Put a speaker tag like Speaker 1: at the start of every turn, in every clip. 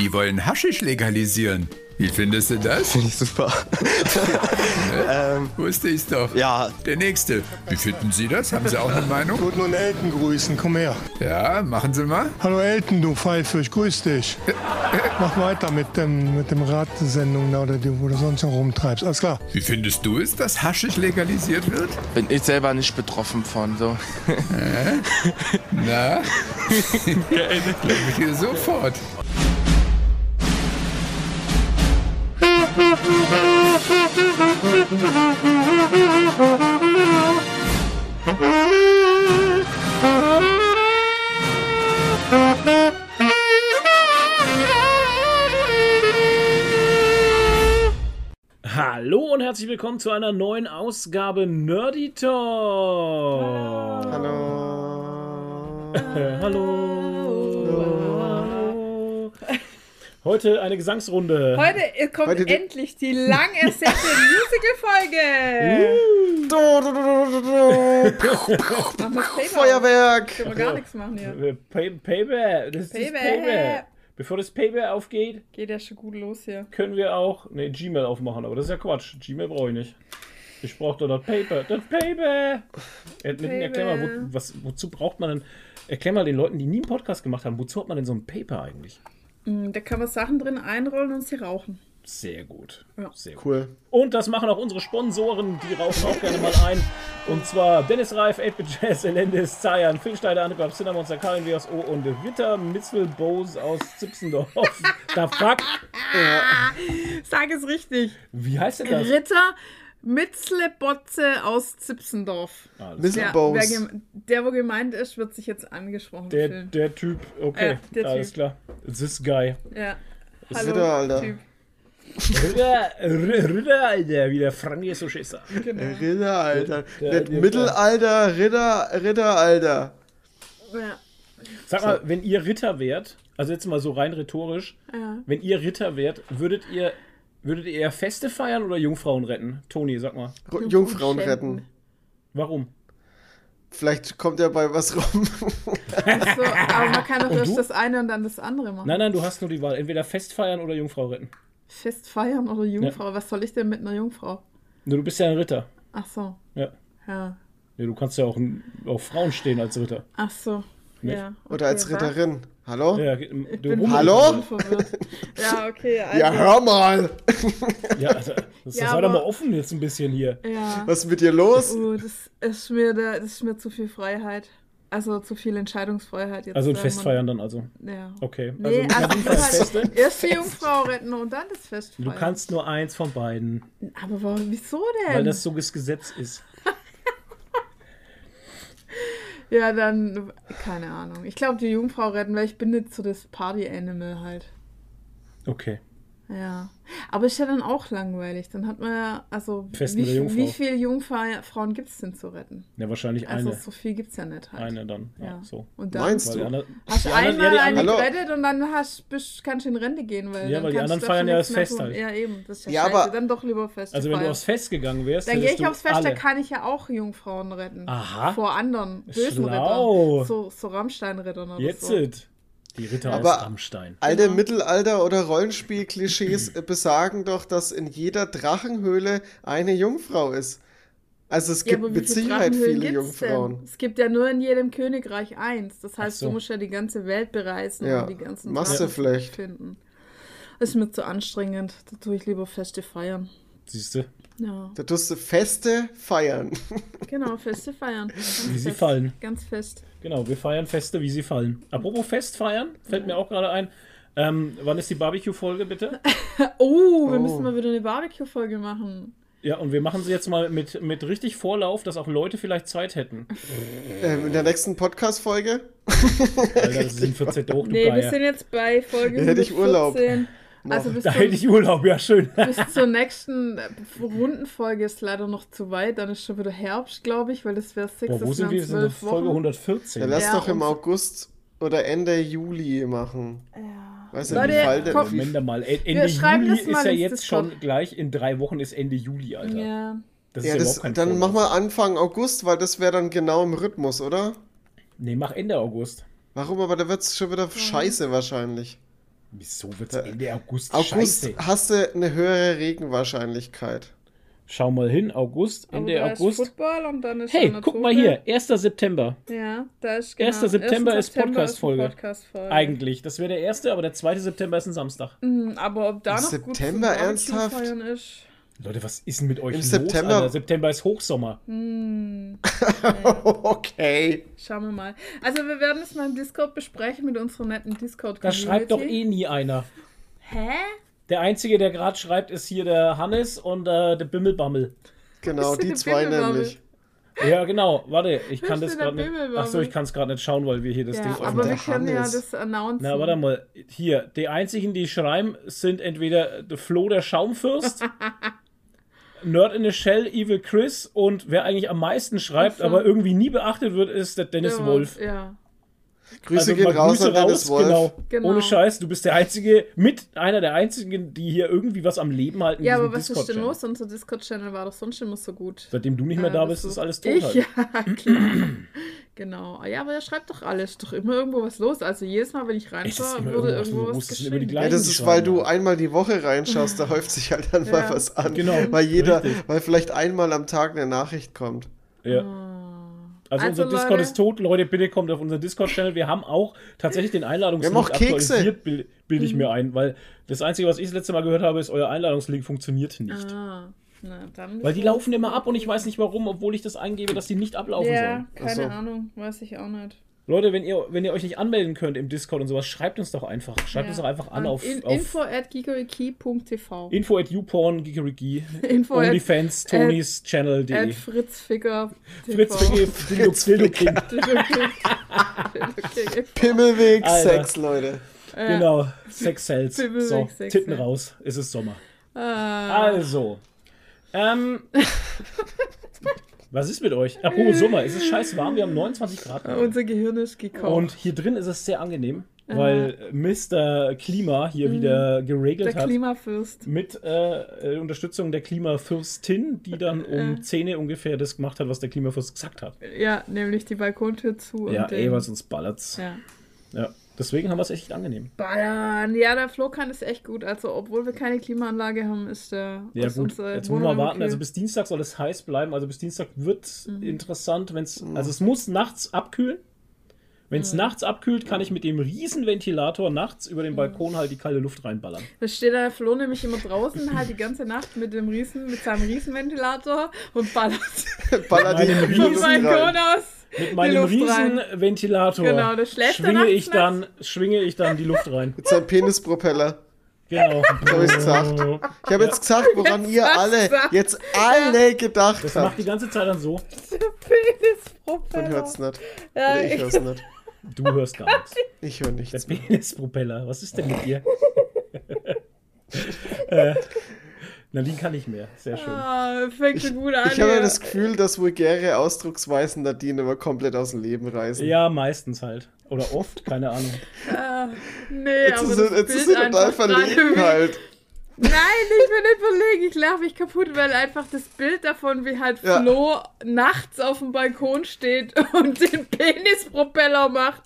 Speaker 1: Die wollen Haschisch legalisieren. Wie findest du das?
Speaker 2: Finde ich super.
Speaker 1: ähm, Wusste ich's doch.
Speaker 2: Ja.
Speaker 1: Der nächste. Wie finden Sie das? Haben Sie auch eine Meinung?
Speaker 3: Ich nur einen Elton grüßen, komm her.
Speaker 1: Ja, machen Sie mal.
Speaker 3: Hallo Elton, du Pfeife, ich grüß dich. Mach weiter mit dem, mit dem Radsendung da, oder die, wo du sonst noch rumtreibst. Alles klar.
Speaker 1: Wie findest du es, dass Haschisch legalisiert wird?
Speaker 2: Bin ich selber nicht betroffen von, so.
Speaker 1: Na? Glaube ich dir sofort.
Speaker 4: Hallo und herzlich willkommen zu einer neuen Ausgabe Nerdy Talk.
Speaker 2: Hallo.
Speaker 4: Äh, hallo. Heute eine Gesangsrunde.
Speaker 5: Heute kommt
Speaker 2: Heute die-
Speaker 5: endlich die lang ersehnte Musical-Folge.
Speaker 2: Du, du, du, du, du,
Speaker 5: Machen wir
Speaker 2: du.
Speaker 5: Paper.
Speaker 2: Feuerwerk.
Speaker 5: Können wir gar nichts machen hier.
Speaker 4: Pay Paper. Das ist das
Speaker 5: Paper.
Speaker 4: Paper. Bevor das Paper aufgeht,
Speaker 5: Geht ja schon gut los hier.
Speaker 4: können wir auch ne, Gmail aufmachen, aber das ist ja Quatsch. Gmail brauche ich nicht. Ich brauche doch das Paper. Das Paper. Erklär mal, wo, was, wozu braucht man denn. Erklär mal den Leuten, die nie einen Podcast gemacht haben, wozu hat man denn so ein Paper eigentlich?
Speaker 5: Mm, Da kann man Sachen drin einrollen und sie rauchen.
Speaker 4: Sehr gut.
Speaker 5: Ja.
Speaker 4: Sehr gut.
Speaker 2: Cool.
Speaker 4: Und das machen auch unsere Sponsoren, die rauchen auch gerne mal ein. Und zwar Dennis Reif, 8-Bit Jazz, Elendis, Zayan, Phil Schneider, Annegraf, Cinnamonster, Karin WSO und Ritter Mitzville Bose aus Zipsendorf. da fuck.
Speaker 5: Sag es richtig.
Speaker 4: Wie heißt denn das?
Speaker 5: Ritter Mitzle Botze aus Zipsendorf.
Speaker 4: Alles
Speaker 5: Ja,
Speaker 2: Missile
Speaker 5: wer der, wo gemeint ist, wird sich jetzt angesprochen
Speaker 4: Der,
Speaker 5: fühlen.
Speaker 4: der Typ, okay,
Speaker 5: Ja, der
Speaker 4: alles
Speaker 5: Typ.
Speaker 4: klar. This guy.
Speaker 5: Ja.
Speaker 2: Ritter, Alter.
Speaker 5: Typ.
Speaker 4: Ritter, Ritter, Alter, wie der Frank so scheiße.
Speaker 5: Genau.
Speaker 2: Ritter, Alter.
Speaker 4: Der- der-
Speaker 2: Mittelalter, Ritter, Ritter, Alter.
Speaker 5: Ja.
Speaker 4: Sag mal, wenn ihr Ritter wärt, also jetzt mal so rein rhetorisch,
Speaker 5: Ja.
Speaker 4: wenn ihr Ritter wärt, würdet ihr, würdet ihr eher Feste feiern oder Jungfrauen retten? Toni, sag mal.
Speaker 2: R- Jungfrauen
Speaker 5: schänden.
Speaker 2: retten.
Speaker 4: Warum?
Speaker 2: Vielleicht kommt ja bei was rum.
Speaker 5: So, aber man kann doch erst das eine und dann das andere machen.
Speaker 4: Nein, nein, du hast nur die Wahl. Entweder Fest feiern oder Jungfrau retten.
Speaker 5: Fest feiern oder Jungfrau? Was soll ich denn mit einer Jungfrau?
Speaker 4: Nur du bist ja ein Ritter.
Speaker 5: Ach so.
Speaker 4: Ja.
Speaker 5: Ja.
Speaker 4: ja du kannst ja auch auf Frauen stehen als Ritter.
Speaker 5: Ach so.
Speaker 4: Nicht?
Speaker 5: Ja.
Speaker 2: Oder als
Speaker 5: okay,
Speaker 2: Ritterin. Hallo?
Speaker 4: Ja,
Speaker 5: Ich
Speaker 4: du
Speaker 5: bin
Speaker 4: Hummel-
Speaker 2: Hallo?
Speaker 5: Ja, okay. Also,
Speaker 2: Ja, hör mal.
Speaker 4: Ja, also, das
Speaker 5: Ja,
Speaker 4: sei doch mal
Speaker 5: aber-
Speaker 4: offen jetzt ein bisschen hier.
Speaker 5: ja.
Speaker 2: Was ist mit dir los?
Speaker 5: Oh, das ist mir da, das ist mir zu viel Freiheit. Also zu viel Entscheidungsfreiheit jetzt.
Speaker 4: Also ein
Speaker 5: wenn
Speaker 4: Fest feiern dann also.
Speaker 5: Ja.
Speaker 4: Okay.
Speaker 5: Nee,
Speaker 4: also,
Speaker 5: also
Speaker 4: Feste.
Speaker 5: halt erst die Jungfrau retten und dann das Fest
Speaker 4: Du
Speaker 5: feiern.
Speaker 4: kannst nur eins von beiden,
Speaker 5: Aber warum, wieso denn?
Speaker 4: weil das so das Gesetz ist.
Speaker 5: Ja, dann, keine Ahnung. Ich glaube, die Jungfrau retten, weil ich bin nicht so das Party-Animal halt.
Speaker 4: Okay.
Speaker 5: Ja. Aber ist ja dann auch langweilig. Dann hat man ja, also,
Speaker 4: Fest
Speaker 5: wie,
Speaker 4: Jungfrau.
Speaker 5: wie viele Jungfrauen gibt es denn zu retten?
Speaker 4: Ja, wahrscheinlich
Speaker 5: Also,
Speaker 4: eine.
Speaker 5: so viel gibt es ja nicht halt.
Speaker 4: Eine dann. Ja,
Speaker 5: Ja.
Speaker 4: so.
Speaker 5: Und dann
Speaker 2: Meinst du?
Speaker 4: die anderen,
Speaker 5: hast du einmal eine
Speaker 2: Hallo?
Speaker 5: gerettet und dann hast, bist, kannst du in Rente gehen. Weil
Speaker 4: Ja,
Speaker 5: dann
Speaker 4: weil die
Speaker 5: kannst
Speaker 4: anderen
Speaker 5: du
Speaker 4: feiern ja das Fest halt.
Speaker 5: Ja, eben. Das ist ja,
Speaker 2: Ja,
Speaker 5: scheiße.
Speaker 2: aber-
Speaker 5: Dann doch lieber Fest
Speaker 4: Also wenn du aufs Fest gegangen wärst,
Speaker 5: Dann gehe ich aufs Fest, da
Speaker 4: alle.
Speaker 5: kann ich ja auch Jungfrauen retten.
Speaker 4: Aha.
Speaker 5: Vor anderen bösen
Speaker 4: Schlau.
Speaker 5: Rittern. So, so Rammstein-Rittern oder
Speaker 4: Jetzt
Speaker 5: so.
Speaker 4: it. Die Ritter
Speaker 2: Aber-
Speaker 4: aus Rammstein.
Speaker 2: Alte
Speaker 5: Genau.
Speaker 2: Mittelalter- oder Rollenspiel-Klischees äh, besagen doch, dass in jeder Drachenhöhle eine Jungfrau ist. Also es
Speaker 5: Ja,
Speaker 2: gibt mit
Speaker 5: viele
Speaker 2: Sicherheit viele Jungfrauen.
Speaker 5: Denn? Es gibt ja nur in jedem Königreich eins. Das heißt,
Speaker 4: so.
Speaker 5: du musst ja die ganze Welt bereisen,
Speaker 2: Ja,
Speaker 5: um die ganzen
Speaker 2: vielleicht.
Speaker 5: finden. Das ist mir zu anstrengend. Da tue ich lieber Feste feiern.
Speaker 4: Siehst du,
Speaker 5: Ja,
Speaker 2: Da tust du Feste feiern.
Speaker 5: genau, Feste feiern. Ganz
Speaker 4: wie sie
Speaker 5: fest.
Speaker 4: fallen.
Speaker 5: Ganz fest.
Speaker 4: Genau, wir feiern Feste, wie sie fallen. Apropos Fest feiern, fällt mir auch gerade ein. Ähm, wann ist die Barbecue-Folge, bitte?
Speaker 5: Oh, wir
Speaker 2: Oh.
Speaker 5: müssen mal wieder eine Barbecue-Folge machen.
Speaker 4: Ja, und wir machen sie jetzt mal mit, mit richtig Vorlauf, dass auch Leute vielleicht Zeit hätten.
Speaker 2: Ähm, in der nächsten Podcast-Folge.
Speaker 4: Alter, das sind 14 hoch, du
Speaker 5: Nee, wir
Speaker 4: Geier.
Speaker 5: sind jetzt bei Folge
Speaker 2: hätte ich Urlaub.
Speaker 5: 114. Also bis,
Speaker 4: Da
Speaker 5: zum,
Speaker 4: hätte ich Urlaub, ja schön.
Speaker 5: bis zur nächsten Rundenfolge ist leider noch zu weit. Dann ist schon wieder Herbst, glaube ich, weil das wäre 6
Speaker 4: Boah, wo sind wir? Das sind doch Folge
Speaker 2: Ja,
Speaker 4: 114.
Speaker 2: lass
Speaker 5: Ja,
Speaker 2: doch im August oder Ende Juli machen.
Speaker 5: Ja.
Speaker 2: Weißt du,
Speaker 5: Leute,
Speaker 2: wie fällt
Speaker 5: komm-
Speaker 4: Moment mal, Ende
Speaker 5: schreiben
Speaker 4: Juli
Speaker 5: das mal
Speaker 4: ist ja jetzt schon gleich, in drei Wochen ist Ende Juli, Alter.
Speaker 5: Ja.
Speaker 4: Das
Speaker 2: Ja,
Speaker 4: ja
Speaker 2: das, dann
Speaker 4: Vorlauf.
Speaker 2: mach mal Anfang August, weil das wäre dann genau im Rhythmus, oder?
Speaker 4: Nee, mach Ende August.
Speaker 2: Warum? Aber da wird es schon wieder scheiße wahrscheinlich.
Speaker 4: Wieso wird's Ende August?
Speaker 2: August
Speaker 4: Scheiße.
Speaker 2: hast du eine höhere Regenwahrscheinlichkeit.
Speaker 4: Schau mal hin, August,
Speaker 5: Aber
Speaker 4: Ende August.
Speaker 5: Football und dann ist
Speaker 4: Hey,
Speaker 5: schon
Speaker 4: guck mal hier, 1. September.
Speaker 5: Ja, da ist genau.
Speaker 4: 1. September ist Podcast-Folge.
Speaker 5: Podcast-Folge.
Speaker 4: Eigentlich. Das wäre der erste, aber der 2. September ist ein Samstag.
Speaker 5: Mhm, Aber ob da noch
Speaker 2: September,
Speaker 5: gut
Speaker 2: ernsthaft?
Speaker 5: feiern ist.
Speaker 4: Leute, was ist denn mit euch
Speaker 2: Im
Speaker 4: los?
Speaker 2: September-
Speaker 4: Alter? September ist Hochsommer.
Speaker 2: okay.
Speaker 5: Schauen wir mal. Also wir werden es mal im Discord besprechen mit unserer netten discord
Speaker 4: Da schreibt doch eh nie einer.
Speaker 5: Hä?
Speaker 4: Der Einzige, der gerade schreibt, ist hier der Hannes und äh, der Bimmelbammel.
Speaker 2: Genau, die zwei nämlich.
Speaker 4: Ja, genau. Warte, ich kann das gerade nicht. Achso, ich kann es gerade nicht schauen, weil wir hier das
Speaker 5: Ja,
Speaker 4: Ding
Speaker 5: aber wir
Speaker 2: der
Speaker 5: können ja
Speaker 2: Hannes.
Speaker 5: das announcen.
Speaker 4: Na, warte mal. Hier, die einzigen, die schreiben, sind entweder der Flo der Schaumfürst, Nerd in the Shell, Evil Chris und wer eigentlich am meisten schreibt, aber irgendwie nie beachtet wird, ist der Dennis
Speaker 5: Ja,
Speaker 4: Wolf.
Speaker 5: Ja.
Speaker 2: Grüße
Speaker 4: Also
Speaker 2: gehen
Speaker 4: mal
Speaker 2: raus
Speaker 4: Grüße
Speaker 2: an Dennis Wolf.
Speaker 4: Genau.
Speaker 5: Genau.
Speaker 4: Ohne Scheiß, du bist der Einzige, mit einer der Einzigen, die hier irgendwie was am Leben halten.
Speaker 5: Ja, aber was ist denn los? Unser Discord-Channel war doch sonst immer so gut.
Speaker 4: Seitdem du nicht mehr
Speaker 5: Äh,
Speaker 4: da bist, ist alles tot.
Speaker 5: Ich,
Speaker 4: halt.
Speaker 5: ja, klar. genau. Ja, aber er schreibt doch alles. Ist doch immer irgendwo was los. Also jedes Mal, wenn ich reinschaue, wurde
Speaker 4: irgendwas
Speaker 5: irgendwo was geschrieben.
Speaker 2: Ja,
Speaker 4: gleichen.
Speaker 2: das ist, weil du einmal die Woche reinschaust, da häuft sich halt dann mal
Speaker 5: Ja.
Speaker 2: was an.
Speaker 4: Genau,
Speaker 2: Weil jeder,
Speaker 4: richtig.
Speaker 2: weil vielleicht einmal am Tag eine Nachricht kommt.
Speaker 4: Ja. Also,
Speaker 5: Also,
Speaker 4: unser Discord
Speaker 5: Leute-
Speaker 4: ist tot. Leute, bitte kommt auf unseren Discord-Channel. Wir haben auch tatsächlich den Einladungslink
Speaker 2: Wir haben auch Kekse.
Speaker 4: aktualisiert, bil- bilde ich mir ein. Weil das Einzige, was ich das letzte Mal gehört habe, ist, euer Einladungslink funktioniert nicht.
Speaker 5: Ah, na, dann
Speaker 4: Weil die laufen immer ab und ich weiß nicht warum, obwohl ich das eingebe, dass die nicht ablaufen
Speaker 5: Ja,
Speaker 4: sollen.
Speaker 5: keine
Speaker 2: so.
Speaker 5: Ahnung. Weiß ich auch nicht.
Speaker 4: Leute, wenn ihr, wenn ihr euch nicht anmelden könnt im Discord und sowas, schreibt uns doch einfach. Schreibt uns doch einfach an auf,
Speaker 5: in,
Speaker 4: auf
Speaker 5: info at gigoiki.tv
Speaker 4: info at youporn, Gigerigi,
Speaker 5: Info at-
Speaker 4: Onlyfans, Tonys Channel.de.
Speaker 5: at fritzfigger
Speaker 4: Fritz Wicke, Dildo, King.
Speaker 2: Pimmelweg
Speaker 4: Alter.
Speaker 2: Sex, Leute.
Speaker 4: Genau, Sex sells. So,
Speaker 5: Sex
Speaker 4: Titten raus, es ist Sommer.
Speaker 5: Ah,
Speaker 4: Also, ähm, was ist mit euch? Apropos Sommer, es ist scheiß warm, wir haben 29 Grad.
Speaker 5: unser Gehirn ist gekocht.
Speaker 4: Und hier drin ist es sehr angenehm, weil Mr. Klima hier wieder geregelt
Speaker 5: Mhm. der
Speaker 4: hat.
Speaker 5: Klimafürst.
Speaker 4: Mit äh, äh, Unterstützung der Klimafürstin, die dann um 10 ungefähr das gemacht hat, was der Klimafürst gesagt hat.
Speaker 5: Ja, nämlich die Balkontür zu.
Speaker 4: ja,
Speaker 5: und
Speaker 4: ey, was uns ballert's. Ja.
Speaker 5: Ja.
Speaker 4: Deswegen haben wir es echt angenehm.
Speaker 5: Ballern. Ja, der Flo kann es echt gut. Also, obwohl wir keine Klimaanlage haben, ist der.
Speaker 4: Ja
Speaker 5: ist
Speaker 4: gut, jetzt müssen wir warten.
Speaker 5: okay.
Speaker 4: Also bis Dienstag soll es heiß bleiben. Also bis Dienstag wird
Speaker 5: Mhm.
Speaker 4: interessant, wenn es. Also es muss nachts abkühlen. Wenn
Speaker 5: Mhm.
Speaker 4: es nachts abkühlt, kann ich mit dem Riesenventilator nachts über den Balkon halt die kalte Luft reinballern.
Speaker 5: Da steht der Flo nämlich immer draußen halt die ganze Nacht mit dem Riesen, mit seinem Riesenventilator und ballert
Speaker 2: Baller die
Speaker 4: Meinen
Speaker 5: vom
Speaker 2: Luft
Speaker 5: Balkon aus.
Speaker 4: Mit meinem
Speaker 5: Luft rein.
Speaker 4: Riesenventilator
Speaker 5: Genau, das
Speaker 4: schwinge
Speaker 5: nachts
Speaker 4: ich dann, schwinge ich dann die Luft rein.
Speaker 2: Mit seinem Penispropeller.
Speaker 4: Genau.
Speaker 2: Hab ich gesagt. Ich habe jetzt gesagt, woran
Speaker 5: Jetzt
Speaker 2: ihr alle,
Speaker 5: gesagt.
Speaker 2: jetzt alle gedacht
Speaker 4: Das macht
Speaker 2: habt.
Speaker 4: die ganze Zeit dann so.
Speaker 2: Man hört's nicht.
Speaker 5: Ja,
Speaker 2: Oder ich
Speaker 5: ich-
Speaker 2: hör's nicht.
Speaker 4: Du hörst gar nichts.
Speaker 2: Ich höre
Speaker 4: Der
Speaker 2: nichts mehr.
Speaker 4: Penispropeller. Was ist denn mit dir? äh, Nadine kann nicht mehr. Sehr schön.
Speaker 5: Ah, fängt so gut an.
Speaker 2: Ich habe
Speaker 5: hier.
Speaker 2: das Gefühl, dass vulgäre Ausdrucksweisen Nadine immer komplett aus dem Leben reißen.
Speaker 4: Ja, meistens halt. Oder oft, keine Ahnung.
Speaker 5: Ah, nee,
Speaker 2: Jetzt
Speaker 5: aber
Speaker 2: ist,
Speaker 5: das
Speaker 2: jetzt
Speaker 5: Bild
Speaker 2: ist er total verlegen halt.
Speaker 5: Nein, ich bin nicht verlegen. Ich lache mich kaputt, weil einfach das Bild davon, wie halt
Speaker 2: Ja.
Speaker 5: Flo nachts auf dem Balkon steht und den Penispropeller macht,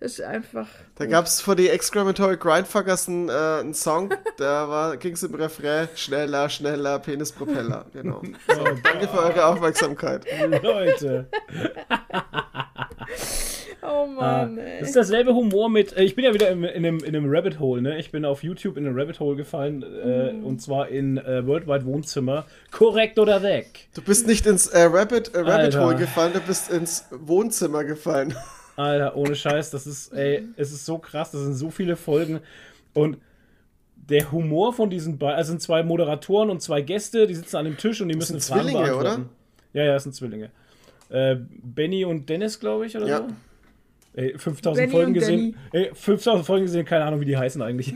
Speaker 5: ist einfach.
Speaker 2: Da gab es vor die Excrementory Grindfuckers einen, äh, einen Song, da ging es im Refrain schneller, schneller, Penispropeller. Genau. So, danke für eure Aufmerksamkeit.
Speaker 4: Leute.
Speaker 5: Oh
Speaker 4: Ah,
Speaker 5: Mann, ey.
Speaker 4: das ist derselbe Humor mit. Äh, ich bin ja wieder in, in, einem, in einem Rabbit Hole, ne? Ich bin auf YouTube in ein Rabbit Hole gefallen. Äh,
Speaker 5: Mhm.
Speaker 4: Und zwar in äh, Worldwide Wohnzimmer. Korrekt oder weg?
Speaker 2: Du bist nicht ins äh, Rabbit, äh, Rabbit. Hole gefallen, du bist ins Wohnzimmer gefallen.
Speaker 4: Alter, ohne Scheiß, das ist, ey, es ist so krass, das sind so viele Folgen. Und der Humor von diesen beiden, also sind zwei Moderatoren und zwei Gäste, die sitzen an dem Tisch und die müssen
Speaker 2: sind
Speaker 4: Fragen
Speaker 2: Zwillinge,
Speaker 4: beantworten. Ja, ja, das sind Zwillinge. Äh, Benny und Dennis, glaube ich, oder
Speaker 2: Ja.
Speaker 4: so. Ey, 5000
Speaker 5: Benny
Speaker 4: Folgen gesehen. Ey, 5000 Folgen gesehen, keine Ahnung, wie die heißen eigentlich.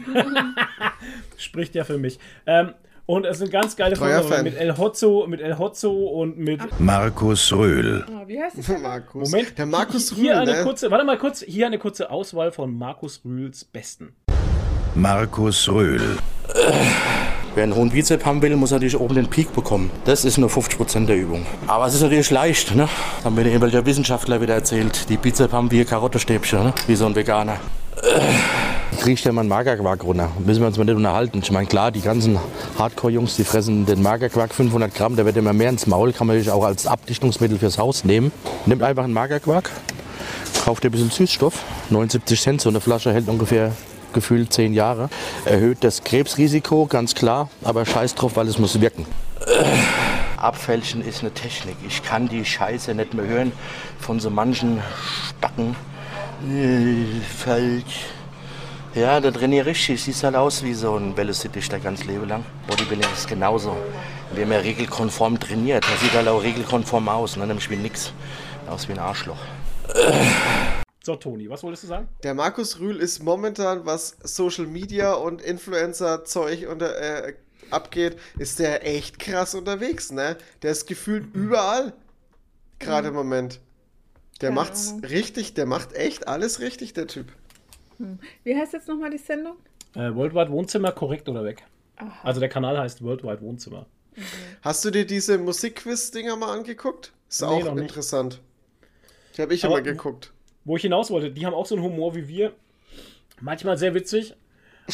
Speaker 4: Spricht ja für mich. Ähm, und es sind ganz geile Folgen mit El Hotzo, mit El Hotzo und mit
Speaker 6: Markus Röhl.
Speaker 5: Ah, wie heißt es?
Speaker 2: Markus.
Speaker 4: Moment,
Speaker 2: Der Markus
Speaker 4: hier
Speaker 2: Rühl,
Speaker 4: eine
Speaker 2: ne?
Speaker 4: kurze, warte mal kurz, hier eine kurze Auswahl von Markus Rühls Besten.
Speaker 6: Markus Röhl.
Speaker 7: Wer einen hohen Bizep haben will, muss natürlich oben den Peak bekommen. Das ist nur 50% der Übung. Aber es ist natürlich leicht, ne? Das haben mir irgendwelche Wissenschaftler wieder erzählt. Die Bizep haben wie Karottestäbchen, ne? Wie so ein Veganer. Riecht ja mein Magerquark runter. Müssen wir uns mal nicht unterhalten. Ich meine, klar, die ganzen Hardcore-Jungs, die fressen den Magerquark 500 Gramm, der wird immer mehr ins Maul, kann man natürlich auch als Abdichtungsmittel fürs Haus nehmen. Nimmt einfach einen Magerquark, kauft ein bisschen Süßstoff, 79 Cent, so eine Flasche hält ungefähr gefühlt 10 Jahre. Erhöht das Krebsrisiko, ganz klar, aber scheiß drauf, weil es muss wirken. Abfälschen ist eine Technik. Ich kann die Scheiße nicht mehr hören von so manchen Spacken. Äh, falsch. Ja, da trainiere ich. Ich siehst halt aus wie so ein Velocity der ganz Leben lang. Bodybuilding ist genauso. Wir haben ja regelkonform trainiert. Das sieht halt auch regelkonform aus. Ne? Nämlich wie nix. Aus wie ein Arschloch.
Speaker 4: So, Toni, was wolltest du sagen?
Speaker 2: Der Markus Rühl ist momentan, was Social Media und Influencer-Zeug unter, äh, abgeht, ist der echt krass unterwegs, ne? Der ist gefühlt überall. Gerade im Moment. Der macht's richtig, der macht echt alles richtig, der Typ.
Speaker 5: Wie heißt jetzt nochmal die Sendung?
Speaker 4: Äh, Worldwide Wohnzimmer korrekt oder weg? Also der Kanal heißt Worldwide Wohnzimmer.
Speaker 2: Hast du dir diese Musikquiz-Dinger mal angeguckt? Ist
Speaker 4: Nee,
Speaker 2: auch interessant. Die habe ich
Speaker 4: Aber-
Speaker 2: immer geguckt.
Speaker 4: Wo ich hinaus wollte, die haben auch so einen Humor wie wir. Manchmal sehr witzig,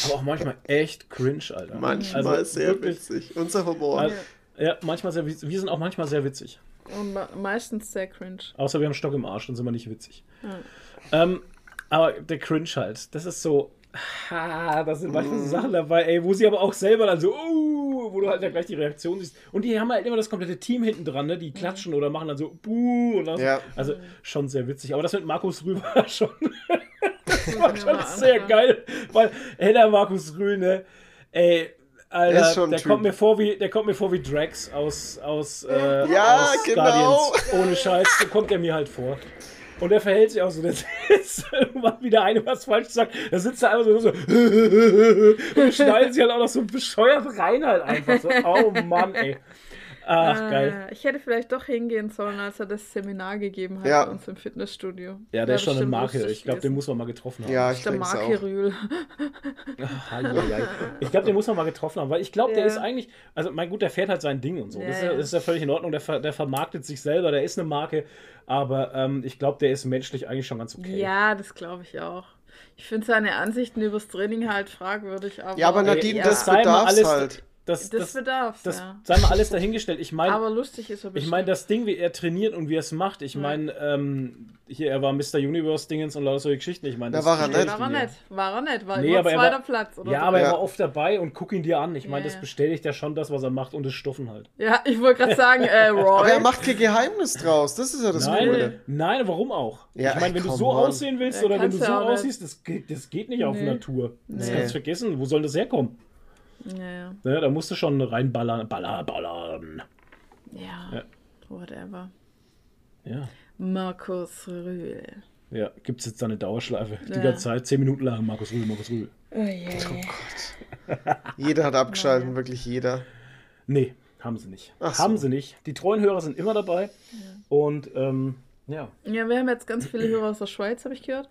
Speaker 4: aber auch manchmal echt cringe, Alter.
Speaker 2: Manchmal
Speaker 4: Also
Speaker 2: sehr
Speaker 4: wirklich,
Speaker 2: witzig. Unser Humor.
Speaker 4: Also, ja, manchmal sehr witzig. Wir sind auch manchmal sehr witzig.
Speaker 5: Und me- meistens sehr cringe.
Speaker 4: Außer wir haben einen Stock im Arsch, dann sind wir nicht witzig. Ähm, aber der Cringe halt, das ist so. Ha, da sind manchmal
Speaker 2: Mhm.
Speaker 4: so Sachen dabei, ey, wo sie aber auch selber dann so, uh, wo du halt dann gleich die Reaktion siehst. Und die haben halt immer das komplette Team hinten dran, ne? Die klatschen oder machen dann so, buh, und das,
Speaker 2: Ja.
Speaker 4: Also schon sehr witzig. Aber das mit Markus Rühl war schon,
Speaker 5: Das
Speaker 4: war schon sehr geil, weil, ey, der Markus Rühl, ne? Ey,
Speaker 2: Der
Speaker 4: Alter, der
Speaker 2: Typ.
Speaker 4: kommt mir vor wie, der kommt mir vor wie Drax aus, aus, äh,
Speaker 2: Ja,
Speaker 4: aus
Speaker 2: genau.
Speaker 4: Guardians. Ohne Scheiß, so kommt er mir halt vor. Und er verhält sich auch so, der sitzt irgendwann wieder eine was falsch sagt, da sitzt er einfach so, so und schneidet sich halt auch noch so bescheuert rein halt einfach so. Oh Mann, ey. Ach, geil.
Speaker 5: Äh, ich hätte vielleicht doch hingehen sollen, als er das Seminar gegeben hat
Speaker 2: Ja.
Speaker 5: bei uns im Fitnessstudio.
Speaker 4: Ja, der ist schon eine Marke. Ich glaube, den muss man mal getroffen haben.
Speaker 2: Ja, ich
Speaker 5: Der
Speaker 2: denke
Speaker 5: Marke
Speaker 2: auch.
Speaker 5: Rühl.
Speaker 4: Ich glaube, den muss man mal getroffen haben, weil ich glaube, der
Speaker 5: Ja.
Speaker 4: ist eigentlich, also mein gut, der fährt halt sein Ding und so.
Speaker 5: Ja,
Speaker 4: das, ist das ist ja völlig in Ordnung, der, ver, der vermarktet sich selber, der ist eine Marke, aber ähm, ich glaube, der ist menschlich eigentlich schon ganz okay.
Speaker 5: Ja, das glaube ich auch. Ich finde seine Ansichten übers Training halt fragwürdig, aber.
Speaker 2: Ja, aber
Speaker 4: Ey,
Speaker 2: Nadine,
Speaker 5: ja.
Speaker 2: das
Speaker 4: alles,
Speaker 2: halt.
Speaker 4: Das,
Speaker 5: Das
Speaker 4: das,
Speaker 5: bedarf's,
Speaker 4: das
Speaker 5: ja.
Speaker 4: sei mal alles dahingestellt. Ich meine,
Speaker 5: Aber lustig ist er
Speaker 4: ich
Speaker 5: bestimmt.
Speaker 4: meine, das Ding, wie er trainiert und wie er es macht. Ich meine, ähm, hier, er war Mr. Universe Dingens und lauter solche Geschichten. Ich meine,
Speaker 2: Da
Speaker 4: das
Speaker 2: war er nicht.
Speaker 5: war er
Speaker 4: ja.
Speaker 5: nicht. War er nicht. War
Speaker 4: Nee, er
Speaker 5: zweiter
Speaker 4: war-
Speaker 5: Platz. Oder
Speaker 4: Ja,
Speaker 5: so.
Speaker 4: aber er
Speaker 2: Ja.
Speaker 4: war oft dabei und guck ihn dir an. Ich meine,
Speaker 5: Ja,
Speaker 4: das
Speaker 5: ja.
Speaker 4: bestätigt ja schon das, was er macht und das Stoffen halt.
Speaker 5: Ja, ich wollte gerade sagen, äh, Roy.
Speaker 2: Aber er macht kein Geheimnis draus. Das ist ja das
Speaker 4: Nein,
Speaker 2: Coole.
Speaker 4: nein, warum auch?
Speaker 2: Ja,
Speaker 4: ich meine, wenn du so
Speaker 2: on.
Speaker 4: aussehen willst
Speaker 5: Ja,
Speaker 4: oder wenn du so aussiehst, das geht, das geht nicht auf. Natur. Das kannst du vergessen. Wo soll das herkommen?
Speaker 5: Ja, ja.
Speaker 4: Ne, da musst du schon reinballern. Ballern, ballern.
Speaker 5: ja,
Speaker 4: Ja.
Speaker 5: whatever.
Speaker 4: Ja.
Speaker 5: Markus Rühl.
Speaker 4: Ja, gibt es jetzt da eine Dauerschleife. Die ganze Zeit, zehn Minuten lang, Markus Rühl, Markus Rühl.
Speaker 5: Oh je.
Speaker 2: Jeder hat abgeschaltet, wirklich jeder.
Speaker 4: Nee, haben sie nicht.
Speaker 2: Ach so.
Speaker 4: Haben sie nicht. Die treuen Hörer sind immer dabei. Und ähm, ja.
Speaker 5: Ja, wir haben jetzt ganz viele Hörer aus der Schweiz, habe ich gehört.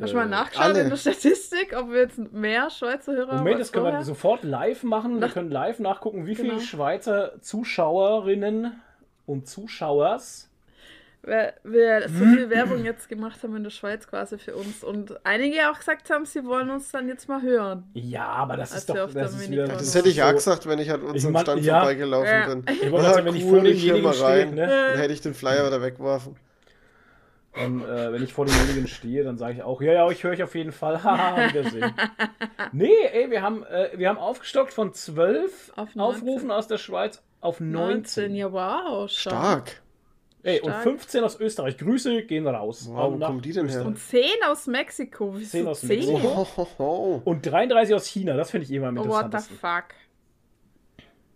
Speaker 5: Hast du mal
Speaker 4: Äh,
Speaker 5: nachgeschaut
Speaker 2: alle.
Speaker 5: in der Statistik, ob wir jetzt mehr Schweizer Hörer haben?
Speaker 4: Moment, das können wir
Speaker 5: vorher?
Speaker 4: sofort live machen. Wir können live nachgucken, wie viele
Speaker 5: Genau.
Speaker 4: Schweizer Zuschauerinnen und Zuschauers
Speaker 5: Weil wir so
Speaker 4: Hm?
Speaker 5: viel Werbung jetzt gemacht haben in der Schweiz quasi für uns und einige auch gesagt haben, sie wollen uns dann jetzt mal hören.
Speaker 4: Ja, aber das ist
Speaker 5: wir
Speaker 4: doch das ist wieder,
Speaker 2: Das hätte ich auch gesagt, wenn ich an unserem
Speaker 4: mein-
Speaker 2: Stand
Speaker 4: ja.
Speaker 2: vorbeigelaufen
Speaker 5: Ja.
Speaker 2: bin.
Speaker 4: Ich wollte
Speaker 2: Ah,
Speaker 4: sagen, wenn ich
Speaker 2: cool,
Speaker 4: vor
Speaker 2: ich mal
Speaker 4: stehe,
Speaker 2: rein.
Speaker 4: ne,
Speaker 2: Dann hätte ich den Flyer wieder weggeworfen.
Speaker 4: Dann, äh, wenn ich vor demjenigen stehe, dann sage ich auch, ja, ja, ich höre euch auf jeden Fall. Haha, Wiedersehen. nee, ey, wir haben, äh, wir haben aufgestockt von 12
Speaker 5: Auf 19.
Speaker 4: Aufrufen aus der Schweiz auf 19.
Speaker 5: 19, ja wow, stark.
Speaker 2: Stark.
Speaker 4: Ey, und
Speaker 5: Stark.
Speaker 4: 15 aus Österreich. Grüße gehen raus.
Speaker 2: Wow, wo kommen die denn her?
Speaker 5: Und 10 aus Mexiko. Wieso
Speaker 4: 10 aus
Speaker 5: 10?
Speaker 4: Mexiko. Und 33 aus China, das finde ich immer am
Speaker 5: Oh, what the
Speaker 4: interessantesten.
Speaker 5: fuck.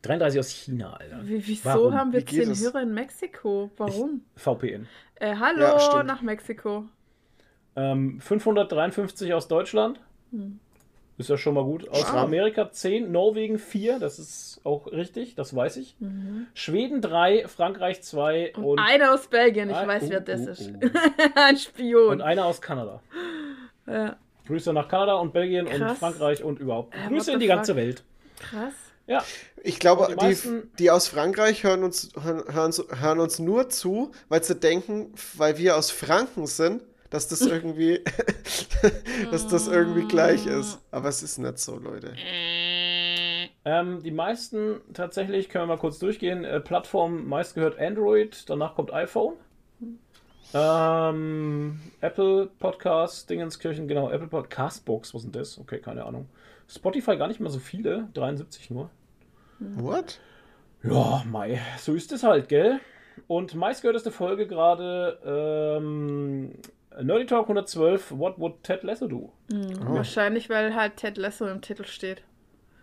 Speaker 4: 33 aus China, Alter.
Speaker 5: Wie, wieso
Speaker 4: Warum?
Speaker 5: haben wir
Speaker 2: Wie geht
Speaker 5: 10
Speaker 2: es?
Speaker 5: Hörer in Mexiko? Warum?
Speaker 4: VPN.
Speaker 5: Äh, hallo
Speaker 2: Ja,
Speaker 5: nach Mexiko.
Speaker 4: Ähm, 553 aus Deutschland.
Speaker 5: Hm.
Speaker 4: Ist ja schon mal gut. Aus
Speaker 2: Wow.
Speaker 4: Amerika 10, Norwegen 4, das ist auch richtig, das weiß ich.
Speaker 5: Mhm.
Speaker 4: Schweden 3, Frankreich 2
Speaker 5: Und,
Speaker 4: und,
Speaker 5: einer aus Belgien, ich
Speaker 4: Ah,
Speaker 5: weiß,
Speaker 4: oh,
Speaker 5: wer das
Speaker 4: oh,
Speaker 5: ist.
Speaker 4: oh.
Speaker 5: Ein Spion.
Speaker 4: und einer aus Kanada.
Speaker 5: ja,
Speaker 4: Grüße nach Kanada und Belgien und
Speaker 5: Krass.
Speaker 4: Frankreich und überhaupt.
Speaker 5: Äh,
Speaker 4: Grüße in die ganze? Welt.
Speaker 5: krass.
Speaker 4: Ja,
Speaker 2: Ich glaube,
Speaker 4: Die
Speaker 2: die, die aus Frankreich hören uns, hören, hören, hören uns nur zu, weil sie denken, weil wir aus Franken sind, dass das irgendwie, dass das irgendwie gleich ist. Aber es ist nicht so, Leute.
Speaker 4: Ähm, die meisten tatsächlich, können wir mal kurz durchgehen, äh, Plattform meist gehört Android, danach kommt iPhone. Ähm, Apple Podcast, Dingenskirchen, genau, Apple Podcast Box, was ist denn das? Okay, keine Ahnung. Spotify gar nicht mal so viele, 73 nur.
Speaker 2: What?
Speaker 4: Ja, Mai, so ist es halt, gell? Und meistgehörteste Folge gerade ähm, Nerdy Talk 112, What Would Ted Lasso Do?
Speaker 5: Wahrscheinlich, weil halt Ted Lasso im Titel steht.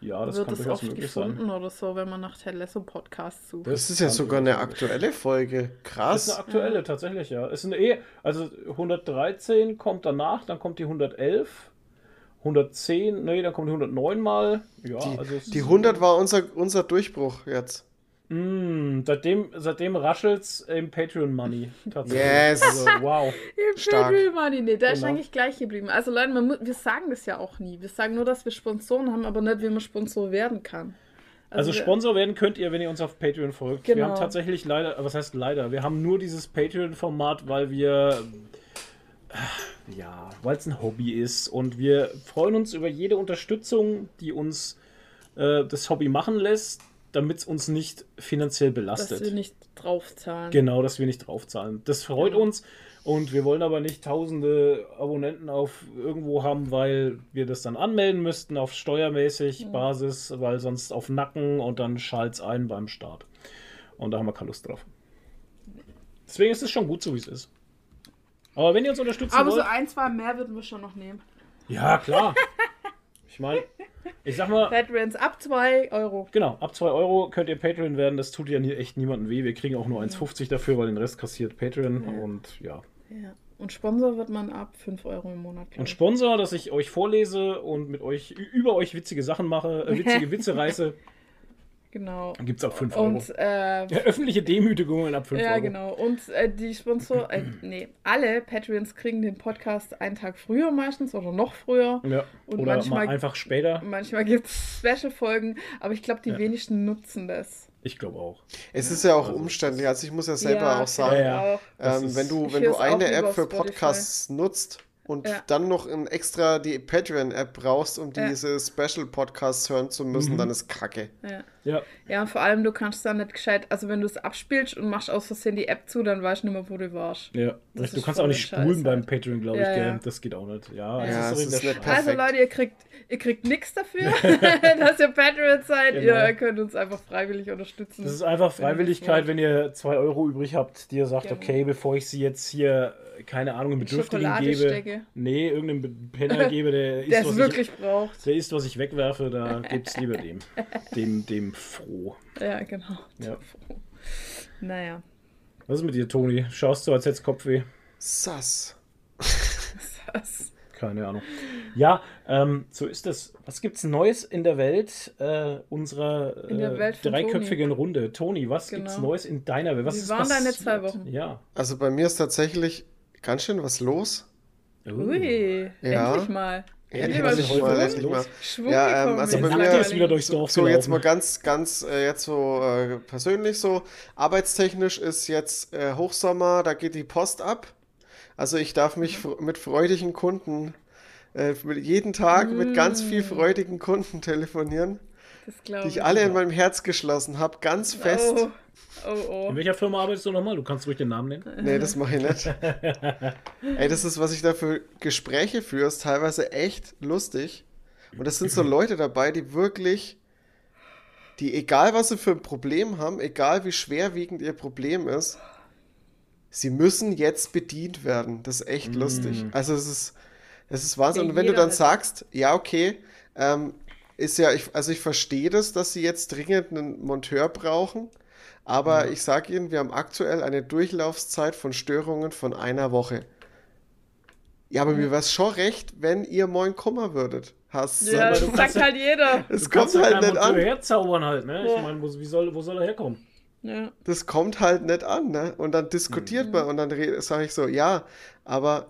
Speaker 4: Ja, das
Speaker 5: Wird
Speaker 4: kann
Speaker 5: es
Speaker 4: durchaus
Speaker 5: oft
Speaker 4: möglich
Speaker 5: gefunden
Speaker 4: sein.
Speaker 5: oder so, wenn man nach Ted Lasso Podcast sucht.
Speaker 2: Das ist ja
Speaker 4: kann
Speaker 2: sogar eine aktuelle Folge.
Speaker 4: Das ist
Speaker 2: Krass.
Speaker 4: eine aktuelle, tatsächlich, ja. Es ist eine eh, also 113 kommt danach, dann kommt die 111, 110, nee, dann kommt die 109 mal. Ja, also es
Speaker 2: Die
Speaker 4: ist-
Speaker 2: 100 war unser, unser Durchbruch jetzt.
Speaker 4: Mm, seitdem, seitdem raschelt's im Patreon Money. Tatsächlich.
Speaker 2: Yes.
Speaker 4: Also, wow.
Speaker 5: Im
Speaker 2: Stark.
Speaker 5: Patreon Money, nee, der ist
Speaker 4: Genau.
Speaker 5: eigentlich gleich geblieben. Also Leute, man muss, wir sagen das ja auch nie. Wir sagen nur, dass wir Sponsoren haben, aber nicht, wie man Sponsor werden kann.
Speaker 4: Also
Speaker 5: wir-
Speaker 4: Sponsor werden könnt ihr, wenn ihr uns auf Patreon folgt. Wir
Speaker 5: Genau.
Speaker 4: haben tatsächlich leider, was heißt leider, wir haben nur dieses Patreon-Format, weil wir, ja, weil es ein Hobby ist und wir freuen uns über jede Unterstützung, die uns äh, das Hobby machen lässt, damit es uns nicht finanziell
Speaker 5: dass
Speaker 4: belastet.
Speaker 5: wir nicht draufzahlen.
Speaker 4: Genau, dass wir nicht draufzahlen. Das freut
Speaker 5: Genau.
Speaker 4: uns und wir wollen aber nicht tausende Abonnenten auf irgendwo haben, weil wir das dann anmelden müssten auf steuermäßig Basis, weil sonst auf Nacken und dann schalt's ein beim Start. Und da haben wir keine Lust drauf. Deswegen ist es schon gut, so wie es ist. Aber wenn ihr uns unterstützen
Speaker 5: aber so
Speaker 4: wollt,
Speaker 5: ein, zwei mehr würden wir schon noch nehmen.
Speaker 4: ja klar. Ich meine, ich sag mal,
Speaker 5: Patrons ab 2 Euro.
Speaker 4: Genau, ab 2 Euro könnt ihr Patreon werden. Das tut ja nie, echt niemandem weh. Wir kriegen auch nur 1,50 dafür, weil den Rest kassiert Patreon. Und ja.
Speaker 5: Ja. Und Sponsor wird man ab 5 Euro im Monat.
Speaker 4: Und. Sponsor, dass ich euch vorlese und mit euch über euch witzige Sachen mache, äh, witzige Witze reiße,
Speaker 5: Genau.
Speaker 4: gibt es ab 5 Euro.
Speaker 5: Und äh,
Speaker 4: Ja, öffentliche Demütigungen ab 5
Speaker 5: ja,
Speaker 4: Euro.
Speaker 5: genau. Und äh, die Sponsor, äh, nee, alle Patreons kriegen den Podcast einen Tag früher meistens oder noch früher.
Speaker 4: Ja.
Speaker 5: Und
Speaker 4: Oder
Speaker 5: manchmal-
Speaker 4: mal einfach später.
Speaker 5: Manchmal gibt es Special-Folgen, aber ich glaube, die
Speaker 4: Ja.
Speaker 5: wenigsten nutzen das.
Speaker 4: Ich glaube auch.
Speaker 2: Es ist ja auch umständlich. Also ich muss ja selber
Speaker 5: Ja,
Speaker 2: auch sagen,
Speaker 4: Ja, ja.
Speaker 2: Ähm, wenn du, wenn du eine App für
Speaker 5: Spotify.
Speaker 2: Podcasts nutzt und
Speaker 5: Ja.
Speaker 2: dann noch ein extra die Patreon-App brauchst, um
Speaker 5: Ja.
Speaker 2: diese Special-Podcasts hören zu müssen,
Speaker 4: Mhm.
Speaker 2: dann ist Kacke.
Speaker 5: Ja.
Speaker 4: Ja.
Speaker 5: ja, vor allem, du kannst da nicht gescheit, also wenn du es abspielst und machst aus Versehen die App zu, dann weißt du nicht mehr, wo du warst.
Speaker 4: ja.
Speaker 5: Das
Speaker 4: Du kannst auch nicht spulen
Speaker 5: Scheiß
Speaker 4: beim. Patreon, glaube ich,
Speaker 5: Ja,
Speaker 4: gell?
Speaker 5: ja.
Speaker 4: Das geht auch nicht. Ja,
Speaker 2: Ja,
Speaker 4: das
Speaker 2: es
Speaker 4: ist
Speaker 2: ist nicht.
Speaker 5: Also Leute, ihr kriegt, ihr kriegt nichts dafür, dass ihr Patreon seid.
Speaker 4: Genau.
Speaker 5: Ihr könnt uns einfach freiwillig unterstützen.
Speaker 4: Das ist einfach Freiwilligkeit, wenn ihr 2 Euro übrig habt, die ihr sagt,
Speaker 5: Genau.
Speaker 4: okay, bevor ich sie jetzt hier, keine Ahnung, einem Bedürftigen gebe.
Speaker 5: stecke.
Speaker 4: Nee, irgendeinem Penner gebe, der
Speaker 5: es
Speaker 4: was
Speaker 5: wirklich braucht.
Speaker 4: ich, der ist, was ich wegwerfe, da gibt's lieber dem. Dem, dem froh.
Speaker 5: Ja, genau.
Speaker 4: Ja.
Speaker 5: Naja.
Speaker 4: Was ist mit dir, Toni? Schaust du, als hättest Kopfweh?
Speaker 2: Sass.
Speaker 5: Das.
Speaker 4: Keine Ahnung. Ja, ähm, so ist es. Was gibt's Neues in der Welt äh, unserer
Speaker 5: In der
Speaker 4: äh,
Speaker 5: Welt
Speaker 4: dreiköpfigen Runde? Toni, was
Speaker 5: Genau.
Speaker 4: gibt's Neues in deiner Welt? Was
Speaker 5: Wie
Speaker 4: ist
Speaker 5: waren deine zwei Wochen?
Speaker 4: Ja.
Speaker 2: Also bei mir ist tatsächlich ganz schön was los.
Speaker 5: Ui,
Speaker 2: Ja.
Speaker 5: endlich mal.
Speaker 2: Endlich
Speaker 5: mal
Speaker 2: endlich
Speaker 5: Schwung.
Speaker 2: mal, endlich mal.
Speaker 5: Schwung
Speaker 2: Ja, ähm, also bei
Speaker 4: Der
Speaker 2: mir-
Speaker 4: ist wieder durchs Dorf
Speaker 2: So, jetzt mal
Speaker 4: gelaufen.
Speaker 2: ganz, ganz, äh, jetzt so äh, persönlich so. Arbeitstechnisch ist jetzt äh, Hochsommer, da geht die Post ab. Also ich darf mich fr- mit freudigen Kunden, äh, mit, jeden Tag mit ganz viel freudigen Kunden telefonieren,
Speaker 5: Das glaube
Speaker 2: die ich alle in meinem Herz geschlossen habe, ganz fest.
Speaker 5: Oh, oh,
Speaker 4: In
Speaker 5: oh.
Speaker 4: welcher Firma arbeitest du nochmal? Du kannst ruhig den Namen nennen.
Speaker 2: Nee, das mache ich nicht. Ey, das ist, was ich da für Gespräche führe, ist teilweise echt lustig. Und es sind so Leute dabei, die wirklich, die egal was sie für ein Problem haben, egal wie schwerwiegend ihr Problem ist, sie müssen jetzt bedient werden. Das ist echt lustig. Also es ist, es ist Wahnsinn. Und wenn du dann sagst, ja, okay, ähm, ist ja, ich, also ich verstehe das, dass sie jetzt dringend einen Monteur brauchen. Aber ich sage Ihnen, wir haben aktuell eine Durchlaufzeit von Störungen von einer Woche. Ja, aber mir wäre es schon recht, wenn ihr moin Kummer würdet. Hast
Speaker 5: Ja, das sagt halt jeder.
Speaker 2: es kommt halt nicht an.
Speaker 4: herzaubern halt, ne?
Speaker 5: Ja.
Speaker 4: Ich meine, wo, wie soll, wo soll er herkommen?
Speaker 5: Ja.
Speaker 2: Das kommt halt nicht an, ne? Und dann diskutiert
Speaker 5: Mhm.
Speaker 2: man und dann sage ich so, ja, aber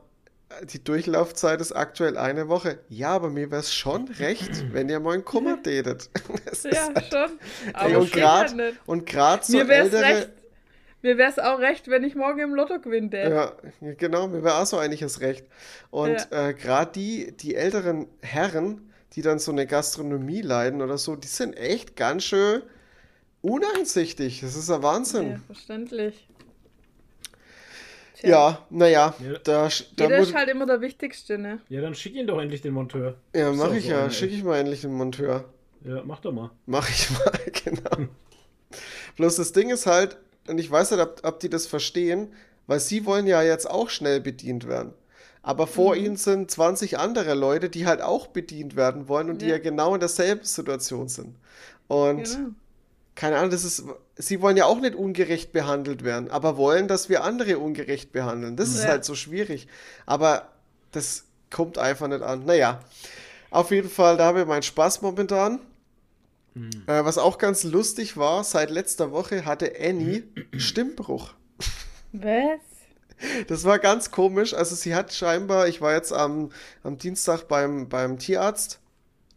Speaker 2: die Durchlaufzeit ist aktuell eine Woche. Ja, aber mir wäre es schon recht, wenn ihr moin Kummer tätet. Das ist
Speaker 5: Ja,
Speaker 2: halt-
Speaker 5: schon.
Speaker 2: Ey,
Speaker 5: Aber
Speaker 2: und
Speaker 5: es geht halt
Speaker 2: gerade und grad so
Speaker 5: Mir wär's
Speaker 2: ältere,
Speaker 5: recht, Mir wäre es auch recht, wenn ich morgen im Lotto gewinne.
Speaker 2: Ja, genau, mir wäre auch so einiges recht. Und äh, gerade die, die älteren Herren, die dann so eine Gastronomie leiden oder so, die sind echt ganz schön uneinsichtig. Das ist ein Wahnsinn.
Speaker 5: Ja, verständlich.
Speaker 2: Ja, naja,
Speaker 4: Ja.
Speaker 2: da, da
Speaker 5: Jeder ist halt immer der Wichtigste, ne?
Speaker 4: Ja, dann schick ihn doch endlich den Monteur.
Speaker 2: ja, mach ich
Speaker 4: so
Speaker 2: ja,
Speaker 4: einer,
Speaker 2: schicke ich mal endlich den Monteur.
Speaker 4: Ja, mach doch mal.
Speaker 2: Mach ich mal, genau. Bloß das Ding ist halt, und ich weiß nicht, ob, ob die das verstehen, weil sie wollen ja jetzt auch schnell bedient werden. Aber vor ihnen sind 20 andere Leute, die halt auch bedient werden wollen und die ja
Speaker 5: Ja.
Speaker 2: genau in derselben Situation sind. Und
Speaker 5: Genau.
Speaker 2: keine Ahnung, das ist, sie wollen ja auch nicht ungerecht behandelt werden, aber wollen, dass wir andere ungerecht behandeln. Das ist
Speaker 5: Ja.
Speaker 2: halt so schwierig. Aber das kommt einfach nicht an. Naja, auf jeden Fall, da habe ich meinen Spaß momentan. Äh, was auch ganz lustig war, seit letzter Woche hatte Annie Stimmbruch.
Speaker 5: Was?
Speaker 2: Das war ganz komisch. Also sie hat scheinbar, ich war jetzt am, am Dienstag beim, beim Tierarzt.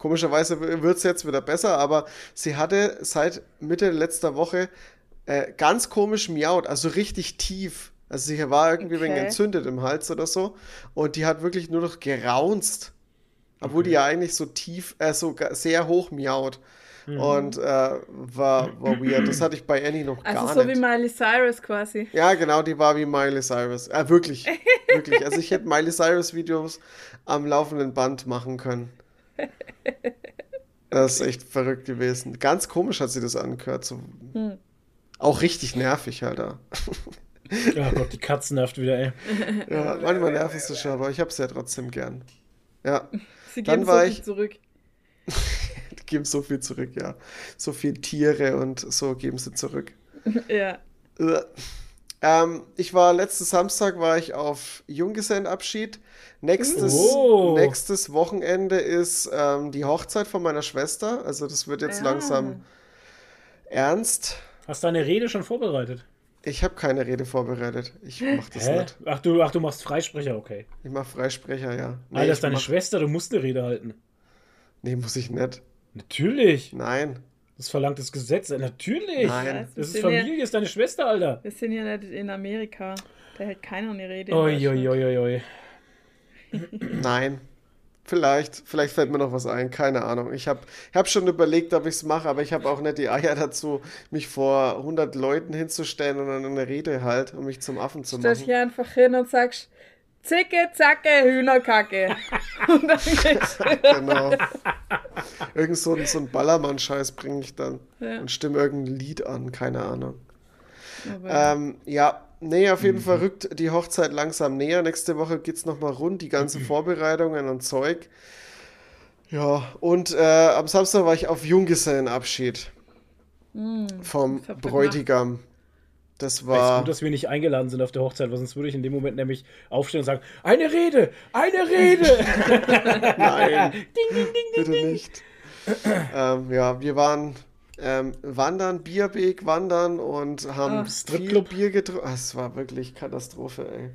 Speaker 2: Komischerweise wird es jetzt wieder besser, aber sie hatte seit Mitte letzter Woche äh, ganz komisch miaut, also richtig tief. Also sie war irgendwie wegen
Speaker 5: Okay.
Speaker 2: entzündet im Hals oder so. Und die hat wirklich nur noch geraunzt. Obwohl die ja eigentlich so tief, äh, so sehr hoch miaut. Und äh, war, war weird. Das hatte ich bei Annie noch
Speaker 5: Also
Speaker 2: gar
Speaker 5: so
Speaker 2: nicht.
Speaker 5: wie Miley Cyrus quasi.
Speaker 2: Ja, genau, die war wie Miley Cyrus. Äh, wirklich, wirklich. Also ich hätte Miley Cyrus Videos am laufenden Band machen können. Das ist echt verrückt gewesen. Ganz komisch hat sie das angehört. So. Auch richtig nervig, Alter.
Speaker 4: Ja Gott, die Katze nervt wieder, ey.
Speaker 2: Ja, manchmal nervt es schon, aber ich hab's ja trotzdem gern. Ja,
Speaker 5: Sie
Speaker 2: Dann
Speaker 5: geben so
Speaker 2: war
Speaker 5: viel
Speaker 2: ich-
Speaker 5: zurück.
Speaker 2: die geben so viel zurück, ja. So viel Tiere und so geben sie zurück.
Speaker 5: Ja.
Speaker 2: Äh. Ähm, ich war letzten Samstag war ich auf Junggesellenabschied. Nächstes,
Speaker 4: Oh.
Speaker 2: nächstes Wochenende ist ähm, die Hochzeit von meiner Schwester. Also das wird jetzt
Speaker 5: Ja.
Speaker 2: langsam ernst.
Speaker 4: Hast du deine Rede schon vorbereitet?
Speaker 2: Ich habe keine Rede vorbereitet. Ich mach das
Speaker 4: Hä?
Speaker 2: nicht.
Speaker 4: Ach du, ach, du machst Freisprecher, okay.
Speaker 2: Ich mach Freisprecher, ja. Nee,
Speaker 4: Alter, ist deine
Speaker 2: mach-
Speaker 4: Schwester, du musst eine Rede halten.
Speaker 2: Nee, muss ich nicht.
Speaker 4: Natürlich.
Speaker 2: Nein.
Speaker 4: Das verlangt das Gesetz. Natürlich.
Speaker 2: Nein.
Speaker 4: Das ist Familie, ist deine Schwester, Alter.
Speaker 5: Wir sind ja nicht in Amerika. Da hält keiner eine Rede. in
Speaker 4: Oi, oi, oi, oi.
Speaker 2: Nein. Vielleicht, vielleicht fällt mir noch was ein, keine Ahnung. Ich habe ich hab schon überlegt, ob ich es mache, aber ich habe auch nicht die Eier dazu, mich vor 100 Leuten hinzustellen und dann eine Rede halt, um mich zum Affen zu
Speaker 5: Stellst
Speaker 2: machen.
Speaker 5: hier einfach hin und sagst, Zicke, Zacke, Hühnerkacke. und dann geht's.
Speaker 2: Genau. Irgend so, ein- so ein Ballermann-Scheiß bringe ich dann
Speaker 5: Ja.
Speaker 2: und stimme irgendein Lied an, keine Ahnung. Ähm, ja, nee, auf
Speaker 4: Mhm.
Speaker 2: jeden Fall rückt die Hochzeit langsam näher. Nächste Woche geht's nochmal rund, die ganzen
Speaker 4: Mhm.
Speaker 2: Vorbereitungen und Zeug. Ja, und äh, am Samstag war ich auf Junggesellenabschied vom
Speaker 5: das habt ihr
Speaker 2: Bräutigam. Das
Speaker 4: Es
Speaker 2: war.
Speaker 4: ist gut, dass wir nicht eingeladen sind auf der Hochzeit, weil sonst würde ich in dem Moment nämlich aufstehen und sagen, eine Rede, eine Rede.
Speaker 2: Nein,
Speaker 4: ding, ding, ding,
Speaker 2: bitte nicht. ähm, ja, wir waren ähm, wandern, Bierweg wandern und haben
Speaker 5: Ah.
Speaker 2: viel
Speaker 4: Stripclub.
Speaker 2: Bier getrunken. Es war wirklich Katastrophe, ey.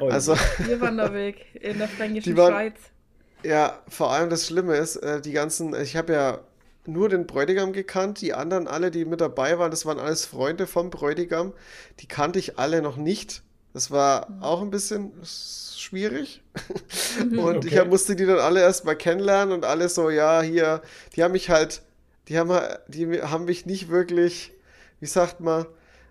Speaker 4: Oh,
Speaker 2: Also.
Speaker 5: wir Wanderweg in der fränkischen
Speaker 2: waren-
Speaker 5: Schweiz.
Speaker 2: Ja, vor allem das Schlimme ist, äh, die ganzen, ich habe ja nur den Bräutigam gekannt, die anderen alle, die mit dabei waren, das waren alles Freunde vom Bräutigam, die kannte ich alle noch nicht. Das war auch ein bisschen schwierig. Und ich
Speaker 4: Okay.
Speaker 2: hab, musste die dann alle erstmal kennenlernen und alle so, ja, hier, die haben mich halt, die haben, die haben mich nicht wirklich, wie sagt man,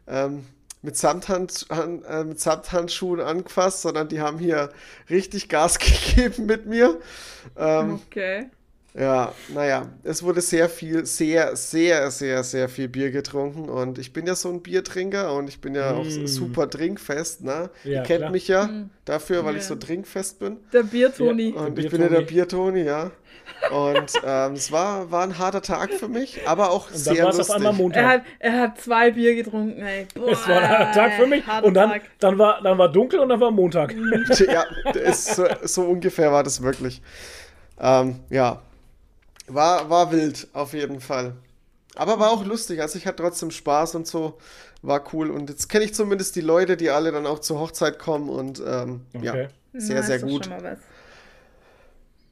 Speaker 2: ähm, mit, Samthand, han- äh, mit Samthandschuhen angefasst, sondern die haben hier richtig Gas gegeben mit mir. Ähm,
Speaker 5: Okay.
Speaker 2: ja, naja, es wurde sehr viel, sehr, sehr, sehr, sehr viel Bier getrunken und ich bin ja so ein Biertrinker und ich bin ja auch
Speaker 4: Mm.
Speaker 2: super trinkfest, ne?
Speaker 4: Ja,
Speaker 2: Ihr kennt
Speaker 4: klar.
Speaker 2: mich ja dafür, weil ich
Speaker 5: Ja.
Speaker 2: so trinkfest bin.
Speaker 5: Der Biertoni.
Speaker 4: Ja.
Speaker 2: Und
Speaker 4: Der
Speaker 2: ich bin ja der.
Speaker 4: Biertoni,
Speaker 2: ja. Und ähm, es war, war ein harter Tag für mich, aber auch
Speaker 4: Und dann
Speaker 2: sehr lustig.
Speaker 4: auf einmal
Speaker 5: Er
Speaker 4: Montag.
Speaker 5: hat, er hat zwei Bier getrunken, ey. Boah,
Speaker 4: Es war ein harter Tag für mich. Und dann,
Speaker 5: Tag.
Speaker 4: dann, war, dann war dunkel und dann war Montag.
Speaker 2: ja, ist so, so ungefähr war das wirklich. Ähm, ja, war, war wild auf jeden Fall. Aber war auch lustig, also ich hatte trotzdem Spaß und so, war cool. Und jetzt kenne ich zumindest die Leute, die alle dann auch zur Hochzeit kommen und ähm, ja,
Speaker 4: Okay.
Speaker 2: sehr,
Speaker 5: Na,
Speaker 2: sehr
Speaker 5: ist doch
Speaker 2: gut.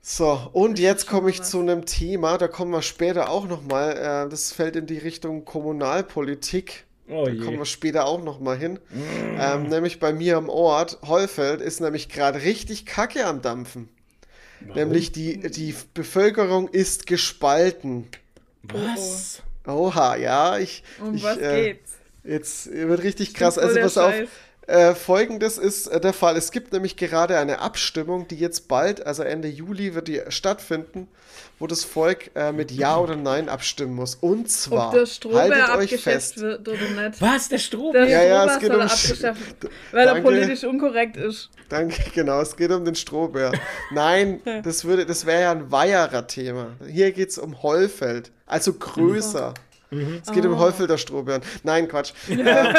Speaker 2: So, und jetzt komme ich zu einem Thema, da kommen wir später auch nochmal. Äh, das fällt in die Richtung Kommunalpolitik.
Speaker 4: Oh
Speaker 2: Da kommen wir später auch noch mal hin. Ähm, nämlich bei mir am Ort, Hollfeld, ist nämlich gerade richtig Kacke am Dampfen. Nämlich die, die Bevölkerung ist gespalten.
Speaker 4: Was?
Speaker 2: Oha, ja, ich.
Speaker 5: Um
Speaker 2: ich,
Speaker 5: was
Speaker 2: äh,
Speaker 5: geht's?
Speaker 2: Jetzt wird richtig krass. Also pass auf.
Speaker 5: Scheiß.
Speaker 2: Äh, Folgendes ist äh, der Fall. Es gibt nämlich gerade eine Abstimmung, die jetzt bald, also Ende Juli, wird die stattfinden, wo das Volk äh, mit Ja oder Nein abstimmen muss. Und zwar,
Speaker 5: Ob der Strohbär
Speaker 2: haltet euch fest.
Speaker 5: wird oder nicht.
Speaker 4: Was? Der Strom?
Speaker 5: Der
Speaker 2: Ja, ja,
Speaker 5: Strohbär
Speaker 2: es geht
Speaker 5: soll
Speaker 2: um-
Speaker 5: abgeschafft, weil er
Speaker 2: Danke.
Speaker 5: politisch unkorrekt ist.
Speaker 2: Danke, genau, es geht um den Strohbär. Nein, das, würde, das wäre ja ein Weiherer-Thema. Hier geht es um Hollfeld, also größer. Es geht um Hollfelder Strohbären. Nein, Quatsch. ähm,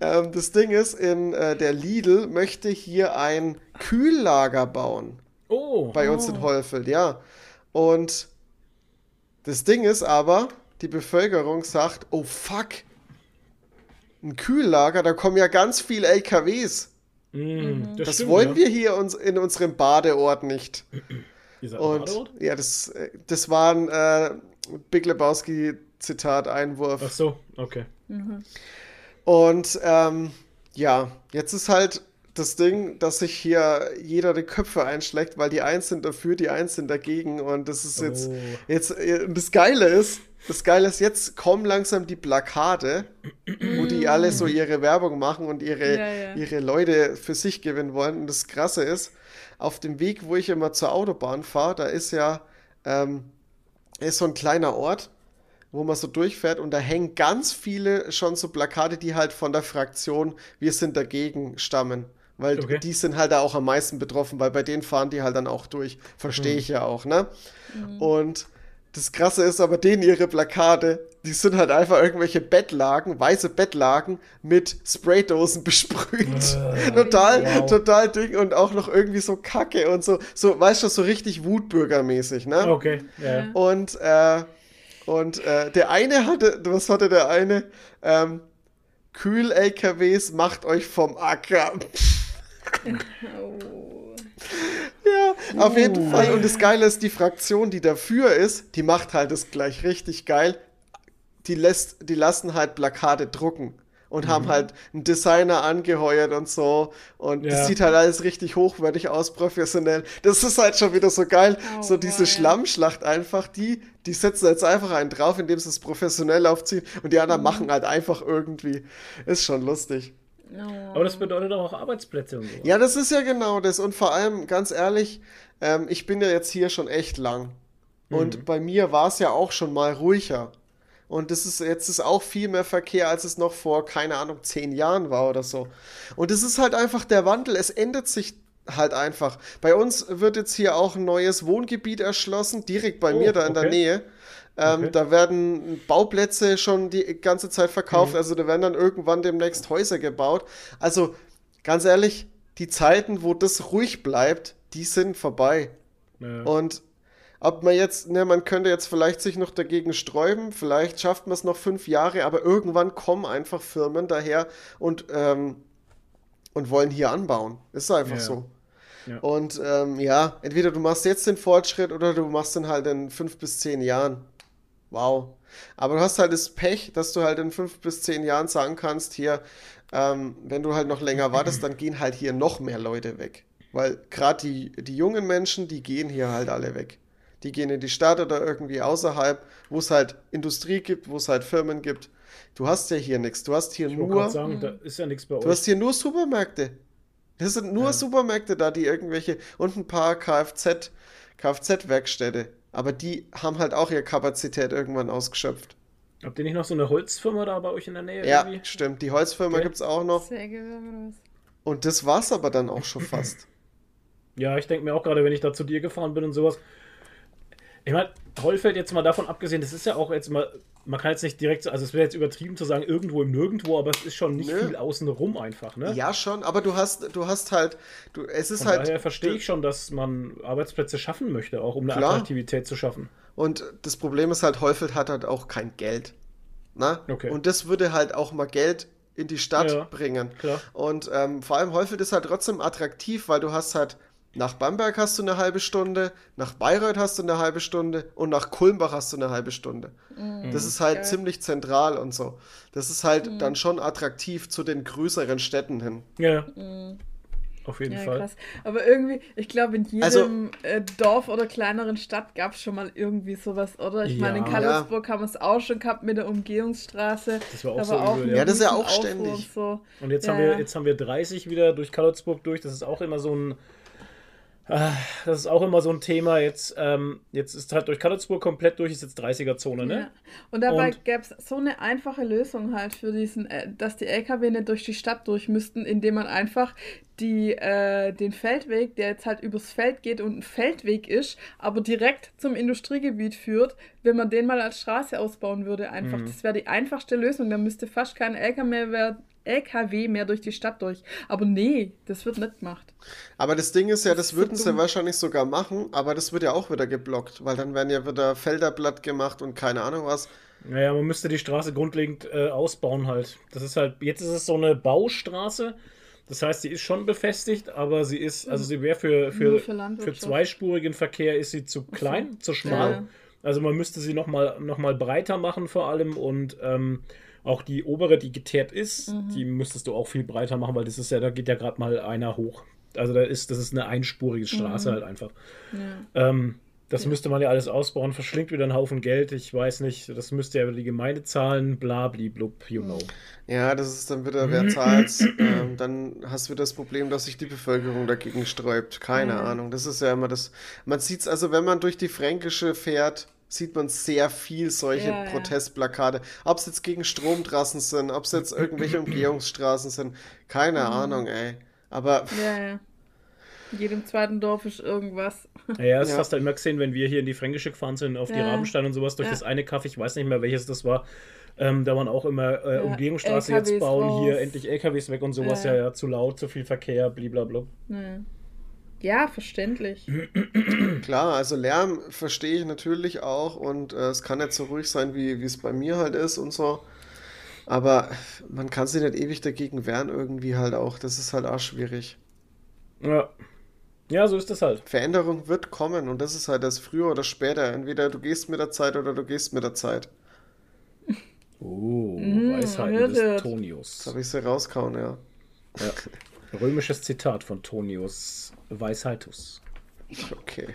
Speaker 2: ähm, das Ding ist, in äh, der Lidl möchte hier ein Kühllager bauen.
Speaker 4: Oh.
Speaker 2: bei uns in Hollfeld, ja. Und das Ding ist aber, die Bevölkerung sagt, oh fuck, ein Kühllager, da kommen ja ganz viele LKWs.
Speaker 4: Mm, das
Speaker 2: Das
Speaker 4: stimmt,
Speaker 2: wollen
Speaker 4: ja.
Speaker 2: wir hier uns in unserem Badeort nicht.
Speaker 4: Dieser
Speaker 2: Und
Speaker 4: Badeort?
Speaker 2: ja, das, äh, das war ein äh, Big Lebowski Zitat, Einwurf.
Speaker 4: Ach so, okay.
Speaker 2: Und ähm, ja, jetzt ist halt das Ding, dass sich hier jeder die Köpfe einschlägt, weil die eins sind dafür, die eins sind dagegen. Und das ist jetzt,
Speaker 4: Oh.
Speaker 2: jetzt äh, das Geile ist, das Geile ist, jetzt kommen langsam die Plakate, wo die alle so ihre Werbung machen und ihre,
Speaker 5: Ja, ja.
Speaker 2: ihre Leute für sich gewinnen wollen. Und das Krasse ist, auf dem Weg, wo ich immer zur Autobahn fahre, da ist ja ähm, ist so ein kleiner Ort, wo man so durchfährt und da hängen ganz viele schon so Plakate, die halt von der Fraktion Wir sind dagegen stammen. Weil
Speaker 4: Okay.
Speaker 2: die sind halt da auch am meisten betroffen, weil bei denen fahren die halt dann auch durch. Verstehe ich ja auch, ne? Und das Krasse ist aber, denen ihre Plakate, die sind halt einfach irgendwelche Bettlaken, weiße Bettlaken mit Spraydosen besprüht. total,
Speaker 4: wow.
Speaker 2: total Ding und auch noch irgendwie so Kacke und so, so, weißt du, so richtig Wutbürgermäßig, ne?
Speaker 4: Okay, ja.
Speaker 2: Und, äh, und äh, der eine hatte, was hatte der eine? Ähm, Kühl-LKWs, macht euch vom Acker.
Speaker 5: Oh.
Speaker 2: Ja, auf jeden Fall. Und das Geile ist, die Fraktion, die dafür ist, die macht halt das gleich richtig geil. Die, lässt, die lassen halt Plakate drucken und haben halt einen Designer angeheuert und so. Und
Speaker 4: Ja.
Speaker 2: das sieht halt alles richtig hochwertig aus, professionell. Das ist halt schon wieder so geil.
Speaker 5: Oh,
Speaker 2: so diese
Speaker 5: ja.
Speaker 2: Schlammschlacht einfach, die, die setzen jetzt einfach einen drauf, indem sie es professionell aufziehen und die anderen machen halt einfach irgendwie. Ist schon lustig.
Speaker 4: Aber das bedeutet auch Arbeitsplätze und so.
Speaker 2: Ja, das ist ja genau das. Und vor allem, ganz ehrlich, ähm, ich bin ja jetzt hier schon echt lang. Und bei mir war es ja auch schon mal ruhiger. Und das ist, jetzt ist auch viel mehr Verkehr, als es noch vor, keine Ahnung, zehn Jahren war oder so. Und es ist halt einfach der Wandel. Es ändert sich halt einfach. Bei uns wird jetzt hier auch ein neues Wohngebiet erschlossen, direkt bei
Speaker 4: Oh,
Speaker 2: mir da in der
Speaker 4: okay.
Speaker 2: Nähe. Ähm,
Speaker 4: Okay.
Speaker 2: Da werden Bauplätze schon die ganze Zeit verkauft,
Speaker 4: Mhm.
Speaker 2: also da werden dann irgendwann demnächst Häuser gebaut. Also ganz ehrlich, die Zeiten, wo das ruhig bleibt, die sind vorbei.
Speaker 4: Ja.
Speaker 2: Und ob man jetzt, ne, man könnte jetzt vielleicht sich noch dagegen sträuben, vielleicht schafft man es noch fünf Jahre, aber irgendwann kommen einfach Firmen daher und, ähm, und wollen hier anbauen. Ist einfach
Speaker 4: Ja.
Speaker 2: so.
Speaker 4: Ja.
Speaker 2: Und ähm, ja, entweder du machst jetzt den Fortschritt oder du machst den halt in fünf bis zehn Jahren. Wow. Aber du hast halt das Pech, dass du halt in fünf bis zehn Jahren sagen kannst, hier, ähm, wenn du halt noch länger wartest, dann gehen halt hier noch mehr Leute weg. Weil gerade die, die jungen Menschen, die gehen hier halt alle weg. Die gehen in die Stadt oder irgendwie außerhalb, wo es halt Industrie gibt, wo es halt Firmen gibt. Du hast ja hier nichts. Du hast hier
Speaker 4: Ich
Speaker 2: nur,
Speaker 4: sagen, da ist ja nichts bei
Speaker 2: du
Speaker 4: euch.
Speaker 2: hast hier nur Supermärkte. Das sind nur
Speaker 4: Ja.
Speaker 2: Supermärkte da, die irgendwelche und ein paar Kfz, Kfz-Werkstätte. Aber die haben halt auch ihre Kapazität irgendwann ausgeschöpft.
Speaker 4: Habt ihr nicht noch so eine Holzfirma da bei euch in der Nähe?
Speaker 2: Ja,
Speaker 4: irgendwie?
Speaker 2: stimmt. Die Holzfirma
Speaker 4: Okay.
Speaker 2: gibt's auch noch.
Speaker 5: Oder was?
Speaker 2: Und das war's aber dann auch schon fast.
Speaker 4: Ja, ich denke mir auch gerade, wenn ich da zu dir gefahren bin und sowas. Ich meine, Hollfeld jetzt mal davon abgesehen, das ist ja auch jetzt mal, man kann jetzt nicht direkt, so- also es wäre jetzt übertrieben zu sagen, irgendwo im Nirgendwo, aber es ist schon nicht
Speaker 2: Nö.
Speaker 4: viel außenrum einfach, ne?
Speaker 2: Ja, schon, aber du hast, du hast halt, du, es ist
Speaker 4: Von
Speaker 2: halt.
Speaker 4: daher verstehe ich schon, dass man Arbeitsplätze schaffen möchte, auch um eine
Speaker 2: Klar.
Speaker 4: Attraktivität zu schaffen.
Speaker 2: Und das Problem ist halt, Heufeld hat halt auch kein Geld. Na?
Speaker 4: Okay.
Speaker 2: Und das würde halt auch mal Geld in die Stadt
Speaker 4: Ja,
Speaker 2: bringen.
Speaker 4: klar.
Speaker 2: Und ähm, vor allem Heufeld ist halt trotzdem attraktiv, weil du hast halt Nach Bamberg hast du eine halbe Stunde, nach Bayreuth hast du eine halbe Stunde und nach Kulmbach hast du eine halbe Stunde. Das ist halt
Speaker 5: geil.
Speaker 2: ziemlich zentral und so. Das ist halt dann schon attraktiv zu den größeren Städten hin.
Speaker 4: Ja. Auf jeden
Speaker 5: Ja,
Speaker 4: Fall.
Speaker 5: krass. Aber irgendwie, ich glaube, in jedem
Speaker 2: Also-
Speaker 5: äh, Dorf oder kleineren Stadt gab es schon mal irgendwie sowas, oder? Ich meine, in
Speaker 4: Ja.
Speaker 5: Karlsburg haben wir es auch schon gehabt mit der Umgehungsstraße.
Speaker 4: Das war auch
Speaker 5: Da
Speaker 4: so
Speaker 5: war auch
Speaker 4: übel,
Speaker 5: ein
Speaker 4: ja.
Speaker 2: Ja, das ist ja auch ständig.
Speaker 5: Und so.
Speaker 4: Und jetzt,
Speaker 5: Ja,
Speaker 4: haben wir,
Speaker 5: ja.
Speaker 4: jetzt haben wir 30 wieder durch Karlsburg durch. Das ist auch immer so ein. Ah, Das ist auch immer so ein Thema. Jetzt, ähm, jetzt ist halt durch Karlsburg komplett durch, ist jetzt 30er-Zone, ne?
Speaker 5: Ja. Und dabei gäbe es so eine einfache Lösung halt für diesen, äh, dass die LKW nicht durch die Stadt durch müssten, indem man einfach die, äh, den Feldweg, der jetzt halt übers Feld geht und ein Feldweg ist, aber direkt zum Industriegebiet führt, wenn man den mal als Straße ausbauen würde, einfach.
Speaker 4: Mhm.
Speaker 5: Das wäre die einfachste Lösung. Da müsste fast kein LKW mehr, LKW mehr durch die Stadt durch. Aber nee, das wird nicht gemacht.
Speaker 2: Aber das Ding ist ja, das
Speaker 5: so
Speaker 2: würden sie wahrscheinlich sogar machen, aber das wird ja auch wieder geblockt, weil dann werden ja wieder Felder platt gemacht und keine Ahnung was.
Speaker 4: Naja, man müsste die Straße grundlegend äh, ausbauen halt. Das ist halt, jetzt ist es so eine Baustraße. Das heißt, sie ist schon befestigt, aber sie ist, also sie wäre für, für,
Speaker 5: für
Speaker 4: für, zweispurigen Verkehr ist sie zu klein, zu schmal.
Speaker 5: Ja.
Speaker 4: Also man müsste sie nochmal noch mal breiter machen vor allem und ähm, auch die obere, die geteert ist,
Speaker 5: Mhm.
Speaker 4: die müsstest du auch viel breiter machen, weil das ist ja, da geht ja gerade mal einer hoch. Also da ist, das ist eine einspurige Straße
Speaker 5: Mhm.
Speaker 4: halt einfach.
Speaker 5: Ja.
Speaker 4: Ähm, das müsste man ja alles ausbauen, verschlingt wieder einen Haufen Geld, ich weiß nicht, das müsste ja wieder die Gemeinde zahlen, bla blub, you know.
Speaker 2: Ja, das ist dann wieder, wer zahlt, ähm, dann hast du wieder das Problem, dass sich die Bevölkerung dagegen sträubt. Keine Ahnung. Das ist ja immer das. Man sieht es also, wenn man durch die Fränkische fährt, sieht man sehr viel solche
Speaker 5: Ja, ja.
Speaker 2: Protestplakate. Ob es jetzt gegen Stromtrassen sind, ob es jetzt irgendwelche Umgehungsstraßen sind, keine
Speaker 5: Mhm.
Speaker 2: Ahnung, ey. Aber
Speaker 5: Ja, ja. In jedem zweiten Dorf ist irgendwas.
Speaker 4: Naja, das
Speaker 2: Ja.
Speaker 4: hast du immer gesehen, wenn wir hier in die Fränkische gefahren sind, auf die
Speaker 5: Ja.
Speaker 4: Rabenstein und sowas, durch
Speaker 5: Ja.
Speaker 4: das eine Kaff, ich weiß nicht mehr, welches das war, ähm, da waren auch immer äh,
Speaker 5: Ja,
Speaker 4: Umgehungsstraße
Speaker 5: LKWs
Speaker 4: jetzt bauen, hier
Speaker 5: raus.
Speaker 4: endlich LKWs weg und sowas,
Speaker 5: Ja,
Speaker 4: ja,
Speaker 5: ja.
Speaker 4: ja, zu laut, zu viel Verkehr, blablabla.
Speaker 5: Ja, ja verständlich.
Speaker 2: Klar, also Lärm verstehe ich natürlich auch und äh, es kann nicht so ruhig sein, wie wie es bei mir halt ist und so. Aber man kann sich nicht ewig dagegen wehren, irgendwie halt auch. Das ist halt auch schwierig.
Speaker 4: Ja. ja, so ist das halt.
Speaker 2: Veränderung wird kommen und das ist halt das früher oder später. Entweder du gehst mit der Zeit oder du gehst mit der Zeit.
Speaker 4: Oh,
Speaker 5: Mm,
Speaker 4: Weisheiten des Tonius.
Speaker 2: habe ich sie rauskauen, ja.
Speaker 4: Ja. Römisches Zitat von Tonius Weisheitus.
Speaker 2: Okay.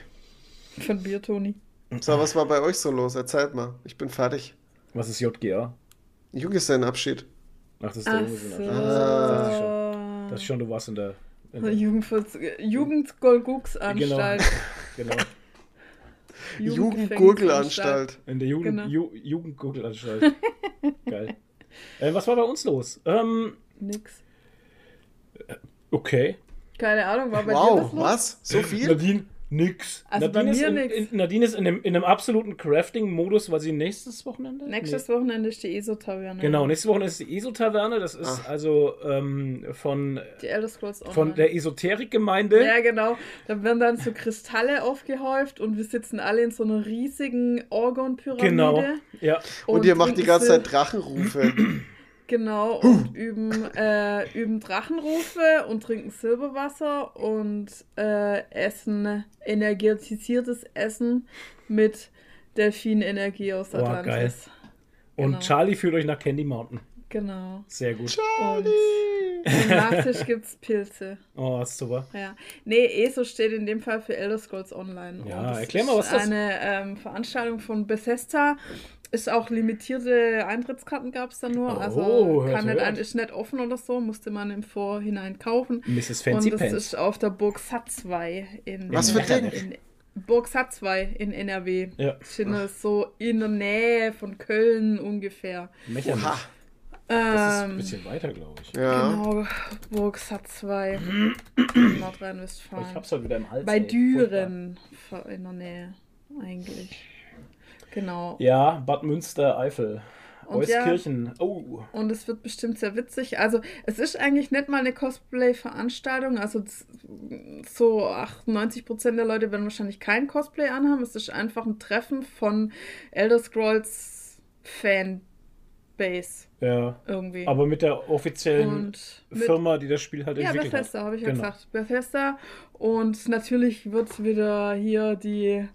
Speaker 5: Von Biertoni.
Speaker 2: So, was war bei euch so los? Erzählt mal. Ich bin fertig.
Speaker 4: Was ist JGA?
Speaker 2: Junggesellenabschied.
Speaker 4: Ach, das ist der
Speaker 5: Ach
Speaker 4: Junge.
Speaker 5: so.
Speaker 4: Dachte ich schon. Dachte ich schon, du warst in der. In der
Speaker 5: Jugendvolks Jugendgolgux-Anstalt.
Speaker 4: genau.
Speaker 2: Jugendgurgelanstalt.
Speaker 4: In der Jugend,
Speaker 5: Genau.
Speaker 4: Ju Jugendgurgelanstalt. Geil. Äh, was war bei uns los? Ähm,
Speaker 5: Nix.
Speaker 4: Okay.
Speaker 5: Keine Ahnung, war bei dir
Speaker 2: Wow,
Speaker 5: das los?
Speaker 2: was? So viel?
Speaker 4: Nadine, nix.
Speaker 5: Also bei
Speaker 4: Nadine, ist
Speaker 5: mir
Speaker 4: in,
Speaker 5: nix.
Speaker 4: in, Nadine ist in einem, in einem absoluten Crafting-Modus, weil sie nächstes Wochenende?
Speaker 5: Nächstes Wochenende ist die ESO-Taverne.
Speaker 4: Genau, nächstes Wochenende ist die ESO-Taverne. Das ist
Speaker 2: Ach.
Speaker 4: also ähm, von,
Speaker 5: Die Elder Scrolls Online.
Speaker 4: von der Esoterik-Gemeinde.
Speaker 5: Ja, genau. Da werden dann so Kristalle aufgehäuft und wir sitzen alle in so einer riesigen Orgon-Pyramide.
Speaker 4: Genau. Ja.
Speaker 2: Und ihr macht die ganze Zeit Drachenrufe.
Speaker 5: Genau, und üben, äh, üben Drachenrufe und trinken Silberwasser und äh, essen energetisiertes Essen mit Delfinenergie aus
Speaker 4: Boah,
Speaker 5: Atlantis.
Speaker 4: Und
Speaker 5: Genau.
Speaker 4: Charlie führt euch nach Candy Mountain.
Speaker 5: Genau.
Speaker 4: Sehr gut.
Speaker 5: Und im Nachtisch gibt's Pilze.
Speaker 4: Oh, super.
Speaker 5: Ja. Nee, ESO steht in dem Fall für Elder Scrolls Online.
Speaker 4: Ja, erklär mal, was
Speaker 5: ist
Speaker 4: das-
Speaker 5: eine ähm, Veranstaltung von Bethesda. Ist auch limitierte Eintrittskarten gab es da nur.
Speaker 4: Oh,
Speaker 5: also
Speaker 4: hört,
Speaker 5: kann nicht,
Speaker 4: hört.
Speaker 5: ein- ist nicht offen oder so, musste man im Vorhinein kaufen.
Speaker 4: Mrs. Fancy
Speaker 5: Und das
Speaker 4: Pants.
Speaker 5: ist auf der Burg Satzwey in
Speaker 2: Was für Ding?
Speaker 5: in, Burg Satzwey in NRW.
Speaker 4: Ja.
Speaker 5: Das so in der Nähe von Köln ungefähr.
Speaker 4: Mechernich.
Speaker 2: Oha.
Speaker 4: Das ist ein
Speaker 5: Ähm,
Speaker 4: bisschen weiter, glaube ich.
Speaker 2: Ja.
Speaker 5: Genau, Burg Satzwey in Nordrhein-Westfalen.
Speaker 4: Ich hab's halt wieder im Hals.
Speaker 5: Bei
Speaker 4: ey.
Speaker 5: Düren in der Nähe, eigentlich. Genau.
Speaker 4: Ja, Bad Münster, Eifel.
Speaker 5: Und ja-
Speaker 4: Euskirchen. Oh.
Speaker 5: Und es wird bestimmt sehr witzig. Also, es ist eigentlich nicht mal eine Cosplay-Veranstaltung. Also, so 98% der Leute werden wahrscheinlich kein Cosplay anhaben. Es ist einfach ein Treffen von Elder Scrolls Fanbase,
Speaker 4: Ja.
Speaker 5: irgendwie.
Speaker 4: Aber mit der offiziellen
Speaker 5: und mit,
Speaker 4: Firma, die das Spiel halt
Speaker 5: ja,
Speaker 4: entwickelt
Speaker 5: Bethesda,
Speaker 4: hat.
Speaker 5: habe ich ja
Speaker 4: Genau.
Speaker 5: gesagt. Bethesda. Und natürlich wird wieder hier die,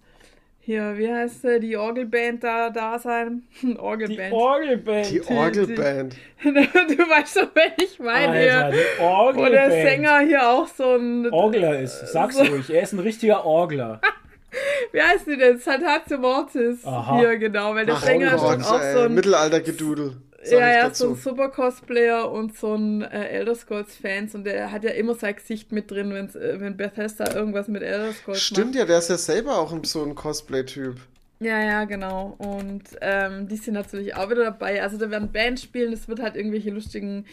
Speaker 5: hier, wie heißt sie, die Orgelband da, da sein.
Speaker 4: Die
Speaker 5: Orgelband.
Speaker 4: Orgelband.
Speaker 2: Die Orgelband.
Speaker 5: du weißt schon, wen ich meine.
Speaker 4: Alter,
Speaker 5: hier.
Speaker 4: die Orgelband.
Speaker 5: Wo der Sänger hier auch so ein.
Speaker 4: Orgler ist. Sag's
Speaker 5: so-
Speaker 4: ruhig. Er ist ein richtiger Orgler.
Speaker 5: Wie heißt die denn? Saltatio Mortis.
Speaker 4: Aha.
Speaker 5: Hier, genau. Weil der
Speaker 2: Ach,
Speaker 5: Sänger ist auch
Speaker 2: ey,
Speaker 5: so ein.
Speaker 2: Mittelaltergedudel.
Speaker 5: Ja, ja,
Speaker 2: dazu.
Speaker 5: so ein super Cosplayer und so ein äh, Elder Scrolls Fans und der hat ja immer sein Gesicht mit drin, wenn's, äh, wenn Bethesda irgendwas mit Elder Scrolls
Speaker 2: Stimmt
Speaker 5: macht.
Speaker 2: ja, der ist ja selber auch so ein Cosplay-Typ.
Speaker 5: Ja, ja, genau. Und ähm, die sind natürlich auch wieder dabei. Also da werden Bands spielen, es wird halt irgendwelche lustigen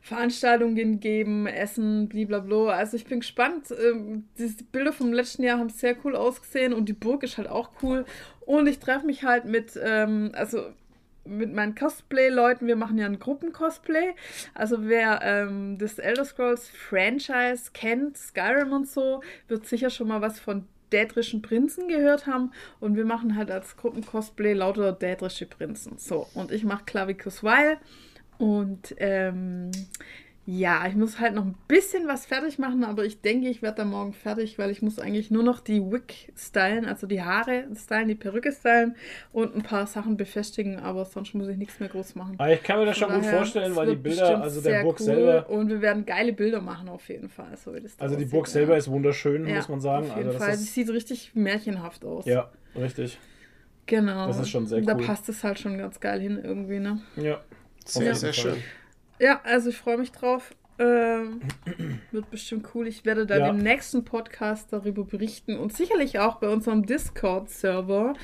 Speaker 5: Veranstaltungen geben, Essen, blablabla. Also ich bin gespannt. Ähm, die Bilder vom letzten Jahr haben sehr cool ausgesehen und die Burg ist halt auch cool. Und ich treffe mich halt mit, ähm, also mit meinen Cosplay-Leuten, wir machen ja ein Gruppen-Cosplay. Also wer ähm, das Elder Scrolls Franchise kennt, Skyrim und so, wird sicher schon mal was von dädrischen Prinzen gehört haben. Und wir machen halt als Gruppen-Cosplay lauter dädrische Prinzen. So, und ich mache Clavicus Weil. Und ähm, ja, ich muss halt noch ein bisschen was fertig machen, aber ich denke, ich werde da morgen fertig, weil ich muss eigentlich nur noch die Wig stylen, also die Haare stylen, die Perücke stylen und ein paar Sachen befestigen, aber sonst muss ich nichts mehr groß machen.
Speaker 4: Aber ich kann mir das schon
Speaker 5: Von
Speaker 4: gut
Speaker 5: daher,
Speaker 4: vorstellen, weil die Bilder, also der
Speaker 5: sehr
Speaker 4: Burg
Speaker 5: cool
Speaker 4: selber,
Speaker 5: Und wir werden geile Bilder machen auf jeden Fall. So wie das da
Speaker 4: also die Burg
Speaker 5: ja.
Speaker 4: selber ist wunderschön,
Speaker 5: Ja,
Speaker 4: muss man sagen.
Speaker 5: Auf jeden
Speaker 4: Also
Speaker 5: Fall.
Speaker 4: das
Speaker 5: Sie sieht richtig märchenhaft aus.
Speaker 4: ja, richtig.
Speaker 5: Genau.
Speaker 4: Das ist schon sehr
Speaker 5: Da
Speaker 4: cool.
Speaker 5: passt es halt schon ganz geil hin irgendwie, ne?
Speaker 4: Ja.
Speaker 2: Sehr, sehr
Speaker 4: Fall.
Speaker 2: schön.
Speaker 5: Ja, also ich freue mich drauf. Ähm, wird bestimmt cool. Ich werde dann
Speaker 4: Ja.
Speaker 5: im nächsten Podcast darüber berichten und sicherlich auch bei unserem Discord-Server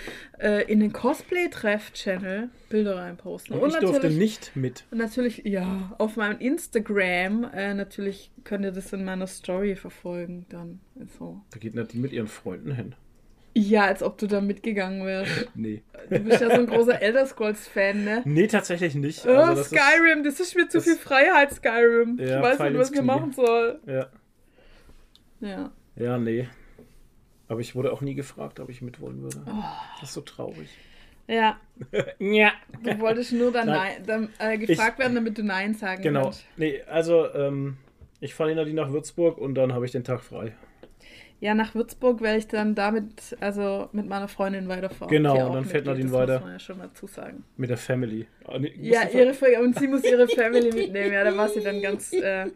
Speaker 5: äh, in den Cosplay-Treff-Channel Bilder reinposten.
Speaker 4: Und ich durfte nicht mit.
Speaker 5: Natürlich, ja, auf meinem Instagram, äh, natürlich könnt ihr das in meiner Story verfolgen dann. So.
Speaker 4: Da geht Nadine mit ihren Freunden hin.
Speaker 5: Ja, als ob du da mitgegangen wärst.
Speaker 4: Nee.
Speaker 5: Du bist ja so ein großer Elder Scrolls-Fan, ne?
Speaker 4: Nee, tatsächlich nicht.
Speaker 5: Oh,
Speaker 4: Also das ist-
Speaker 5: Skyrim, das ist mir zu viel Freiheit, Skyrim.
Speaker 4: Ja,
Speaker 5: ich weiß
Speaker 4: Pfeil
Speaker 5: nicht, was ich machen soll.
Speaker 4: Ja.
Speaker 5: Ja.
Speaker 4: Ja, nee. Aber ich wurde auch nie gefragt, ob ich mitwollen würde.
Speaker 5: Oh.
Speaker 4: Das ist so traurig.
Speaker 5: Ja,
Speaker 4: Ja.
Speaker 5: du wolltest nur dann,
Speaker 4: Nein.
Speaker 5: Nein, dann äh, gefragt werden, damit du Nein sagen
Speaker 4: Genau.
Speaker 5: kannst.
Speaker 4: Nee, also, ähm, ich fahre in nach Würzburg und dann habe ich den Tag frei.
Speaker 5: Ja, nach Würzburg werde ich dann damit, also mit meiner Freundin weiterfahren.
Speaker 4: Genau, und dann fährt Nadine
Speaker 5: das
Speaker 4: weiter.
Speaker 5: Muss man ja schon dazu sagen.
Speaker 4: Mit der Family. Ah, nee,
Speaker 5: Ja, ihre Fa- und sie muss ihre Family mitnehmen. Ja, da war sie dann ganz, äh,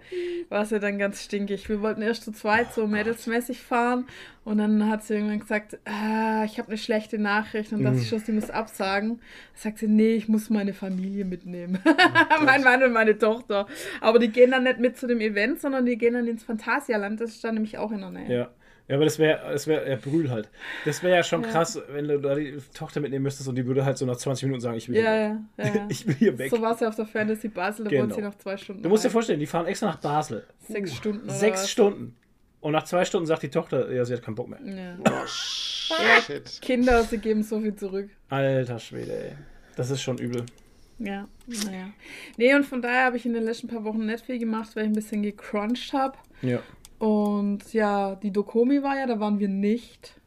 Speaker 5: war sie dann ganz stinkig. Wir wollten erst zu zweit so mädelsmäßig fahren und dann hat sie irgendwann gesagt, ah, ich habe eine schlechte Nachricht und
Speaker 4: Mhm.
Speaker 5: dass ich schon, sie muss absagen. Da sagt sie, nee, ich muss meine Familie mitnehmen. mein Mann und meine Tochter. Aber die gehen dann nicht mit zu dem Event, sondern die gehen dann ins Phantasialand. Das ist dann nämlich auch in der Nähe.
Speaker 4: Ja. Ja, aber das wäre, das wäre, ja, Brühl halt. Das wäre ja schon
Speaker 5: Ja.
Speaker 4: krass, wenn du da die Tochter mitnehmen müsstest und die würde halt so nach 20 Minuten sagen, ich will hier
Speaker 5: Ja,
Speaker 4: weg.
Speaker 5: ja, ja, ja.
Speaker 4: Ich will hier weg.
Speaker 5: So war es ja auf der Fantasy Basel, da
Speaker 4: Genau.
Speaker 5: sie noch zwei Stunden.
Speaker 4: Du musst dir
Speaker 5: rein.
Speaker 4: vorstellen, die fahren extra nach Basel.
Speaker 5: Sechs Stunden. Oder
Speaker 4: Sechs? Stunden. Und nach zwei Stunden sagt die Tochter, ja, sie hat keinen Bock mehr.
Speaker 5: Ja.
Speaker 2: Oh, shit.
Speaker 5: Kinder, sie geben so viel zurück.
Speaker 4: Alter Schwede, ey. Das ist schon übel.
Speaker 5: Ja, naja. Nee, und von daher habe ich in den letzten paar Wochen nicht viel gemacht, weil ich ein bisschen gecrunched habe.
Speaker 4: Ja.
Speaker 5: Und ja, die Dokomi war ja, da waren wir nicht.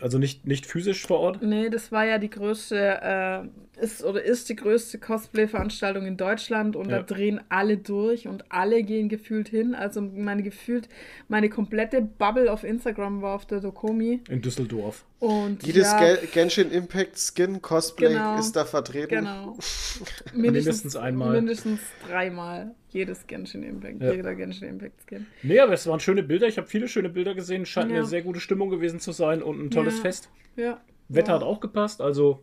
Speaker 4: Also nicht, nicht physisch vor Ort?
Speaker 5: Nee, das war ja die größte, äh, ist oder ist die größte Cosplay-Veranstaltung in Deutschland und
Speaker 4: Ja.
Speaker 5: da drehen alle durch und alle gehen gefühlt hin. Also meine gefühlt, meine komplette Bubble auf Instagram war auf der Dokomi.
Speaker 4: In Düsseldorf.
Speaker 5: Und
Speaker 2: Jedes
Speaker 5: ja,
Speaker 2: Ge Genshin Impact Skin Cosplay
Speaker 5: Genau.
Speaker 2: ist da vertreten.
Speaker 5: Genau.
Speaker 4: Mindestens einmal.
Speaker 5: Mindestens dreimal. Jedes Genshin Impact.
Speaker 4: Ja.
Speaker 5: Jeder Genshin Impact Skin.
Speaker 4: Nee, aber es waren schöne Bilder. Ich habe viele schöne Bilder gesehen. Scheint
Speaker 5: Ja.
Speaker 4: eine sehr gute Stimmung gewesen zu sein und ein tolles
Speaker 5: Ja.
Speaker 4: Fest.
Speaker 5: Ja.
Speaker 4: Wetter
Speaker 5: ja.
Speaker 4: hat auch gepasst. Also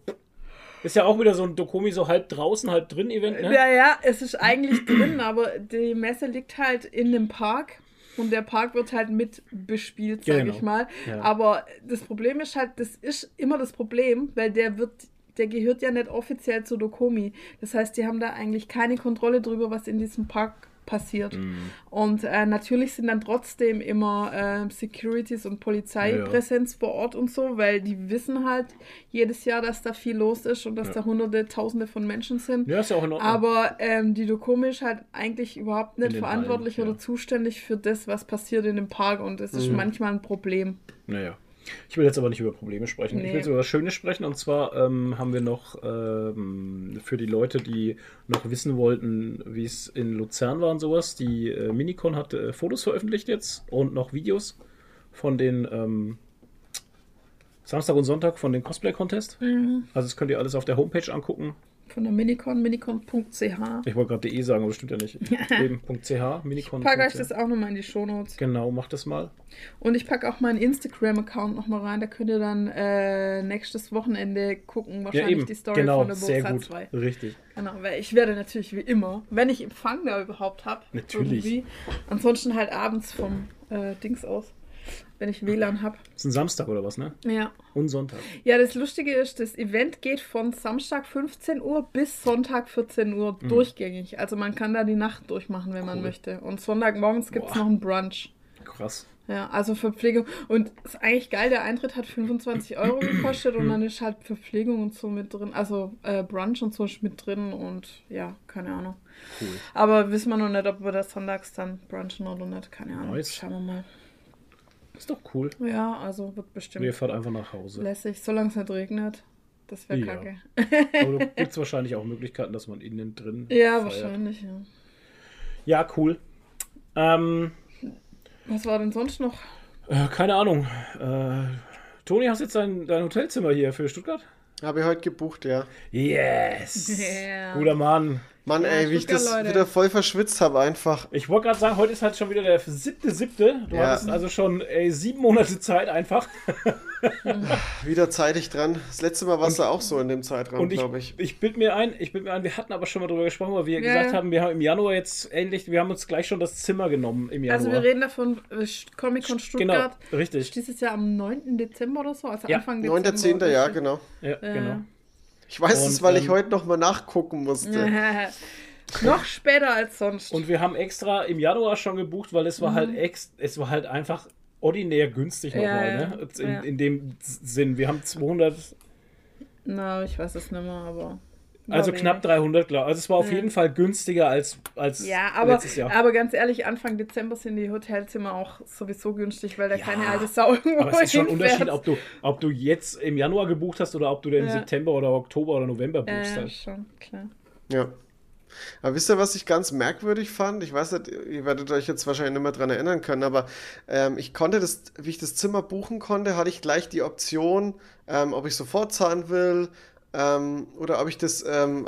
Speaker 4: ist ja auch wieder so ein Dokomi, so halb draußen, halb drin Event. Ne?
Speaker 5: Ja, ja, es ist eigentlich drin, aber die Messe liegt halt in einem Park. Und der Park wird halt mit bespielt, sag
Speaker 4: Genau.
Speaker 5: ich mal.
Speaker 4: Ja.
Speaker 5: Aber das Problem ist halt, das ist immer das Problem, weil der wird, der gehört ja nicht offiziell zu Dokomi. Das heißt, die haben da eigentlich keine Kontrolle drüber, was in diesem Park passiert.
Speaker 4: Mhm.
Speaker 5: Und äh, natürlich sind dann trotzdem immer äh, Securities und Polizeipräsenz vor Ort und so, weil die wissen halt jedes Jahr, dass da viel los ist und dass
Speaker 4: Ja.
Speaker 5: da hunderte, tausende von Menschen sind.
Speaker 4: Ja, ist ja auch in Ordnung.
Speaker 5: Aber ähm, die Dokomi ist halt eigentlich überhaupt nicht verantwortlich
Speaker 4: ja.
Speaker 5: oder zuständig für das, was passiert in dem Park und das ist
Speaker 2: Mhm.
Speaker 5: manchmal ein Problem.
Speaker 4: naja. Ich will jetzt aber nicht über Probleme sprechen. Ich
Speaker 5: Nee.
Speaker 4: will jetzt über das Schöne sprechen. Und zwar ähm, haben wir noch ähm, für die Leute, die noch wissen wollten, wie es in Luzern war und sowas, die äh, Minicon hat äh, Fotos veröffentlicht jetzt und noch Videos von den ähm, Samstag und Sonntag von den Cosplay-Contest.
Speaker 5: Mhm.
Speaker 4: Also das könnt ihr alles auf der Homepage angucken.
Speaker 5: Von der Minicon, minicon.ch.
Speaker 4: Ich wollte gerade .de sagen, aber das stimmt ja nicht. Eben .ch, Minicon.
Speaker 5: Pack euch das auch nochmal in die Shownotes.
Speaker 4: Genau, macht das mal.
Speaker 5: Und ich packe auch meinen Instagram-Account nochmal rein. Da könnt ihr dann äh, nächstes Wochenende gucken.
Speaker 4: Ja,
Speaker 5: Wahrscheinlich
Speaker 4: eben.
Speaker 5: die Story
Speaker 4: genau,
Speaker 5: von der
Speaker 4: sehr
Speaker 5: Bursa
Speaker 4: gut.
Speaker 5: 2.
Speaker 4: Richtig.
Speaker 5: Genau, weil ich werde natürlich wie immer, wenn ich Empfang da überhaupt habe,
Speaker 4: Natürlich.
Speaker 5: Ansonsten halt abends vom äh, Dings aus, wenn ich WLAN habe.
Speaker 4: Ist ein Samstag oder was, ne?
Speaker 5: Ja.
Speaker 4: Und Sonntag.
Speaker 5: Ja, das Lustige ist, das Event geht von Samstag 15 Uhr bis Sonntag 14 Uhr durchgängig. Also man kann da die Nacht durchmachen, wenn man
Speaker 4: Mhm. Cool.
Speaker 5: möchte. Und Sonntagmorgens gibt es noch einen Brunch.
Speaker 4: Krass.
Speaker 5: Ja, also Verpflegung. Und ist eigentlich geil, der Eintritt hat 25 Euro gekostet und dann ist halt Verpflegung und so mit drin. Also äh, Brunch und so ist mit drin und ja, keine Ahnung.
Speaker 4: Cool.
Speaker 5: Aber wissen wir noch nicht, ob wir das sonntags dann brunchen oder nicht. Keine Ahnung.
Speaker 4: Nice.
Speaker 5: Schauen wir mal.
Speaker 4: Ist doch cool.
Speaker 5: Ja, also wird bestimmt
Speaker 4: ihr fahrt einfach nach Hause.
Speaker 5: lässig, solange es nicht regnet. Das wäre
Speaker 4: Ja.
Speaker 5: kacke.
Speaker 4: Aber da gibt es wahrscheinlich auch Möglichkeiten, dass man innen drin.
Speaker 5: Ja,
Speaker 4: feiert.
Speaker 5: wahrscheinlich, ja.
Speaker 4: Ja, cool. Ähm,
Speaker 5: Was war denn sonst noch?
Speaker 4: äh, keine Ahnung. Äh, Toni, hast jetzt dein, dein Hotelzimmer hier für Stuttgart?
Speaker 2: Habe ich heute gebucht, ja.
Speaker 4: Yes!
Speaker 5: Ja.
Speaker 4: Guter Mann.
Speaker 2: Mann,
Speaker 5: Ja,
Speaker 2: ey, wie ich das
Speaker 5: Leute.
Speaker 2: wieder voll verschwitzt habe, einfach.
Speaker 4: Ich wollte gerade sagen, heute ist halt schon wieder der siebte, siebte. Du
Speaker 2: Ja.
Speaker 4: hattest also schon ey, sieben Monate Zeit einfach.
Speaker 2: Wieder zeitig dran. Das letzte Mal war es da auch so in dem Zeitraum, glaube ich.
Speaker 4: ich bild mir ein, ich bild mir ein, wir hatten aber schon mal drüber gesprochen, weil wir
Speaker 5: Ja,
Speaker 4: gesagt haben, wir haben im Januar jetzt ähnlich, wir haben uns gleich schon das Zimmer genommen im Januar.
Speaker 5: Also wir reden davon, äh, Comic-Con Stuttgart.
Speaker 4: Genau, richtig.
Speaker 5: Ist dieses Jahr am 9. Dezember oder so? Also
Speaker 4: Ja.
Speaker 5: Anfang Dezember.
Speaker 2: 9.10. Ja, genau.
Speaker 4: Ja,
Speaker 5: Ja.
Speaker 4: genau.
Speaker 2: Ich weiß es, weil ich
Speaker 4: ähm,
Speaker 2: heute nochmal nachgucken musste.
Speaker 5: Noch später als sonst.
Speaker 4: Und wir haben extra im Januar schon gebucht, weil es war halt ex, es war halt einfach ordinär günstig
Speaker 5: Mhm. Ja,
Speaker 4: nochmal,
Speaker 5: ja,
Speaker 4: ne? In,
Speaker 5: ja.
Speaker 4: in dem Sinn. Wir haben 200,
Speaker 5: Na, ich weiß es nicht mehr, aber.
Speaker 4: Also
Speaker 5: wenig.
Speaker 4: knapp 300, glaube Also es war auf
Speaker 5: Ja.
Speaker 4: jeden Fall günstiger als, als
Speaker 5: Ja, aber,
Speaker 4: letztes Jahr.
Speaker 5: aber ganz ehrlich, Anfang Dezember sind die Hotelzimmer auch sowieso günstig, weil da
Speaker 4: Ja,
Speaker 5: keine alte Sau irgendwo
Speaker 4: Aber es ist schon ein. Unterschied, ob du, ob du jetzt im Januar gebucht hast oder ob du den im
Speaker 5: Ja.
Speaker 4: September oder Oktober oder November buchst.
Speaker 5: ja,
Speaker 4: halt.
Speaker 5: schon, klar.
Speaker 2: Ja. Aber wisst ihr, was ich ganz merkwürdig fand? Ich weiß nicht, ihr werdet euch jetzt wahrscheinlich nicht mehr dran erinnern können, aber ähm, ich konnte das, wie ich das Zimmer buchen konnte, hatte ich gleich die Option, ähm, ob ich sofort zahlen will ähm, oder ob ich das ähm,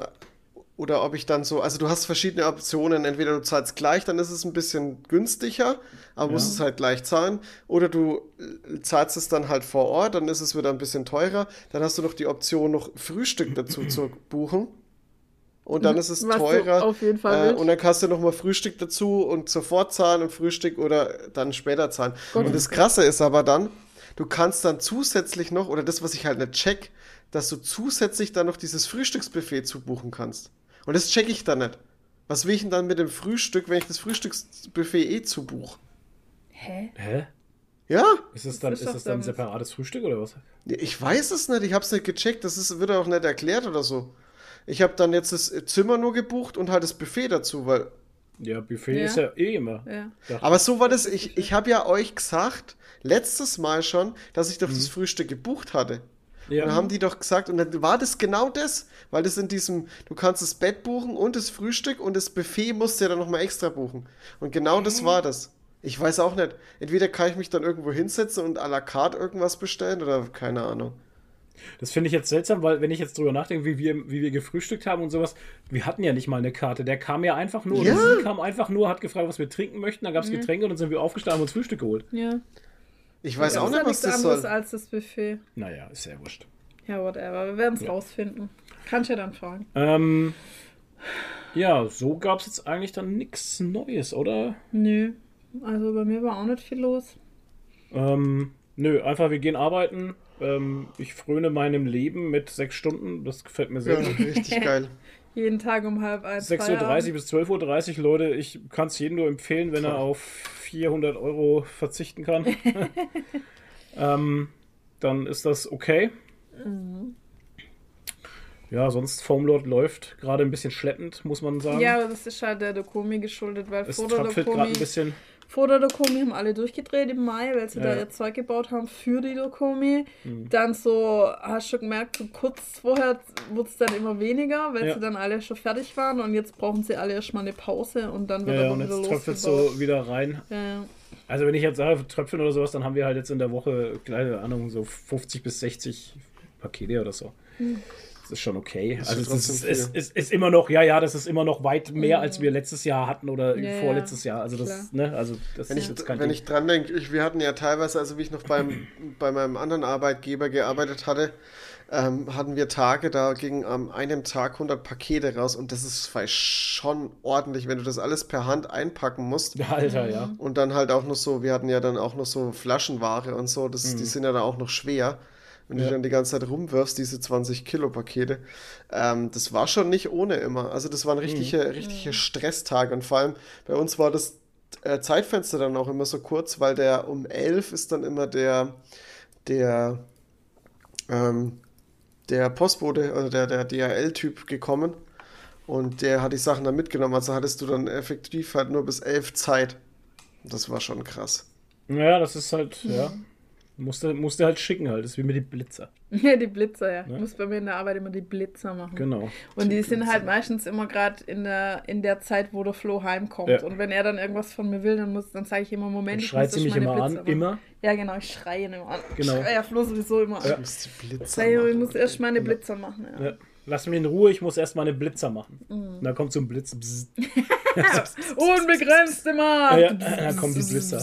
Speaker 2: oder ob ich dann so, also du hast verschiedene Optionen, entweder du zahlst gleich, dann ist es ein bisschen günstiger, aber musst es halt gleich zahlen, oder du äh, zahlst es dann halt vor Ort, dann ist es wieder ein bisschen teurer, dann hast du noch die Option, noch Frühstück dazu zu buchen. Und dann ist es
Speaker 5: Was
Speaker 2: teurer.
Speaker 5: auf jeden Fall
Speaker 2: äh, und dann kannst du noch mal Frühstück dazu und sofort zahlen und Frühstück oder dann später zahlen. Und das Krasse ist aber dann, du kannst dann zusätzlich noch, oder das, was ich halt nicht check, dass du zusätzlich dann noch dieses Frühstücksbuffet zubuchen kannst. Und das check ich dann nicht. Was will ich denn dann mit dem Frühstück, wenn ich das Frühstücksbuffet eh zubuche?
Speaker 5: Hä?
Speaker 4: Hä?
Speaker 2: Ja,
Speaker 4: Ist das dann,
Speaker 5: ist
Speaker 4: das dann ein separates Frühstück oder was?
Speaker 2: ich weiß es nicht, ich hab's nicht gecheckt, das ist, wird auch nicht erklärt oder so. Ich habe dann jetzt das Zimmer nur gebucht und halt das Buffet dazu, weil
Speaker 4: Ja, Buffet
Speaker 5: Ja.
Speaker 4: ist ja eh immer.
Speaker 5: Ja.
Speaker 2: Aber so war das, ich, ich habe ja euch gesagt, letztes Mal schon, dass ich doch
Speaker 4: Mhm.
Speaker 2: das Frühstück gebucht hatte.
Speaker 4: Ja.
Speaker 2: Und dann haben die doch gesagt, und dann war das genau das, weil das in diesem, du kannst das Bett buchen und das Frühstück und das Buffet musst du ja dann nochmal extra buchen. Und genau das war das. Ich weiß auch nicht. Entweder kann ich mich dann irgendwo hinsetzen und à la carte irgendwas bestellen oder keine Ahnung.
Speaker 4: Das finde ich jetzt seltsam, weil wenn ich jetzt drüber nachdenke, wie wir, wie wir gefrühstückt haben und sowas, wir hatten ja nicht mal eine Karte. Der kam ja einfach nur,
Speaker 2: Ja.
Speaker 4: oder sie kam einfach nur, hat gefragt, was wir trinken möchten, dann gab es Getränke und dann sind wir aufgestanden und uns Frühstück geholt.
Speaker 5: Ja.
Speaker 2: Ich weiß
Speaker 5: das
Speaker 2: auch nicht, was
Speaker 5: nichts
Speaker 2: das
Speaker 5: anderes
Speaker 2: soll.
Speaker 5: als das Buffet.
Speaker 4: Naja, ist ja wurscht.
Speaker 5: Ja, whatever. Wir werden es
Speaker 4: Ja.
Speaker 5: rausfinden. Kannst ja dann fragen.
Speaker 4: Ähm, ja, so gab es jetzt eigentlich dann nichts Neues, oder?
Speaker 5: Nö. Also bei mir war auch nicht viel los.
Speaker 4: Ähm, nö, einfach wir gehen arbeiten. Ähm, ich fröne meinem Leben mit sechs Stunden. Das gefällt mir sehr
Speaker 2: Ja,
Speaker 4: gut.
Speaker 2: richtig geil.
Speaker 5: Jeden Tag um halb eins.
Speaker 4: 6.30 Uhr bis 12.30 Uhr, Leute. Ich kann es jedem nur empfehlen, wenn er auf 400 Euro verzichten kann. ähm, dann ist das okay. Ja, sonst Foamlord läuft gerade ein bisschen schleppend, muss man sagen.
Speaker 5: Ja, aber das ist halt der Dokomi geschuldet, weil
Speaker 4: es
Speaker 5: vor der
Speaker 4: tröpfelt gerade ein bisschen.
Speaker 5: Vor der Dokomi haben alle durchgedreht im Mai, weil sie da
Speaker 4: Ja.
Speaker 5: ihr Zeug gebaut haben für die Dokomi.
Speaker 4: Mhm.
Speaker 5: Dann so, hast du gemerkt, so kurz vorher wurde es dann immer weniger, weil
Speaker 4: Ja.
Speaker 5: sie dann alle schon fertig waren und jetzt brauchen sie alle erstmal eine Pause und dann wird
Speaker 4: Ja,
Speaker 5: aber
Speaker 4: und
Speaker 5: wieder
Speaker 4: jetzt tröpfelt
Speaker 5: losgebaut.
Speaker 4: so wieder rein.
Speaker 5: Ja.
Speaker 4: Also wenn ich jetzt sage, tröpfeln oder sowas, dann haben wir halt jetzt in der Woche, keine Ahnung, so 50 bis 60 Pakete oder so. Das ist schon okay.
Speaker 2: ist
Speaker 4: also es ist,
Speaker 2: viel.
Speaker 4: ist, ist immer noch, ja, ja, das ist immer noch weit mehr, als wir letztes Jahr hatten oder
Speaker 5: Ja,
Speaker 4: vorletztes Jahr. Also
Speaker 5: klar.
Speaker 4: das, ne, also das
Speaker 2: Wenn
Speaker 4: ist
Speaker 2: ich,
Speaker 4: jetzt kein
Speaker 2: wenn
Speaker 4: Ding.
Speaker 2: ich dran denke, ich, wir hatten ja teilweise, also wie ich noch beim, bei meinem anderen Arbeitgeber gearbeitet hatte, ähm, hatten wir Tage, da gingen an einem Tag 100 Pakete raus und das ist schon ordentlich, wenn du das alles per Hand einpacken musst.
Speaker 4: Alter, ja.
Speaker 2: Und dann halt auch noch so, wir hatten ja dann auch noch so Flaschenware und so, das, die sind ja dann auch noch schwer. Wenn du
Speaker 4: Ja.
Speaker 2: die dann die ganze Zeit rumwirfst, diese 20 Kilo Pakete. Ähm, das war schon nicht ohne immer. Also das waren richtige, richtige Stresstage. Und vor allem bei uns war das äh, Zeitfenster dann auch immer so kurz, weil der um 11 ist dann immer der, der, ähm, der Postbote, also der, der DHL-Typ gekommen. Und der hat die Sachen dann mitgenommen. Also hattest du dann effektiv halt nur bis 11 Zeit. Das war schon krass.
Speaker 4: Ja, das ist halt, ja. Musste, musste halt schicken halt. Das ist wie mit den Blitzer.
Speaker 5: Ja, die Blitzer, ja.
Speaker 4: Ne?
Speaker 5: Ich muss bei mir in der Arbeit immer die Blitzer machen.
Speaker 4: Genau.
Speaker 5: Und die sind halt meistens immer gerade in der, in der Zeit, wo der Flo heimkommt.
Speaker 4: Ja.
Speaker 5: Und wenn er dann irgendwas von mir will, dann, muss, dann sage ich immer, Moment,
Speaker 4: Dann
Speaker 5: ich
Speaker 4: schreit
Speaker 5: muss
Speaker 4: sie mich
Speaker 5: meine
Speaker 4: immer
Speaker 5: Blitzer
Speaker 4: an.
Speaker 5: machen.
Speaker 4: Immer.
Speaker 5: Ja, genau, ich schreie ihn immer an.
Speaker 4: Genau.
Speaker 5: Ich schreie ja Flo sowieso immer an.
Speaker 2: Du musst die Blitzer
Speaker 5: Sag ich, ich
Speaker 2: machen.
Speaker 5: muss erst meine Blitzer machen. Ja.
Speaker 4: Ja. Lass mich in Ruhe, ich muss erst meine Blitzer machen.
Speaker 5: Mhm.
Speaker 4: Und dann kommt so ein Blitz.
Speaker 5: Unbegrenzte Macht!
Speaker 4: Ja, da kommen die Blitzer.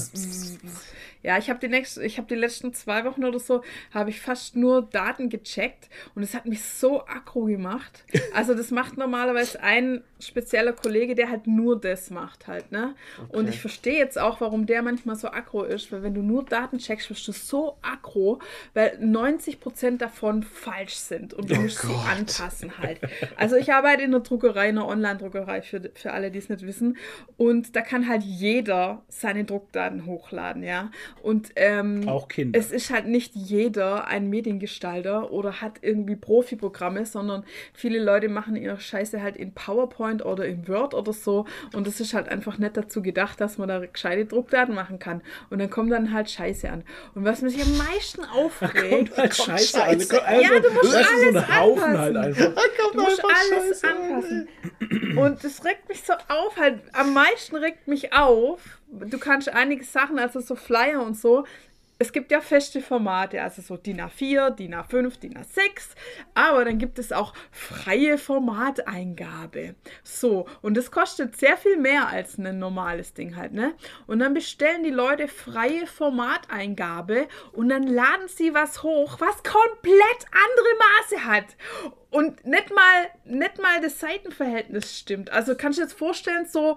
Speaker 5: Ja, ich habe die, ich hab die letzten zwei Wochen oder so, habe ich fast nur Daten gecheckt und es hat mich so aggro gemacht. Also das macht normalerweise ein spezieller Kollege, der halt nur das macht halt, ne? Und ich verstehe jetzt auch, warum der manchmal so aggro ist, weil wenn du nur Daten checkst, wirst du so aggro, weil 90% davon falsch sind und du musst sie anpassen halt. Also ich arbeite in einer Druckerei, in einer Online-Druckerei für, für alle, die es nicht wissen und da kann halt jeder seine Druckdaten hochladen, ja? Und ähm,
Speaker 4: Auch Kinder.
Speaker 5: es ist halt nicht jeder ein Mediengestalter oder hat irgendwie Profiprogramme, sondern viele Leute machen ihre Scheiße halt in PowerPoint oder in Word oder so. Und es ist halt einfach nicht dazu gedacht, dass man da gescheite Druckdaten machen kann. Und dann kommt dann halt Scheiße an. Und was mich am meisten aufregt,
Speaker 4: Kommt halt Scheiße an. Also,
Speaker 5: Ja, du musst
Speaker 4: das ist so
Speaker 5: alles
Speaker 4: ein Haufen
Speaker 5: anpassen.
Speaker 4: halt einfach.
Speaker 5: du musst alles
Speaker 2: Scheiße an,
Speaker 5: anpassen. Und das regt mich so auf, halt am meisten regt mich auf. Du kannst einige Sachen, also so Flyer und so, es gibt ja feste Formate, also so DIN A4, DIN A5, DIN A6, aber dann gibt es auch freie Formateingabe. So, und das kostet sehr viel mehr als ein normales Ding halt, ne? Und dann bestellen die Leute freie Formateingabe und dann laden sie was hoch, was komplett andere Maße hat. Und nicht mal, nicht mal das Seitenverhältnis stimmt. Also kannst du dir jetzt vorstellen, so,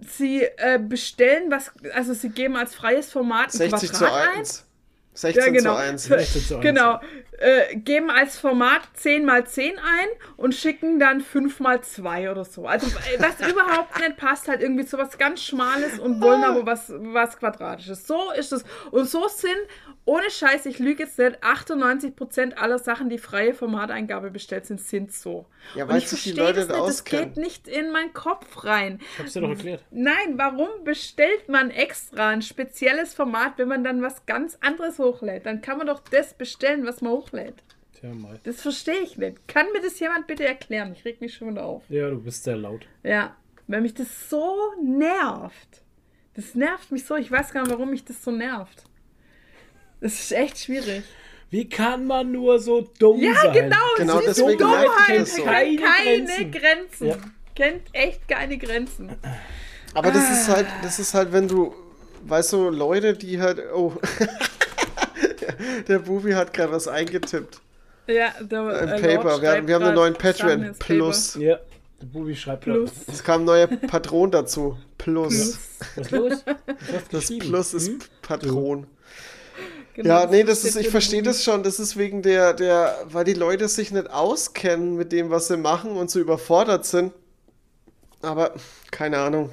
Speaker 5: sie äh, bestellen was, also sie geben als freies Format ein
Speaker 2: 60 zu
Speaker 5: Quadrat ein.
Speaker 2: 1. 16
Speaker 5: Ja, genau.
Speaker 2: zu 1.
Speaker 4: 16 zu 1.
Speaker 5: Genau. Äh, geben als Format 10 mal 10 ein und schicken dann 5 mal 2 oder so. Also äh, was überhaupt nicht passt, halt irgendwie so was ganz Schmales und wollen aber was, was Quadratisches. So ist es. Und so sind, ohne Scheiß, ich lüge jetzt nicht, 98% aller Sachen, die freie Formateingabe bestellt sind, sind so.
Speaker 2: Ja,
Speaker 5: und
Speaker 2: weil
Speaker 5: ich
Speaker 2: sich die
Speaker 5: verstehe
Speaker 2: Leute
Speaker 5: das
Speaker 2: da
Speaker 5: nicht, das geht nicht in meinen Kopf rein.
Speaker 4: Ich hab's dir doch erklärt.
Speaker 5: Nein, warum bestellt man extra ein spezielles Format, wenn man dann was ganz anderes hochlädt? Dann kann man doch das bestellen, was man hochlädt.
Speaker 4: Tja, mal.
Speaker 5: Das verstehe ich nicht. Kann mir das jemand bitte erklären? Ich reg mich schon wieder auf.
Speaker 4: Ja, du bist sehr laut.
Speaker 5: Ja, weil mich das so nervt. Das nervt mich so. Ich weiß gar nicht, warum mich das so nervt. Das ist echt schwierig.
Speaker 4: Wie kann man nur so dumm
Speaker 5: Ja,
Speaker 4: sein?
Speaker 5: genau.
Speaker 2: Genau
Speaker 5: es ist
Speaker 2: deswegen
Speaker 5: Dummheit.
Speaker 2: das so.
Speaker 5: Kennt keine
Speaker 4: Keine
Speaker 5: Grenzen.
Speaker 4: Ja.
Speaker 5: Kennt echt keine Grenzen.
Speaker 2: Aber das ist halt, das ist halt, wenn du, weißt du, Leute, die halt, oh, der Bubi hat gerade was eingetippt
Speaker 5: Ja, der,
Speaker 2: im
Speaker 5: äh,
Speaker 2: Paper. Wir, wir haben einen neuen Patreon Plus.
Speaker 4: Ja, der Bubi schreibt
Speaker 5: Plus.
Speaker 4: grad.
Speaker 2: Es kam ein neuer Patron dazu. Plus.
Speaker 4: Was los? Du
Speaker 2: Das? Plus ist
Speaker 4: Hm?
Speaker 2: Patron.
Speaker 5: Genau,
Speaker 2: Ja, nee, das ist, ich verstehe das schon. Das ist wegen der, der, weil die Leute sich nicht auskennen mit dem, was sie machen und so überfordert sind. Aber keine Ahnung.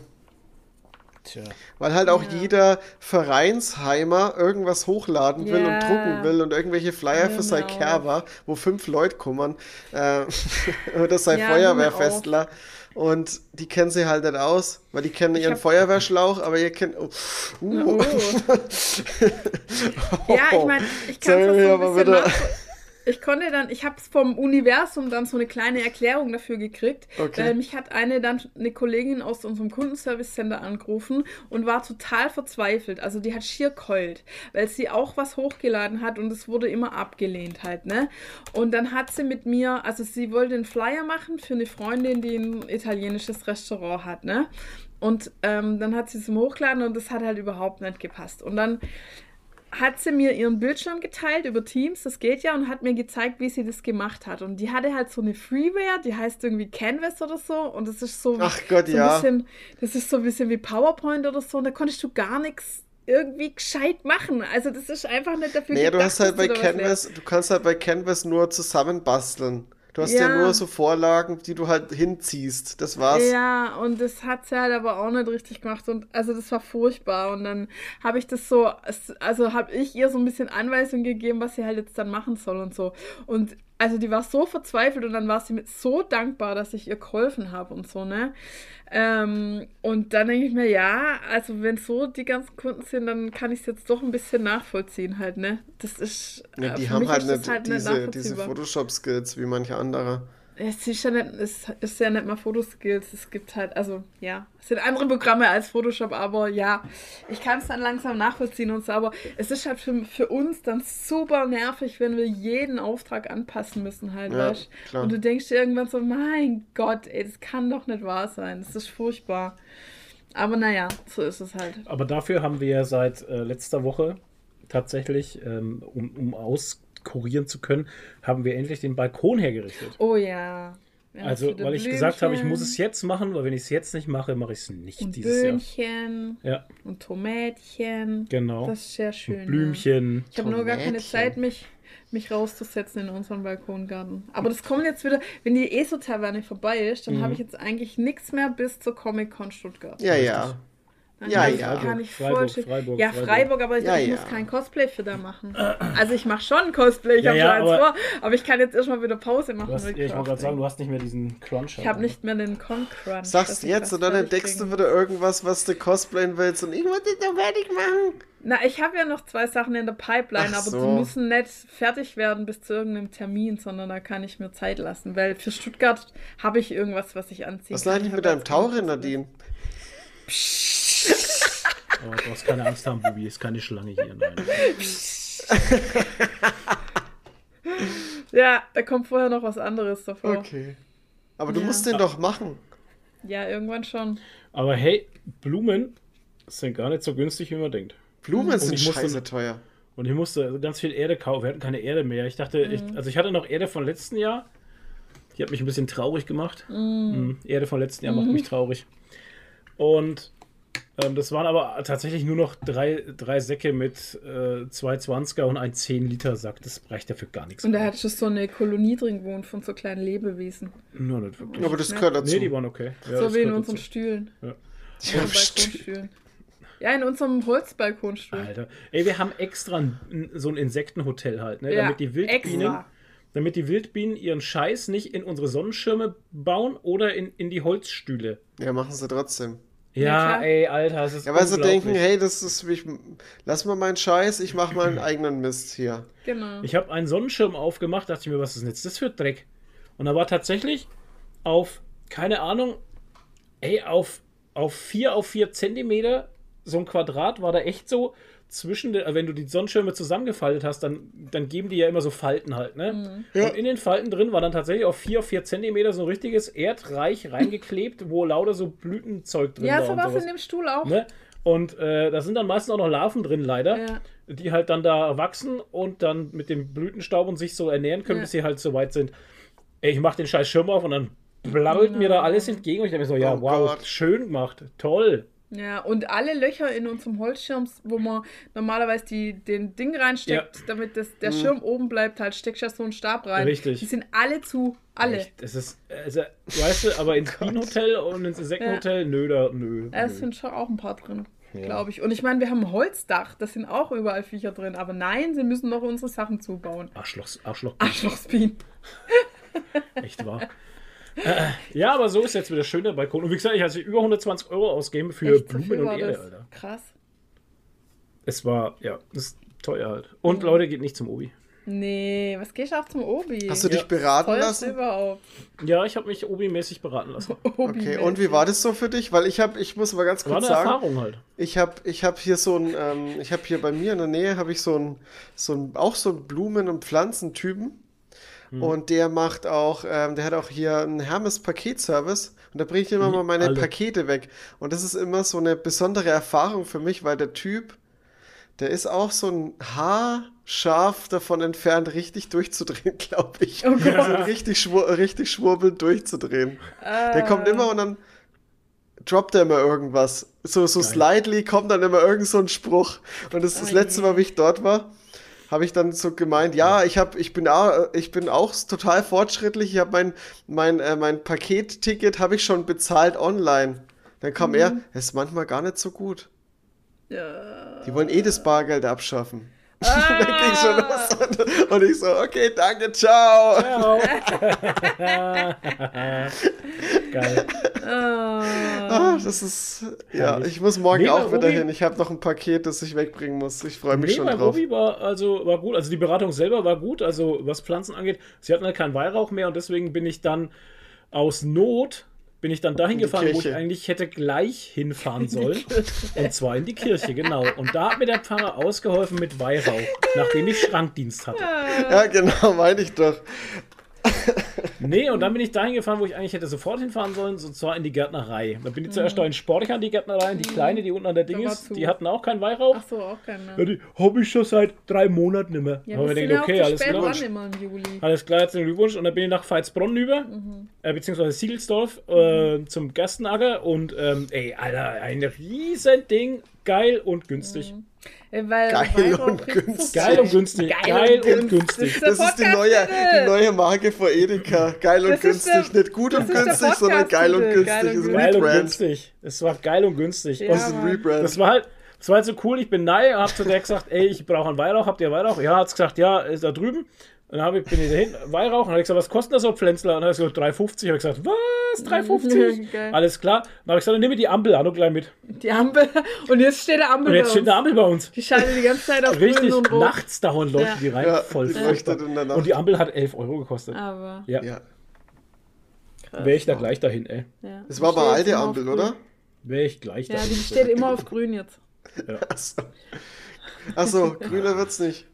Speaker 4: Tja.
Speaker 2: Weil halt auch
Speaker 5: Ja.
Speaker 2: jeder Vereinsheimer irgendwas hochladen will
Speaker 5: Ja.
Speaker 2: und drucken will und irgendwelche Flyer für sein
Speaker 5: Genau.
Speaker 2: Kerber, wo fünf Leute kommen, äh, oder sein
Speaker 5: Ja,
Speaker 2: Feuerwehrfestler. Und die kennen sie halt nicht aus, weil die kennen ihren
Speaker 5: hab-
Speaker 2: Feuerwehrschlauch, aber ihr kennt. Oh, uh,
Speaker 5: Oh. Ja, ich meine, ich kann es so ein
Speaker 2: aber
Speaker 5: bisschen Ich konnte dann, ich habe vom Universum dann so eine kleine Erklärung dafür gekriegt.
Speaker 2: Okay.
Speaker 5: Weil mich hat eine dann eine Kollegin aus unserem Kundenservice Center angerufen und war total verzweifelt. Also die hat schier keult, weil sie auch was hochgeladen hat und es wurde immer abgelehnt halt, ne? Und dann hat sie mit mir, also sie wollte einen Flyer machen für eine Freundin, die ein italienisches Restaurant hat, ne? Und ähm, dann hat sie es hochgeladen und das hat halt überhaupt nicht gepasst. Und dann hat sie mir ihren Bildschirm geteilt über Teams, das geht ja, und hat mir gezeigt, wie sie das gemacht hat. Und die hatte halt so eine Freeware, die heißt irgendwie Canvas oder so. Und das ist so,
Speaker 2: Ach Gott,
Speaker 5: so
Speaker 2: ja.
Speaker 5: ein bisschen, das ist so ein bisschen wie PowerPoint oder so. Und da konntest du gar nichts irgendwie gescheit machen. Also das ist einfach nicht dafür
Speaker 2: Nee, du
Speaker 5: gedacht,
Speaker 2: hast halt bei Canvas, du kannst halt bei Canvas nur zusammenbasteln. Du hast ja,
Speaker 5: Ja.
Speaker 2: nur so Vorlagen, die du halt hinziehst. Das war's.
Speaker 5: Ja, und das hat sie halt aber auch nicht richtig gemacht. Und also das war furchtbar. Und dann habe ich das so, also habe ich ihr so ein bisschen Anweisung gegeben, was sie halt jetzt dann machen soll und so. Und also die war so verzweifelt und dann war sie mit so dankbar, dass ich ihr geholfen habe und so, ne? Ähm, und dann denke ich mir, ja, also wenn so die ganzen Kunden sind, dann kann ich es jetzt doch ein bisschen nachvollziehen halt, ne? Das ist.
Speaker 2: Ja,
Speaker 5: äh,
Speaker 2: die
Speaker 5: für
Speaker 2: haben halt
Speaker 5: das
Speaker 2: nicht
Speaker 5: halt
Speaker 2: diese, diese. Photoshop-Skills wie manche andere.
Speaker 5: Es ist ja nicht, es ist ja nicht mal Fotoskills. Es gibt halt, also ja, es sind andere Programme als Photoshop, aber ja, ich kann es dann langsam nachvollziehen und so, aber es ist halt für, für uns dann super nervig, wenn wir jeden Auftrag anpassen müssen halt,
Speaker 2: Ja,
Speaker 5: weißt
Speaker 2: klar.
Speaker 5: Und du denkst dir irgendwann so, mein Gott, ey, das kann doch nicht wahr sein. Das ist furchtbar. Aber naja, so ist es halt.
Speaker 4: Aber dafür haben wir seit äh, letzter Woche tatsächlich, ähm, um, um auskurieren zu können, haben wir endlich den Balkon hergerichtet.
Speaker 5: Oh ja. Haben
Speaker 4: Also, weil ich gesagt habe, ich
Speaker 5: Blümchen
Speaker 4: muss es jetzt machen, weil wenn ich es jetzt nicht mache, mache ich es nicht
Speaker 5: Und
Speaker 4: dieses Jahr.
Speaker 5: Böhnchen
Speaker 4: Ja,
Speaker 5: und Tomätchen.
Speaker 4: genau.
Speaker 5: Das ist sehr schön.
Speaker 4: Und
Speaker 5: ja.
Speaker 4: Blümchen.
Speaker 5: Ich habe nur gar keine. Zeit, mich, mich rauszusetzen in unseren Balkongarten. Aber das kommt jetzt wieder, wenn die ESO-Taverne vorbei ist, dann habe ich jetzt eigentlich nichts mehr bis zur Comic-Con Stuttgart.
Speaker 2: Ja, ja.
Speaker 5: Dann
Speaker 2: Ja, ja.
Speaker 5: Kann ich
Speaker 4: Freiburg,
Speaker 5: schön-
Speaker 4: Freiburg,
Speaker 5: ja,
Speaker 4: Freiburg.
Speaker 5: Freiburg, aber ich,
Speaker 2: Ja,
Speaker 5: ich
Speaker 2: ja.
Speaker 5: muss kein Cosplay für da machen. Also ich mache schon Cosplay, ich
Speaker 4: Ja,
Speaker 5: habe
Speaker 4: ja,
Speaker 5: schon eins
Speaker 4: aber-
Speaker 5: vor, aber ich kann jetzt erstmal wieder Pause machen.
Speaker 4: Hast, ich wollte gerade sagen, du hast nicht mehr diesen Crunch.
Speaker 5: ich habe nicht mehr den Con-Crunch.
Speaker 2: Sagst jetzt und dann entdeckst du wieder irgendwas, was du cosplayen willst und ich muss noch fertig machen.
Speaker 5: Na, ich habe ja noch zwei Sachen in der Pipeline,
Speaker 2: Ach
Speaker 5: aber
Speaker 2: so.
Speaker 5: die müssen nicht fertig werden bis zu irgendeinem Termin, sondern da kann ich mir Zeit lassen, weil für Stuttgart habe ich irgendwas, was ich anziehen
Speaker 2: Was
Speaker 5: kann.
Speaker 2: ich
Speaker 5: Ich
Speaker 2: mit deinem Taucher. Nadine?
Speaker 4: Oh, du brauchst keine Angst haben, Bubi, ist keine Schlange hier. Nein.
Speaker 5: Ja, da kommt vorher noch was anderes davor.
Speaker 2: Okay. Aber du
Speaker 5: Ja.
Speaker 2: musst den doch machen.
Speaker 5: Ja, irgendwann schon.
Speaker 4: Aber hey, Blumen sind gar nicht so günstig, wie man denkt.
Speaker 2: Blumen
Speaker 4: Und
Speaker 2: sind
Speaker 4: ich musste-
Speaker 2: scheiße teuer.
Speaker 4: Und ich musste ganz viel Erde kaufen. Wir hatten keine Erde mehr. Ich dachte, ich, also ich hatte noch Erde von letzten Jahr. Die hat mich ein bisschen traurig gemacht. Mhm. Erde von letzten Jahr macht mich traurig. Und ähm, das waren aber tatsächlich nur noch drei, drei Säcke mit äh, zwei 20er und ein 10-Liter-Sack. Das reicht ja für gar nichts.
Speaker 5: Und da hattest du so eine Kolonie drin gewohnt von so kleinen Lebewesen.
Speaker 4: No, nicht wirklich.
Speaker 2: Aber das gehört dazu.
Speaker 4: Nee, die waren okay. Ja,
Speaker 5: so wie in unseren
Speaker 4: dazu.
Speaker 5: Stühlen.
Speaker 4: Ja.
Speaker 2: Ja,
Speaker 5: Unseren Balkonstühlen. Ja, in unserem Holzbalkonstuhl.
Speaker 4: Alter. Ey, wir haben extra ein, so ein Insektenhotel halt, ne?
Speaker 5: Ja,
Speaker 4: damit die Wildbienen,
Speaker 5: extra.
Speaker 4: damit die Wildbienen ihren Scheiß nicht in unsere Sonnenschirme bauen oder in, in die Holzstühle.
Speaker 2: Ja, machen sie trotzdem.
Speaker 5: Ja,
Speaker 4: Ja, ey, Alter, es ist
Speaker 2: Ja, weil sie denken, hey, das ist, ich, lass mal meinen Scheiß, ich mach meinen eigenen Mist hier.
Speaker 5: Genau.
Speaker 4: Ich habe einen Sonnenschirm aufgemacht, dachte ich mir, was ist denn jetzt das für Dreck? Und da war tatsächlich auf, keine Ahnung, ey, auf, auf 4 auf 4 Zentimeter, so ein Quadrat war da echt so zwischen, den, wenn du die Sonnenschirme zusammengefaltet hast, dann, dann geben die ja immer so Falten halt, ne?
Speaker 2: Ja.
Speaker 4: Und in den Falten drin war dann tatsächlich auf 4 auf 4 Zentimeter so ein richtiges Erdreich reingeklebt, wo lauter so Blütenzeug drin
Speaker 5: ja,
Speaker 4: war.
Speaker 5: so
Speaker 4: und
Speaker 5: war es
Speaker 4: sowas.
Speaker 5: in dem Stuhl auch.
Speaker 4: Ne? Und äh, da sind dann meistens auch noch Larven drin, leider,
Speaker 5: Ja.
Speaker 4: die halt dann da wachsen und dann mit dem Blütenstaub und sich so ernähren können,
Speaker 5: Ja.
Speaker 4: bis sie halt so weit sind. Ey, ich mach den scheiß Schirm auf und dann blabbelt mir da alles entgegen und ich denke mir so, ja,
Speaker 2: Oh
Speaker 4: wow,
Speaker 2: Gott.
Speaker 4: schön gemacht, toll.
Speaker 5: Ja, und alle Löcher in unserem Holzschirm, wo man normalerweise die, den Ding reinsteckt, damit das, der Schirm oben bleibt, halt steckst du ja so einen Stab rein.
Speaker 4: Richtig.
Speaker 5: Die sind alle zu. Alle.
Speaker 4: Echt, das ist, also, weißt du, aber ins Bienenhotel und ins Insektenhotel, nö, da, nö.
Speaker 5: Ja, Es sind schon auch ein paar drin, glaube ich. Und ich meine, wir haben ein Holzdach, da sind auch überall Viecher drin. Aber nein, sie müssen noch unsere Sachen zubauen.
Speaker 4: Arschlochs, Arschloch,
Speaker 5: Arschlochsbienen.
Speaker 4: echt wahr. Äh, ja, aber so ist jetzt wieder schön der Balkon. Und wie gesagt, ich hatte über 120 Euro ausgegeben für
Speaker 5: Echt,
Speaker 4: Blumen und
Speaker 5: war
Speaker 4: Erde? Alter.
Speaker 5: Krass.
Speaker 4: Es war, ja, das ist teuer halt. Und Leute, geht nicht zum Obi.
Speaker 5: Nee, was gehst du auch zum Obi?
Speaker 2: Hast du dich
Speaker 4: Ja.
Speaker 2: beraten
Speaker 5: Teuerste
Speaker 2: lassen?
Speaker 5: überhaupt.
Speaker 4: Ja, ich habe mich Obi-mäßig beraten lassen.
Speaker 2: Okay, und wie war das so für dich? Weil ich habe, ich muss mal ganz
Speaker 4: War
Speaker 2: kurz
Speaker 4: eine
Speaker 2: sagen,
Speaker 4: Erfahrung halt.
Speaker 2: ich habe ich hab hier so ein, ähm, ich habe hier bei mir in der Nähe habe ich so ein, so ein, auch so einen Blumen- und Pflanzentypen.
Speaker 4: Hm.
Speaker 2: Und der macht auch, ähm, der hat auch hier einen Hermes-Paketservice und da bringe ich immer mal meine
Speaker 4: alle.
Speaker 2: Pakete weg. Und das ist immer so eine besondere Erfahrung für mich, weil der Typ, der ist auch so ein Haar scharf davon entfernt, richtig durchzudrehen, glaube ich.
Speaker 5: Oh Gott.
Speaker 2: Also richtig, schwur richtig schwurbelnd durchzudrehen. Der kommt immer und dann droppt er immer irgendwas. So, so slightly kommt dann immer irgend so ein Spruch. Und das, das
Speaker 5: Oh
Speaker 2: letzte. Mal, wie ich dort war, habe ich dann so gemeint, ja, ich hab, ich bin auch, ich bin auch total fortschrittlich. Ich habe mein, mein, äh, mein Paketticket habe ich schon bezahlt online. Dann kam er,
Speaker 5: Mhm.
Speaker 2: es ist manchmal gar nicht so gut.
Speaker 5: Ja.
Speaker 2: Die wollen eh das Bargeld abschaffen. los und, und ich so, okay, danke, ciao.
Speaker 4: Ciao. Geil.
Speaker 2: Ah, das ist, ja, ich muss morgen
Speaker 4: Nee,
Speaker 2: auch wieder
Speaker 4: Obi-
Speaker 2: hin. Ich habe noch ein Paket, das ich wegbringen muss. Ich freue mich
Speaker 4: Nee,
Speaker 2: schon drauf.
Speaker 4: Robi war, also, war gut. Also die Beratung selber war gut, also was Pflanzen angeht. Sie hatten halt keinen Weihrauch mehr und deswegen bin ich dann aus Not bin ich dann dahin gefahren, wo ich eigentlich hätte gleich hinfahren sollen. Und zwar in die Kirche, genau. Und da hat mir der Pfarrer ausgeholfen mit Weihrauch, nachdem ich Schrankdienst hatte.
Speaker 2: Ja, genau, meine ich doch.
Speaker 4: Nee, und dann bin ich dahin gefahren, wo ich eigentlich hätte sofort hinfahren sollen, und zwar in die Gärtnerei. Da bin ich zuerst da in Sportlich an die Gärtnerei, die kleine, die unten an der Ding ist, die hatten auch keinen Weihrauch.
Speaker 5: Ach so, auch keiner.
Speaker 4: Ja, die habe ich schon seit drei Monaten nicht mehr.
Speaker 5: Ja,
Speaker 4: Aber ich denke, okay, alles klar. Alles klar, herzlichen Glückwunsch. Und dann bin ich nach Veitsbronn über, äh, beziehungsweise Siegelsdorf, äh, zum Gerstenacker. Und ähm, ey, Alter, ein Riesending. Geil und günstig.
Speaker 5: Äh, Weil
Speaker 2: Geil und günstig.
Speaker 4: Geil und günstig. Geil, und günstig.
Speaker 5: Der
Speaker 2: Das ist die neue, die neue Marke von Edeka. Geil und
Speaker 5: Das ist
Speaker 2: günstig.
Speaker 5: der-
Speaker 2: Nicht gut
Speaker 5: das
Speaker 2: und
Speaker 5: ist
Speaker 2: günstig, sondern geil und günstig.
Speaker 5: Geil und
Speaker 2: ist
Speaker 4: Geil und günstig. Es war geil und günstig.
Speaker 5: Ja,
Speaker 2: Das ist ein. Rebrand.
Speaker 4: das war halt. Das war halt so cool, ich bin nahe, hab zu der gesagt, ey, ich brauche einen Weihrauch, habt ihr Weihrauch? Ja, hat's gesagt, ja, ist da drüben. Und dann hab ich, bin ich dahin, Weihrauch, und dann hab ich gesagt, was kostet das so Pflänzler? Und dann hat er gesagt, 3,50. Hab ich gesagt, was? 3,50?
Speaker 5: Geil.
Speaker 4: Alles klar. Dann hab ich gesagt, dann nehme ich die Ampel an und gleich mit.
Speaker 5: Die Ampel. Und jetzt steht der Ampel
Speaker 4: Und jetzt
Speaker 5: bei
Speaker 4: steht
Speaker 5: uns.
Speaker 4: eine Ampel bei uns.
Speaker 5: Die schaltet die ganze Zeit auf
Speaker 4: Richtig,
Speaker 5: grün und rot.
Speaker 4: nachts dauernd leuchten
Speaker 5: Ja.
Speaker 4: die rein.
Speaker 2: Ja,
Speaker 4: voll
Speaker 2: leuchtet in der Nacht.
Speaker 4: Und die Ampel hat 11 Euro gekostet.
Speaker 5: Aber.
Speaker 4: Ja,
Speaker 2: Ja.
Speaker 4: wäre ich da gleich dahin, ey.
Speaker 5: Ja.
Speaker 2: Das war aber alte Ampel,
Speaker 5: grün.
Speaker 2: oder?
Speaker 4: Wäre ich gleich
Speaker 5: Ja,
Speaker 4: dahin.
Speaker 5: die steht immer auf grün jetzt.
Speaker 2: Achso. Achso, grüner wird's nicht.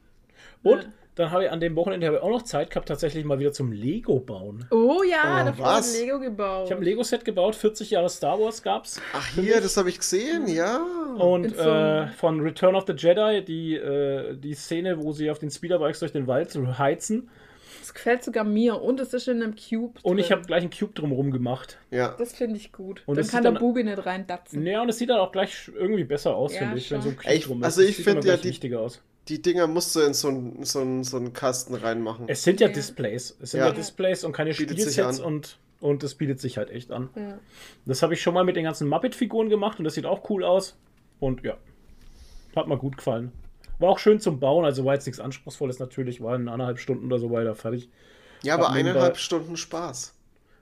Speaker 4: Und dann habe ich an dem Wochenende habe ich auch noch Zeit gehabt, tatsächlich mal wieder zum Lego bauen.
Speaker 5: Oh ja,
Speaker 2: Oh,
Speaker 5: da
Speaker 2: was?
Speaker 5: hat Lego gebaut.
Speaker 4: Ich habe ein Lego-Set gebaut, 40 Jahre Star Wars gab's.
Speaker 2: Ach, hier, das habe ich gesehen, ja.
Speaker 4: Und äh, von Return of the Jedi, die, äh, die Szene, wo sie auf den Speederbikes durch den Wald heizen.
Speaker 5: Das gefällt sogar mir. Und es ist in einem Cube.
Speaker 4: Und ich
Speaker 5: drin.
Speaker 4: habe gleich einen Cube drumherum gemacht.
Speaker 2: Ja.
Speaker 5: Das finde ich gut.
Speaker 4: Und
Speaker 5: dann kann der
Speaker 4: dann-
Speaker 5: Bubi nicht reindatzen.
Speaker 4: Ja, und es sieht dann auch gleich irgendwie besser aus,
Speaker 5: Ja,
Speaker 4: finde ich, wenn so ein
Speaker 5: schon.
Speaker 4: Cube
Speaker 2: Ich-
Speaker 4: drum ist.
Speaker 2: also
Speaker 4: Das
Speaker 2: ich
Speaker 4: sieht immer
Speaker 2: find ja
Speaker 4: gleich
Speaker 2: die-
Speaker 4: wichtiger aus.
Speaker 2: Die Dinger musst du in so einen so einen- so einen Kasten reinmachen.
Speaker 4: Es sind ja,
Speaker 5: Ja.
Speaker 4: Displays. Es sind
Speaker 2: Ja.
Speaker 4: ja, Displays und keine
Speaker 2: Bietet
Speaker 4: Spielsets und, und das bietet sich halt echt an.
Speaker 5: Ja.
Speaker 4: Das habe ich schon mal mit den ganzen Muppet-Figuren gemacht und das sieht auch cool aus. Und ja, hat mir gut gefallen. War auch schön zum Bauen, also war jetzt nichts Anspruchsvolles natürlich, war in anderthalb Stunden oder so weiter fertig.
Speaker 2: Ja, aber
Speaker 4: nebenbei-
Speaker 2: eineinhalb Stunden Spaß.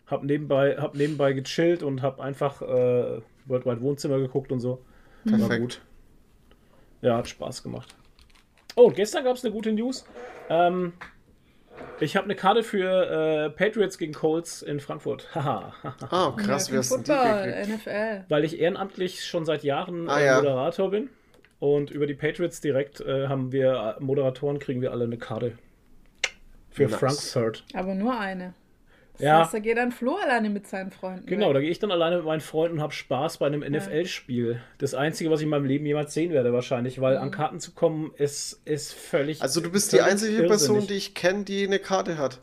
Speaker 4: Hab nebenbei, hab nebenbei gechillt und hab einfach äh, Worldwide Wohnzimmer geguckt und so. War
Speaker 2: Perfekt.
Speaker 4: gut. Ja, hat Spaß gemacht. Oh, und gestern gab es eine gute News. Ähm, ich habe eine Karte für äh, Patriots gegen Colts in Frankfurt. Haha.
Speaker 2: Ah, krass, wie hast du die gekriegt?
Speaker 5: NFL.
Speaker 4: Weil ich ehrenamtlich schon seit Jahren
Speaker 2: Ah,
Speaker 4: äh,
Speaker 2: ja.
Speaker 4: Moderator bin. Und über die Patriots direkt äh, haben wir äh, Moderatoren, kriegen wir alle eine Karte. Für
Speaker 2: Nice.
Speaker 4: Frankfurt.
Speaker 5: Aber nur eine. Das
Speaker 4: Ja.
Speaker 5: heißt, da geht dann Flo alleine mit seinen Freunden.
Speaker 4: Genau,
Speaker 5: weg.
Speaker 4: da gehe ich dann alleine mit meinen Freunden und habe Spaß bei einem NFL-Spiel. Das Einzige, was ich in meinem Leben jemals sehen werde, wahrscheinlich, weil an Karten zu kommen, ist, ist völlig.
Speaker 2: Also du bist die einzige Person,
Speaker 4: irrsinnig.
Speaker 2: die ich kenne, die eine Karte hat.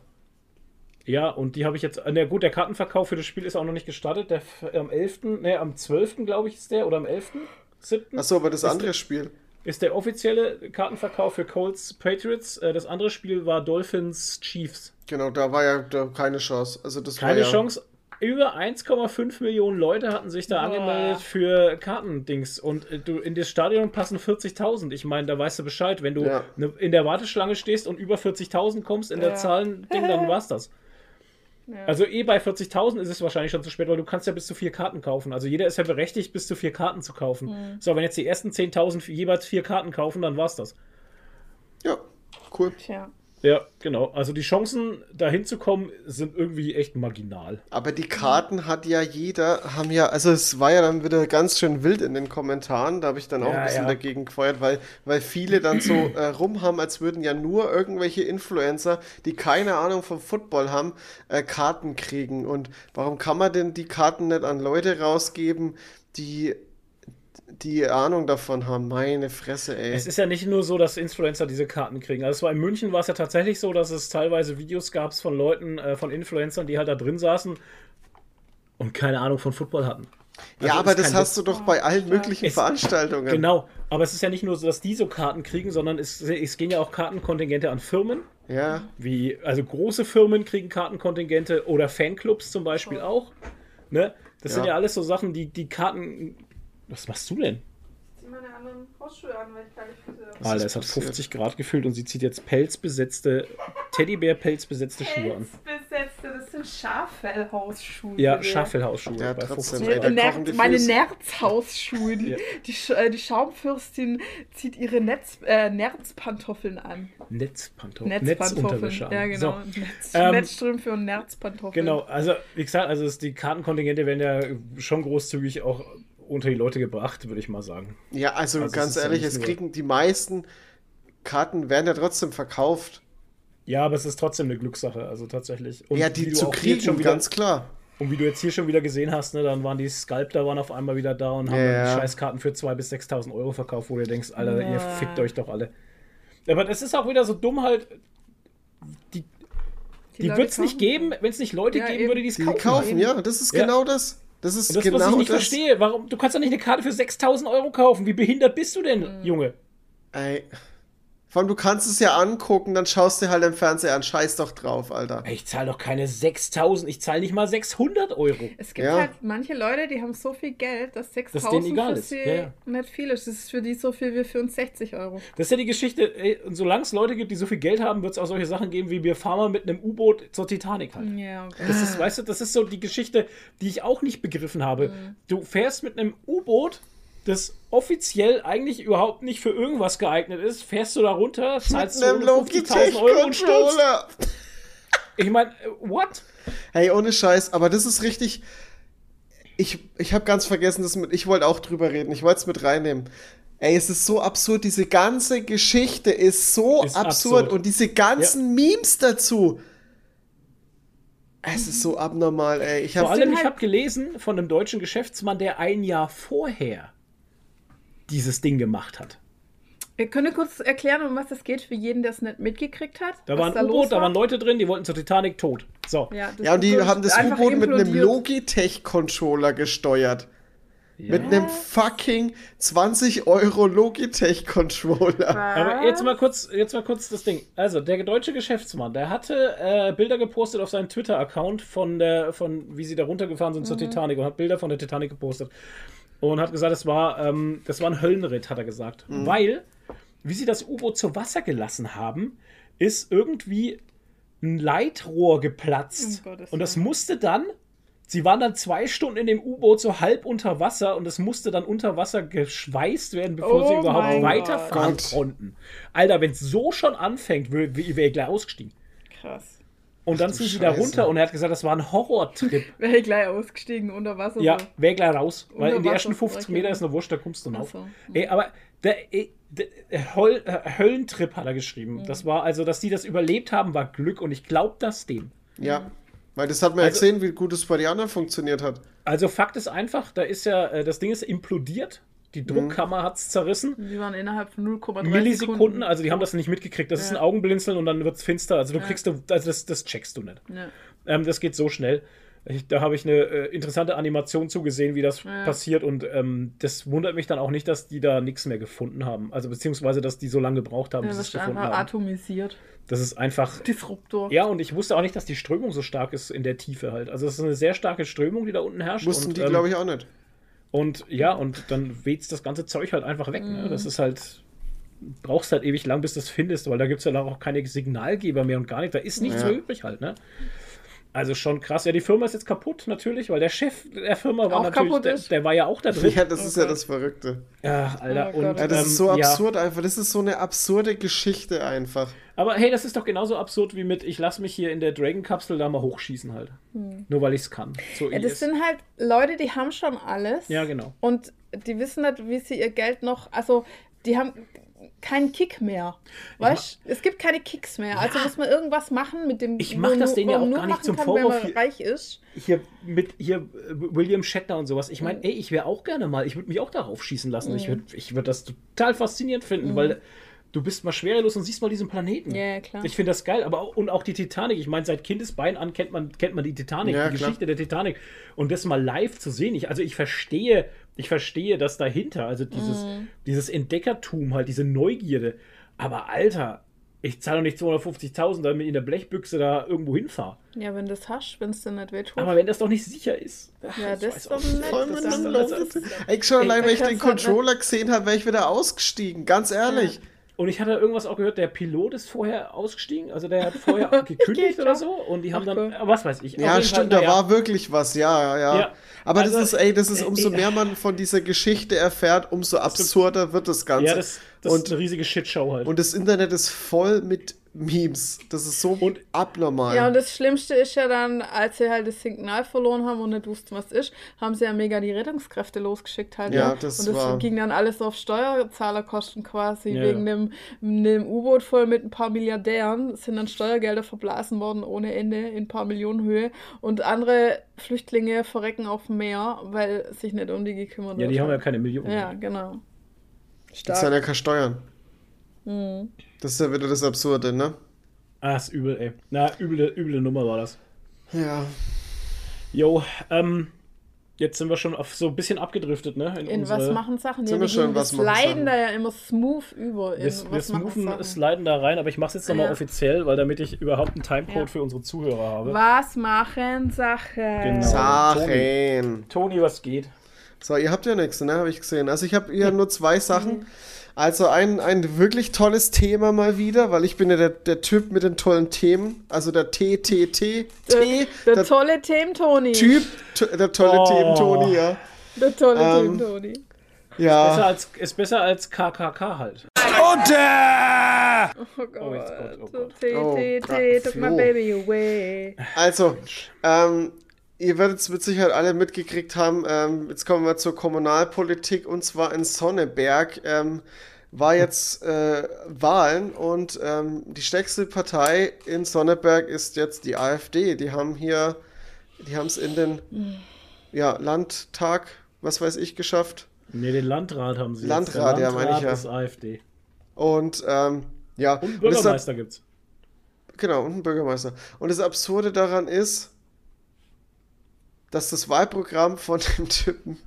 Speaker 4: Ja, und die habe ich jetzt. Na gut, der Kartenverkauf für das Spiel ist auch noch nicht gestartet. Der am 11., ne, am 12. glaube ich ist der, oder am 11., 7.
Speaker 2: Achso, aber das andere
Speaker 4: der-
Speaker 2: Spiel.
Speaker 4: Ist der offizielle Kartenverkauf für Colts Patriots. Äh, Das andere Spiel war Dolphins Chiefs.
Speaker 2: Genau, da war ja da keine Chance. Also das
Speaker 4: Keine
Speaker 2: war ja,
Speaker 4: Chance. Über 1,5 Millionen Leute hatten sich da
Speaker 5: Boah.
Speaker 4: angemeldet für Kartendings. Und äh, du in das Stadion passen 40.000. Ich meine, da weißt du Bescheid. Wenn du
Speaker 2: Ja.
Speaker 4: ne, in der Warteschlange stehst und über 40.000 kommst in der
Speaker 5: Ja.
Speaker 4: Zahlen-Ding, dann war's das.
Speaker 5: Ja.
Speaker 4: Also eh bei 40.000 ist es wahrscheinlich schon zu spät, weil du kannst ja bis zu vier Karten kaufen. Also jeder ist ja berechtigt, bis zu vier Karten zu kaufen.
Speaker 5: Mhm.
Speaker 4: So, wenn jetzt die ersten 10.000 für jeweils vier Karten kaufen, dann war's das.
Speaker 2: Ja, cool.
Speaker 5: Tja.
Speaker 4: Ja, genau. Also die Chancen, da hinzukommen, sind irgendwie echt marginal.
Speaker 2: Aber die Karten hat ja jeder, haben ja, also es war ja dann wieder ganz schön wild in den Kommentaren, da habe ich dann auch
Speaker 4: Ja,
Speaker 2: ein bisschen
Speaker 4: ja.
Speaker 2: dagegen gefeuert, weil, weil viele dann so äh, rumhaben, als würden ja nur irgendwelche Influencer, die keine Ahnung vom Football haben, äh, Karten kriegen. Und warum kann man denn die Karten nicht an Leute rausgeben, die die Ahnung davon haben? Meine Fresse, ey.
Speaker 4: Es ist ja nicht nur so, dass Influencer diese Karten kriegen. Also es war in München war es ja tatsächlich so, dass es teilweise Videos gab von Leuten, äh, von Influencern, die halt da drin saßen und keine Ahnung von Football hatten.
Speaker 2: ja,
Speaker 4: Also
Speaker 2: aber
Speaker 4: ist
Speaker 2: das hast du doch bei allen möglichen
Speaker 4: Es-
Speaker 2: Veranstaltungen.
Speaker 4: Genau, aber es ist ja nicht nur so, dass die so Karten kriegen, sondern es, es gehen ja auch Kartenkontingente an Firmen.
Speaker 2: Ja.
Speaker 4: Wie, also große Firmen kriegen Kartenkontingente oder Fanclubs zum Beispiel auch. Ne? Das sind
Speaker 2: Ja.
Speaker 4: ja alles so Sachen, die die Karten. Was machst du denn?
Speaker 5: Zieh meine anderen Hausschuhe an, weil ich keine Füße habe.
Speaker 4: Alter, es hat
Speaker 2: passiert?
Speaker 4: 50 Grad gefühlt und sie zieht jetzt pelzbesetzte, Teddybär-pelzbesetzte Schuhe an.
Speaker 5: Pelzbesetzte, das sind Schaffellhausschuhe.
Speaker 4: Ja, Schaffelhausschuhe
Speaker 2: Ja,
Speaker 4: bei
Speaker 2: trotzdem,
Speaker 4: 50
Speaker 2: ey,
Speaker 4: Grad.
Speaker 2: da kochen die
Speaker 5: meine. Nerzhausschuhe. Die,
Speaker 4: Ja.
Speaker 5: die, Sch äh, die Schaumfürstin zieht ihre Netz, äh, Nerzpantoffeln an.
Speaker 4: Netzpantoffeln.
Speaker 5: Netzpantoffeln.
Speaker 4: Netzunterwäsche an.
Speaker 5: Ja, genau.
Speaker 4: So,
Speaker 5: Netz,
Speaker 4: Ähm,
Speaker 5: Netzstrümpfe und Nerzpantoffeln.
Speaker 4: genau, also wie gesagt, also es, die Kartenkontingente werden ja schon großzügig auch unter die Leute gebracht, würde ich mal sagen.
Speaker 2: Ja, also,
Speaker 4: Also
Speaker 2: ganz
Speaker 4: ja
Speaker 2: ehrlich, es kriegen die meisten Karten werden ja trotzdem verkauft.
Speaker 4: Ja, aber es ist trotzdem eine Glückssache, also tatsächlich. Und
Speaker 2: ja, die zu kriegen,
Speaker 4: schon wieder,
Speaker 2: ganz klar.
Speaker 4: Und wie du jetzt hier schon wieder gesehen hast, ne, dann waren die Sculptor waren auf einmal wieder da und haben
Speaker 2: Ja,
Speaker 4: dann
Speaker 2: ja.
Speaker 4: die Scheißkarten für 2.000 bis 6.000 Euro verkauft, wo du denkst, Alter, ihr
Speaker 5: Ja.
Speaker 4: fickt euch doch alle. Aber das ist auch wieder so dumm halt, die, die,
Speaker 5: Leute
Speaker 4: wird es nicht
Speaker 5: kaufen.
Speaker 4: geben, wenn es nicht Leute
Speaker 5: Ja,
Speaker 4: geben
Speaker 5: eben.
Speaker 4: würde, die es
Speaker 2: Die
Speaker 4: kaufen.
Speaker 2: kaufen,
Speaker 4: würden.
Speaker 2: ja, das ist
Speaker 4: Ja.
Speaker 2: genau das. Das ist
Speaker 4: Und das,
Speaker 2: genau
Speaker 4: was ich nicht
Speaker 2: das.
Speaker 4: verstehe, warum, du kannst doch nicht eine Karte für 6.000 Euro kaufen. Wie behindert bist du denn,
Speaker 5: Mhm.
Speaker 4: Junge?
Speaker 2: Ey. Vor allem, du kannst es ja angucken, dann schaust du halt im Fernseher an. Scheiß doch drauf, Alter.
Speaker 4: Ey, Ich zahle doch keine 6.000, ich zahle nicht mal 600 Euro.
Speaker 5: Es gibt
Speaker 2: Ja.
Speaker 5: halt manche Leute, die haben so viel Geld, dass 6000
Speaker 4: denen egal
Speaker 5: für
Speaker 4: ist.
Speaker 5: sie
Speaker 4: Ja, ja.
Speaker 5: nicht viel ist. Das ist für die so viel wie für uns 60 Euro.
Speaker 4: Das ist ja die Geschichte, ey, und solange es Leute gibt, die so viel Geld haben, wird es auch solche Sachen geben, wie wir fahren mal mit einem U-Boot zur Titanic halt.
Speaker 5: Ja, okay.
Speaker 4: Das ist, weißt du, das ist so die Geschichte, die ich auch nicht begriffen habe. Du fährst mit einem U-Boot, das offiziell eigentlich überhaupt nicht für irgendwas geeignet ist, fährst du da runter, zahlst
Speaker 2: Mit
Speaker 4: du
Speaker 2: einem
Speaker 4: 150.000 Euro und stirbst. Ich meine, what?
Speaker 2: Hey, ohne Scheiß, aber das ist richtig. Ich, ich habe ganz vergessen, das mit. Ich wollte auch drüber reden. Ich wollte es mit reinnehmen. Ey, es ist so absurd. Diese ganze Geschichte ist so
Speaker 4: Ist
Speaker 2: absurd.
Speaker 4: absurd.
Speaker 2: Und diese ganzen Memes dazu. Es ist so abnormal, ey. Ich
Speaker 4: Vor allem, ich habe gelesen von einem deutschen Geschäftsmann, der ein Jahr vorher dieses Ding gemacht hat.
Speaker 5: Wir können kurz erklären, um was das geht, für jeden, der es nicht mitgekriegt hat.
Speaker 4: Da war ein U-Boot, da waren Leute drin, die wollten zur Titanic tot. So.
Speaker 5: Ja,
Speaker 2: Ja, und die haben das U-Boot mit einem. Logitech-Controller gesteuert. Mit einem fucking 20 Euro Logitech-Controller.
Speaker 4: Aber jetzt mal kurz, jetzt mal kurz das Ding. Also, der deutsche Geschäftsmann, der hatte äh, Bilder gepostet auf seinen Twitter-Account von der, von wie sie da runtergefahren sind zur Titanic und hat Bilder von der Titanic gepostet. Und hat gesagt, es war, ähm, das war ein Höllenritt, hat er gesagt. Weil, wie sie das U-Boot zu Wasser gelassen haben, ist irgendwie ein Leitrohr geplatzt.
Speaker 5: Gottes
Speaker 4: und das musste dann, sie waren dann zwei Stunden in dem U-Boot so halb unter Wasser und es musste dann unter Wasser geschweißt werden, bevor
Speaker 5: Oh
Speaker 4: sie überhaupt weiterfahren
Speaker 2: Gott.
Speaker 4: konnten. Alter, wenn es so schon anfängt, wäre ich gleich ausgestiegen.
Speaker 5: Krass.
Speaker 4: Und dann sind sie da runter und er hat gesagt, das war ein Horrortrip.
Speaker 5: Wäre ich gleich ausgestiegen unter Wasser.
Speaker 4: ja,
Speaker 5: so.
Speaker 4: wäre gleich raus. Weil
Speaker 5: Unter
Speaker 4: in die
Speaker 5: Wasser
Speaker 4: ersten 50
Speaker 5: sprechen.
Speaker 4: Meter ist eine Wurscht, da kommst du
Speaker 5: so.
Speaker 4: Ey, aber der, ey, der Höll, äh, Höllentrip hat er geschrieben. Das war also, dass die das überlebt haben, war Glück und ich glaube das dem.
Speaker 2: Ja. Weil das hat man
Speaker 4: Also-
Speaker 2: ja gesehen, wie gut es bei den anderen funktioniert hat.
Speaker 4: Also Fakt ist einfach, da ist ja, äh, das Ding ist implodiert. Die Druckkammer hat es zerrissen.
Speaker 5: Die waren innerhalb von 0,3
Speaker 4: Millisekunden,
Speaker 5: Sekunden.
Speaker 4: also die haben das nicht mitgekriegt. Das ist ein
Speaker 5: Ja.
Speaker 4: Augenblinzeln und dann wird es finster. Also du
Speaker 5: Ja.
Speaker 4: kriegst du, also das, das checkst du nicht.
Speaker 5: Ja.
Speaker 4: Ähm, das geht so schnell. Ich, da habe ich eine äh, interessante Animation zugesehen, wie das
Speaker 5: Ja.
Speaker 4: passiert. Und ähm, das wundert mich dann auch nicht, dass die da nichts mehr gefunden haben. Also beziehungsweise, dass die so lange gebraucht haben,
Speaker 5: Ja,
Speaker 4: bis sie
Speaker 5: das
Speaker 4: es
Speaker 5: ist
Speaker 4: gefunden
Speaker 5: einfach
Speaker 4: haben.
Speaker 5: atomisiert.
Speaker 4: Das ist einfach.
Speaker 5: Disruptor.
Speaker 4: Ja, und ich wusste auch nicht, dass die Strömung so stark ist in der Tiefe halt. Also es ist eine sehr starke Strömung, die da unten herrscht.
Speaker 2: Wussten
Speaker 4: und,
Speaker 2: die,
Speaker 4: ähm,
Speaker 2: glaube ich, auch nicht.
Speaker 4: Und ja, und dann weht das ganze Zeug halt einfach weg. Ne?
Speaker 5: Mhm.
Speaker 4: Das ist halt. Brauchst halt ewig lang, bis du es findest, weil da gibt es ja dann auch keine Signalgeber mehr und gar nicht. Da ist nichts
Speaker 2: Ja.
Speaker 4: mehr übrig halt, ne? Also schon krass. Ja, die Firma ist jetzt kaputt, natürlich, weil der Chef der Firma war
Speaker 5: Auch
Speaker 4: natürlich.
Speaker 5: kaputt
Speaker 4: Der,
Speaker 5: ist?
Speaker 4: der war ja auch da drin.
Speaker 2: Ja, das ist ja das Verrückte.
Speaker 4: Ja, Alter.
Speaker 5: Oh
Speaker 4: und.
Speaker 2: Ja, das
Speaker 4: ähm,
Speaker 2: ist so
Speaker 4: ja.
Speaker 2: absurd einfach. Das ist so eine absurde Geschichte einfach.
Speaker 4: Aber hey, das ist doch genauso absurd wie mit, ich lasse mich hier in der Dragon-Kapsel da mal hochschießen halt. Nur weil ich es kann. So
Speaker 5: Hm. Ja, das
Speaker 4: IS.
Speaker 5: sind halt Leute, die haben schon alles.
Speaker 4: ja, genau.
Speaker 5: Und die wissen nicht, wie sie ihr Geld noch. Also, die haben keinen Kick mehr. Weißt Es gibt keine Kicks mehr. Also muss man irgendwas machen mit dem.
Speaker 4: Ich mach
Speaker 5: wo
Speaker 4: das denen ja auch gar nicht zum
Speaker 5: kann,
Speaker 4: Vorwurf
Speaker 5: Wenn
Speaker 4: hier.
Speaker 5: man reich ist.
Speaker 4: hier mit hier äh, William Shatner und sowas. Ich meine, ey, ich wäre auch gerne mal, ich würde mich auch darauf schießen lassen. Ich würde ich würd das total faszinierend finden, weil du bist mal schwerelos und siehst mal diesen Planeten.
Speaker 5: Ja, ja, klar.
Speaker 4: Ich finde das geil, aber auch, und auch die Titanic. Ich meine, seit Kindesbein an kennt man, kennt man die Titanic,
Speaker 2: Ja,
Speaker 4: die
Speaker 2: klar.
Speaker 4: Geschichte der Titanic. Und das mal live zu sehen, ich, also ich verstehe, ich verstehe das dahinter, also dieses, dieses Entdeckertum, halt, diese Neugierde. Aber Alter, ich zahle doch nicht 250.000, damit ich in der Blechbüchse da irgendwo hinfahre.
Speaker 5: Ja, wenn das hast, wenn es dir nicht wehtut.
Speaker 4: Aber wenn das doch nicht sicher ist.
Speaker 5: ja,
Speaker 4: ich
Speaker 5: das ist doch
Speaker 4: nicht.
Speaker 5: Das ist- das ist-
Speaker 2: Ey, schon allein, wenn ich den Controller gesehen habe, wäre ich wieder ausgestiegen. Ganz ehrlich.
Speaker 4: Und ich hatte irgendwas auch gehört, der Pilot ist vorher ausgestiegen, also der hat vorher gekündigt oder so und die haben
Speaker 5: Ach,
Speaker 4: dann, was weiß ich.
Speaker 2: Ja, stimmt,
Speaker 4: Fall,
Speaker 2: da
Speaker 4: naja,
Speaker 2: war wirklich was, ja, ja.
Speaker 4: Ja.
Speaker 2: Aber
Speaker 4: Also,
Speaker 2: das ist, ey, das ist,
Speaker 4: äh,
Speaker 2: umso
Speaker 4: äh,
Speaker 2: mehr man von dieser Geschichte erfährt, umso absurder wird das Ganze.
Speaker 4: Ja, das, das
Speaker 2: und,
Speaker 4: ist eine riesige Shitshow halt.
Speaker 2: und das Internet ist voll mit Memes. Das ist so
Speaker 4: Und-
Speaker 2: abnormal.
Speaker 5: Ja, und das Schlimmste ist ja dann, als sie halt das Signal verloren haben und nicht wussten, was ist, haben sie ja mega die Rettungskräfte losgeschickt halt.
Speaker 2: Ja,
Speaker 5: ne?
Speaker 2: das
Speaker 5: und das
Speaker 2: war-
Speaker 5: ging dann alles auf Steuerzahlerkosten quasi.
Speaker 4: Ja,
Speaker 5: Wegen
Speaker 4: ja.
Speaker 5: dem, dem U-Boot voll mit ein paar Milliardären sind dann Steuergelder verblasen worden ohne Ende in ein paar Millionen Höhe. Und andere Flüchtlinge verrecken auf dem Meer, weil sich nicht um die gekümmert
Speaker 4: ja,
Speaker 5: wird.
Speaker 4: die haben ja keine Millionen.
Speaker 5: Ja, genau.
Speaker 2: das sind ja keine Steuern.
Speaker 5: Mhm.
Speaker 2: Das ist ja wieder das Absurde, ne?
Speaker 4: Ah, ist übel, ey. Na, üble, üble Nummer war das.
Speaker 2: Ja.
Speaker 4: Jo, ähm, jetzt sind wir schon auf so ein bisschen abgedriftet, ne?
Speaker 5: In
Speaker 4: unsere-
Speaker 5: was machen Sachen?
Speaker 2: Sind
Speaker 5: Ja,
Speaker 2: wir schon was Sachen?
Speaker 5: da ja immer smooth über. In
Speaker 4: Wir, wir smoothen, sliden da rein, aber ich mache es jetzt nochmal
Speaker 5: Ja.
Speaker 4: offiziell, weil damit ich überhaupt einen Timecode
Speaker 5: Ja.
Speaker 4: für unsere Zuhörer habe.
Speaker 5: Was machen Sachen?
Speaker 4: Genau.
Speaker 2: Sachen.
Speaker 4: Toni, was geht?
Speaker 2: So, ihr habt ja nichts, ne? Habe ich gesehen. Also ich habe hier nur zwei Sachen. Also ein, ein wirklich tolles Thema mal wieder, weil ich bin ja der, der Typ mit den tollen Themen. Also der TTT.
Speaker 5: Der,
Speaker 2: T,
Speaker 5: der,
Speaker 2: der
Speaker 5: tolle Themen-Toni.
Speaker 2: Typ, t- der tolle
Speaker 4: Oh.
Speaker 2: Themen Toni, ja.
Speaker 5: Der tolle
Speaker 2: Ähm,
Speaker 5: Themen-Toni.
Speaker 4: Besser
Speaker 2: Ja.
Speaker 4: als, ist besser als KKK halt.
Speaker 5: Oh Gott.
Speaker 4: Oh, Gott, oh Gott.
Speaker 5: T,
Speaker 2: Oh
Speaker 5: T,
Speaker 2: Gott,
Speaker 5: T, took my baby away.
Speaker 2: Also, ähm, ihr werdet es mit Sicherheit alle mitgekriegt haben. Ähm, jetzt kommen wir zur Kommunalpolitik und zwar in Sonneberg. Ähm, war jetzt äh, Wahlen und ähm, die stärkste Partei in Sonneberg ist jetzt die AfD. Die haben hier, die haben es in den ja, Landtag, was weiß ich, geschafft.
Speaker 4: Ne, den Landrat haben sie. jetzt. Der
Speaker 2: Landrat, ja, meine ich ja.
Speaker 4: ist AfD.
Speaker 2: Und ähm, ja,
Speaker 4: Und einen
Speaker 2: und das-
Speaker 4: Bürgermeister gibt's.
Speaker 2: Genau, und einen Bürgermeister. Und das Absurde daran ist, dass das Wahlprogramm von dem Typen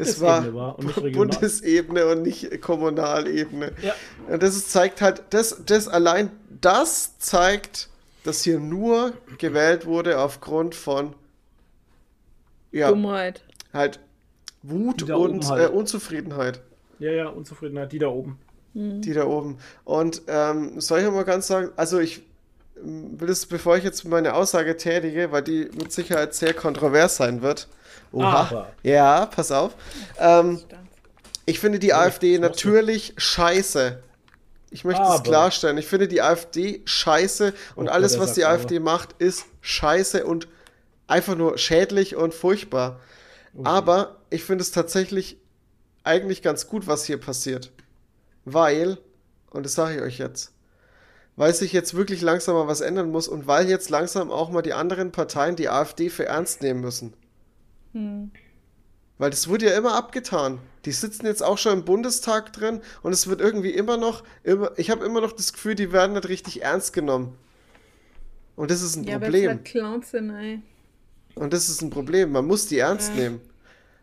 Speaker 2: es war
Speaker 4: Bundesebene war und nicht regional.
Speaker 2: Bundesebene und nicht Kommunalebene.
Speaker 4: Ja.
Speaker 2: Und das zeigt halt, das, das allein das zeigt, dass hier nur gewählt wurde aufgrund von ja,
Speaker 5: Dummheit.
Speaker 2: halt Wut und
Speaker 4: halt.
Speaker 2: äh, Unzufriedenheit.
Speaker 4: ja, ja, Unzufriedenheit, die da oben.
Speaker 2: Die da oben. Und ähm, soll ich mal ganz sagen, also ich will es, bevor ich jetzt meine Aussage tätige, weil die mit Sicherheit sehr kontrovers sein wird.
Speaker 4: Aber.
Speaker 2: Ja, pass auf. Ähm, ich finde die AfD natürlich scheiße. Ich möchte es
Speaker 4: Aber.
Speaker 2: klarstellen. Ich finde die AfD scheiße und
Speaker 4: Oh Gott,
Speaker 2: alles, was die
Speaker 4: aber.
Speaker 2: AfD macht, ist scheiße und einfach nur schädlich und furchtbar. Aber ich finde es tatsächlich eigentlich ganz gut, was hier passiert. Weil, und das sage ich euch jetzt, weil sich jetzt wirklich langsam mal was ändern muss und weil jetzt langsam auch mal die anderen Parteien die AfD für ernst nehmen müssen. Weil das wurde ja immer abgetan. Die sitzen jetzt auch schon im Bundestag drin und es wird irgendwie immer noch, immer, ich habe immer noch das Gefühl, die werden nicht richtig ernst genommen. Und das ist ein
Speaker 5: Ja, weil
Speaker 2: Problem.
Speaker 5: halt Clowns sind, ey.
Speaker 2: Und das ist ein Problem. Man muss die ernst nehmen.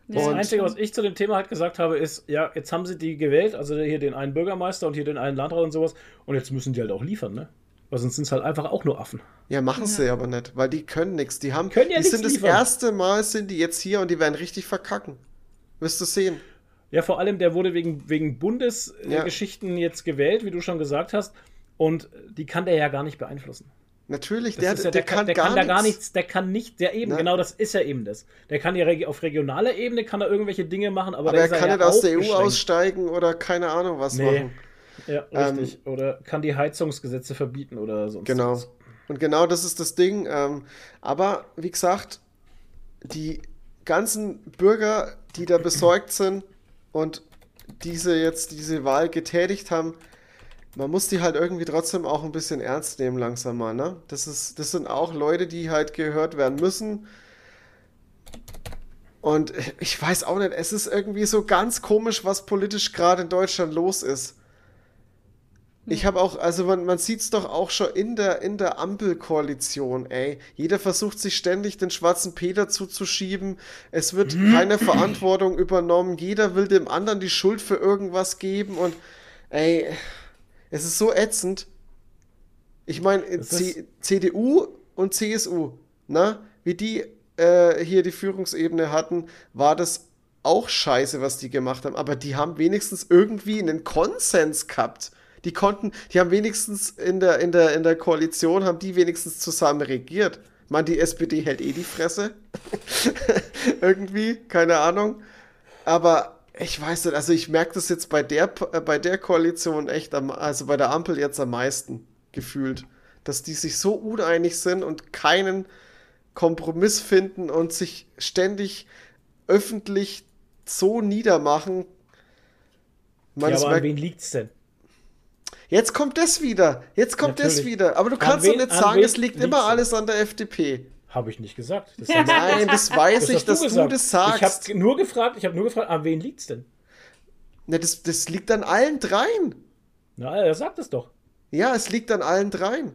Speaker 4: Das
Speaker 2: Und-
Speaker 4: Einzige, was ich zu dem Thema halt gesagt habe, ist, ja, jetzt haben sie die gewählt, also hier den einen Bürgermeister und hier den einen Landrat und sowas, und jetzt müssen die halt auch liefern, ne? Weil sonst sind es halt einfach auch nur Affen.
Speaker 2: Ja, machen sie aber nicht, weil die können nichts. Die haben,
Speaker 4: Können ja
Speaker 2: die sind das
Speaker 4: liefern.
Speaker 2: erste Mal sind die jetzt hier und die werden richtig verkacken. Wirst du sehen.
Speaker 4: Ja, vor allem, der wurde wegen, wegen
Speaker 2: Ja.
Speaker 4: Bundesgeschichten jetzt gewählt, wie du schon gesagt hast, und die kann der ja gar nicht beeinflussen.
Speaker 2: Natürlich, der,
Speaker 4: ja,
Speaker 2: der, kann,
Speaker 4: der
Speaker 2: gar,
Speaker 4: kann da gar
Speaker 2: nichts.
Speaker 4: der kann nicht, der eben,
Speaker 2: Na.
Speaker 4: genau das ist ja eben das. Der kann ja auf regionaler Ebene kann er irgendwelche Dinge machen, aber,
Speaker 2: Aber er kann
Speaker 4: ja
Speaker 2: nicht aus der EU aussteigen oder keine Ahnung was
Speaker 4: Nee.
Speaker 2: machen.
Speaker 4: Ja,
Speaker 2: Ähm,
Speaker 4: richtig. oder kann die Heizungsgesetze verbieten oder sonst
Speaker 2: Genau.
Speaker 4: was.
Speaker 2: Und genau das ist das Ding. Ähm, aber wie gesagt, die ganzen Bürger, die da besorgt sind und diese jetzt diese Wahl getätigt haben, man muss die halt irgendwie trotzdem auch ein bisschen ernst nehmen langsam mal, ne? Das ist, das sind auch Leute, die halt gehört werden müssen. Und ich weiß auch nicht, es ist irgendwie so ganz komisch, was politisch gerade in Deutschland los ist. Ich habe auch, also man, man sieht es doch auch schon in der, in der Ampelkoalition, ey. Jeder versucht sich ständig den schwarzen Peter zuzuschieben. Es wird keine Verantwortung übernommen. Jeder will dem anderen die Schuld für irgendwas geben und, ey, es ist so ätzend. Ich meine, CDU und CSU, ne? Wie die äh, hier die Führungsebene hatten, war das auch scheiße, was die gemacht haben. Aber die haben wenigstens irgendwie einen Konsens gehabt. Die konnten, die haben wenigstens in der, in der, in der Koalition, haben die wenigstens zusammen regiert. Meine, die SPD hält eh die Fresse. irgendwie, keine Ahnung. Aber ich weiß nicht, also ich merke das jetzt bei der, bei der Koalition echt, am, also bei der Ampel jetzt am meisten gefühlt, dass die sich so uneinig sind und keinen Kompromiss finden und sich ständig öffentlich so niedermachen. Man,
Speaker 4: Ja, aber an
Speaker 2: merkt-
Speaker 4: wen liegt's denn?
Speaker 2: Jetzt kommt das wieder, jetzt kommt das
Speaker 4: Natürlich.
Speaker 2: wieder. Aber du
Speaker 4: An
Speaker 2: kannst
Speaker 4: wen-
Speaker 2: doch nicht sagen, es liegt immer alles an der FDP.
Speaker 4: Habe ich nicht gesagt. Das,
Speaker 2: Nein, das weiß
Speaker 4: das
Speaker 2: ich, dass du,
Speaker 4: gesagt.
Speaker 2: das sagst.
Speaker 4: Ich habe nur gefragt, ich habe nur gefragt, an wen liegt's denn?
Speaker 2: Ne, das, das liegt an allen dreien.
Speaker 4: Na, er sagt es doch.
Speaker 2: Ja, es liegt an allen dreien.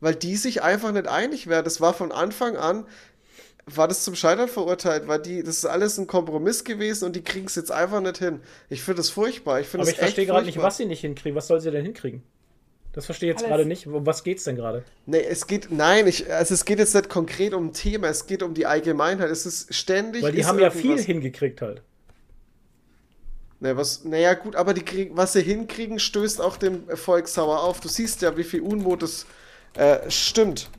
Speaker 2: Weil die sich einfach nicht einig werden. Das war von Anfang an, war das zum Scheitern verurteilt, weil die, das ist alles ein Kompromiss gewesen und die kriegen es jetzt einfach nicht hin. Ich finde das furchtbar. Ich finde
Speaker 4: Aber
Speaker 2: das
Speaker 4: ich verstehe gerade nicht, was sie nicht hinkriegen. Was soll sie denn hinkriegen? Das verstehe ich jetzt gerade nicht. Um was geht's denn gerade?
Speaker 2: Nee, es geht, nein, ich, also es geht jetzt nicht konkret um ein Thema, es geht um die Allgemeinheit. Es ist ständig.
Speaker 4: Weil die haben ja viel hingekriegt halt.
Speaker 2: Ne, was, naja, gut, aber die kriegen, was sie hinkriegen, stößt auch dem Volk sauer auf. Du siehst ja, wie viel Unmut es äh, stimmt.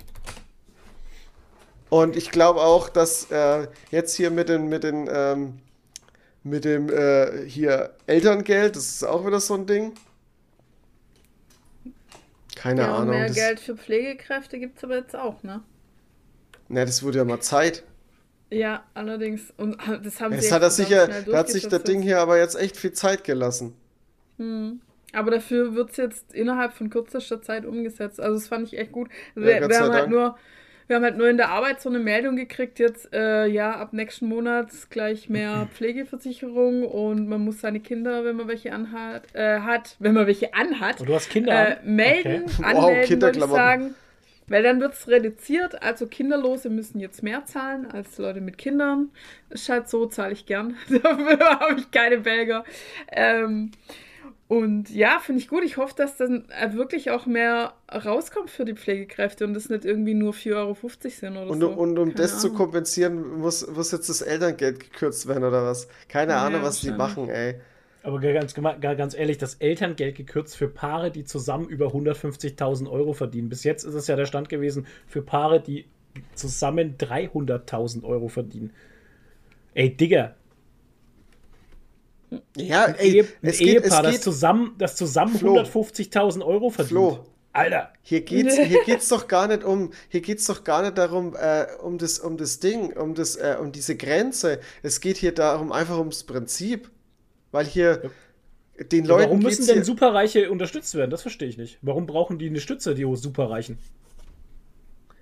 Speaker 2: Und ich glaube auch, dass äh, jetzt hier mit den, mit den, ähm, mit dem äh, hier Elterngeld, das ist auch wieder so ein Ding. Keine
Speaker 5: Ja,
Speaker 2: Ahnung.
Speaker 5: mehr
Speaker 2: Das,
Speaker 5: Geld für Pflegekräfte gibt es aber jetzt auch, ne?
Speaker 2: ne, das wurde ja mal Zeit.
Speaker 5: Ja, allerdings. Und das haben sie
Speaker 2: Jetzt hat er
Speaker 5: verdammt
Speaker 2: sicher, da hat sich das Ding hier aber jetzt echt viel Zeit gelassen.
Speaker 5: Aber dafür wird es jetzt innerhalb von kürzester Zeit umgesetzt. Also das fand ich echt gut. Wir, wir, haben halt nur, wir haben halt nur in der Arbeit so eine Meldung gekriegt, jetzt, äh, ja, ab nächsten Monat gleich mehr Pflegeversicherung und man muss seine Kinder, wenn man welche anhat, äh, hat, wenn man welche anhat,
Speaker 4: Und du hast Kinder.
Speaker 5: äh, melden,
Speaker 4: Okay.
Speaker 2: Wow,
Speaker 5: anmelden, würde ich sagen. Weil dann wird es reduziert, also Kinderlose müssen jetzt mehr zahlen als Leute mit Kindern. Ist halt so, zahle ich gern. Dafür habe ich keine Belger. Ähm, und ja, finde ich gut. Ich hoffe, dass dann äh, wirklich auch mehr rauskommt für die Pflegekräfte und das nicht irgendwie nur 4,50 Euro sind oder
Speaker 2: Und,
Speaker 5: so.
Speaker 2: und um
Speaker 5: Keine
Speaker 2: das zu
Speaker 5: Ahnung.
Speaker 2: kompensieren, muss, muss jetzt das Elterngeld gekürzt werden oder was? Keine
Speaker 5: Ja,
Speaker 2: Ahnung, was die machen, ey.
Speaker 4: Aber ganz, ganz ehrlich, das Elterngeld gekürzt für Paare, die zusammen über 150.000 Euro verdienen. Bis jetzt ist es ja der Stand gewesen für Paare, die zusammen 300.000 Euro verdienen. Ey, Digga,
Speaker 2: Ja, ey,
Speaker 4: ein
Speaker 2: es geht,
Speaker 4: Ehepaar,
Speaker 2: es
Speaker 4: das
Speaker 2: geht,
Speaker 4: zusammen, das zusammen
Speaker 2: Flo.
Speaker 4: 150.000 Euro verdient.
Speaker 2: Flo.
Speaker 4: Alter,
Speaker 2: hier geht's, hier geht's doch gar nicht um, hier geht's doch gar nicht darum, äh, um das, um das Ding, um das, äh, um diese Grenze. Es geht hier darum, einfach ums Prinzip. Weil hier den
Speaker 4: ja,
Speaker 2: Leuten
Speaker 4: warum
Speaker 2: geht's
Speaker 4: müssen denn Superreiche unterstützt werden? Das verstehe ich nicht. Warum brauchen die eine Stütze, die Superreichen?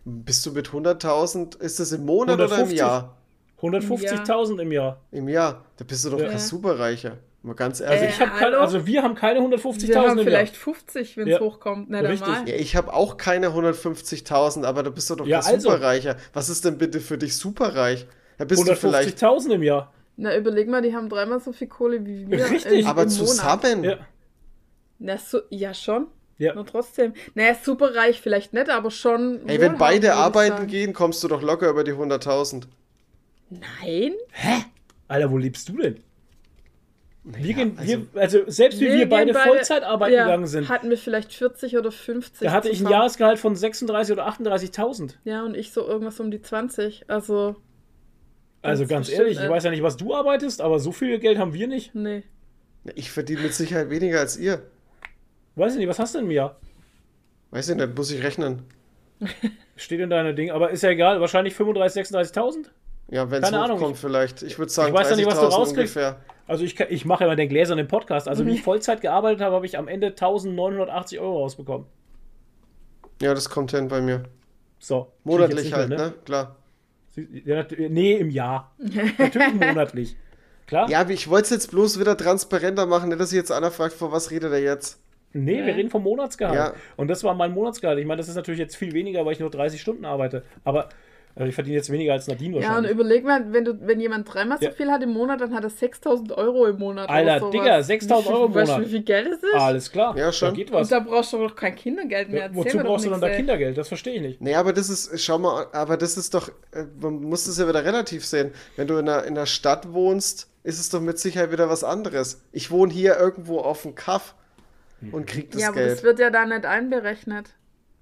Speaker 2: bist du mit 100.000, ist das im Monat oder im
Speaker 4: 150?
Speaker 2: Jahr?
Speaker 4: 150.000 im Jahr.
Speaker 2: Im Jahr. Da bist du doch
Speaker 4: Ja.
Speaker 2: kein Superreicher. Mal ganz
Speaker 4: Also
Speaker 2: ehrlich.
Speaker 4: ich habe keine, also wir haben keine 150.000
Speaker 5: Wir haben
Speaker 4: im Jahr.
Speaker 5: vielleicht 50, wenn es
Speaker 4: Ja.
Speaker 5: hochkommt. Na,
Speaker 4: Richtig.
Speaker 2: ja, ich habe auch keine 150.000, aber du bist doch doch
Speaker 4: Ja,
Speaker 2: kein
Speaker 4: also.
Speaker 2: Superreicher. Was ist denn bitte für dich superreich? Da bist du vielleicht.
Speaker 4: 150.000 im Jahr.
Speaker 5: Na, überleg mal, die haben dreimal so viel Kohle wie wir.
Speaker 4: Richtig.
Speaker 5: im-
Speaker 2: Aber
Speaker 5: im
Speaker 2: zusammen.
Speaker 4: Ja.
Speaker 5: Na, so, ja, schon.
Speaker 4: Ja.
Speaker 5: Nur trotzdem. Naja, super reich vielleicht nicht, aber schon.
Speaker 2: Ey, wenn beide arbeiten gehen, kommst du doch locker über die 100.000.
Speaker 5: Nein?
Speaker 4: Alter, wo lebst du denn? Wir gehen, wir, also selbst wie wir,
Speaker 5: gehen
Speaker 4: beide Vollzeit arbeiten
Speaker 5: ja,
Speaker 4: gegangen sind,
Speaker 5: Hatten wir vielleicht 40 oder 50.
Speaker 4: da hatte ich ein. Jahresgehalt von 36 oder 38.000.
Speaker 5: Ja, und ich so irgendwas um die 20. Also,
Speaker 4: Also ganz
Speaker 5: bestimmt,
Speaker 4: ehrlich, ich
Speaker 5: äh.
Speaker 4: weiß ja nicht, was du arbeitest, aber so viel Geld haben wir nicht.
Speaker 5: nee.
Speaker 2: Ich verdiene mit Sicherheit weniger als ihr.
Speaker 4: Weiß ich nicht, was hast du denn im Jahr?
Speaker 2: Weiß ich nicht, muss ich rechnen.
Speaker 4: Steht in deiner Ding, aber ist ja egal, wahrscheinlich 35.000, 36.000?
Speaker 2: Ja, wenn es hochkommt
Speaker 4: ich-
Speaker 2: vielleicht. Ich würde sagen
Speaker 4: Ich weiß ja nicht, was du
Speaker 2: 30.000
Speaker 4: rauskriegst.
Speaker 2: ungefähr.
Speaker 4: Also ich, ich mache immer den gläsernen Podcast. Also wie
Speaker 5: Mhm.
Speaker 4: ich Vollzeit gearbeitet habe, habe ich am Ende 1980 Euro rausbekommen.
Speaker 2: Ja, das kommt hin bei mir.
Speaker 4: So.
Speaker 2: Monatlich
Speaker 4: ich
Speaker 2: halt,
Speaker 4: jetzt nicht
Speaker 2: ne? Klar.
Speaker 4: mehr, Ja, nee, im Jahr. Natürlich monatlich. Klar?
Speaker 2: Ja, aber ich wollte es jetzt bloß wieder transparenter machen, nicht, dass sich jetzt einer fragt, vor was redet er jetzt?
Speaker 4: Nee, wir reden vom Monatsgehalt.
Speaker 2: Ja.
Speaker 4: Und das war mein Monatsgehalt. Ich meine, das ist natürlich jetzt viel weniger, weil ich nur 30 Stunden arbeite. Aber ich verdiene jetzt weniger als Nadine
Speaker 5: Ja, und
Speaker 4: wahrscheinlich.
Speaker 5: überleg mal, wenn, du, wenn jemand dreimal
Speaker 4: Ja.
Speaker 5: so viel hat im Monat, dann hat er 6000 Euro im Monat.
Speaker 4: Alter,
Speaker 5: oder sowas.
Speaker 4: Digga, 6.000 Euro im
Speaker 5: Weißt du,
Speaker 4: Monat.
Speaker 5: wie viel Geld es ist?
Speaker 4: Alles klar.
Speaker 2: Ja, schon.
Speaker 4: Da geht
Speaker 5: Und
Speaker 4: was.
Speaker 5: da brauchst du doch kein Kindergeld mehr.
Speaker 4: Ja, wozu brauchst du dann da. Kindergeld? Das verstehe ich nicht.
Speaker 2: Nee, aber das ist, schau mal, aber das ist doch, äh, man muss das ja wieder relativ sehen. Wenn du in einer, in einer Stadt wohnst, ist es doch mit Sicherheit wieder was anderes. Ich wohne hier irgendwo auf dem Kaff und krieg das
Speaker 5: Ja, aber
Speaker 2: Geld.
Speaker 5: das wird ja da nicht einberechnet.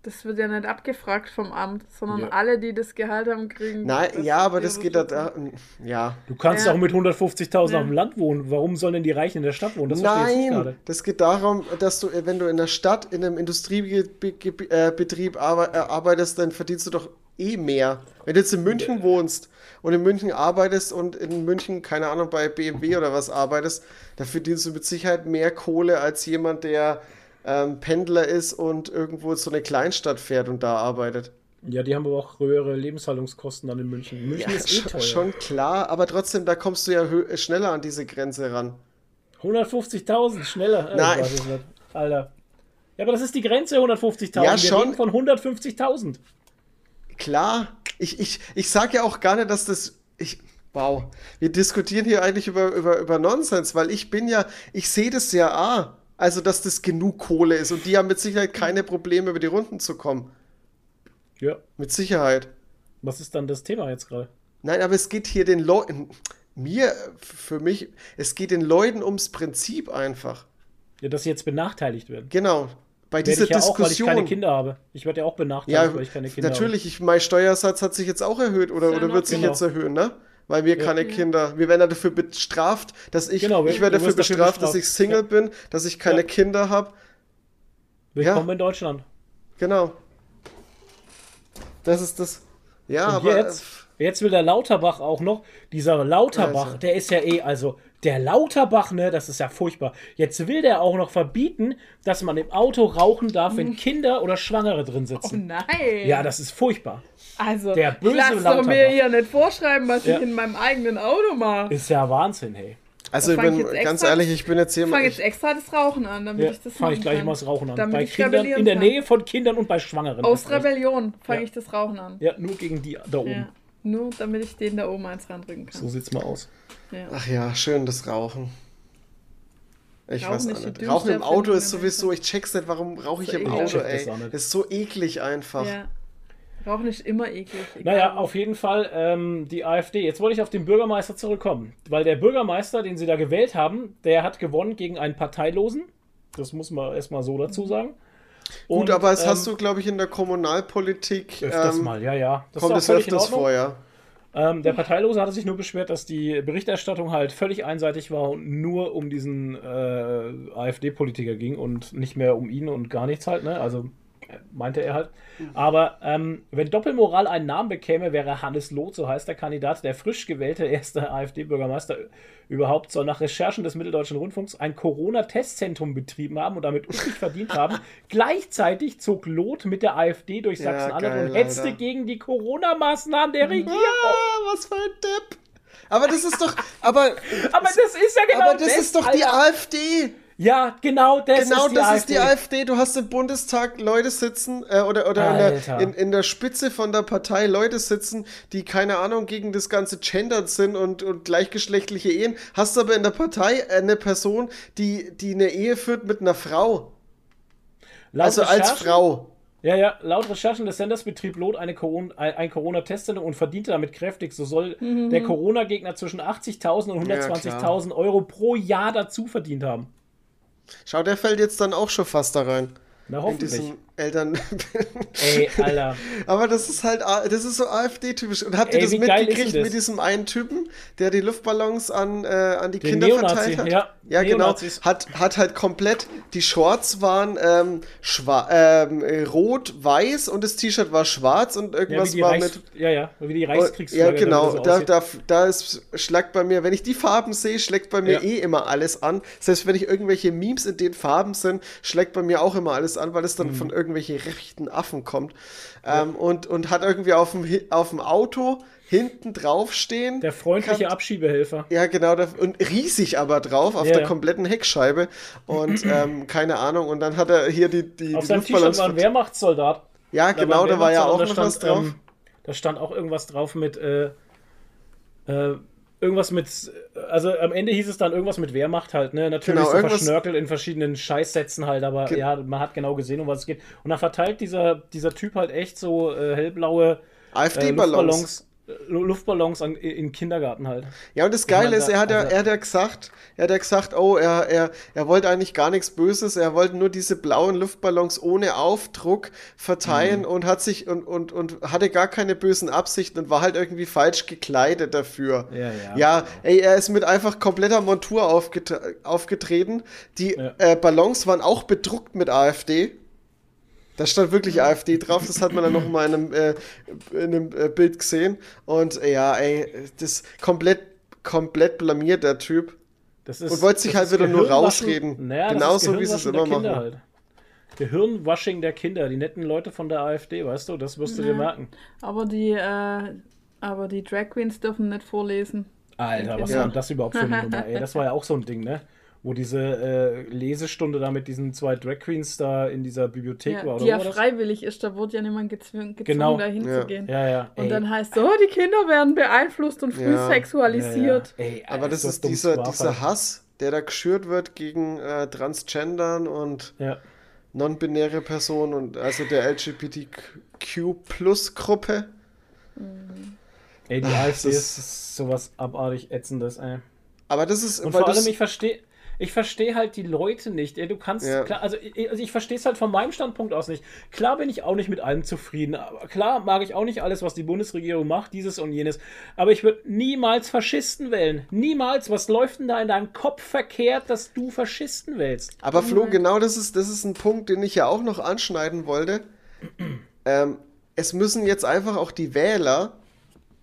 Speaker 5: Das wird ja nicht abgefragt vom Amt, sondern
Speaker 4: Ja.
Speaker 5: alle, die das Gehalt haben, kriegen.
Speaker 2: Nein,
Speaker 5: das-
Speaker 2: ja, aber das geht da, da ja.
Speaker 4: Du kannst
Speaker 5: Ja.
Speaker 4: auch mit 150.000
Speaker 5: Ja.
Speaker 4: auf dem Land wohnen. Warum sollen denn die Reichen in der Stadt wohnen? Das
Speaker 2: Nein,
Speaker 4: gerade.
Speaker 2: das geht darum, dass du, äh, wenn du in der Stadt in einem Industriebetrieb äh, äh, arbeitest, dann verdienst du doch eh mehr. Wenn du jetzt in München wohnst und in München arbeitest und in München, keine Ahnung, bei BMW oder was arbeitest, da verdienst du mit Sicherheit mehr Kohle als jemand, der ähm, Pendler ist und irgendwo so eine Kleinstadt fährt und da arbeitet.
Speaker 4: Ja, die haben aber auch höhere Lebenshaltungskosten dann in München. München ist eh teuer.
Speaker 2: schon klar, aber trotzdem, da kommst du ja schneller an diese Grenze ran.
Speaker 4: 150.000, schneller. Äh,
Speaker 2: Nein.
Speaker 4: Alter. Ja, aber das ist die Grenze, 150.000.
Speaker 2: Ja,
Speaker 4: Wir
Speaker 2: schon.
Speaker 4: reden von 150.000.
Speaker 2: Klar, ich, ich, ich sage ja auch gar nicht, dass das. Ich, wow, wir diskutieren hier eigentlich über, über, über Nonsens, weil ich bin ja, ich sehe das ja, ah, also dass das genug Kohle ist und die haben mit Sicherheit keine Probleme, über die Runden zu kommen.
Speaker 4: Ja.
Speaker 2: Mit Sicherheit.
Speaker 4: Was ist dann das Thema jetzt gerade?
Speaker 2: Nein, aber es geht hier den Leuten, mir, für mich, es geht den Leuten ums Prinzip einfach.
Speaker 4: Ja, dass sie jetzt benachteiligt werden.
Speaker 2: Genau. Bei
Speaker 4: Werde
Speaker 2: dieser
Speaker 4: ich ja auch, weil ich
Speaker 2: Diskussion.
Speaker 4: keine Kinder habe. Ich werde ja auch benachteiligt,
Speaker 2: Ja,
Speaker 4: weil ich keine Kinder
Speaker 2: natürlich, ich, mein Steuersatz hat sich jetzt auch erhöht oder,
Speaker 5: ja
Speaker 2: oder wird sich
Speaker 4: genau.
Speaker 2: jetzt erhöhen, ne? Weil wir keine Kinder, wir werden ja dafür bestraft, dass ich,
Speaker 4: Genau, wir-
Speaker 2: ich werde dafür
Speaker 4: dafür
Speaker 2: bestraft, dass ich Single bin, dass ich keine
Speaker 4: Ja.
Speaker 2: Kinder habe.
Speaker 4: habe. Willkommen in Deutschland.
Speaker 2: Genau. Das ist das. Ja,
Speaker 4: Und
Speaker 2: aber.
Speaker 4: jetzt, jetzt will der Lauterbach auch noch. Dieser Lauterbach,
Speaker 2: Also.
Speaker 4: der ist ja eh, also der Lauterbach, ne, das ist ja furchtbar. Jetzt will der auch noch verbieten, dass man im Auto rauchen darf, wenn Kinder oder Schwangere drin
Speaker 5: Oh
Speaker 4: sitzen.
Speaker 5: nein!
Speaker 4: Ja, das ist furchtbar.
Speaker 5: also,
Speaker 4: der böse
Speaker 5: ich lasse doch
Speaker 4: Lauterbach.
Speaker 5: mir hier nicht vorschreiben, was
Speaker 4: Ja.
Speaker 5: ich in meinem eigenen Auto mache.
Speaker 4: Ist ja Wahnsinn, hey.
Speaker 2: also, ich
Speaker 5: ich
Speaker 2: bin
Speaker 5: jetzt
Speaker 2: ganz
Speaker 5: extra-
Speaker 2: ehrlich, ich bin jetzt hier.
Speaker 5: Ich fange
Speaker 2: mal-
Speaker 5: jetzt extra das Rauchen an, damit
Speaker 4: Ja,
Speaker 5: ich das
Speaker 4: fange ich gleich
Speaker 5: kann.
Speaker 4: mal das Rauchen an.
Speaker 5: Damit
Speaker 4: bei
Speaker 5: ich
Speaker 4: Kindern, in der. Nähe von Kindern und bei Schwangeren.
Speaker 5: Aus. Rebellion fange
Speaker 4: Ja.
Speaker 5: ich das Rauchen an.
Speaker 4: Ja, nur gegen die da oben.
Speaker 5: Nur damit ich den da oben eins randrücken kann.
Speaker 4: So sieht's mal aus.
Speaker 5: Ja.
Speaker 2: Ach ja, schön, das Rauchen. Ich
Speaker 5: Rauchen
Speaker 2: weiß nicht. Rauchen im Auto ist sowieso, ich check's nicht, warum rauche ich
Speaker 5: So
Speaker 2: im
Speaker 5: eklig.
Speaker 2: Auto,
Speaker 4: das
Speaker 2: ey. Das ist so eklig einfach.
Speaker 5: Ja. Rauchen ist immer eklig. egal
Speaker 4: Naja, auf jeden Fall ähm, die AfD. Jetzt wollte ich auf den Bürgermeister zurückkommen. Weil der Bürgermeister, den sie da gewählt haben, der hat gewonnen gegen einen Parteilosen. Das muss man erstmal so dazu sagen.
Speaker 2: Gut,
Speaker 4: Und,
Speaker 2: aber es
Speaker 4: ähm,
Speaker 2: hast du, glaube ich, in der Kommunalpolitik.
Speaker 4: Öfters
Speaker 2: ähm,
Speaker 4: mal, ja, ja. Das
Speaker 2: kommt es öfters vor, ja.
Speaker 4: Ähm, der Parteilose hatte sich nur beschwert, dass die Berichterstattung halt völlig einseitig war und nur um diesen äh, AfD-Politiker ging und nicht mehr um ihn und gar nichts halt, ne? Also meinte er halt. Aber ähm, wenn Doppelmoral einen Namen bekäme, wäre Hannes Loth, so heißt der Kandidat, der frisch gewählte erste AfD-Bürgermeister überhaupt, soll nach Recherchen des Mitteldeutschen Rundfunks ein Corona-Testzentrum betrieben haben und damit üppig verdient haben. Gleichzeitig zog Loth mit der AfD durch
Speaker 2: Ja,
Speaker 4: Sachsen-Anhalt
Speaker 2: geil,
Speaker 4: und hetzte
Speaker 2: Alter.
Speaker 4: gegen die Corona-Maßnahmen der Regierung.
Speaker 2: Ah, was für ein Depp. Aber das ist doch, aber,
Speaker 4: Aber das ist ja genau
Speaker 2: aber das ist doch die
Speaker 4: Alter.
Speaker 2: AfD.
Speaker 4: Ja, genau das
Speaker 2: Genau,
Speaker 4: ist die
Speaker 2: das
Speaker 4: AfD.
Speaker 2: ist die AfD. Du hast im Bundestag Leute sitzen äh, oder, oder in der, in, in der Spitze von der Partei Leute sitzen, die keine Ahnung gegen das ganze Gendern sind und, und gleichgeschlechtliche Ehen. Hast aber in der Partei eine Person, die, die eine Ehe führt mit einer Frau.
Speaker 4: Laut
Speaker 2: also als Frau.
Speaker 4: Ja, ja, laut Recherchen des Senders betrieb Lot eine Corona, ein ein Corona-Testzentrum und verdiente damit kräftig. So soll der Corona-Gegner zwischen 80.000 und
Speaker 2: Ja,
Speaker 4: 120.000 Euro pro Jahr dazu verdient haben.
Speaker 2: Schau, der fällt jetzt dann auch schon fast da rein.
Speaker 4: Na,
Speaker 2: In
Speaker 4: hoffentlich.
Speaker 2: Eltern.
Speaker 4: Ey, Alter.
Speaker 2: Aber das ist halt, das ist so AfD-typisch. Und habt ihr
Speaker 4: Ey,
Speaker 2: das mitgekriegt
Speaker 4: das?
Speaker 2: mit diesem einen Typen, der die Luftballons an, äh, an die
Speaker 4: Den
Speaker 2: Kinder
Speaker 4: Neonazi,
Speaker 2: verteilt hat?
Speaker 4: ja.
Speaker 2: ja genau.
Speaker 4: Neonazis.
Speaker 2: Hat, hat halt komplett, die Shorts waren ähm, ähm, äh, rot-weiß und das T-Shirt war schwarz und
Speaker 4: Ja,
Speaker 2: irgendwas
Speaker 4: die,
Speaker 2: war
Speaker 4: Reichs
Speaker 2: mit.
Speaker 4: ja, ja, wie die
Speaker 2: Oh,
Speaker 4: Reichskriegsflagge.
Speaker 2: Ja, genau.
Speaker 4: so
Speaker 2: Da, da, da ist, schlägt bei mir, wenn ich die Farben sehe, schlägt bei mir
Speaker 4: Ja.
Speaker 2: eh immer alles an. Selbst wenn ich irgendwelche Memes in den Farben sind, schlägt bei mir auch immer alles an, weil es
Speaker 4: Mhm.
Speaker 2: dann von irgendwelchen rechten Affen kommt. Ähm, und, und hat irgendwie auf dem, auf dem Auto hinten draufstehen.
Speaker 4: Der freundliche
Speaker 2: kann-
Speaker 4: Abschiebehelfer.
Speaker 2: ja, genau, da, und riesig aber drauf, auf
Speaker 4: Ja,
Speaker 2: der
Speaker 4: ja.
Speaker 2: kompletten Heckscheibe. Und ähm, keine Ahnung, und dann hat er hier die, die,
Speaker 4: Auf
Speaker 2: die
Speaker 4: seinem T-Shirt war ein Wehrmachtssoldat.
Speaker 2: Ja, genau,
Speaker 4: ein
Speaker 2: da war ja auch noch
Speaker 4: da
Speaker 2: was
Speaker 4: stand,
Speaker 2: drauf.
Speaker 4: ähm, da stand auch irgendwas drauf mit äh, äh, irgendwas mit, also am Ende hieß es dann irgendwas mit Wehrmacht halt, ne? Natürlich
Speaker 2: Genau,
Speaker 4: so verschnörkelt in verschiedenen Scheißsätzen halt, aber
Speaker 2: Ge-
Speaker 4: ja, man hat genau gesehen, um was es geht. Und dann verteilt dieser, dieser Typ halt echt so äh, hellblaue äh,
Speaker 2: AfD-Ballons.
Speaker 4: Luftballons, an, in Kindergarten halt.
Speaker 2: Ja, und das Geile ist, er hat, ja,
Speaker 4: also-
Speaker 2: er hat ja gesagt, er hat ja gesagt, oh, er, er, er wollte eigentlich gar nichts Böses, er wollte nur diese blauen Luftballons ohne Aufdruck verteilen
Speaker 4: Mhm.
Speaker 2: und hat sich und, und, und hatte gar keine bösen Absichten und war halt irgendwie falsch gekleidet dafür.
Speaker 4: Ja, ja.
Speaker 2: Ja, ey, er ist mit einfach kompletter Montur aufget aufgetreten. Die
Speaker 4: Ja.
Speaker 2: äh, Ballons waren auch bedruckt mit AfD. Da stand wirklich AfD drauf, das hat man dann noch mal in einem, äh, in einem äh, Bild gesehen. Und äh, ja, ey, das komplett, komplett blamiert, der Typ.
Speaker 4: Das ist,
Speaker 2: Und wollte sich
Speaker 4: das
Speaker 2: halt wieder nur rausreden.
Speaker 4: Naja,
Speaker 2: Genauso, wie sie es immer
Speaker 4: der
Speaker 2: machen.
Speaker 4: Halt. Gehirnwashing der Kinder, die netten Leute von der AfD, weißt du, das wirst du dir merken.
Speaker 5: Aber die, äh, aber die Drag Queens dürfen nicht vorlesen.
Speaker 4: Alter, was
Speaker 2: Ja.
Speaker 4: war denn das überhaupt für eine Nummer? Ey, das war ja auch so ein Ding, ne? Wo diese äh, Lesestunde da mit diesen zwei Drag Queens da in dieser Bibliothek
Speaker 5: Ja,
Speaker 4: war,
Speaker 5: die
Speaker 4: oder
Speaker 5: ja
Speaker 4: war das?
Speaker 5: freiwillig ist, da wurde ja niemand gezwungen, gezwungen
Speaker 4: Genau.
Speaker 5: da hinzugehen.
Speaker 4: Ja, ja.
Speaker 5: Und
Speaker 4: ey,
Speaker 5: dann heißt so, oh, die Kinder werden beeinflusst und früh
Speaker 2: Ja.
Speaker 5: sexualisiert.
Speaker 4: Ja, ja. Ey,
Speaker 2: Aber das
Speaker 4: so
Speaker 2: ist dieser, dieser. Hass, der da geschürt wird gegen äh, Transgendern und
Speaker 4: Ja.
Speaker 2: non-binäre Personen und also der LGBTQ-Plus-Gruppe.
Speaker 4: Ey, die AfD
Speaker 2: das-
Speaker 4: ist sowas abartig ätzendes, ey.
Speaker 2: Aber das ist,
Speaker 4: Und
Speaker 2: weil
Speaker 4: vor allem, ich verstehe ich verstehe halt die Leute nicht. Du kannst,
Speaker 2: Ja.
Speaker 4: klar, also ich, also ich verstehe es halt von meinem Standpunkt aus nicht. Klar bin ich auch nicht mit allem zufrieden. Aber klar mag ich auch nicht alles, was die Bundesregierung macht, dieses und jenes. Aber ich würde niemals Faschisten wählen. Niemals. Was läuft denn da in deinem Kopf verkehrt, dass du Faschisten wählst?
Speaker 2: Aber Flo, genau das ist, das ist ein Punkt, den ich ja auch noch anschneiden wollte. ähm, es müssen jetzt einfach auch die Wähler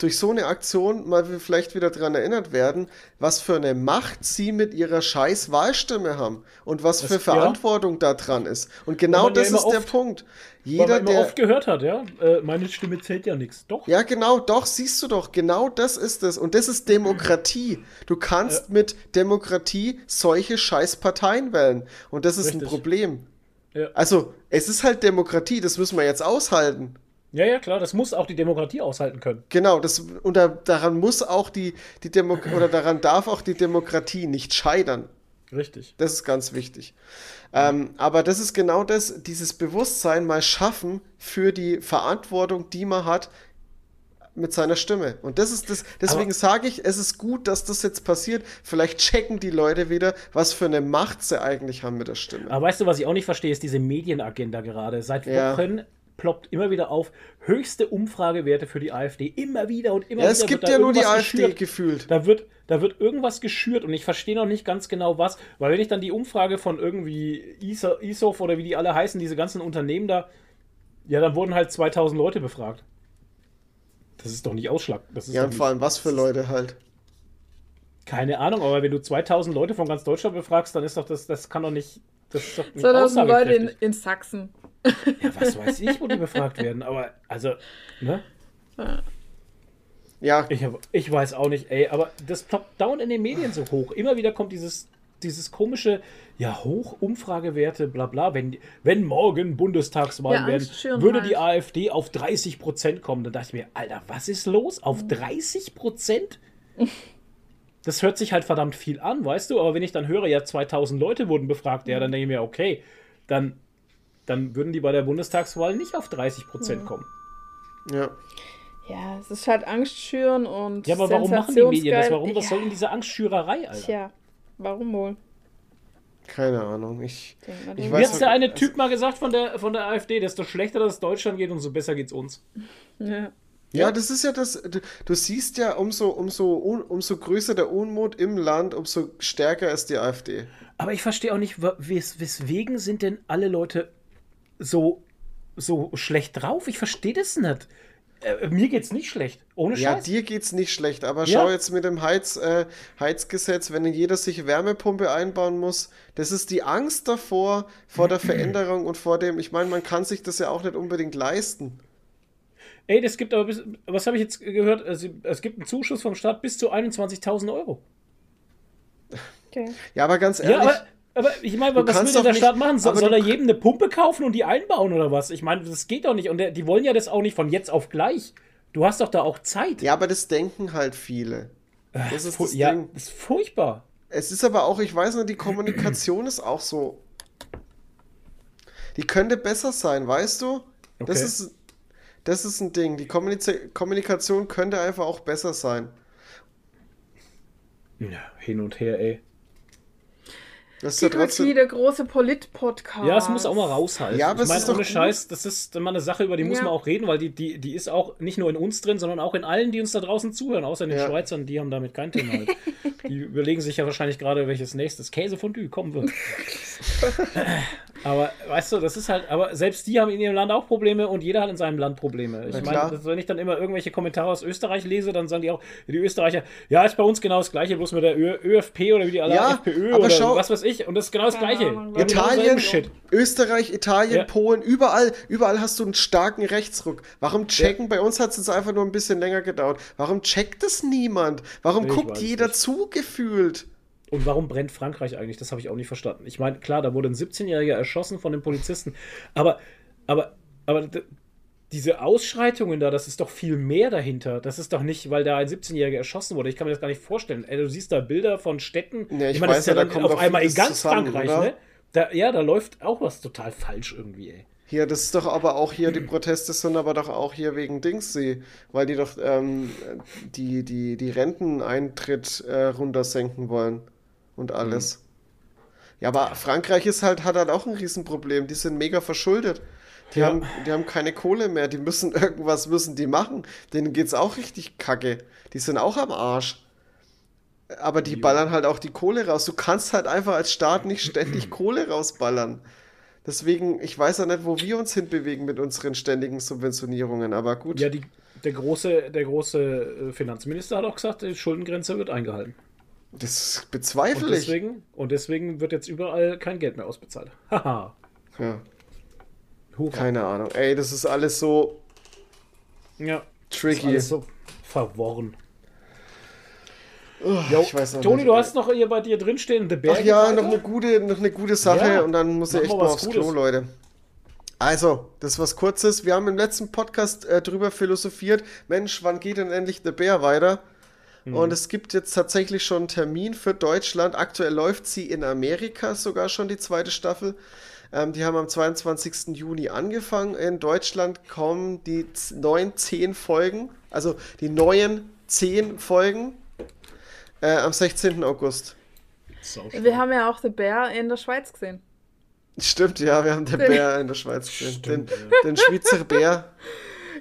Speaker 2: durch so eine Aktion mal vielleicht wieder daran erinnert werden, was für eine Macht sie mit ihrer scheiß Wahlstimme haben und was für
Speaker 4: ja.
Speaker 2: Verantwortung da dran ist. Und genau
Speaker 4: ja
Speaker 2: das
Speaker 4: immer
Speaker 2: ist der
Speaker 4: oft-
Speaker 2: Punkt.
Speaker 4: Weil
Speaker 2: Jeder, der.
Speaker 4: oft gehört hat, ja, äh, meine Stimme zählt ja nichts. Doch.
Speaker 2: Ja, genau, doch, siehst du doch, genau das ist es. Und das ist Demokratie. Du kannst mit Demokratie solche scheiß Parteien wählen. Und das ist ein
Speaker 4: Richtig.
Speaker 2: Problem.
Speaker 4: Ja.
Speaker 2: Also, es ist halt Demokratie, das müssen wir jetzt aushalten.
Speaker 4: Ja, ja, klar, das muss auch die Demokratie aushalten können.
Speaker 2: Genau, das, und da, daran muss auch die, die Demo oder daran darf auch die Demokratie nicht scheitern.
Speaker 4: Richtig.
Speaker 2: Das ist ganz wichtig. Ähm, aber das ist genau das, dieses Bewusstsein mal schaffen für die Verantwortung, die man hat mit seiner Stimme. Und das ist das, deswegen sage ich, es ist gut, dass das jetzt passiert. Vielleicht checken die Leute wieder, was für eine Macht sie eigentlich haben mit der Stimme.
Speaker 4: Aber weißt du, was ich auch nicht verstehe, ist diese Medienagenda gerade. Seit
Speaker 2: Ja.
Speaker 4: Ploppt immer wieder auf höchste Umfragewerte für die AfD. Immer wieder und immer
Speaker 2: Ja,
Speaker 4: wieder.
Speaker 2: es
Speaker 4: wird
Speaker 2: gibt
Speaker 4: da
Speaker 2: ja nur die AfD
Speaker 4: geschürt.
Speaker 2: gefühlt.
Speaker 4: Da wird, da wird irgendwas geschürt und ich verstehe noch nicht ganz genau was, weil wenn ich dann die Umfrage von irgendwie ISO, ISOF oder wie die alle heißen, diese ganzen Unternehmen da, ja, dann wurden halt 2000 Leute befragt. Das ist doch nicht Ausschlag. Das ist
Speaker 2: Ja, und vor allem was für Leute halt.
Speaker 4: Keine Ahnung, aber wenn du 2000 Leute von ganz Deutschland befragst, dann ist doch das, das kann doch nicht. Das ist doch nicht
Speaker 5: 2000 Leute in, in Sachsen.
Speaker 4: Ja, was weiß ich, wo die befragt werden, aber also, ne?
Speaker 2: Ja,
Speaker 4: Ich, hab, ich weiß auch nicht, ey, aber das ploppt down in den Medien so hoch. Immer wieder kommt dieses, dieses komische, ja, hoch Umfragewerte, bla bla. Wenn, wenn morgen Bundestagswahlen
Speaker 5: Ja,
Speaker 4: werden, würde
Speaker 5: halt.
Speaker 4: die AfD auf 30 Prozent kommen. Dann dachte ich mir, Alter, was ist los?
Speaker 5: Mhm.
Speaker 4: Auf 30 Prozent? Das hört sich halt verdammt viel an, weißt du? Aber wenn ich dann höre, ja, 2000 Leute wurden befragt, ja, dann denke ich mir, okay, dann, dann würden die bei der Bundestagswahl nicht auf 30 Prozent kommen.
Speaker 2: ja.
Speaker 5: Ja, es ist halt Angst schüren und.
Speaker 4: Ja, aber warum machen die Medien das? Warum? Was
Speaker 5: ja,
Speaker 4: soll denn diese Angstschürerei, Alter?
Speaker 5: Tja, warum wohl?
Speaker 2: Keine Ahnung. Ich,
Speaker 5: mal
Speaker 2: Ich weiß
Speaker 4: hat's der eine Typ mal gesagt von der, von der AfD, desto schlechter das Deutschland geht, umso besser geht's uns.
Speaker 5: Ja.
Speaker 2: ja, das ist ja das. Du, du siehst ja, umso, umso, un, umso größer der Unmut im Land, umso stärker ist die AfD.
Speaker 4: Aber ich verstehe auch nicht, wes, weswegen sind denn alle Leute so, so schlecht drauf? Ich verstehe das nicht. Äh, mir geht's nicht schlecht. Ohne
Speaker 2: Ja,
Speaker 4: Scheiß.
Speaker 2: dir geht's nicht schlecht, aber
Speaker 4: Ja.
Speaker 2: schau jetzt mit dem Heiz, äh, Heizgesetz, wenn jeder sich Wärmepumpe einbauen muss, das ist die Angst davor, vor der Veränderung und vor dem, ich meine, man kann sich das ja auch nicht unbedingt leisten.
Speaker 4: Ey, das gibt aber, bis, was habe ich jetzt gehört? Es, es gibt einen Zuschuss vom Staat bis zu 21.000 Euro.
Speaker 5: Okay.
Speaker 2: Ja, aber ganz
Speaker 4: Ja,
Speaker 2: ehrlich,
Speaker 4: aber, aber ich meine, was will der
Speaker 2: nicht-
Speaker 4: Staat machen? So, soll er jedem eine Pumpe kaufen und die einbauen oder was? Ich meine, das geht doch nicht. Und der, die wollen ja das auch nicht von jetzt auf gleich. Du hast doch da auch Zeit.
Speaker 2: ja, aber das denken halt viele. Das ist das
Speaker 4: ja, das ist furchtbar.
Speaker 2: Es ist aber auch, ich weiß nicht, die Kommunikation ist auch so. Die könnte besser sein, weißt du? Das
Speaker 4: Okay.
Speaker 2: ist, das ist ein Ding. Die Kommuniz Kommunikation könnte einfach auch besser sein.
Speaker 4: Ja, hin und her, ey.
Speaker 2: Das ist ja trotzdem.
Speaker 5: der große Polit-Podcast.
Speaker 4: Ja, es muss auch mal raushalten.
Speaker 2: Ja, aber
Speaker 4: ich meine, ohne
Speaker 2: gut.
Speaker 4: Scheiß, das ist mal eine Sache, über die muss
Speaker 5: Ja.
Speaker 4: man auch reden, weil die, die, die ist auch nicht nur in uns drin, sondern auch in allen, die uns da draußen zuhören, außer den
Speaker 2: Ja.
Speaker 4: Schweizern, die haben damit kein Thema. Halt. die überlegen sich ja wahrscheinlich gerade, welches nächstes Käsefondue kommen wird. aber weißt du, das ist halt, aber selbst die haben in ihrem Land auch Probleme und jeder hat in seinem Land Probleme. Ich meine, wenn ich dann immer irgendwelche Kommentare aus Österreich lese, dann sagen die auch, die Österreicher, ja, ist bei uns genau das gleiche, bloß mit der Ö ÖFP oder wie die alle
Speaker 2: Ja,
Speaker 4: FPÖ
Speaker 2: aber
Speaker 4: oder
Speaker 2: schau-
Speaker 4: was weiß ich. Und das ist genau das gleiche.
Speaker 5: Ahnung,
Speaker 2: Italien. Österreich, Italien,
Speaker 4: Ja.
Speaker 2: Polen, überall, überall hast du einen starken Rechtsruck. Warum checken? Bei uns hat es jetzt einfach nur ein bisschen länger gedauert. Warum checkt es niemand? Warum
Speaker 4: Ich
Speaker 2: guckt jeder
Speaker 4: nicht.
Speaker 2: zu gefühlt?
Speaker 4: Und warum brennt Frankreich eigentlich? Das habe ich auch nicht verstanden. Ich meine, klar, da wurde ein 17-Jähriger erschossen von den Polizisten, aber, aber, aber diese Ausschreitungen da, das ist doch viel mehr dahinter. Das ist doch nicht, weil da ein 17-Jähriger erschossen wurde. Ich kann mir das gar nicht vorstellen. Ey, du siehst da Bilder von Städten.
Speaker 2: Ja, ich
Speaker 4: meine,
Speaker 2: weiß ja, da
Speaker 4: dann
Speaker 2: kommt
Speaker 4: auf einmal in ganz
Speaker 2: zusammen,
Speaker 4: Frankreich,
Speaker 2: oder?
Speaker 4: ne? Da, ja, da läuft auch was total falsch irgendwie, ey.
Speaker 2: Hier, das ist doch aber auch hier, die Proteste sind aber doch auch hier wegen Dingsy, weil die doch ähm, die, die, die Renteneintritt äh, runtersenken wollen und alles. Ja, aber Frankreich ist halt, hat halt auch ein Riesenproblem. Die sind mega verschuldet. Die,
Speaker 4: Ja.
Speaker 2: haben, die haben keine Kohle mehr. Die müssen irgendwas müssen die machen. Denen geht's auch richtig kacke. Die sind auch am Arsch. Aber die ballern halt auch die Kohle raus. Du kannst halt einfach als Staat nicht ständig Kohle rausballern. Deswegen, ich weiß ja nicht, wo wir uns hinbewegen mit unseren ständigen Subventionierungen, aber gut.
Speaker 4: Ja, die, der, große, der große äh, Finanzminister hat auch gesagt, die Schuldengrenze wird eingehalten.
Speaker 2: Das
Speaker 4: Und
Speaker 2: bezweifle ich.
Speaker 4: deswegen, und deswegen wird jetzt überall kein Geld mehr ausbezahlt. Haha.
Speaker 2: Ja,
Speaker 4: Hurra.
Speaker 2: keine Ahnung. Ey, das ist alles so
Speaker 4: Ja. Ist
Speaker 2: tricky.
Speaker 4: alles so verworren.
Speaker 2: Oh,
Speaker 4: Jo,
Speaker 2: ich
Speaker 4: Toni, du hast noch hier bei dir drinstehen, The Bear.
Speaker 2: Ach ja, noch eine gute, noch eine gute Sache
Speaker 4: Ja,
Speaker 2: und dann muss ich echt
Speaker 4: mal
Speaker 2: aufs
Speaker 4: Gutes.
Speaker 2: Klo, Leute. Also, das ist was Kurzes. Wir haben im letzten Podcast äh, drüber philosophiert, Mensch, wann geht denn endlich The Bear weiter?
Speaker 4: Mhm.
Speaker 2: Und es gibt jetzt tatsächlich schon einen Termin für Deutschland. Aktuell läuft sie in Amerika sogar schon die zweite Staffel. Ähm, die haben am 22. Juni angefangen. In Deutschland kommen die neuen zehn Folgen, also die neuen zehn Folgen äh, am 16. August.
Speaker 5: Wir haben ja auch The Bear in der Schweiz gesehen.
Speaker 2: Stimmt, ja, wir haben den Bär in der Schweiz gesehen. Den, den Schweizer Bär.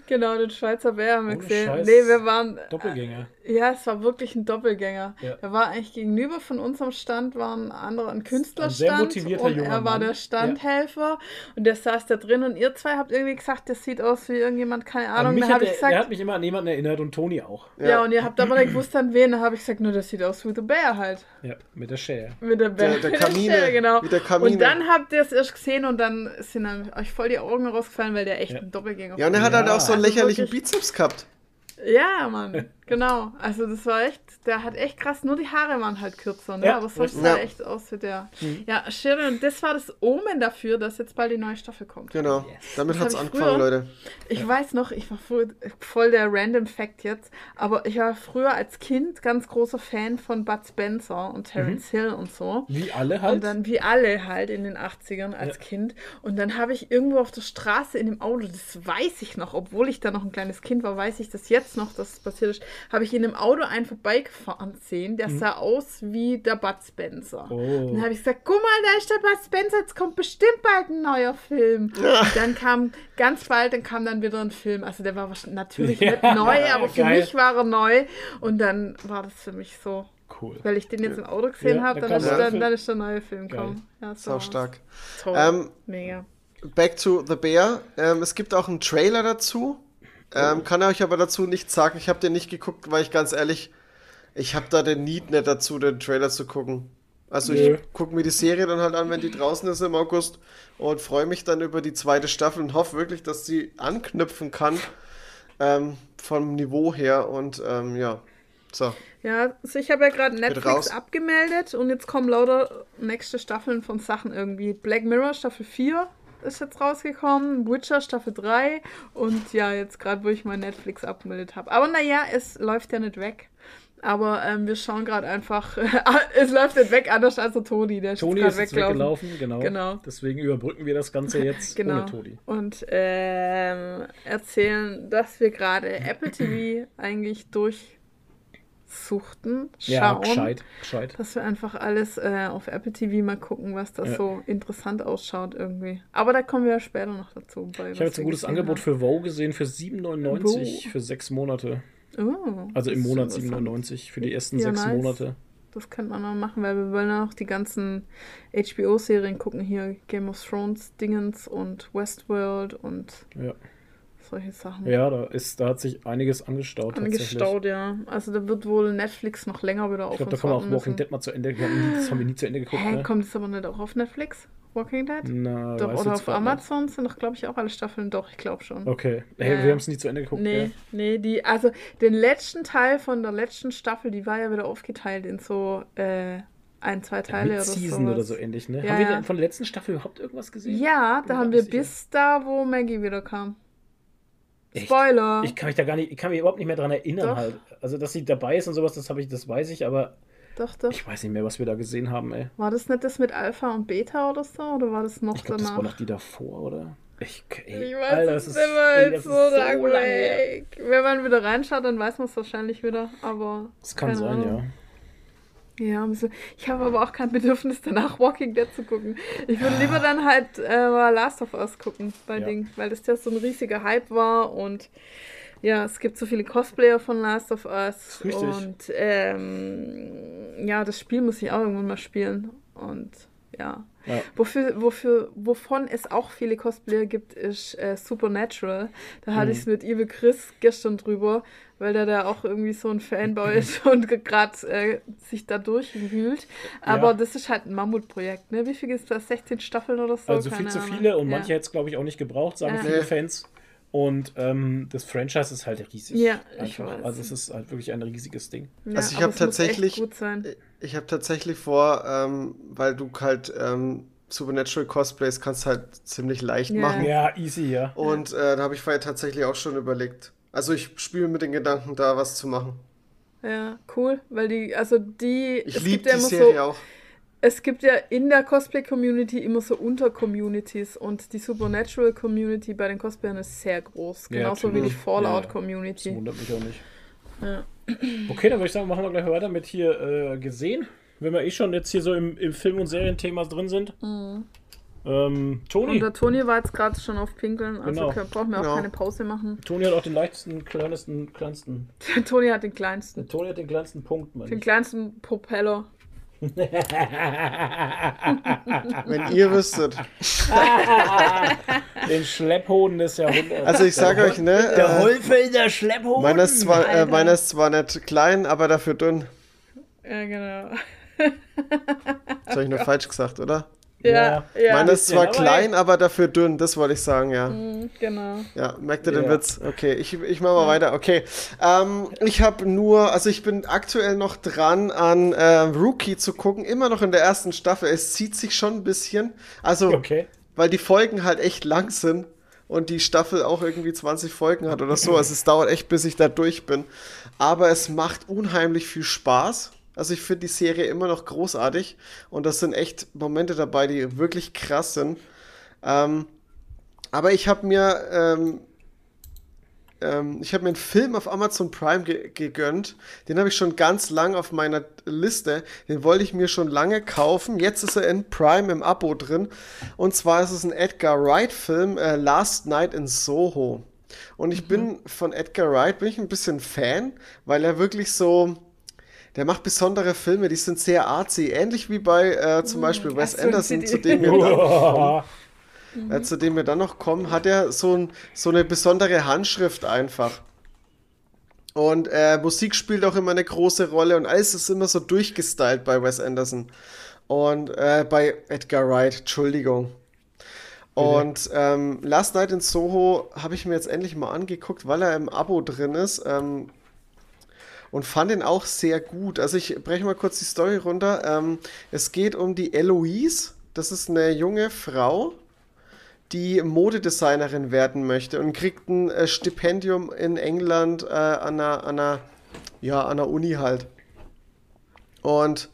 Speaker 5: Genau, den Schweizer Bär haben wir
Speaker 4: Ohne
Speaker 5: gesehen.
Speaker 4: Scheiß.
Speaker 5: Nee, wir waren.
Speaker 4: Doppelgänger.
Speaker 5: Ja, es war wirklich ein Doppelgänger.
Speaker 4: Ja.
Speaker 5: Er war eigentlich gegenüber von unserem Stand, war ein anderer, ein Künstlerstand.
Speaker 4: sehr motivierter
Speaker 5: und
Speaker 4: junger
Speaker 5: er war
Speaker 4: Mann.
Speaker 5: der Standhelfer und der saß da drin und ihr zwei habt irgendwie gesagt, das sieht aus wie irgendjemand, keine
Speaker 4: An
Speaker 5: Ahnung.
Speaker 4: mich hat er,
Speaker 5: gesagt,
Speaker 4: der hat mich immer an jemanden erinnert und Toni auch.
Speaker 5: ja. und ihr habt aber nicht gewusst, an wen. Da habe ich gesagt, nur das sieht aus wie The Bear halt.
Speaker 4: Ja, mit der Share.
Speaker 5: Mit der Bär.
Speaker 2: Der- der
Speaker 5: mit
Speaker 2: Kamine,
Speaker 5: Schere, genau.
Speaker 2: wie der Kamine.
Speaker 5: Und dann habt ihr es erst gesehen und dann sind dann euch voll die Augen rausgefallen, weil der echt
Speaker 4: Ja.
Speaker 5: ein Doppelgänger
Speaker 2: Ja, und er hat
Speaker 4: Ja.
Speaker 2: halt auch so einen
Speaker 5: Also
Speaker 2: lächerlichen
Speaker 5: wirklich-
Speaker 2: Bizeps gehabt.
Speaker 5: Ja, Mann. Genau, also das war echt, der hat echt krass, nur die Haare waren halt kürzer, ne?
Speaker 4: Ja,
Speaker 5: aber sonst sah
Speaker 2: Ja.
Speaker 5: er echt aus wie der. Ja, Sharon, das war das Omen dafür, dass jetzt bald die neue Staffel kommt.
Speaker 2: Genau. Damit
Speaker 5: Das
Speaker 2: hat's
Speaker 5: hab ich
Speaker 2: angefangen,
Speaker 5: früher-
Speaker 2: Leute.
Speaker 5: Ich weiß noch, ich war früher, voll der random Fact jetzt, aber ich war früher als Kind ganz großer Fan von Bud Spencer und Terence Hill und so.
Speaker 4: Wie alle halt.
Speaker 5: Und dann, wie alle halt in den 80ern als
Speaker 4: Ja.
Speaker 5: Kind. Und dann habe ich irgendwo auf der Straße in dem Auto, das weiß ich noch, obwohl ich da noch ein kleines Kind war, weiß ich das jetzt noch, dass es passiert ist, habe ich in dem Auto einen vorbeigefahren sehen, der sah aus wie der Bud Spencer.
Speaker 4: Oh.
Speaker 5: Und dann habe ich gesagt, guck mal, da ist der Bud Spencer, jetzt kommt bestimmt bald ein neuer Film. Und dann kam ganz bald, dann kam dann wieder ein Film. Also der war natürlich
Speaker 4: Ja,
Speaker 5: nicht neu, aber für
Speaker 4: geil.
Speaker 5: mich war er neu. Und dann war das für mich so.
Speaker 4: Cool.
Speaker 5: Weil ich den jetzt im Auto gesehen
Speaker 4: Ja,
Speaker 5: habe,
Speaker 4: da
Speaker 5: dann, ist
Speaker 4: der
Speaker 5: dann, dann ist der neue Film gekommen. Ja,
Speaker 2: Sau stark.
Speaker 5: Toll.
Speaker 2: Ähm,
Speaker 5: Mega.
Speaker 2: Back to the Bear. Ähm, es gibt auch einen Trailer dazu. Ähm, kann euch aber dazu nichts sagen. Ich habe den nicht geguckt, weil ich ganz ehrlich, ich habe da den Need nicht dazu, den Trailer zu gucken. Also
Speaker 4: Nö.
Speaker 2: ich gucke mir die Serie dann halt an, wenn die draußen ist im August und freue mich dann über die zweite Staffel und hoffe wirklich, dass sie anknüpfen kann ähm, vom Niveau her und ähm, ja, so.
Speaker 5: Ja, also ich habe ja gerade Netflix abgemeldet und jetzt kommen lauter nächste Staffeln von Sachen irgendwie. Black Mirror Staffel 4 ist jetzt rausgekommen, Witcher Staffel 3 und ja, jetzt gerade, wo ich mein Netflix abgemeldet habe. Aber naja, es läuft ja nicht weg. Aber ähm, wir schauen gerade einfach, es läuft nicht weg, anders als der Toni, der ist
Speaker 4: Toni
Speaker 5: jetzt
Speaker 4: ist jetzt weggelaufen, genau.
Speaker 5: Genau.
Speaker 4: Deswegen überbrücken wir das Ganze jetzt
Speaker 5: Genau.
Speaker 4: ohne Toni.
Speaker 5: Und ähm, erzählen, dass wir gerade Apple TV eigentlich durchsuchten, schauen.
Speaker 4: Ja, gescheit, gescheit.
Speaker 5: Dass wir einfach alles äh, auf Apple TV mal gucken, was da
Speaker 4: Ja.
Speaker 5: so interessant ausschaut irgendwie. Aber da kommen wir ja später noch dazu.
Speaker 4: Ich habe jetzt ein gutes Angebot
Speaker 5: haben.
Speaker 4: für Wow gesehen für 7,99
Speaker 5: Wow.
Speaker 4: für sechs Monate.
Speaker 5: Oh,
Speaker 4: Also im Monat
Speaker 5: interessant.
Speaker 4: 7,99 für die ersten
Speaker 5: Ja,
Speaker 4: sechs
Speaker 5: nice.
Speaker 4: Monate.
Speaker 5: Das könnte man noch machen, weil wir wollen ja auch die ganzen HBO-Serien gucken. Hier Game of Thrones Dingens und Westworld und
Speaker 4: Ja.
Speaker 5: Solche Sachen.
Speaker 4: Ja, da ist, da hat sich einiges angestaut.
Speaker 5: Angestaut, ja. Also da wird wohl Netflix noch länger wieder auf
Speaker 4: Ich glaube, da kann man auch Walking
Speaker 5: müssen.
Speaker 4: Dead mal zu Ende. Das haben wir nie zu Ende geguckt.
Speaker 5: Hä,
Speaker 4: ne?
Speaker 5: kommt es aber nicht auch auf Netflix? Walking Dead?
Speaker 4: Na,
Speaker 5: Doch, oder auf
Speaker 4: grad nicht.
Speaker 5: Amazon sind doch, glaube ich, auch alle Staffeln. Doch, ich glaube schon.
Speaker 4: Okay. Hey,
Speaker 5: Ja.
Speaker 4: wir haben es nie zu Ende geguckt.
Speaker 5: Nee,
Speaker 4: Ja.
Speaker 5: nee, die, also den letzten Teil von der letzten Staffel, die war ja wieder aufgeteilt in so äh, ein, zwei Teile oder
Speaker 4: Mid-Season
Speaker 5: so.
Speaker 4: oder so ähnlich, ne?
Speaker 5: Ja,
Speaker 4: haben wir
Speaker 5: ja.
Speaker 4: von der letzten Staffel überhaupt irgendwas gesehen?
Speaker 5: Ja, da haben wir
Speaker 4: sicher.
Speaker 5: bis da, wo Maggie wieder kam.
Speaker 4: Echt?
Speaker 5: Spoiler!
Speaker 4: Ich kann mich da gar nicht, ich kann mich überhaupt nicht mehr dran erinnern
Speaker 5: Doch.
Speaker 4: halt. Also, dass sie dabei ist und sowas, das habe ich, das weiß ich, aber
Speaker 5: doch, doch.
Speaker 4: ich weiß nicht mehr, was wir da gesehen haben, ey.
Speaker 5: War das nicht das mit Alpha und Beta oder so? Oder war das noch
Speaker 4: Ich glaube, das
Speaker 5: danach?
Speaker 4: war noch die davor, oder? Ich, ey,
Speaker 5: Ich weiß
Speaker 4: Alter,
Speaker 5: es
Speaker 4: das ist, ey, das
Speaker 5: so
Speaker 4: ist so
Speaker 5: lang
Speaker 4: her.
Speaker 5: weg. Wenn man wieder reinschaut, dann weiß man es wahrscheinlich wieder, aber.
Speaker 4: Das kann sein,
Speaker 5: Ahnung.
Speaker 4: ja.
Speaker 5: Ja, ich habe aber auch kein Bedürfnis danach Walking Dead zu gucken. Ich würde lieber dann halt äh, Last of Us gucken bei
Speaker 4: Ja.
Speaker 5: Ding, weil das ja so ein riesiger Hype war und ja, es gibt so viele Cosplayer von Last of Us
Speaker 4: Richtig.
Speaker 5: und ähm, ja, das Spiel muss ich auch irgendwann mal spielen und ja.
Speaker 4: Ja.
Speaker 5: Wofür, wofür, wovon es auch viele Cosplayer gibt, ist äh, Supernatural. Da hatte
Speaker 4: Mhm.
Speaker 5: ich es mit Evil Chris gestern drüber, weil der da auch irgendwie so ein Fanboy ist und gerade äh, sich da durchwühlt. Aber
Speaker 4: Ja.
Speaker 5: das ist halt ein Mammutprojekt, ne? Wie viel ist das? 16 Staffeln oder so?
Speaker 4: Also viel
Speaker 5: Keine
Speaker 4: zu
Speaker 5: Ahnung.
Speaker 4: viele und
Speaker 5: ja.
Speaker 4: manche hätte es, glaube ich, auch nicht gebraucht, sagen
Speaker 5: Ja.
Speaker 4: viele. Fans. Und ähm, das Franchise ist halt riesig.
Speaker 5: Ja, ich
Speaker 4: Einfach.
Speaker 5: weiß.
Speaker 4: Also es ist halt wirklich ein riesiges Ding.
Speaker 5: Ja,
Speaker 2: Also ich
Speaker 5: aber
Speaker 2: hab
Speaker 5: es muss echt
Speaker 2: tatsächlich-
Speaker 5: Gut sein.
Speaker 2: Ich habe tatsächlich vor, ähm, weil du halt ähm, Supernatural Cosplays kannst halt ziemlich leicht
Speaker 5: Ja.
Speaker 2: machen.
Speaker 4: Ja, easy, ja.
Speaker 2: Und äh, da habe ich vorher tatsächlich auch schon überlegt. Also ich spiele mit den Gedanken, da was zu machen.
Speaker 5: Ja, cool, weil die, also die.
Speaker 2: Ich
Speaker 5: es
Speaker 2: liebe
Speaker 5: gibt ja
Speaker 2: die
Speaker 5: immer
Speaker 2: Serie
Speaker 5: so,
Speaker 2: auch.
Speaker 5: Es gibt ja in der Cosplay-Community immer so Unter-Communities und die Supernatural-Community bei den Cosplayern ist sehr groß.
Speaker 4: Ja,
Speaker 5: Genauso wie die
Speaker 4: natürlich. Das
Speaker 5: Fallout-Community.
Speaker 4: wundert mich auch nicht.
Speaker 5: Ja.
Speaker 4: Okay, dann würde ich sagen, machen wir gleich weiter mit hier äh, gesehen. Wenn wir eh schon jetzt hier so im, im Film- und Serienthema drin sind. Ähm, Toni.
Speaker 5: Und der Toni war jetzt gerade schon auf Pinkeln, also
Speaker 4: Genau.
Speaker 5: können- brauchen wir auch
Speaker 2: Genau.
Speaker 5: keine Pause machen.
Speaker 4: Toni hat auch den leichtesten, kleinsten, kleinsten.
Speaker 5: Der Toni hat den kleinsten.
Speaker 4: Toni hat den kleinsten Punkt, Mann.
Speaker 5: Den kleinsten Propeller.
Speaker 2: Wenn ihr wüsstet.
Speaker 4: Den Schlepphoden des Jahrhunderts.
Speaker 2: Also ich sage euch, ne? Äh,
Speaker 4: Hohlfelder Schlepphoden.
Speaker 2: meiner ist, zwar, äh, meiner ist zwar nicht klein, aber dafür dünn.
Speaker 5: Ja, genau.
Speaker 2: Das habe ich nur falsch gesagt, oder?
Speaker 5: Ja, ja.
Speaker 2: Meine ist zwar klein, aber dafür dünn, das wollte ich sagen, ja.
Speaker 5: Mhm, genau.
Speaker 2: Ja, merkt ihr den
Speaker 4: Ja.
Speaker 2: Witz? Okay, ich, ich mache mal weiter. Okay, ähm, ich habe nur, also ich bin aktuell noch dran, an äh, Rookie zu gucken, immer noch in der ersten Staffel. Es zieht sich schon ein bisschen, also,
Speaker 4: Okay.
Speaker 2: weil die Folgen halt echt lang sind und die Staffel auch irgendwie 20 Folgen hat oder so. Also es dauert echt, bis ich da durch bin. Aber es macht unheimlich viel Spaß. Also ich finde die Serie immer noch großartig und das sind echt Momente dabei, die wirklich krass sind. Ähm, aber ich habe mir, ähm, ähm, ich habe mir einen Film auf Amazon Prime ge gegönnt. Den habe ich schon ganz lang auf meiner Liste. Den wollte ich mir schon lange kaufen. Jetzt ist er in Prime im Abo drin. Und zwar ist es ein Edgar Wright-Film, äh, Last Night in Soho. Und ich bin von Edgar Wright bin ich ein bisschen Fan, weil er wirklich so, der macht besondere Filme, die sind sehr artsy, ähnlich wie bei äh, zum Beispiel Wes
Speaker 5: Ach
Speaker 2: Anderson, zu dem wir dann kommen äh, zu dem wir dann noch kommen, hat er so, ein, so eine besondere Handschrift einfach. Und äh, Musik spielt auch immer eine große Rolle und alles ist immer so durchgestylt bei Wes Anderson. Und äh, bei Edgar Wright, Entschuldigung. Und ähm, Last Night in Soho habe ich mir jetzt endlich mal angeguckt, weil er im Abo drin ist. Ähm, und fand ihn auch sehr gut. Also ich breche mal kurz die Story runter. Ähm, es geht um die Eloise. Das ist eine junge Frau, die Modedesignerin werden möchte und kriegt ein äh, Stipendium in England äh, an, einer, an, einer, ja, an einer Uni halt. Und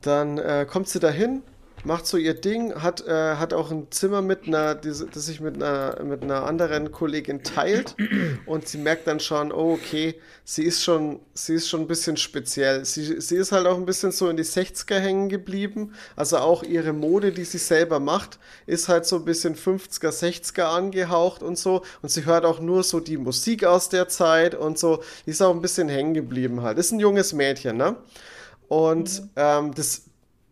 Speaker 2: dann äh, kommt sie dahin, macht so ihr Ding, hat, äh, hat auch ein Zimmer mit einer, die, das sich mit einer, mit einer anderen Kollegin teilt und sie merkt dann schon, oh, okay, sie ist schon, sie ist schon ein bisschen speziell. Sie, sie ist halt auch ein bisschen so in die 60er hängen geblieben, also auch ihre Mode, die sie selber macht, ist halt so ein bisschen 50er, 60er angehaucht und so und sie hört auch nur so die Musik aus der Zeit und so, die ist auch ein bisschen hängen geblieben halt. Ist ein junges Mädchen, ne? Und ähm, das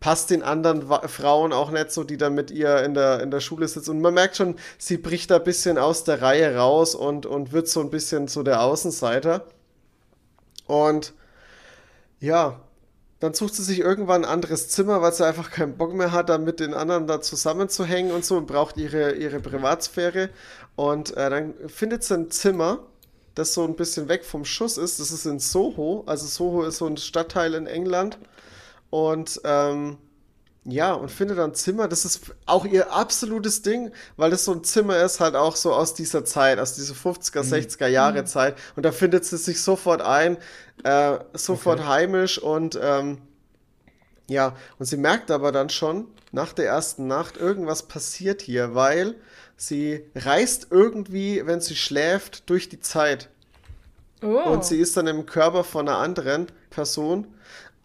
Speaker 2: passt den anderen Frauen auch nicht so, die dann mit ihr in der, in der Schule sitzen. Und man merkt schon, sie bricht da ein bisschen aus der Reihe raus und, und wird so ein bisschen so der Außenseiter. Und ja, dann sucht sie sich irgendwann ein anderes Zimmer, weil sie einfach keinen Bock mehr hat, da mit den anderen da zusammenzuhängen und so und braucht ihre, ihre Privatsphäre. Und äh, dann findet sie ein Zimmer, das so ein bisschen weg vom Schuss ist. Das ist in Soho. Also Soho ist so ein Stadtteil in England. Und ähm, ja, und findet dann ein Zimmer. Das ist auch ihr absolutes Ding, weil das so ein Zimmer ist, halt auch so aus dieser Zeit, aus dieser 50er, 60er Jahre Zeit. Und da findet sie sich sofort ein, äh, sofort heimisch und ähm, ja, und sie merkt aber dann schon nach der ersten Nacht, irgendwas passiert hier, weil sie reist irgendwie, wenn sie schläft, durch die Zeit.
Speaker 5: Oh.
Speaker 2: Und sie ist dann im Körper von einer anderen Person,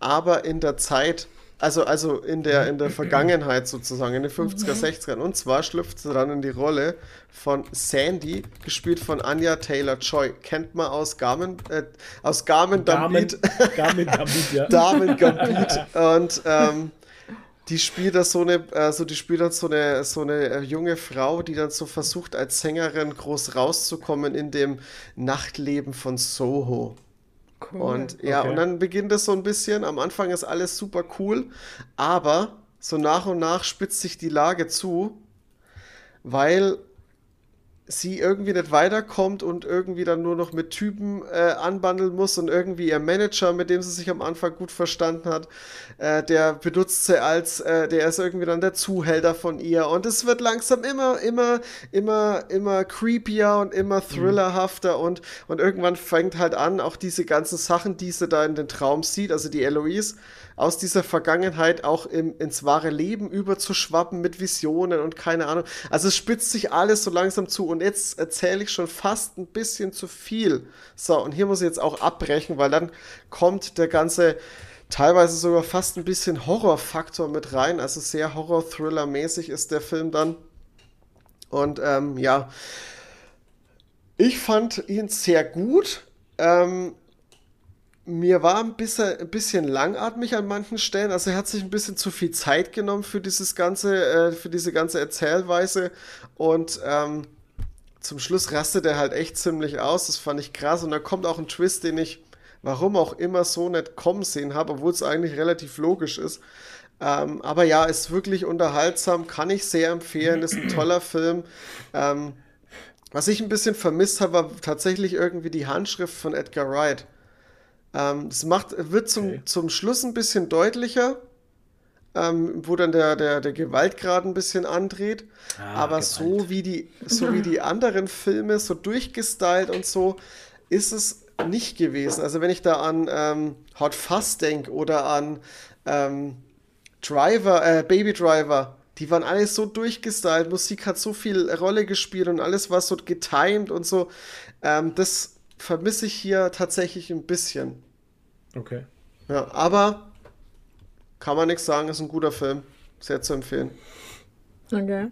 Speaker 2: aber in der Zeit, also, also in der, in der Vergangenheit sozusagen, in den 50er, 60ern. Und zwar schlüpft sie dann in die Rolle von Sandy, gespielt von Anya Taylor-Joy. Kennt man aus Garmin, äh, aus Garmin Gambit.
Speaker 4: Garmin Gambit, ja.
Speaker 2: Damen Gambit. Und ähm, die spielt das so eine, also die spielt dann so eine, so eine äh, junge Frau, die dann so versucht, als Sängerin groß rauszukommen in dem Nachtleben von Soho.
Speaker 5: Cool.
Speaker 2: Und ja,
Speaker 4: Okay.
Speaker 2: und dann beginnt es so ein bisschen. Am Anfang ist alles super cool, aber so nach und nach spitzt sich die Lage zu, weil sie irgendwie nicht weiterkommt und irgendwie dann nur noch mit Typen äh, anbandeln muss und irgendwie ihr Manager, mit dem sie sich am Anfang gut verstanden hat, äh, der benutzt sie als, äh, der ist irgendwie dann der Zuhälter von ihr. Und es wird langsam immer, immer, immer, immer creepier und immer thrillerhafter und, und irgendwann fängt halt an, auch diese ganzen Sachen, die sie da in den Traum sieht, also die Eloise, aus dieser Vergangenheit auch im, ins wahre Leben überzuschwappen mit Visionen und keine Ahnung. Also es spitzt sich alles so langsam zu und jetzt erzähle ich schon fast ein bisschen zu viel. So, und hier muss ich jetzt auch abbrechen, weil dann kommt der ganze, teilweise sogar fast ein bisschen Horrorfaktor mit rein. Also sehr Horror-Thriller-mäßig ist der Film dann. Und ähm, ja, ich fand ihn sehr gut. Ähm, mir war ein bisschen, ein bisschen langatmig an manchen Stellen. Also er hat sich ein bisschen zu viel Zeit genommen für dieses ganze, äh, für diese ganze Erzählweise. Und ähm, zum Schluss rastet er halt echt ziemlich aus. Das fand ich krass. Und da kommt auch ein Twist, den ich, warum auch immer, so nicht kommen sehen habe, obwohl es eigentlich relativ logisch ist. Ähm, aber ja, ist wirklich unterhaltsam, kann ich sehr empfehlen, ist ein toller Film. Ähm, was ich ein bisschen vermisst habe, war tatsächlich irgendwie die Handschrift von Edgar Wright. Ähm, das macht, wird zum,
Speaker 4: Okay.
Speaker 2: zum Schluss ein bisschen deutlicher, ähm, wo dann der, der, der Gewaltgrad ein bisschen andreht. Aber so wie, die, so wie die anderen Filme, so durchgestylt und so, ist es nicht gewesen. Also wenn ich da an ähm, Hot Fuzz denke oder an ähm, Driver, äh, Baby Driver, die waren alle so durchgestylt, Musik hat so viel Rolle gespielt und alles war so getimed und so. Ähm, das vermisse ich hier tatsächlich ein bisschen.
Speaker 4: Okay.
Speaker 2: Ja, aber kann man nichts sagen, ist ein guter Film. Sehr zu empfehlen.
Speaker 5: Okay.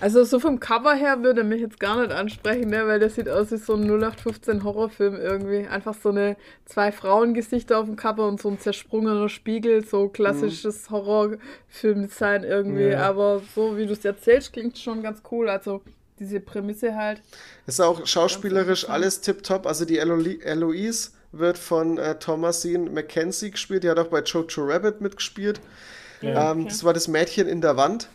Speaker 5: Also so vom Cover her würde er mich jetzt gar nicht ansprechen, ne? weil das sieht aus wie so ein 0815 Horrorfilm irgendwie. Einfach so eine zwei Frauengesichter auf dem Cover und so ein zersprungener Spiegel, so klassisches Horrorfilm-Design irgendwie.
Speaker 4: Ja.
Speaker 5: Aber so wie du es erzählst, klingt schon ganz cool. Also diese Prämisse halt.
Speaker 2: Ist auch schauspielerisch alles tipptopp. Also die Elo- Eloise wird von äh, Thomasine Mackenzie gespielt. Die hat auch bei Jojo Rabbit mitgespielt.
Speaker 4: Ja.
Speaker 2: Ähm, Das war das Mädchen in der Wand.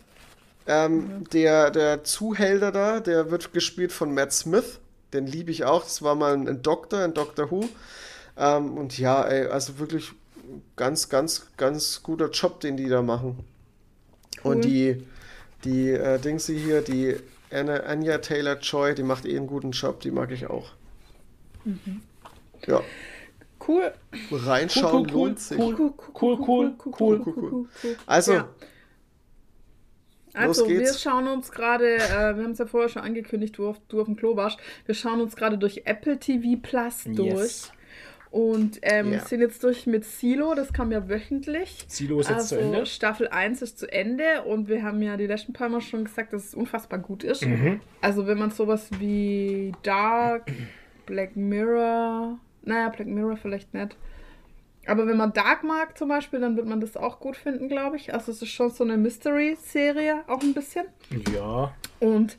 Speaker 2: Ähm, der, der Zuhälter da, der wird gespielt von Matt Smith. Den liebe ich auch. Das war mal ein, ein Doktor, ein Doctor Who. Ähm, und ja, ey, also wirklich ganz, ganz, ganz guter Job, den die da machen. Und die, die äh, Dingsy hier, die Anna, Anya Taylor-Joy, die macht eh einen guten Job, die mag ich auch. Ja,
Speaker 5: Cool.
Speaker 2: reinschauen
Speaker 4: Cool, cool, cool,
Speaker 2: lohnt sich.
Speaker 4: cool. Cool, cool, cool,
Speaker 2: cool. Also,
Speaker 5: Ja. Also,
Speaker 2: Los
Speaker 5: wir schauen uns gerade, äh, wir haben es ja vorher schon angekündigt, du auf, du auf dem Klo warst. Wir schauen uns gerade durch Apple TV Plus durch.
Speaker 4: Yes.
Speaker 5: Und ähm,
Speaker 2: Ja.
Speaker 5: sind jetzt durch mit Silo, das kam ja wöchentlich.
Speaker 4: Silo ist jetzt
Speaker 5: also,
Speaker 4: zu Ende.
Speaker 5: Staffel 1 ist zu Ende und wir haben ja die letzten paar Mal schon gesagt, dass es unfassbar gut ist.
Speaker 4: Mhm.
Speaker 5: Also wenn man sowas wie Dark, Black Mirror, naja, Black Mirror vielleicht nicht. Aber wenn man Dark mag zum Beispiel, dann wird man das auch gut finden, glaube ich. Also es ist schon so eine Mystery-Serie, auch ein bisschen.
Speaker 4: Ja.
Speaker 5: Und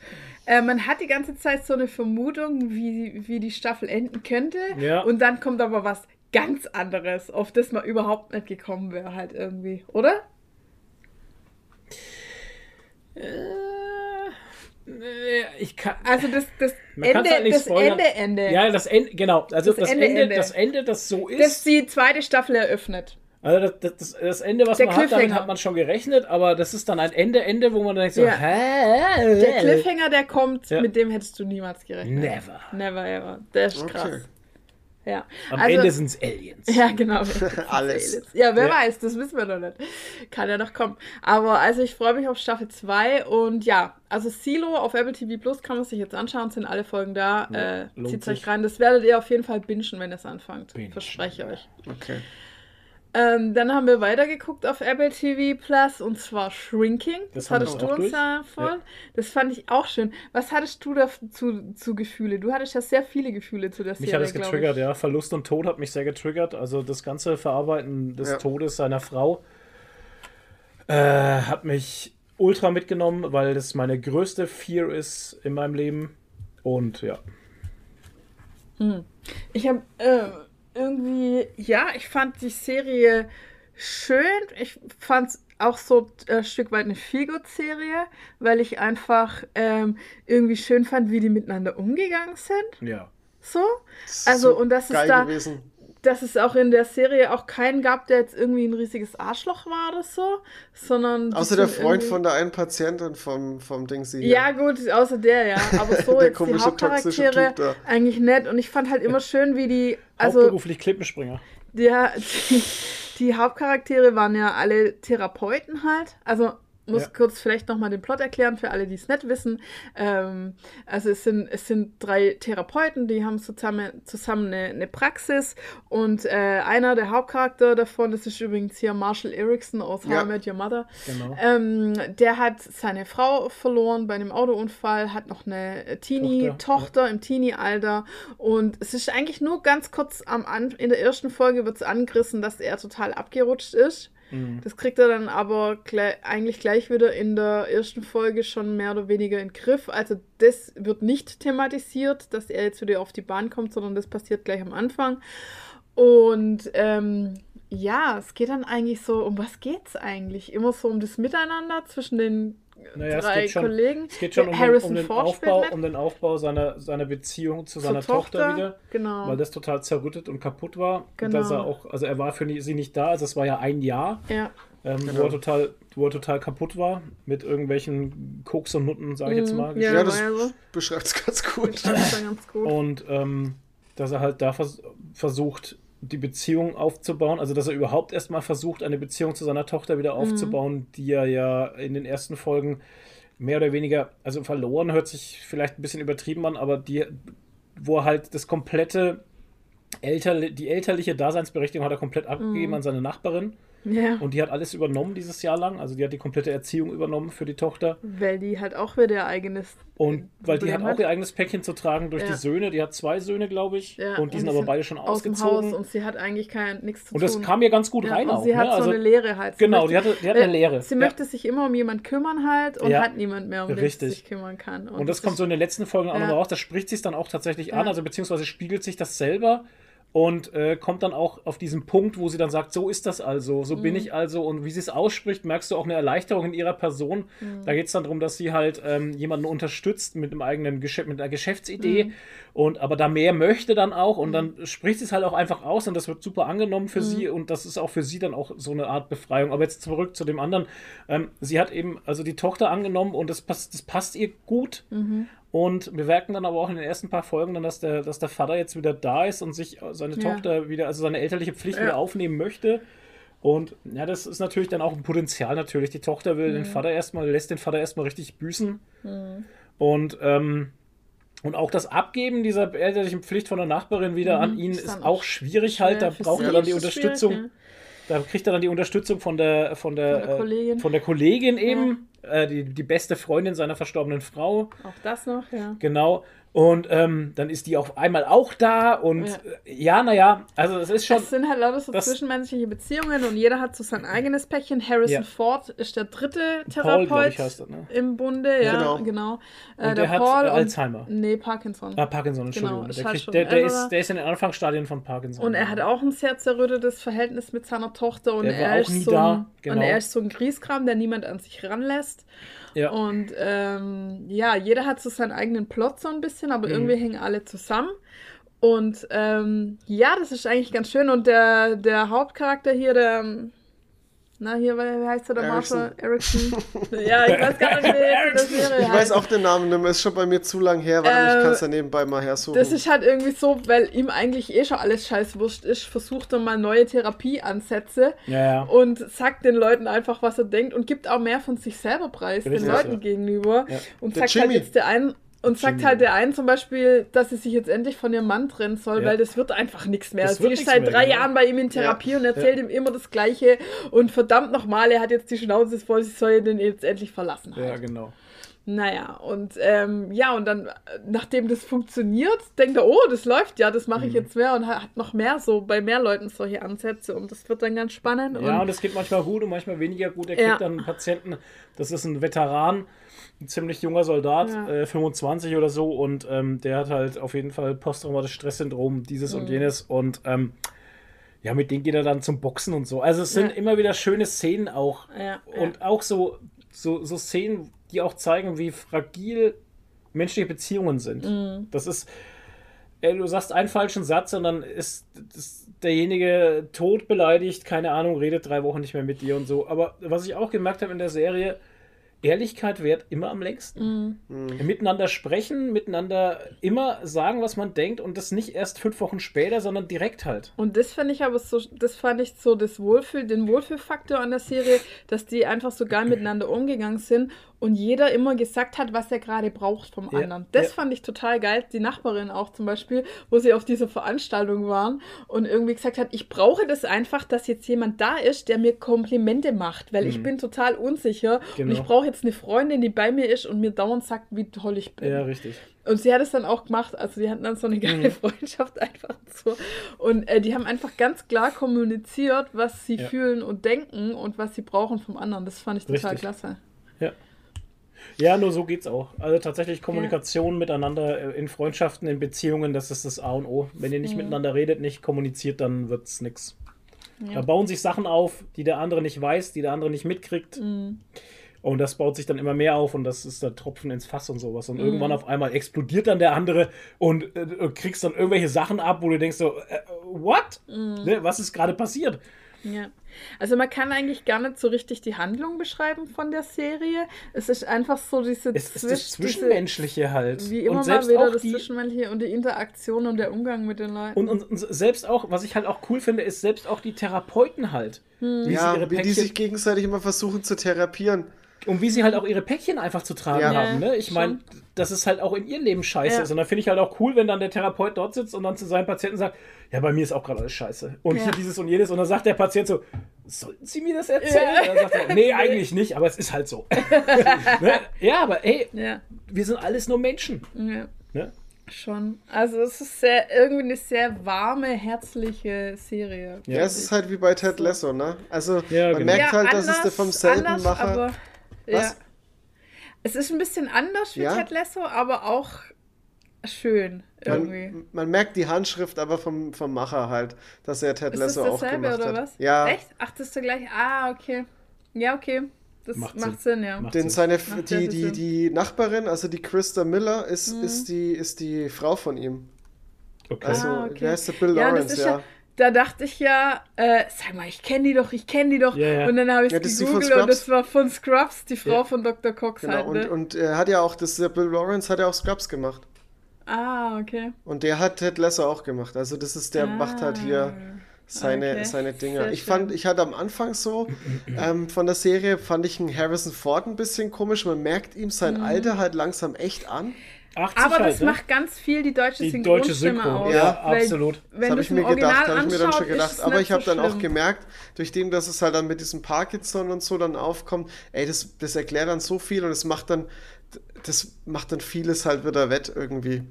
Speaker 5: äh, man hat die ganze Zeit so eine Vermutung, wie, wie die Staffel enden könnte.
Speaker 4: Ja.
Speaker 5: Und dann kommt aber was ganz anderes, auf das man überhaupt nicht gekommen wäre, halt irgendwie, oder?
Speaker 4: Äh, Ich kann.
Speaker 5: Also das, das Ende,
Speaker 4: halt nicht
Speaker 5: das
Speaker 4: spoilern.
Speaker 5: Ende, Ende.
Speaker 4: Ja, das Ende, genau. Also
Speaker 5: Das
Speaker 4: das,
Speaker 5: Ende,
Speaker 4: Ende,
Speaker 5: Ende.
Speaker 4: das Ende, das so ist.
Speaker 5: das die zweite Staffel eröffnet.
Speaker 4: Also das, das, das, Ende, was
Speaker 5: Der
Speaker 4: man hat, damit
Speaker 5: Cliffhanger.
Speaker 4: hat man schon gerechnet, aber das ist dann ein Ende, Ende, wo man dann denkt so,
Speaker 5: Ja.
Speaker 4: hä?
Speaker 5: Der Cliffhanger, der kommt,
Speaker 4: Ja.
Speaker 5: mit dem hättest du niemals gerechnet.
Speaker 4: Never.
Speaker 5: Never ever. Der ist krass.
Speaker 2: Okay.
Speaker 5: Ja.
Speaker 4: Am
Speaker 5: also,
Speaker 4: Ende sind es Aliens.
Speaker 5: Ja, genau.
Speaker 2: Alles.
Speaker 5: Ja, wer
Speaker 4: Ja.
Speaker 5: weiß, das wissen wir noch nicht. Kann ja noch kommen. Aber also ich freue mich auf Staffel 2 und ja, also Silo auf Apple TV Plus kann man sich jetzt anschauen, sind alle Folgen da.
Speaker 4: Ja,
Speaker 5: äh, Zieht euch rein. Das werdet ihr auf jeden Fall bingen, wenn ihr es anfangt.
Speaker 4: Bingen,
Speaker 5: Verspreche euch.
Speaker 2: Okay.
Speaker 5: Ähm, dann haben wir weitergeguckt auf Apple TV Plus und zwar Shrinking. Das,
Speaker 4: Das
Speaker 5: hattest du uns ja voll.
Speaker 4: Ja.
Speaker 5: Das fand ich auch schön. Was hattest du dazu zu Gefühle? Du hattest ja sehr viele Gefühle zu der
Speaker 4: Mich
Speaker 5: Serie.
Speaker 4: hat es getriggert,
Speaker 5: ich.
Speaker 4: ja. Verlust und Tod hat mich sehr getriggert. Also das ganze Verarbeiten des
Speaker 2: Ja.
Speaker 4: Todes seiner Frau äh, hat mich ultra mitgenommen, weil das meine größte Fear ist in meinem Leben. Und ja.
Speaker 5: Ich habe äh, irgendwie, ja, ich fand die Serie schön. Ich fand es auch so äh, ein Stück weit eine Feelgood-Serie, weil ich einfach ähm, irgendwie schön fand, wie die miteinander umgegangen sind.
Speaker 4: Ja.
Speaker 5: So. Also,
Speaker 2: so
Speaker 5: und das ist da-
Speaker 2: gewesen.
Speaker 5: Dass es auch in der Serie auch keinen gab, der jetzt irgendwie ein riesiges Arschloch war oder so, sondern.
Speaker 2: Außer der Freund
Speaker 5: irgendwie-
Speaker 2: von der einen Patientin vom, vom Ding sie.
Speaker 5: Ja, gut, außer der, ja. Aber so
Speaker 2: Der
Speaker 5: jetzt die Hauptcharaktere eigentlich nett. Und ich fand halt immer schön, wie die. Also,
Speaker 4: Hauptberuflich Klippenspringer.
Speaker 5: der, die, die Hauptcharaktere waren ja alle Therapeuten halt. Also muss
Speaker 4: Ja.
Speaker 5: kurz vielleicht nochmal den Plot erklären für alle, die es nicht wissen. Ähm, also es sind, es sind drei Therapeuten, die haben zusammen, zusammen eine, eine Praxis und äh, einer der Hauptcharakter davon, das ist übrigens hier Marshall Erickson aus How
Speaker 2: Ja.
Speaker 5: I Met Your Mother,
Speaker 4: Genau.
Speaker 5: ähm, der hat seine Frau verloren bei einem Autounfall, hat noch eine Teenie-Tochter im Teenie-Alter und es ist eigentlich nur ganz kurz am An in der ersten Folge wird es angerissen, dass er total abgerutscht ist.
Speaker 4: Mhm.
Speaker 5: Das kriegt er dann aber gle eigentlich gleich wieder in der ersten Folge schon mehr oder weniger in den Griff. Also das wird nicht thematisiert, dass er jetzt wieder auf die Bahn kommt, sondern das passiert gleich am Anfang. Und ähm, ja, es geht dann eigentlich so, um was geht's eigentlich? Immer so um das Miteinander zwischen den
Speaker 4: Naja, es
Speaker 5: drei
Speaker 4: geht schon,
Speaker 5: Kollegen.
Speaker 4: es geht schon um den,
Speaker 5: Harrison
Speaker 4: um den
Speaker 5: Ford
Speaker 4: Aufbau, um den Aufbau seiner, seiner Beziehung zu seiner Tochter, wieder.
Speaker 5: Genau.
Speaker 4: Weil das total zerrüttet und kaputt war. Und
Speaker 5: Genau.
Speaker 4: dass er auch, also er war für sie nicht da, also es war ja ein Jahr,
Speaker 5: ja.
Speaker 4: ähm,
Speaker 2: Genau.
Speaker 4: wo, er total, wo er total kaputt war mit irgendwelchen Koks und Nutten, sage ich jetzt mal.
Speaker 5: Mhm. Ja,
Speaker 2: Ja, das
Speaker 5: ja so.
Speaker 2: beschreibt es ganz gut.
Speaker 5: Das ganz gut.
Speaker 4: Und ähm, dass er halt da vers versucht, die Beziehung aufzubauen, also dass er überhaupt erstmal versucht, eine Beziehung zu seiner Tochter wieder aufzubauen, die er ja in den ersten Folgen mehr oder weniger, also verloren hört sich vielleicht ein bisschen übertrieben an, aber die, wo er halt das komplette Elter, die elterliche Daseinsberechtigung hat er komplett abgegeben an seine Nachbarin
Speaker 5: Ja.
Speaker 4: und die hat alles übernommen dieses Jahr lang, also die hat die komplette Erziehung übernommen für die Tochter
Speaker 5: Weil die halt auch wieder ihr eigenes.
Speaker 4: und weil die hat auch
Speaker 5: hat.
Speaker 4: ihr eigenes Päckchen zu tragen durch
Speaker 5: Ja.
Speaker 4: die Söhne, die hat zwei Söhne, glaube ich,
Speaker 5: Ja,
Speaker 4: und die sind aber beide schon
Speaker 5: aus dem
Speaker 4: ausgezogen.
Speaker 5: Haus und sie hat eigentlich kein nichts zu
Speaker 4: Und
Speaker 5: tun.
Speaker 4: das kam ihr ganz gut rein
Speaker 5: und
Speaker 4: auch.
Speaker 5: sie hat
Speaker 4: ne?
Speaker 5: so
Speaker 4: also,
Speaker 5: eine Lehre halt. Sie
Speaker 4: genau, die hatte- die hat eine
Speaker 5: äh,
Speaker 4: Lehre.
Speaker 5: Sie möchte sich immer um jemanden kümmern halt und hat niemand mehr, um den sie sich kümmern kann.
Speaker 4: und das kommt so in den letzten Folgen auch nochmal raus. Da spricht sich dann auch tatsächlich an, also beziehungsweise spiegelt sich das selber und äh, kommt dann auch auf diesen Punkt, wo sie dann sagt, so ist das also, so
Speaker 5: Mhm.
Speaker 4: bin ich also. Und wie sie es ausspricht, merkst du auch eine Erleichterung in ihrer Person.
Speaker 5: Mhm.
Speaker 4: Da geht es dann darum, dass sie halt ähm, jemanden unterstützt mit einem eigenen Geschäft, mit einer Geschäftsidee
Speaker 5: Mhm.
Speaker 4: und aber da mehr möchte dann auch und dann spricht sie es halt auch einfach aus und das wird super angenommen für sie und das ist auch für sie dann auch so eine Art Befreiung. Aber jetzt zurück zu dem anderen. Ähm, sie hat eben also die Tochter angenommen und das passt, das passt ihr gut. Und wir merken dann aber auch in den ersten paar Folgen dann, dass der, dass der Vater jetzt wieder da ist und sich äh, seine
Speaker 5: Ja.
Speaker 4: Tochter wieder, also seine elterliche Pflicht
Speaker 5: Ja.
Speaker 4: wieder aufnehmen möchte. Und ja, das ist natürlich dann auch ein Potenzial natürlich. Die Tochter will
Speaker 5: Mhm.
Speaker 4: den Vater erstmal, lässt den Vater erstmal richtig büßen. Und, ähm, und auch das Abgeben dieser elterlichen Pflicht von der Nachbarin wieder an ihn
Speaker 5: Mhm. Ist
Speaker 4: ist auch schwierig halt. Da braucht er dann die Unterstützung.
Speaker 5: schwierig,
Speaker 4: Da kriegt er dann die Unterstützung von der, von der,
Speaker 5: Von der
Speaker 4: äh,
Speaker 5: Kollegin.
Speaker 4: von der Kollegin eben, äh, die, die beste Freundin seiner verstorbenen Frau.
Speaker 5: Auch das noch, ja.
Speaker 4: Genau. Und ähm, dann ist die auf einmal auch da und
Speaker 5: Ja.
Speaker 4: äh, ja, naja, also es ist schon.
Speaker 5: Es sind halt lauter so
Speaker 4: das-
Speaker 5: zwischenmenschliche Beziehungen und jeder hat so sein eigenes Päckchen. Harrison
Speaker 4: Ja.
Speaker 5: Ford ist der dritte
Speaker 4: Paul,
Speaker 5: Therapeut
Speaker 4: ich, heißt er, ne?
Speaker 5: im Bunde, ja,
Speaker 2: Genau.
Speaker 5: genau. Äh,
Speaker 4: Und der hat,
Speaker 5: Paul
Speaker 4: äh,
Speaker 5: und-
Speaker 4: Alzheimer.
Speaker 5: Nee, Parkinson.
Speaker 4: Ah, Parkinson, Entschuldigung.
Speaker 5: Genau, ist
Speaker 4: der,
Speaker 5: halt
Speaker 4: kriegt,
Speaker 5: schon
Speaker 4: der, der, ist, der ist in den Anfangsstadien von Parkinson.
Speaker 5: Und er hat auch ein sehr zerrüttetes Verhältnis mit seiner Tochter und
Speaker 4: Der war
Speaker 5: er
Speaker 4: auch
Speaker 5: ist
Speaker 4: nie
Speaker 5: so
Speaker 4: da,
Speaker 5: ein,
Speaker 4: genau.
Speaker 5: und er ist so ein Grieskram, der niemand an sich ranlässt.
Speaker 4: Ja.
Speaker 5: Und ähm, ja, jeder hat so seinen eigenen Plot so ein bisschen,
Speaker 4: Mhm.
Speaker 5: aber irgendwie hängen alle zusammen. Und ähm, ja, das ist eigentlich ganz schön. Und der, der Hauptcharakter hier, der, na hier, wie heißt er, der
Speaker 2: Erickson.
Speaker 5: Marshall Erickson? ja, ich weiß gar nicht, wie das wäre.
Speaker 2: Ich weiß auch den Namen nicht mehr, ist schon bei mir zu lang her. Warte,
Speaker 5: Äh,
Speaker 2: ich kann es ja nebenbei mal hersuchen.
Speaker 5: Das ist halt irgendwie so, weil ihm eigentlich eh schon alles scheißwurscht ist, versucht er mal neue Therapieansätze
Speaker 4: Ja, ja.
Speaker 5: und sagt den Leuten einfach, was er denkt und gibt auch mehr von sich selber preis,
Speaker 4: Richtig,
Speaker 5: den Leuten
Speaker 4: ja.
Speaker 5: gegenüber.
Speaker 4: Ja.
Speaker 5: Und
Speaker 2: Der
Speaker 5: sagt halt
Speaker 2: Jimmy.
Speaker 5: jetzt der einen. Und sagt
Speaker 4: Jimmy.
Speaker 5: halt der einen zum Beispiel, dass sie sich jetzt endlich von ihrem Mann trennen soll,
Speaker 4: Ja.
Speaker 5: weil das wird einfach nichts mehr.
Speaker 4: Das
Speaker 5: Sie
Speaker 4: wird
Speaker 5: ist seit
Speaker 4: mehr,
Speaker 5: drei
Speaker 4: genau.
Speaker 5: Jahren bei ihm in Therapie und erzählt ihm immer das Gleiche. Und verdammt nochmal, er hat jetzt die Schnauze voll, sie soll den jetzt endlich verlassen.
Speaker 4: Ja,
Speaker 5: Halt.
Speaker 4: genau.
Speaker 5: Naja, und ähm, ja, und dann, nachdem das funktioniert, denkt er, oh, das läuft ja, das
Speaker 4: Mhm.
Speaker 5: mache ich jetzt mehr und hat hat noch mehr so, bei mehr Leuten solche Ansätze und das wird dann ganz spannend.
Speaker 4: Ja, und
Speaker 5: und,
Speaker 4: es geht manchmal gut und manchmal weniger gut. Er
Speaker 5: Ja.
Speaker 4: kriegt dann einen Patienten, das ist ein Veteran, ein ziemlich junger Soldat,
Speaker 5: Ja.
Speaker 4: äh, 25 oder so, und ähm, der hat halt auf jeden Fall posttraumatisches Stresssyndrom, dieses
Speaker 5: Mhm.
Speaker 4: und jenes, und ähm, ja, mit denen geht er dann zum Boxen und so. Also es sind
Speaker 5: Ja.
Speaker 4: immer wieder schöne Szenen auch.
Speaker 5: Ja,
Speaker 4: und auch so, so, so Szenen, die auch zeigen, wie fragil menschliche Beziehungen sind.
Speaker 5: Mhm.
Speaker 4: Das ist, äh, du sagst einen falschen Satz und dann ist das, derjenige tot beleidigt, keine Ahnung, redet drei Wochen nicht mehr mit dir und so. Aber was ich auch gemerkt habe in der Serie, Ehrlichkeit währt immer am längsten.
Speaker 5: Mhm.
Speaker 4: Miteinander sprechen, miteinander immer sagen, was man denkt und das nicht erst fünf Wochen später, sondern direkt halt.
Speaker 5: und das fand ich aber so, das fand ich so das Wohlfühl, den Wohlfühlfaktor an der Serie, dass die einfach so geil miteinander umgegangen sind und jeder immer gesagt hat, was er gerade braucht vom
Speaker 4: Ja,
Speaker 5: anderen. Das
Speaker 4: ja.
Speaker 5: fand ich total geil. Die Nachbarin auch zum Beispiel, wo sie auf dieser Veranstaltung waren und irgendwie gesagt hat, ich brauche das einfach, dass jetzt jemand da ist, der mir Komplimente macht, weil ich bin total unsicher und
Speaker 4: Mhm. Genau.
Speaker 5: ich brauche jetzt eine Freundin, die bei mir ist und mir dauernd sagt, wie toll ich bin.
Speaker 4: Ja, richtig.
Speaker 5: Und sie hat es dann auch gemacht, also die hatten dann so eine geile
Speaker 4: Mhm.
Speaker 5: Freundschaft einfach so. Und äh, die haben einfach ganz klar kommuniziert, was sie
Speaker 4: Ja.
Speaker 5: fühlen und denken und was sie brauchen vom anderen. Das fand ich total
Speaker 4: Richtig.
Speaker 5: klasse.
Speaker 4: Ja. Ja, nur so geht's auch. Also tatsächlich Kommunikation miteinander äh, in Freundschaften, in Beziehungen, das ist das A und O. Wenn ihr nicht miteinander redet, nicht kommuniziert, dann wird's nix. Da bauen sich Sachen auf, die der andere nicht weiß, die der andere nicht mitkriegt. Und das baut sich dann immer mehr auf und das ist der Tropfen ins Fass und sowas. Und irgendwann auf einmal explodiert dann der andere und äh, du kriegst dann irgendwelche Sachen ab, wo du denkst so, äh, what? Ne, was ist gerade passiert?
Speaker 5: Ja. Also man kann eigentlich gar nicht so richtig die Handlung beschreiben von der Serie. Es ist einfach so diese
Speaker 4: Es ist das
Speaker 5: Zwisch-
Speaker 4: Zwischenmenschliche halt.
Speaker 5: Diese, wie immer
Speaker 4: und
Speaker 5: mal
Speaker 4: selbst
Speaker 5: wieder
Speaker 4: auch
Speaker 5: das
Speaker 4: die,
Speaker 5: Zwischenmenschliche und die Interaktion und der Umgang mit den Leuten.
Speaker 4: und, und, und selbst auch, was ich halt auch cool finde, ist selbst auch die Therapeuten halt.
Speaker 5: Hm.
Speaker 4: Wie
Speaker 2: Ja,
Speaker 4: sie ihre
Speaker 2: wie die sich gegenseitig immer versuchen zu therapieren.
Speaker 4: Und wie sie halt auch ihre Päckchen einfach zu tragen
Speaker 2: Ja.
Speaker 4: haben. Ne? Ich meine, das ist halt auch in ihrem Leben scheiße.
Speaker 5: Ja.
Speaker 4: ist. Und dann finde ich halt auch cool, wenn dann der Therapeut dort sitzt und dann zu seinem Patienten sagt, ja, bei mir ist auch gerade alles scheiße. Und
Speaker 5: Ja.
Speaker 4: hier dieses und jenes. Und dann sagt der Patient so, sollten Sie mir das erzählen?
Speaker 5: Ja.
Speaker 4: Und dann sagt er, nee, eigentlich nicht, aber es ist halt so. ne? Ja, aber ey,
Speaker 5: ja,
Speaker 4: wir sind alles nur Menschen.
Speaker 5: ja,
Speaker 4: Ne?
Speaker 5: schon. Also es ist sehr, irgendwie eine sehr warme, herzliche Serie.
Speaker 2: Ja, es ist halt wie bei Ted Lasso, ne? Also
Speaker 4: Ja,
Speaker 2: man
Speaker 4: genau.
Speaker 2: merkt halt, dass es vom selben
Speaker 5: anders,
Speaker 2: Macher. Was?
Speaker 5: ja. Es ist ein bisschen anders wie
Speaker 2: Ja?
Speaker 5: Ted Lasso, aber auch schön irgendwie.
Speaker 2: Man, man merkt die Handschrift aber vom, vom Macher halt, dass er Ted
Speaker 5: Ist das
Speaker 2: Lasso auch
Speaker 5: dasselbe
Speaker 2: gemacht
Speaker 5: oder
Speaker 2: hat.
Speaker 5: was?
Speaker 2: Ja,
Speaker 5: Echt? Ach, das ist der gleich. Ah, okay. Ja, okay. Das
Speaker 4: Macht
Speaker 5: macht,
Speaker 4: Sinn.
Speaker 5: Sinn. ja.
Speaker 4: Macht
Speaker 2: denn seine
Speaker 5: Macht
Speaker 2: die, die,
Speaker 5: Sinn.
Speaker 2: die Nachbarin, also die Krista Miller, ist,
Speaker 5: Mhm.
Speaker 2: ist, die, ist die Frau von ihm.
Speaker 4: Okay.
Speaker 2: Also,
Speaker 5: Ah,
Speaker 2: wie heißt der Bill
Speaker 5: Ja, das
Speaker 2: Lawrence,
Speaker 5: ist
Speaker 2: ja.
Speaker 5: ja. Da dachte ich ja, äh, sag mal, ich kenne die doch, ich kenne die doch.
Speaker 4: Ja, ja.
Speaker 5: Und dann habe ich
Speaker 2: Ja,
Speaker 5: gegoogelt und das war von Scrubs, die Frau
Speaker 4: Ja.
Speaker 5: von Dr. Cox
Speaker 2: Genau,
Speaker 5: halt.
Speaker 2: und,
Speaker 5: Ne?
Speaker 2: und er hat ja auch, das, der Bill Lawrence hat ja auch Scrubs gemacht.
Speaker 5: ah, okay.
Speaker 2: Und der hat Ted Lasso auch gemacht. Also das ist, der
Speaker 5: ah,
Speaker 2: macht halt hier seine,
Speaker 5: Okay,
Speaker 2: seine Dinger. Ich fand, ich hatte am Anfang so ähm, von der Serie, fand ich einen Harrison Ford ein bisschen komisch. Man merkt ihm sein
Speaker 5: Mhm.
Speaker 2: Alter halt langsam echt an.
Speaker 4: 80
Speaker 5: Aber
Speaker 4: halt,
Speaker 5: das
Speaker 4: ne?
Speaker 5: macht ganz viel die deutsche
Speaker 4: die deutsche
Speaker 5: Synchronstimme
Speaker 4: Synchro.
Speaker 5: aus.
Speaker 4: Ja,
Speaker 5: weil
Speaker 4: absolut.
Speaker 5: Wenn
Speaker 2: Das habe ich mir gedacht,
Speaker 5: Original
Speaker 2: habe ich mir dann schon gedacht. Aber ich habe
Speaker 5: so
Speaker 2: dann auch
Speaker 5: schlimm.
Speaker 2: gemerkt, durch dem, dass es halt dann mit diesem Parkinson und so dann aufkommt, ey, das, das erklärt dann so viel und es macht dann, das macht dann vieles halt wieder wett irgendwie.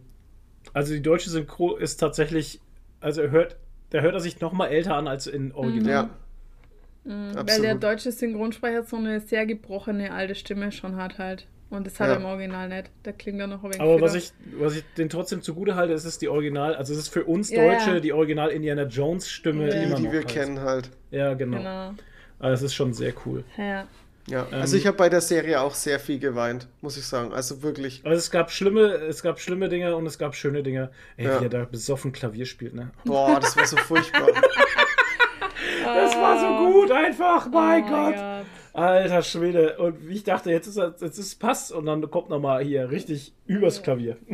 Speaker 4: Also die deutsche Synchro ist tatsächlich, also er hört, da hört er sich noch mal älter an als in Original.
Speaker 2: Ja.
Speaker 5: Weil der deutsche Synchronsprecher so eine sehr gebrochene alte Stimme schon hat halt. Und das hat
Speaker 2: Ja.
Speaker 5: er im Original nicht. Da klingt er noch ein wenig
Speaker 4: Aber was ich, was ich den trotzdem zugute halte, ist es die Original, also es ist für uns
Speaker 5: Ja,
Speaker 4: Deutsche
Speaker 5: ja.
Speaker 4: die Original Indiana Jones Stimme.
Speaker 2: Die,
Speaker 4: immer
Speaker 2: die
Speaker 4: noch
Speaker 2: wir
Speaker 4: halt.
Speaker 2: kennen halt.
Speaker 4: Ja, genau.
Speaker 5: Genau.
Speaker 4: Also es ist schon sehr cool.
Speaker 5: Ja.
Speaker 2: Ja.
Speaker 4: Ähm,
Speaker 2: Also ich habe bei der Serie auch sehr viel geweint, muss ich sagen. Also wirklich.
Speaker 4: Also es gab schlimme, es gab schlimme Dinge und es gab schöne Dinge. Ey,
Speaker 2: Ja.
Speaker 4: wie er da besoffen Klavier spielt, ne?
Speaker 2: Boah, das war so furchtbar.
Speaker 4: Das war so gut einfach, mein
Speaker 5: Oh
Speaker 4: Gott.
Speaker 5: Gott.
Speaker 4: Alter Schwede. Und wie ich dachte, jetzt ist er, jetzt ist es passt und dann kommt noch mal hier richtig übers Klavier.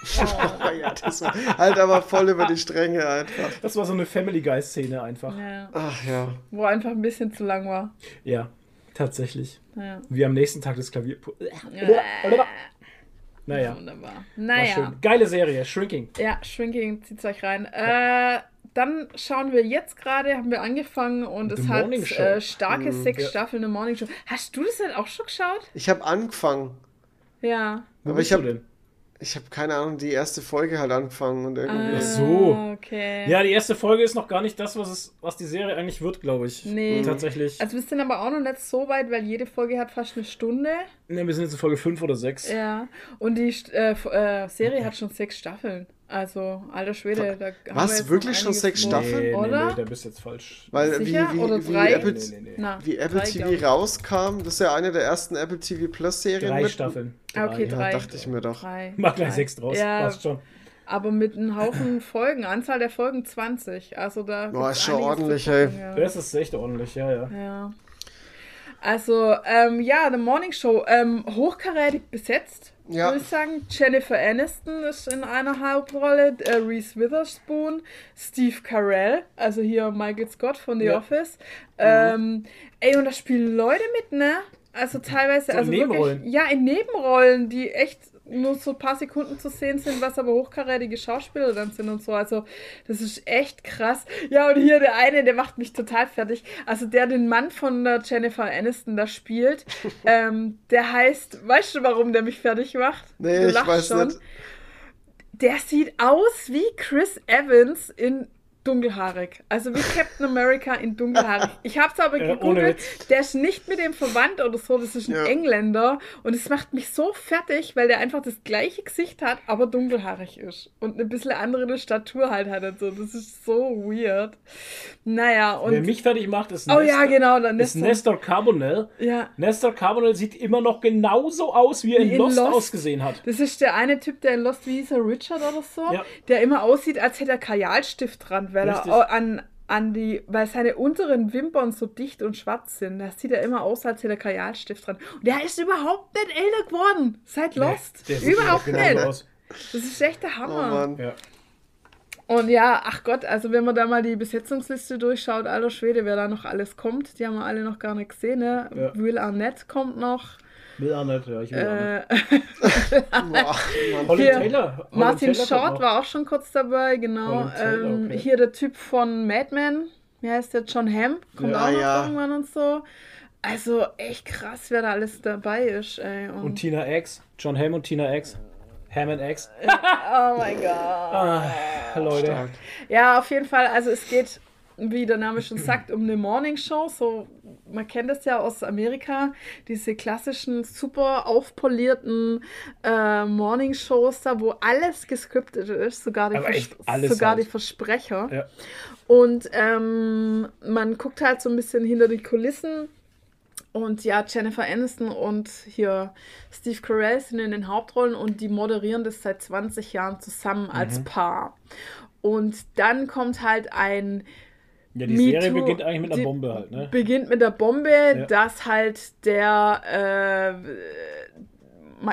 Speaker 2: Oh, ja, das war halt aber voll über die Stränge einfach.
Speaker 4: Das war so eine Family Guy Szene einfach.
Speaker 5: Ja.
Speaker 2: Ach ja.
Speaker 5: Wo einfach ein bisschen zu lang war.
Speaker 4: Ja, tatsächlich.
Speaker 5: Ja.
Speaker 4: Wie am nächsten Tag das Klavier. Naja,
Speaker 5: Wunderbar.
Speaker 4: war
Speaker 5: Naja.
Speaker 4: schön. Geile Serie, Shrinking.
Speaker 5: Ja, Shrinking, zieht's euch rein. Äh, dann schauen wir jetzt gerade, haben wir angefangen und
Speaker 4: The
Speaker 5: es hat äh, starke sechs
Speaker 4: ja.
Speaker 5: Staffeln eine Morning Show. Hast du das denn auch schon geschaut?
Speaker 2: Ich habe angefangen.
Speaker 5: Ja.
Speaker 4: Wo
Speaker 2: Aber ich
Speaker 4: du
Speaker 2: hab-
Speaker 4: denn?
Speaker 2: Ich habe keine Ahnung, die erste Folge halt angefangen und irgendwie.
Speaker 4: Ach so.
Speaker 5: Ah, okay.
Speaker 4: Ja, die erste Folge ist noch gar nicht das, was, es, was die Serie eigentlich wird, glaube ich.
Speaker 5: Nee.
Speaker 4: Tatsächlich.
Speaker 5: Also wir sind aber auch noch nicht so weit, weil jede Folge hat fast eine Stunde.
Speaker 4: Ne, wir sind jetzt in Folge 5 oder 6.
Speaker 5: Ja. Und die äh, äh, Serie hat schon sechs Staffeln. Also, alter Schwede, da haben
Speaker 2: Was?
Speaker 5: wir jetzt
Speaker 2: Wirklich schon sechs. Staffeln?
Speaker 4: Nee, nee,
Speaker 5: Oder?
Speaker 4: nee, da bist du jetzt falsch.
Speaker 2: Weil wie,
Speaker 5: Sicher?
Speaker 2: wie,
Speaker 5: Oder
Speaker 2: wie,
Speaker 5: drei?
Speaker 2: Apple,
Speaker 4: Nee, nee, nee.
Speaker 5: Na,
Speaker 2: wie Apple
Speaker 5: drei,
Speaker 2: TV
Speaker 5: ich.
Speaker 2: rauskam, das ist ja eine der ersten Apple TV Plus Serien.
Speaker 4: Drei
Speaker 2: mit-
Speaker 4: Staffeln.
Speaker 5: Ah, okay,
Speaker 2: Ja,
Speaker 5: drei.
Speaker 2: dachte ich mir doch.
Speaker 5: Drei.
Speaker 4: Mach gleich
Speaker 5: drei.
Speaker 4: sechs draus.
Speaker 5: Ja,
Speaker 4: Passt schon.
Speaker 5: aber mit einem Haufen Folgen. Anzahl der Folgen 20. Also da.
Speaker 2: Boah, ist schon ordentlich, ey.
Speaker 5: Ja.
Speaker 4: Das ist echt ordentlich, ja, ja.
Speaker 5: ja. Also, ähm, ja, The Morning Show. Ähm, hochkarätig besetzt,
Speaker 2: Ja.
Speaker 5: würde ich sagen. Jennifer Aniston ist in einer Hauptrolle. Äh, Reese Witherspoon. Steve Carell, also hier Michael Scott von The
Speaker 4: Ja.
Speaker 5: Office. Ähm, ey, und da spielen Leute mit, ne? Also teilweise,
Speaker 4: So in
Speaker 5: also
Speaker 4: Nebenrollen.
Speaker 5: wirklich, ja, in Nebenrollen, die echt nur so ein paar Sekunden zu sehen sind, was aber hochkarätige Schauspieler dann sind und so. Also, das ist echt krass. Ja, und hier der eine, der macht mich total fertig. Also, der den Mann von der Jennifer Aniston da spielt, ähm, der heißt, weißt du, warum der mich fertig macht?
Speaker 2: Nee,
Speaker 5: Du
Speaker 2: ich weiß nicht.
Speaker 5: Der sieht aus wie Chris Evans in dunkelhaarig. Also wie Captain America in dunkelhaarig. Ich habe es aber gegoogelt.
Speaker 4: Witz.
Speaker 5: der ist nicht mit dem verwandt oder so. Das ist ein
Speaker 2: Ja.
Speaker 5: Engländer. Und es macht mich so fertig, weil der einfach das gleiche Gesicht hat, aber dunkelhaarig ist. Und eine bisschen andere Statur halt hat. Und so. Das ist so weird. Naja, und.
Speaker 4: Wer mich fertig macht, ist
Speaker 5: oh ja, genau. Dann
Speaker 4: ist Nestor Carbonell.
Speaker 5: Ja.
Speaker 4: Nestor Carbonell sieht immer noch genauso aus, wie er in,
Speaker 5: Wie in
Speaker 4: Lost,
Speaker 5: Lost.
Speaker 4: ausgesehen hat.
Speaker 5: Das ist der eine Typ, der in Lost, wie hieß er, Richard oder so,
Speaker 4: Ja.
Speaker 5: der immer aussieht, als hätte er Kajalstift dran, weil
Speaker 4: Richtig.
Speaker 5: er an, an die, weil seine unteren Wimpern so dicht und schwarz sind. Da sieht er immer aus, als hätte er Kajalstift dran. Und der ist überhaupt nicht älter geworden seit Lost.
Speaker 4: Der sieht
Speaker 5: überhaupt nicht.
Speaker 4: aus.
Speaker 5: Das ist echt der
Speaker 2: Oh
Speaker 5: Hammer.
Speaker 2: Mann.
Speaker 4: Ja.
Speaker 5: Und ja, ach Gott, also wenn man da mal die Besetzungsliste durchschaut, alter Schwede, wer da noch alles kommt, die haben wir alle noch gar nicht gesehen, ne?
Speaker 4: Ja.
Speaker 5: Will Arnett kommt noch.
Speaker 4: Will auch nicht, ja, ich will auch nicht.
Speaker 5: Äh.
Speaker 4: Holly
Speaker 5: hier,
Speaker 4: Taylor.
Speaker 5: Martin
Speaker 4: Taylor
Speaker 5: Short war auch schon kurz dabei, genau.
Speaker 4: Taylor,
Speaker 5: ähm,
Speaker 4: okay.
Speaker 5: Hier der Typ von Mad Men, wie heißt der? John Hamm, kommt
Speaker 4: Ja.
Speaker 5: auch noch
Speaker 2: Ja.
Speaker 5: irgendwann und so. Also echt krass, wer da alles dabei ist, ey. Und,
Speaker 4: Und Tina X. John Hamm und Tina X. Hammond X.
Speaker 5: oh mein Gott.
Speaker 4: Ah, Leute.
Speaker 5: Ja, auf jeden Fall, also es geht, wie der Name schon sagt, um eine Morning Show. So, man kennt das ja aus Amerika, diese klassischen, super aufpolierten äh, Morning Shows da, wo alles gescriptet ist, sogar die, Vers- sogar
Speaker 4: halt.
Speaker 5: die Versprecher.
Speaker 4: Ja.
Speaker 5: Und ähm, man guckt halt so ein bisschen hinter die Kulissen. Und ja, Jennifer Aniston und hier Steve Carell sind in den Hauptrollen und die moderieren das seit 20 Jahren zusammen
Speaker 4: Mhm.
Speaker 5: als Paar. Und dann kommt halt ein
Speaker 4: Ja, die
Speaker 5: Me
Speaker 4: Serie
Speaker 5: Too,
Speaker 4: beginnt eigentlich mit einer Bombe halt, ne?
Speaker 5: beginnt mit der Bombe,
Speaker 4: Ja.
Speaker 5: dass halt der, äh,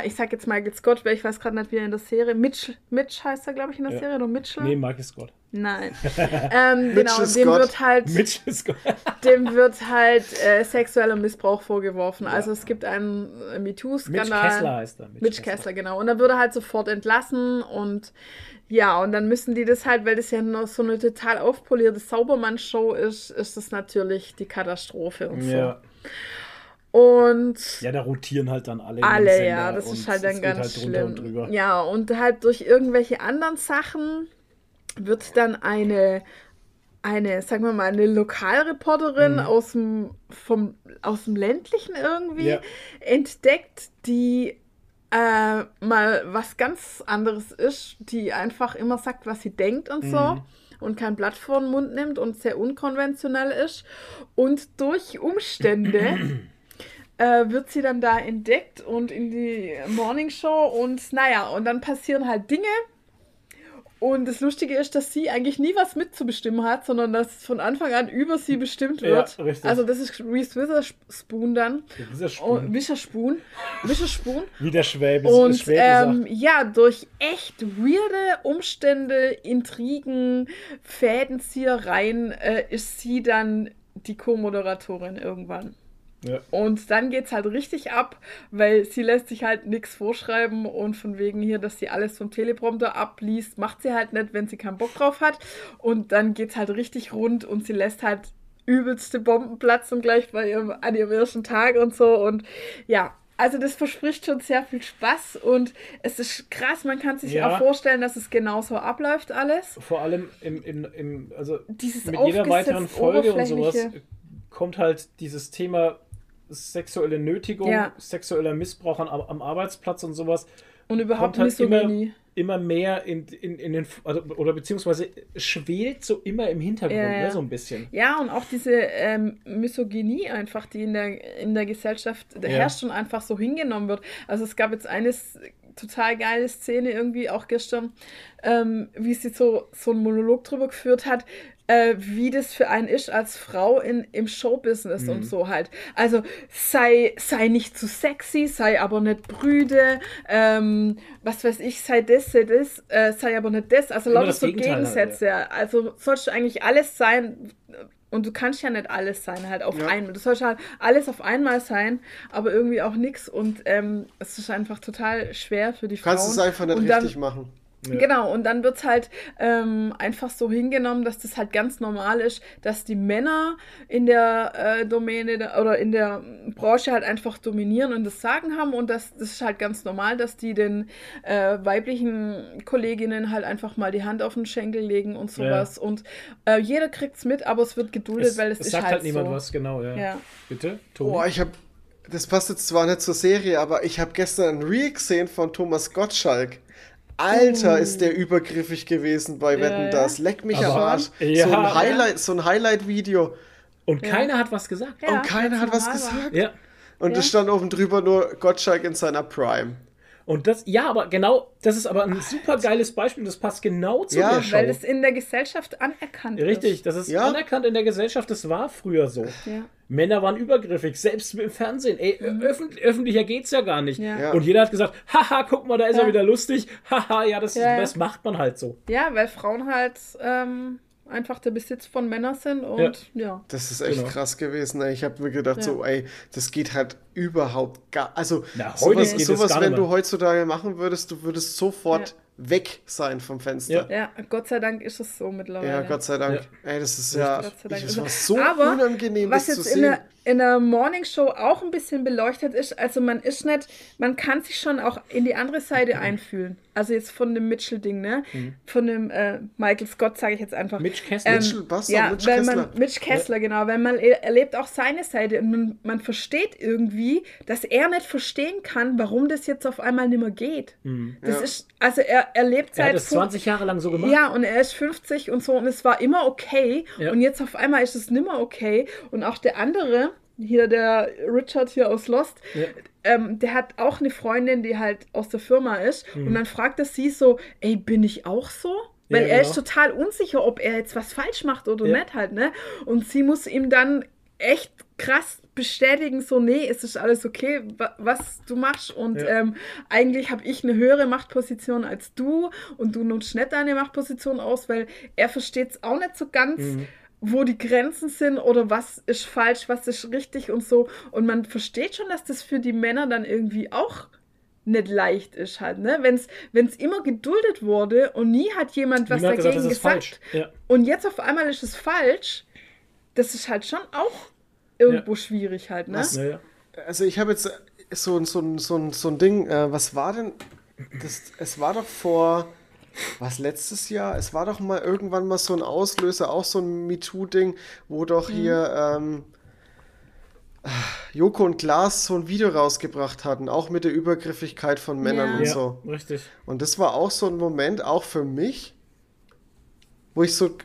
Speaker 5: ich sag jetzt Michael Scott, weil ich weiß gerade nicht, wie er in der Serie, Mitch, Mitch heißt er, glaube ich, in der
Speaker 4: Ja.
Speaker 5: Serie, oder Mitchell?
Speaker 4: Nee, Michael Scott.
Speaker 5: Nein. ähm, genau,
Speaker 2: Mitchell
Speaker 5: dem
Speaker 2: Scott.
Speaker 5: wird halt,
Speaker 4: Mitch Scott.
Speaker 5: dem wird halt äh, sexueller Missbrauch vorgeworfen. Also es gibt einen äh,
Speaker 4: Mitch
Speaker 5: MeToo-Skandal.
Speaker 4: Kessler heißt er.
Speaker 5: Mitch Kessler, genau. Und dann wird er halt sofort entlassen und ja, und dann müssen die das halt, weil das ja noch so eine total aufpolierte Saubermann-Show ist, ist das natürlich die Katastrophe und so.
Speaker 4: Ja.
Speaker 5: Und
Speaker 4: ja, da rotieren halt dann alle.
Speaker 5: alle, ja, das
Speaker 4: und
Speaker 5: ist halt dann ganz
Speaker 4: halt und
Speaker 5: schlimm.
Speaker 4: drüber.
Speaker 5: Ja, und halt durch irgendwelche anderen Sachen wird dann eine, eine, sagen wir mal, eine Lokalreporterin
Speaker 4: Mhm.
Speaker 5: aus, dem, vom, aus dem ländlichen irgendwie
Speaker 4: Ja.
Speaker 5: entdeckt, die äh, mal was ganz anderes ist, die einfach immer sagt, was sie denkt und so.
Speaker 4: Mhm.
Speaker 5: Und kein Blatt vor den Mund nimmt und sehr unkonventionell ist. Und durch Umstände äh, wird sie dann da entdeckt und in die Morning Show und naja, und dann passieren halt Dinge. Und das Lustige ist, dass sie eigentlich nie was mitzubestimmen hat, sondern dass von Anfang an über sie bestimmt
Speaker 4: Ja,
Speaker 5: wird.
Speaker 4: richtig.
Speaker 5: Also das ist Reese Witherspoon dann. Oh,
Speaker 4: Spun,
Speaker 5: Wischerspun. Wischerspun.
Speaker 4: wie der Schwäbe,
Speaker 5: Und
Speaker 4: Schwäbe
Speaker 5: ähm, ja, durch echt weirde Umstände, Intrigen, Fädenziehereien äh, ist sie dann die Co-Moderatorin irgendwann.
Speaker 4: Ja.
Speaker 5: Und dann geht's halt richtig ab, weil sie lässt sich halt nichts vorschreiben und von wegen hier, dass sie alles vom Teleprompter abliest, macht sie halt nicht, wenn sie keinen Bock drauf hat. Und dann geht's halt richtig rund und sie lässt halt übelste Bomben platzen gleich bei ihrem, an ihrem ersten Tag und so. Und ja, also das verspricht schon sehr viel Spaß und es ist krass, man kann sich
Speaker 4: Ja.
Speaker 5: auch vorstellen, dass es genauso abläuft alles.
Speaker 4: Vor allem im, im, im also
Speaker 5: Dieses
Speaker 4: mit jeder weiteren Folge und sowas kommt halt dieses Thema sexuelle Nötigung,
Speaker 5: Ja.
Speaker 4: sexueller Missbrauch am, am Arbeitsplatz und sowas
Speaker 5: Und überhaupt
Speaker 4: halt immer,
Speaker 5: Misogynie.
Speaker 4: immer mehr in, in, in den also, oder beziehungsweise schwelt so immer im Hintergrund,
Speaker 5: Ja.
Speaker 4: Ne, so ein bisschen.
Speaker 5: Ja, und auch diese ähm, Misogynie einfach, die in der, in der Gesellschaft
Speaker 4: Ja.
Speaker 5: herrscht und einfach so hingenommen wird. Also es gab jetzt eine s- total geile Szene irgendwie auch gestern, ähm, wie sie so, so einen Monolog drüber geführt hat, äh, wie das für einen ist als Frau in, im Showbusiness
Speaker 4: Mhm.
Speaker 5: und so halt. Also sei, sei nicht zu sexy, sei aber nicht brüde, ähm, was weiß ich, sei das, sei das, äh, sei aber nicht das. Also lauter so
Speaker 4: Gegenteil halt,
Speaker 5: Gegensätze. Also sollst du eigentlich alles sein, und du kannst ja nicht alles sein, halt auf
Speaker 2: Ja.
Speaker 5: einmal. Du sollst halt alles auf einmal sein, aber irgendwie auch nichts. Und ähm, es ist einfach total schwer für die
Speaker 2: Du kannst
Speaker 5: Frauen.
Speaker 2: es einfach nicht
Speaker 5: dann,
Speaker 2: richtig machen.
Speaker 5: Genau, und dann wird es halt ähm, einfach so hingenommen, dass das halt ganz normal ist, dass die Männer in der äh, Domäne oder in der Branche halt einfach dominieren und das Sagen haben und das, das ist halt ganz normal, dass die den äh, weiblichen Kolleginnen halt einfach mal die Hand auf den Schenkel legen und sowas. Und äh, jeder kriegt es mit, aber es wird geduldet,
Speaker 4: Es,
Speaker 5: weil es,
Speaker 4: es
Speaker 5: ist
Speaker 4: sagt
Speaker 5: halt,
Speaker 4: halt niemand
Speaker 5: so.
Speaker 4: was, genau, ja.
Speaker 5: Ja.
Speaker 4: Bitte, Tobi?
Speaker 2: Boah, ich habe das passt jetzt zwar nicht zur Serie, aber ich habe gestern ein Reel gesehen von Thomas Gottschalk. Alter, ist der übergriffig gewesen bei Wetten
Speaker 5: ja.
Speaker 2: das. Leck mich am Arsch.
Speaker 4: Ja.
Speaker 2: so ein Highlight, so ein Highlight-Video.
Speaker 4: Und keiner hat was gesagt.
Speaker 5: Ja,
Speaker 2: und keiner hat was gesagt.
Speaker 4: Ja.
Speaker 2: Und es stand oben drüber nur Gottschalk in seiner Prime.
Speaker 4: Und das, ja, aber genau, das ist aber ein super geiles Beispiel. Das passt genau zu
Speaker 2: Ja,
Speaker 4: der Show.
Speaker 5: Weil es in der Gesellschaft anerkannt
Speaker 4: Richtig,
Speaker 5: ist.
Speaker 4: das ist
Speaker 2: Ja.
Speaker 4: anerkannt in der Gesellschaft. Das war früher so.
Speaker 5: Ja.
Speaker 4: Männer waren übergriffig, selbst im Fernsehen. Ey, öffentlich, öffentlicher geht's ja gar nicht.
Speaker 5: Mhm. Ja.
Speaker 2: Ja.
Speaker 4: Und jeder hat gesagt, haha, guck mal, da ist
Speaker 5: Ja.
Speaker 4: er wieder lustig. Haha, ja, das,
Speaker 5: Ja, ja.
Speaker 4: das macht man halt so.
Speaker 5: Ja, weil Frauen halt ähm, einfach der Besitz von Männern sind und ja.
Speaker 2: Das ist echt
Speaker 4: Genau.
Speaker 2: krass gewesen. Ey. Ich habe mir gedacht,
Speaker 5: Ja.
Speaker 2: so, ey, das geht halt überhaupt gar. Also,
Speaker 4: Na, heute
Speaker 2: sowas,
Speaker 4: geht es
Speaker 2: sowas
Speaker 4: gar
Speaker 2: wenn
Speaker 4: nicht
Speaker 2: du
Speaker 4: mehr.
Speaker 2: heutzutage machen würdest, du würdest sofort
Speaker 5: Ja.
Speaker 2: weg sein vom Fenster.
Speaker 5: Ja, Gott sei Dank ist es so mittlerweile.
Speaker 2: Ja, Gott sei Dank. Ey, das ist ja.
Speaker 5: Gott sei Dank.
Speaker 2: Das war so
Speaker 5: Aber
Speaker 2: unangenehm,
Speaker 5: was
Speaker 2: das zu
Speaker 5: jetzt in
Speaker 2: sehen.
Speaker 5: der, in der Morning Show auch ein bisschen beleuchtet ist, also man ist nicht, man kann sich schon auch in die andere Seite einfühlen. Also jetzt von dem Mitchell-Ding, ne? Von dem äh, Michael Scott, sage ich jetzt einfach.
Speaker 4: Mitch Kessler.
Speaker 2: Mitchell Buster,
Speaker 5: ja,
Speaker 2: Mitch
Speaker 5: weil
Speaker 2: Kessler.
Speaker 5: man Mitch Kessler, genau, weil man er- erlebt auch seine Seite und man, man versteht irgendwie, dass er nicht verstehen kann, warum das jetzt auf einmal nicht mehr geht. Das
Speaker 2: Ja.
Speaker 5: ist, also er, er lebt
Speaker 4: Er
Speaker 5: seit
Speaker 4: hat es 20 Jahre lang so gemacht.
Speaker 5: ja, und er ist 50 und so und es war immer okay.
Speaker 4: Ja.
Speaker 5: Und jetzt auf einmal ist es nimmer okay. Und auch der andere, hier der Richard hier aus Lost,
Speaker 4: Ja.
Speaker 5: ähm, der hat auch eine Freundin, die halt aus der Firma ist.
Speaker 4: Mhm.
Speaker 5: Und dann fragt er sie so, ey, bin ich auch so? Weil
Speaker 4: Ja,
Speaker 5: er
Speaker 4: genau.
Speaker 5: ist total unsicher, ob er jetzt was falsch macht oder
Speaker 4: Ja.
Speaker 5: nicht halt, ne? Und sie muss ihm dann echt krass bestätigen, so, nee, es ist alles okay, wa was du machst. Und
Speaker 4: Ja.
Speaker 5: ähm, eigentlich habe ich eine höhere Machtposition als du und du nutzt nicht deine Machtposition aus, weil er versteht es auch nicht so ganz,
Speaker 4: Mhm.
Speaker 5: Wo die Grenzen sind oder was ist falsch, was ist richtig und so. Und man versteht schon, dass das für die Männer dann irgendwie auch nicht leicht ist halt, ne? Wenn es immer geduldet wurde und nie hat jemand was
Speaker 4: Niemand
Speaker 5: dagegen
Speaker 4: gesagt. Ja.
Speaker 5: Und jetzt auf einmal ist es falsch. Das ist halt schon auch irgendwo schwierig halt, ne?
Speaker 2: Was?
Speaker 4: Ja, ja.
Speaker 2: Also ich habe jetzt so, ein- so, ein- so, ein- so ein Ding, äh, was war denn, das, es war doch vor, was letztes Jahr, es war doch mal irgendwann mal so ein Auslöser, auch so ein MeToo-Ding, wo doch hier ähm, Joko und Klaas so ein Video rausgebracht hatten, auch mit der Übergriffigkeit von Männern
Speaker 5: Ja.
Speaker 2: und
Speaker 4: ja,
Speaker 2: so.
Speaker 4: richtig.
Speaker 2: Und das war auch so ein Moment, auch für mich, wo ich so,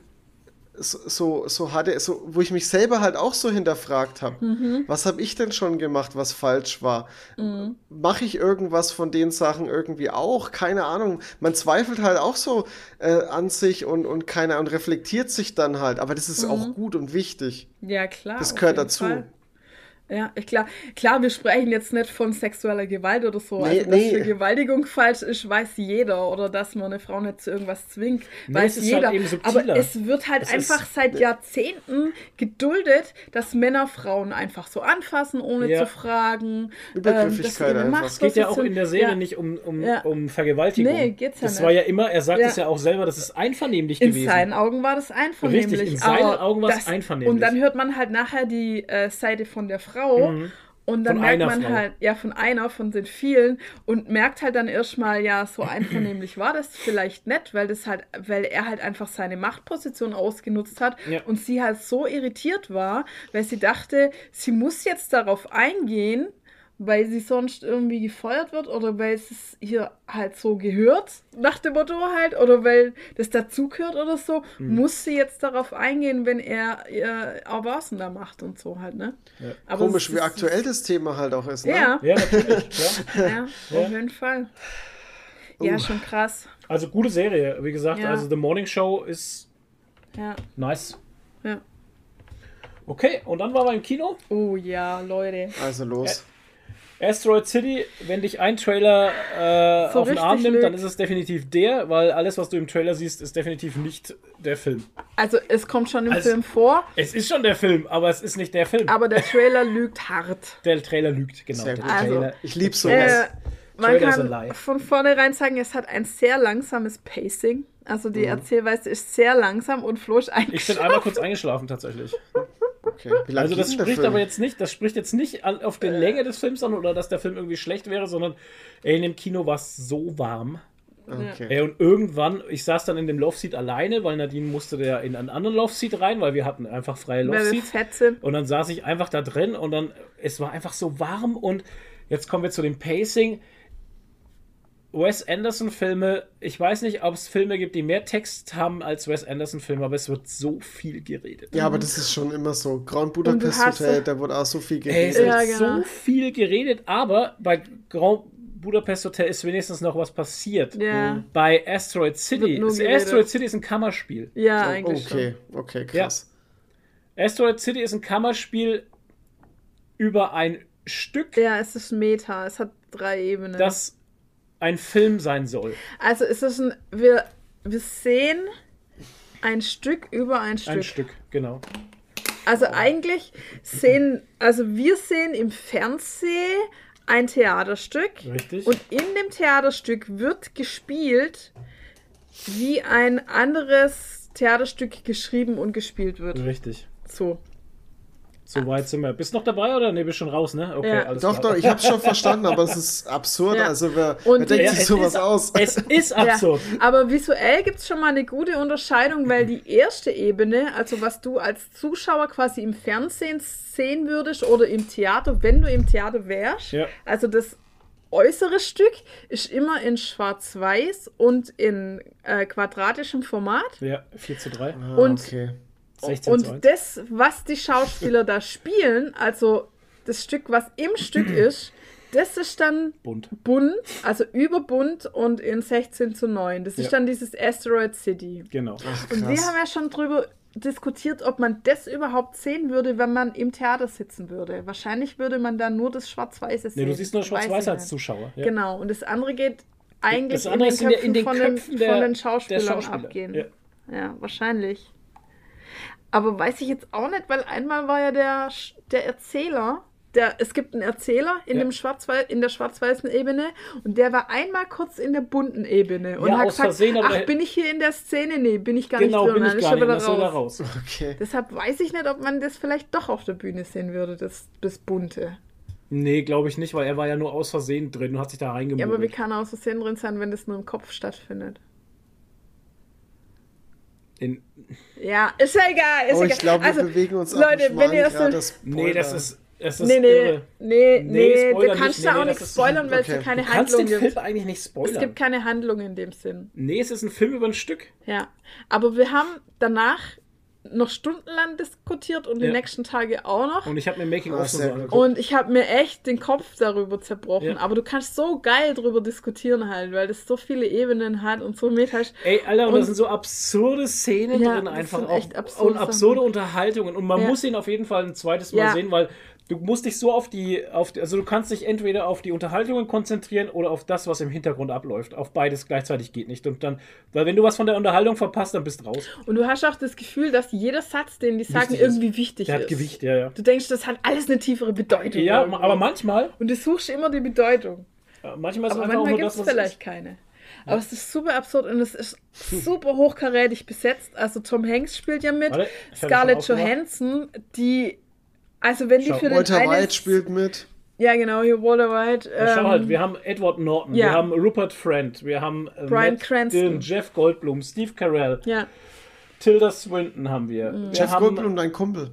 Speaker 2: so, so, hatte, so, wo ich mich selber halt auch so hinterfragt habe. Was habe ich denn schon gemacht, was falsch war? Mache ich irgendwas von den Sachen irgendwie auch? Keine Ahnung. Man zweifelt halt auch so äh, an sich und, und keine und reflektiert sich dann halt. Aber das ist auch gut und wichtig.
Speaker 5: Ja, klar.
Speaker 2: Das gehört dazu.
Speaker 5: Fall. Ja, ich klar, klar, wir sprechen jetzt nicht von sexueller Gewalt oder so.
Speaker 2: Nee,
Speaker 5: also, dass
Speaker 2: nee.
Speaker 5: Vergewaltigung falsch ist, weiß jeder. Oder dass man eine Frau nicht zu irgendwas zwingt,
Speaker 4: Nee,
Speaker 5: weiß
Speaker 4: halt
Speaker 5: jeder.
Speaker 4: subtiler.
Speaker 5: Aber es wird halt
Speaker 4: Es
Speaker 5: einfach
Speaker 4: ist-
Speaker 5: seit Jahrzehnten geduldet, dass Männer Frauen einfach so anfassen, ohne
Speaker 4: Ja.
Speaker 5: zu fragen.
Speaker 2: Übergriffigkeit
Speaker 5: ähm,
Speaker 2: einfach.
Speaker 4: Es geht ja auch in der Serie
Speaker 5: ja.
Speaker 4: nicht um, um,
Speaker 5: Ja.
Speaker 4: um Vergewaltigung.
Speaker 5: Nee, geht's ja
Speaker 4: das
Speaker 5: nicht.
Speaker 4: war ja immer, er sagt es ja auch selber, das ist einvernehmlich
Speaker 5: In
Speaker 4: gewesen.
Speaker 5: seinen Augen war das einvernehmlich.
Speaker 4: Richtig, in seinen
Speaker 5: aber
Speaker 4: Augen war es einvernehmlich.
Speaker 5: Und dann hört man halt nachher die äh, Seite von der Frau. Und dann
Speaker 4: Mhm. Von
Speaker 5: merkt man
Speaker 4: Frau.
Speaker 5: halt, ja, von einer, von den vielen und merkt halt dann erstmal, ja, so einvernehmlich war das vielleicht nicht, weil das halt, weil er halt einfach seine Machtposition ausgenutzt hat
Speaker 4: Ja.
Speaker 5: und sie halt so irritiert war, weil sie dachte, sie muss jetzt darauf eingehen, weil sie sonst irgendwie gefeuert wird oder weil es hier halt so gehört, nach dem Motto halt, oder weil das dazugehört oder so,
Speaker 4: Mhm.
Speaker 5: muss sie jetzt darauf eingehen, wenn er ihr Avancen da macht und so halt, ne? Aber
Speaker 2: Komisch,
Speaker 5: es
Speaker 2: wie
Speaker 5: ist-
Speaker 2: aktuell das Thema halt auch ist. Ne?
Speaker 5: Ja,
Speaker 4: Ja, natürlich. klar.
Speaker 5: ja,
Speaker 4: Ja.
Speaker 5: auf jeden Fall. Ja,
Speaker 2: Uh.
Speaker 5: schon krass.
Speaker 4: Also gute Serie, wie gesagt.
Speaker 5: Ja.
Speaker 4: Also The Morning Show ist
Speaker 5: Ja,
Speaker 4: nice.
Speaker 5: ja.
Speaker 4: Okay, und dann waren wir im Kino.
Speaker 5: Oh ja, Leute.
Speaker 2: Also los.
Speaker 4: Asteroid City, wenn dich ein Trailer äh,
Speaker 5: So
Speaker 4: auf den Arm nimmt, dann ist es definitiv der, weil alles, was du im Trailer siehst, ist definitiv nicht der Film.
Speaker 5: Also es kommt schon im
Speaker 4: Also-
Speaker 5: Film vor,
Speaker 4: Es ist schon der Film, aber es ist nicht der Film.
Speaker 5: aber der Trailer lügt hart.
Speaker 4: Der Trailer lügt, genau.
Speaker 2: Sehr
Speaker 4: Der
Speaker 2: gut.
Speaker 5: Also,
Speaker 4: Trailer.
Speaker 2: Ich liebe sowas.
Speaker 5: Äh, man
Speaker 4: Trailer
Speaker 5: kann von vornherein sagen, es hat ein sehr langsames Pacing. Also die Erzählweise ist sehr langsam und Flo ist
Speaker 4: Ich bin
Speaker 5: eingeschlafen.
Speaker 4: einmal kurz eingeschlafen tatsächlich.
Speaker 2: Okay.
Speaker 4: Also das
Speaker 2: der
Speaker 4: spricht aber jetzt nicht, das spricht jetzt nicht an, auf die Länge des Films an oder dass der Film irgendwie schlecht wäre, sondern ey, in dem Kino war es so warm.
Speaker 2: Okay.
Speaker 4: Ey, und irgendwann, ich saß dann in dem Love Seat alleine, weil Nadine musste der in einen anderen Love Seat rein, weil wir hatten einfach freie Love
Speaker 5: Weil wir
Speaker 4: Seats. Und dann saß ich einfach da drin und dann, es war einfach so warm und jetzt kommen wir zu dem Pacing. Wes Anderson-Filme, ich weiß nicht, ob es Filme gibt, die mehr Text haben als Wes Anderson-Filme, aber es wird so viel geredet.
Speaker 2: Ja, aber das ist schon immer so. Grand Budapest Hotel, da wurde auch so viel
Speaker 4: Ey, es
Speaker 2: geredet.
Speaker 4: wird
Speaker 5: Ja, genau.
Speaker 4: so viel geredet, aber bei Grand Budapest Hotel ist wenigstens noch was passiert.
Speaker 5: Ja.
Speaker 4: Bei Asteroid City,
Speaker 5: Wird.
Speaker 4: Asteroid City ist ein Kammerspiel.
Speaker 5: Ja,
Speaker 2: Oh,
Speaker 5: eigentlich
Speaker 2: okay, okay, krass.
Speaker 4: Asteroid City ist ein Kammerspiel über ein Stück,
Speaker 5: schon. Ja, es ist Meta. Es hat drei Ebenen.
Speaker 4: das ein Film sein soll.
Speaker 5: also es ist ein. Wir, wir sehen ein Stück über ein Stück.
Speaker 4: Ein Stück, genau.
Speaker 5: Also eigentlich sehen, also wir sehen im Fernsehen ein Theaterstück
Speaker 4: Richtig.
Speaker 5: und in dem Theaterstück wird gespielt, wie ein anderes Theaterstück geschrieben und gespielt wird.
Speaker 4: Richtig.
Speaker 5: So.
Speaker 4: So weit sind wir. Bist du noch dabei oder? Ne, bist schon raus, ne? Okay,
Speaker 5: Ja.
Speaker 4: alles
Speaker 2: Doch,
Speaker 4: klar.
Speaker 2: doch, ich hab's schon verstanden, aber es ist absurd.
Speaker 5: Ja.
Speaker 2: Also wer,
Speaker 5: Und
Speaker 2: wer denkt
Speaker 5: die-
Speaker 2: sich sowas
Speaker 4: ist,
Speaker 2: aus?
Speaker 4: Es ist absurd.
Speaker 5: Ja, aber visuell gibt es schon mal eine gute Unterscheidung, weil die erste Ebene, also was du als Zuschauer quasi im Fernsehen sehen würdest oder im Theater, wenn du im Theater wärst,
Speaker 4: Ja.
Speaker 5: also das äußere Stück ist immer in schwarz-weiß und in äh, quadratischem Format.
Speaker 4: Ja, 4 zu 3.
Speaker 2: Ah,
Speaker 5: und-
Speaker 2: okay.
Speaker 4: 16 zu
Speaker 5: Und
Speaker 4: 1.
Speaker 5: das, was die Schauspieler da spielen, also das Stück, was im Stück ist, das ist dann
Speaker 4: Bunt.
Speaker 5: bunt, also überbunt und in 16 zu 9. Das ist
Speaker 4: Ja.
Speaker 5: dann dieses Asteroid City.
Speaker 4: Genau.
Speaker 5: Und wir haben ja schon drüber diskutiert, ob man das überhaupt sehen würde, wenn man im Theater sitzen würde. Wahrscheinlich würde man dann nur das Schwarz-Weiße sehen.
Speaker 4: Ne, du siehst nur
Speaker 5: Weiß
Speaker 4: schwarz-weiß als. Zuschauer. Ja.
Speaker 5: Genau, und das andere geht eigentlich
Speaker 4: Das andere ist in, der, in den
Speaker 5: von,
Speaker 4: Köpfen
Speaker 5: den,
Speaker 4: der,
Speaker 5: von den Schauspielern
Speaker 4: Schauspieler.
Speaker 5: abgehen.
Speaker 4: Ja.
Speaker 5: Ja, wahrscheinlich. Aber weiß ich jetzt auch nicht, weil einmal war ja der, der Erzähler, der, es gibt einen Erzähler in,
Speaker 4: Ja.
Speaker 5: dem Schwarz in der schwarz-weißen Ebene und der war einmal kurz in der bunten Ebene und
Speaker 4: Ja,
Speaker 5: hat gesagt,
Speaker 4: Versehen,
Speaker 5: ach, bin ich hier in der Szene? Nee, bin ich gar
Speaker 4: Genau,
Speaker 5: nicht drin.
Speaker 4: bin ich gar nicht. Das soll da
Speaker 5: raus.
Speaker 2: Okay.
Speaker 5: Deshalb weiß ich nicht, ob man das vielleicht doch auf der Bühne sehen würde, das, das Bunte.
Speaker 4: Nee, glaube ich nicht, weil er war ja nur aus Versehen drin und hat sich da
Speaker 5: Ja,
Speaker 4: reingemogelt.
Speaker 5: aber wie kann er aus Versehen drin sein, wenn das nur im Kopf stattfindet?
Speaker 4: In,
Speaker 5: Ja, ist ja egal. Ist
Speaker 2: Oh,
Speaker 5: egal.
Speaker 2: ich glaube, wir
Speaker 5: also,
Speaker 2: bewegen uns
Speaker 5: Leute, wenn ihr das so-
Speaker 4: nee, das ist, es ist
Speaker 5: Nee, nee,
Speaker 4: irre.
Speaker 5: nee,
Speaker 4: Nee,
Speaker 5: nee, du kannst
Speaker 4: nicht.
Speaker 5: da
Speaker 4: Nee,
Speaker 5: auch
Speaker 4: nee,
Speaker 5: nichts spoilern, weil es
Speaker 2: okay.
Speaker 5: ja keine
Speaker 4: Du kannst den
Speaker 5: Handlung
Speaker 4: Film
Speaker 5: gibt.
Speaker 4: eigentlich nicht
Speaker 5: Es
Speaker 4: spoilern.
Speaker 5: gibt keine Handlung in dem Sinn.
Speaker 4: nee, es ist ein Film über ein Stück.
Speaker 5: Ja. Aber wir haben danach noch stundenlang diskutiert und die
Speaker 4: Ja.
Speaker 5: nächsten Tage auch noch.
Speaker 4: Und ich habe mir Making of so
Speaker 2: sehr gut.
Speaker 4: angeguckt.
Speaker 5: Und ich habe mir echt den Kopf darüber zerbrochen.
Speaker 4: Ja.
Speaker 5: Aber du kannst so geil drüber diskutieren halt, weil das so viele Ebenen hat und so metasch.
Speaker 4: Ey, Alter, und,
Speaker 5: Und-
Speaker 4: da sind so absurde Szenen
Speaker 5: Ja,
Speaker 4: drin,
Speaker 5: das
Speaker 4: einfach
Speaker 5: sind
Speaker 4: auch.
Speaker 5: echt absurde
Speaker 4: und absurde
Speaker 5: Sachen.
Speaker 4: Unterhaltungen. Und man
Speaker 5: Ja.
Speaker 4: muss ihn auf jeden Fall ein zweites Mal
Speaker 5: Ja.
Speaker 4: sehen, weil du musst dich so auf die, auf die, also du kannst dich entweder auf die Unterhaltungen konzentrieren oder auf das, was im Hintergrund abläuft. Auf beides gleichzeitig geht nicht. Und dann, weil wenn du was von der Unterhaltung verpasst, dann bist du raus.
Speaker 5: Und du hast auch das Gefühl, dass jeder Satz, den die sagen,
Speaker 4: Wichtig ist.
Speaker 5: irgendwie wichtig
Speaker 4: Der
Speaker 5: ist.
Speaker 4: hat Gewicht, ja, ja.
Speaker 5: Du denkst, das hat alles eine tiefere Bedeutung.
Speaker 4: Ja,
Speaker 5: irgendwie.
Speaker 4: aber manchmal,
Speaker 5: Und du suchst immer die Bedeutung.
Speaker 4: äh, manchmal ist
Speaker 5: Aber manchmal gibt es vielleicht
Speaker 4: ist.
Speaker 5: keine. Aber es ist super absurd und es ist super hochkarätig besetzt. Also Tom Hanks spielt ja mit.
Speaker 4: Warte,
Speaker 5: Scarlett. Johansson, die. Also wenn die
Speaker 4: Schau,
Speaker 5: für den
Speaker 2: Walter. White spielt mit.
Speaker 5: Ja, genau, hier Walter White.
Speaker 4: Ja, Schau
Speaker 5: ähm,
Speaker 4: halt, wir haben Edward Norton,
Speaker 5: ja.
Speaker 4: wir haben Rupert Friend, wir haben äh,
Speaker 5: Bryan
Speaker 4: Matt
Speaker 5: Cranston.
Speaker 4: Dillon, Jeff Goldblum, Steve Carell,
Speaker 5: ja,
Speaker 4: Tilda Swinton haben wir. wir
Speaker 2: Jeff
Speaker 4: haben
Speaker 2: Goldblum, dein Kumpel.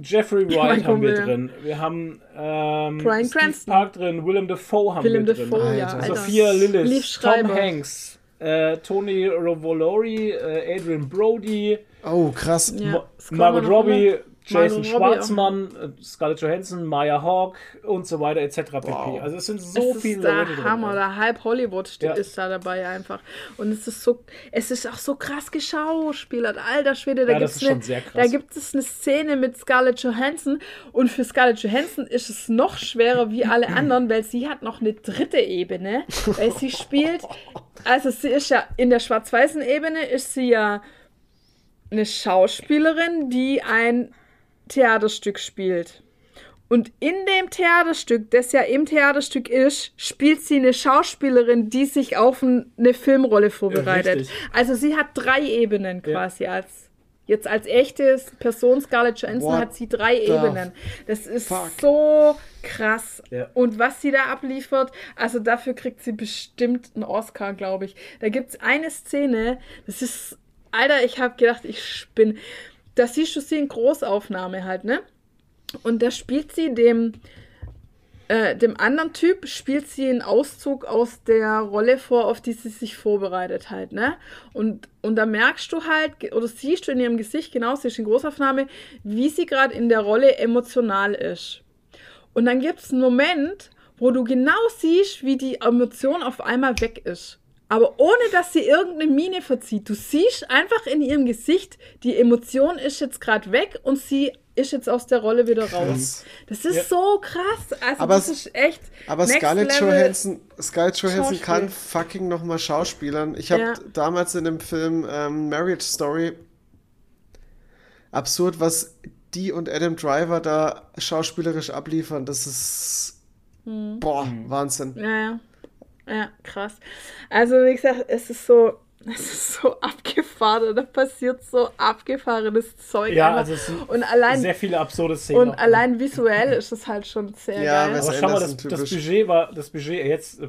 Speaker 4: Jeffrey
Speaker 5: Ja,
Speaker 4: Wright haben wir
Speaker 5: ja.
Speaker 4: drin. Wir haben ähm,
Speaker 5: Bryan
Speaker 4: Steve
Speaker 5: Cranston.
Speaker 4: Park drin, Willem Dafoe haben
Speaker 5: Willem
Speaker 4: wir drin.
Speaker 5: Dafoe, ja,
Speaker 2: Alter.
Speaker 5: Alter.
Speaker 4: Sophia Lillis, Tom. Hanks, äh, Tony Rovolori, äh, Adrian Brody,
Speaker 2: Oh, krass.
Speaker 5: ja.
Speaker 4: Margot Robbie. Jason. Schwarzmann, äh, Scarlett Johansson, Maya Hawk und so weiter etc.
Speaker 2: Wow.
Speaker 4: Also es sind so
Speaker 5: es
Speaker 4: viele
Speaker 5: ist der
Speaker 4: Leute drin.
Speaker 5: Hammer, der halb Hollywood steht,
Speaker 4: Ja.
Speaker 5: ist da dabei einfach. Und es ist so, es ist auch so krass geschauspielert. Alter Schwede, da
Speaker 4: Ja,
Speaker 5: gibt es eine, eine Szene mit Scarlett Johansson und für Scarlett Johansson ist es noch schwerer wie alle anderen, weil sie hat noch eine dritte Ebene, weil sie spielt, also sie ist ja in der schwarz-weißen Ebene ist sie ja eine Schauspielerin, die ein Theaterstück spielt. Und in dem Theaterstück, das ja im Theaterstück ist, spielt sie eine Schauspielerin, die sich auf ein- eine Filmrolle vorbereitet.
Speaker 4: richtig.
Speaker 5: Also sie hat drei Ebenen
Speaker 4: Ja.
Speaker 5: quasi als jetzt als echte Person Scarlett Johansson
Speaker 2: What
Speaker 5: hat sie drei Ebenen. Das ist
Speaker 2: fuck?
Speaker 5: so krass.
Speaker 4: Ja.
Speaker 5: Und was sie da abliefert, also dafür kriegt sie bestimmt einen Oscar, glaube ich. Da gibt es eine Szene, das ist, Alter, ich habe gedacht, ich spinne. Da siehst du sie in Großaufnahme halt, ne? Und da spielt sie dem, äh, dem anderen Typ, spielt sie einen Auszug aus der Rolle vor, auf die sie sich vorbereitet halt, ne? Und, und da merkst du halt, oder siehst du in ihrem Gesicht, genau, sie ist in Großaufnahme, wie sie gerade in der Rolle emotional ist. Und dann gibt es einen Moment, wo du genau siehst, wie die Emotion auf einmal weg ist. Aber ohne dass sie irgendeine Miene verzieht. Du siehst einfach in ihrem Gesicht, die Emotion ist jetzt gerade weg und sie ist jetzt aus der Rolle wieder raus.
Speaker 2: Krass.
Speaker 5: Das ist
Speaker 4: Ja.
Speaker 5: so krass. Also
Speaker 2: Aber
Speaker 5: das ist echt.
Speaker 2: Aber
Speaker 5: next
Speaker 2: Scarlett
Speaker 5: level.
Speaker 2: Johansson, Scarlett Johansson kann fucking nochmal schauspielern. Ich habe
Speaker 5: Ja.
Speaker 2: damals in dem Film ähm, Marriage Story absurd, was die und Adam Driver da schauspielerisch abliefern. Das ist boah, Wahnsinn.
Speaker 5: Ja, ja. Ja, krass. Also, wie gesagt, es ist so. Es ist so abgefahren, da passiert so abgefahrenes Zeug.
Speaker 4: Ja,
Speaker 5: einfach.
Speaker 4: also es sind
Speaker 5: und allein,
Speaker 4: sehr viele absurde Szenen.
Speaker 5: und
Speaker 4: auch.
Speaker 5: allein visuell ist es halt schon sehr
Speaker 2: Ja,
Speaker 5: geil.
Speaker 4: Aber schau mal, das, das. Budget war, das Budget jetzt, äh,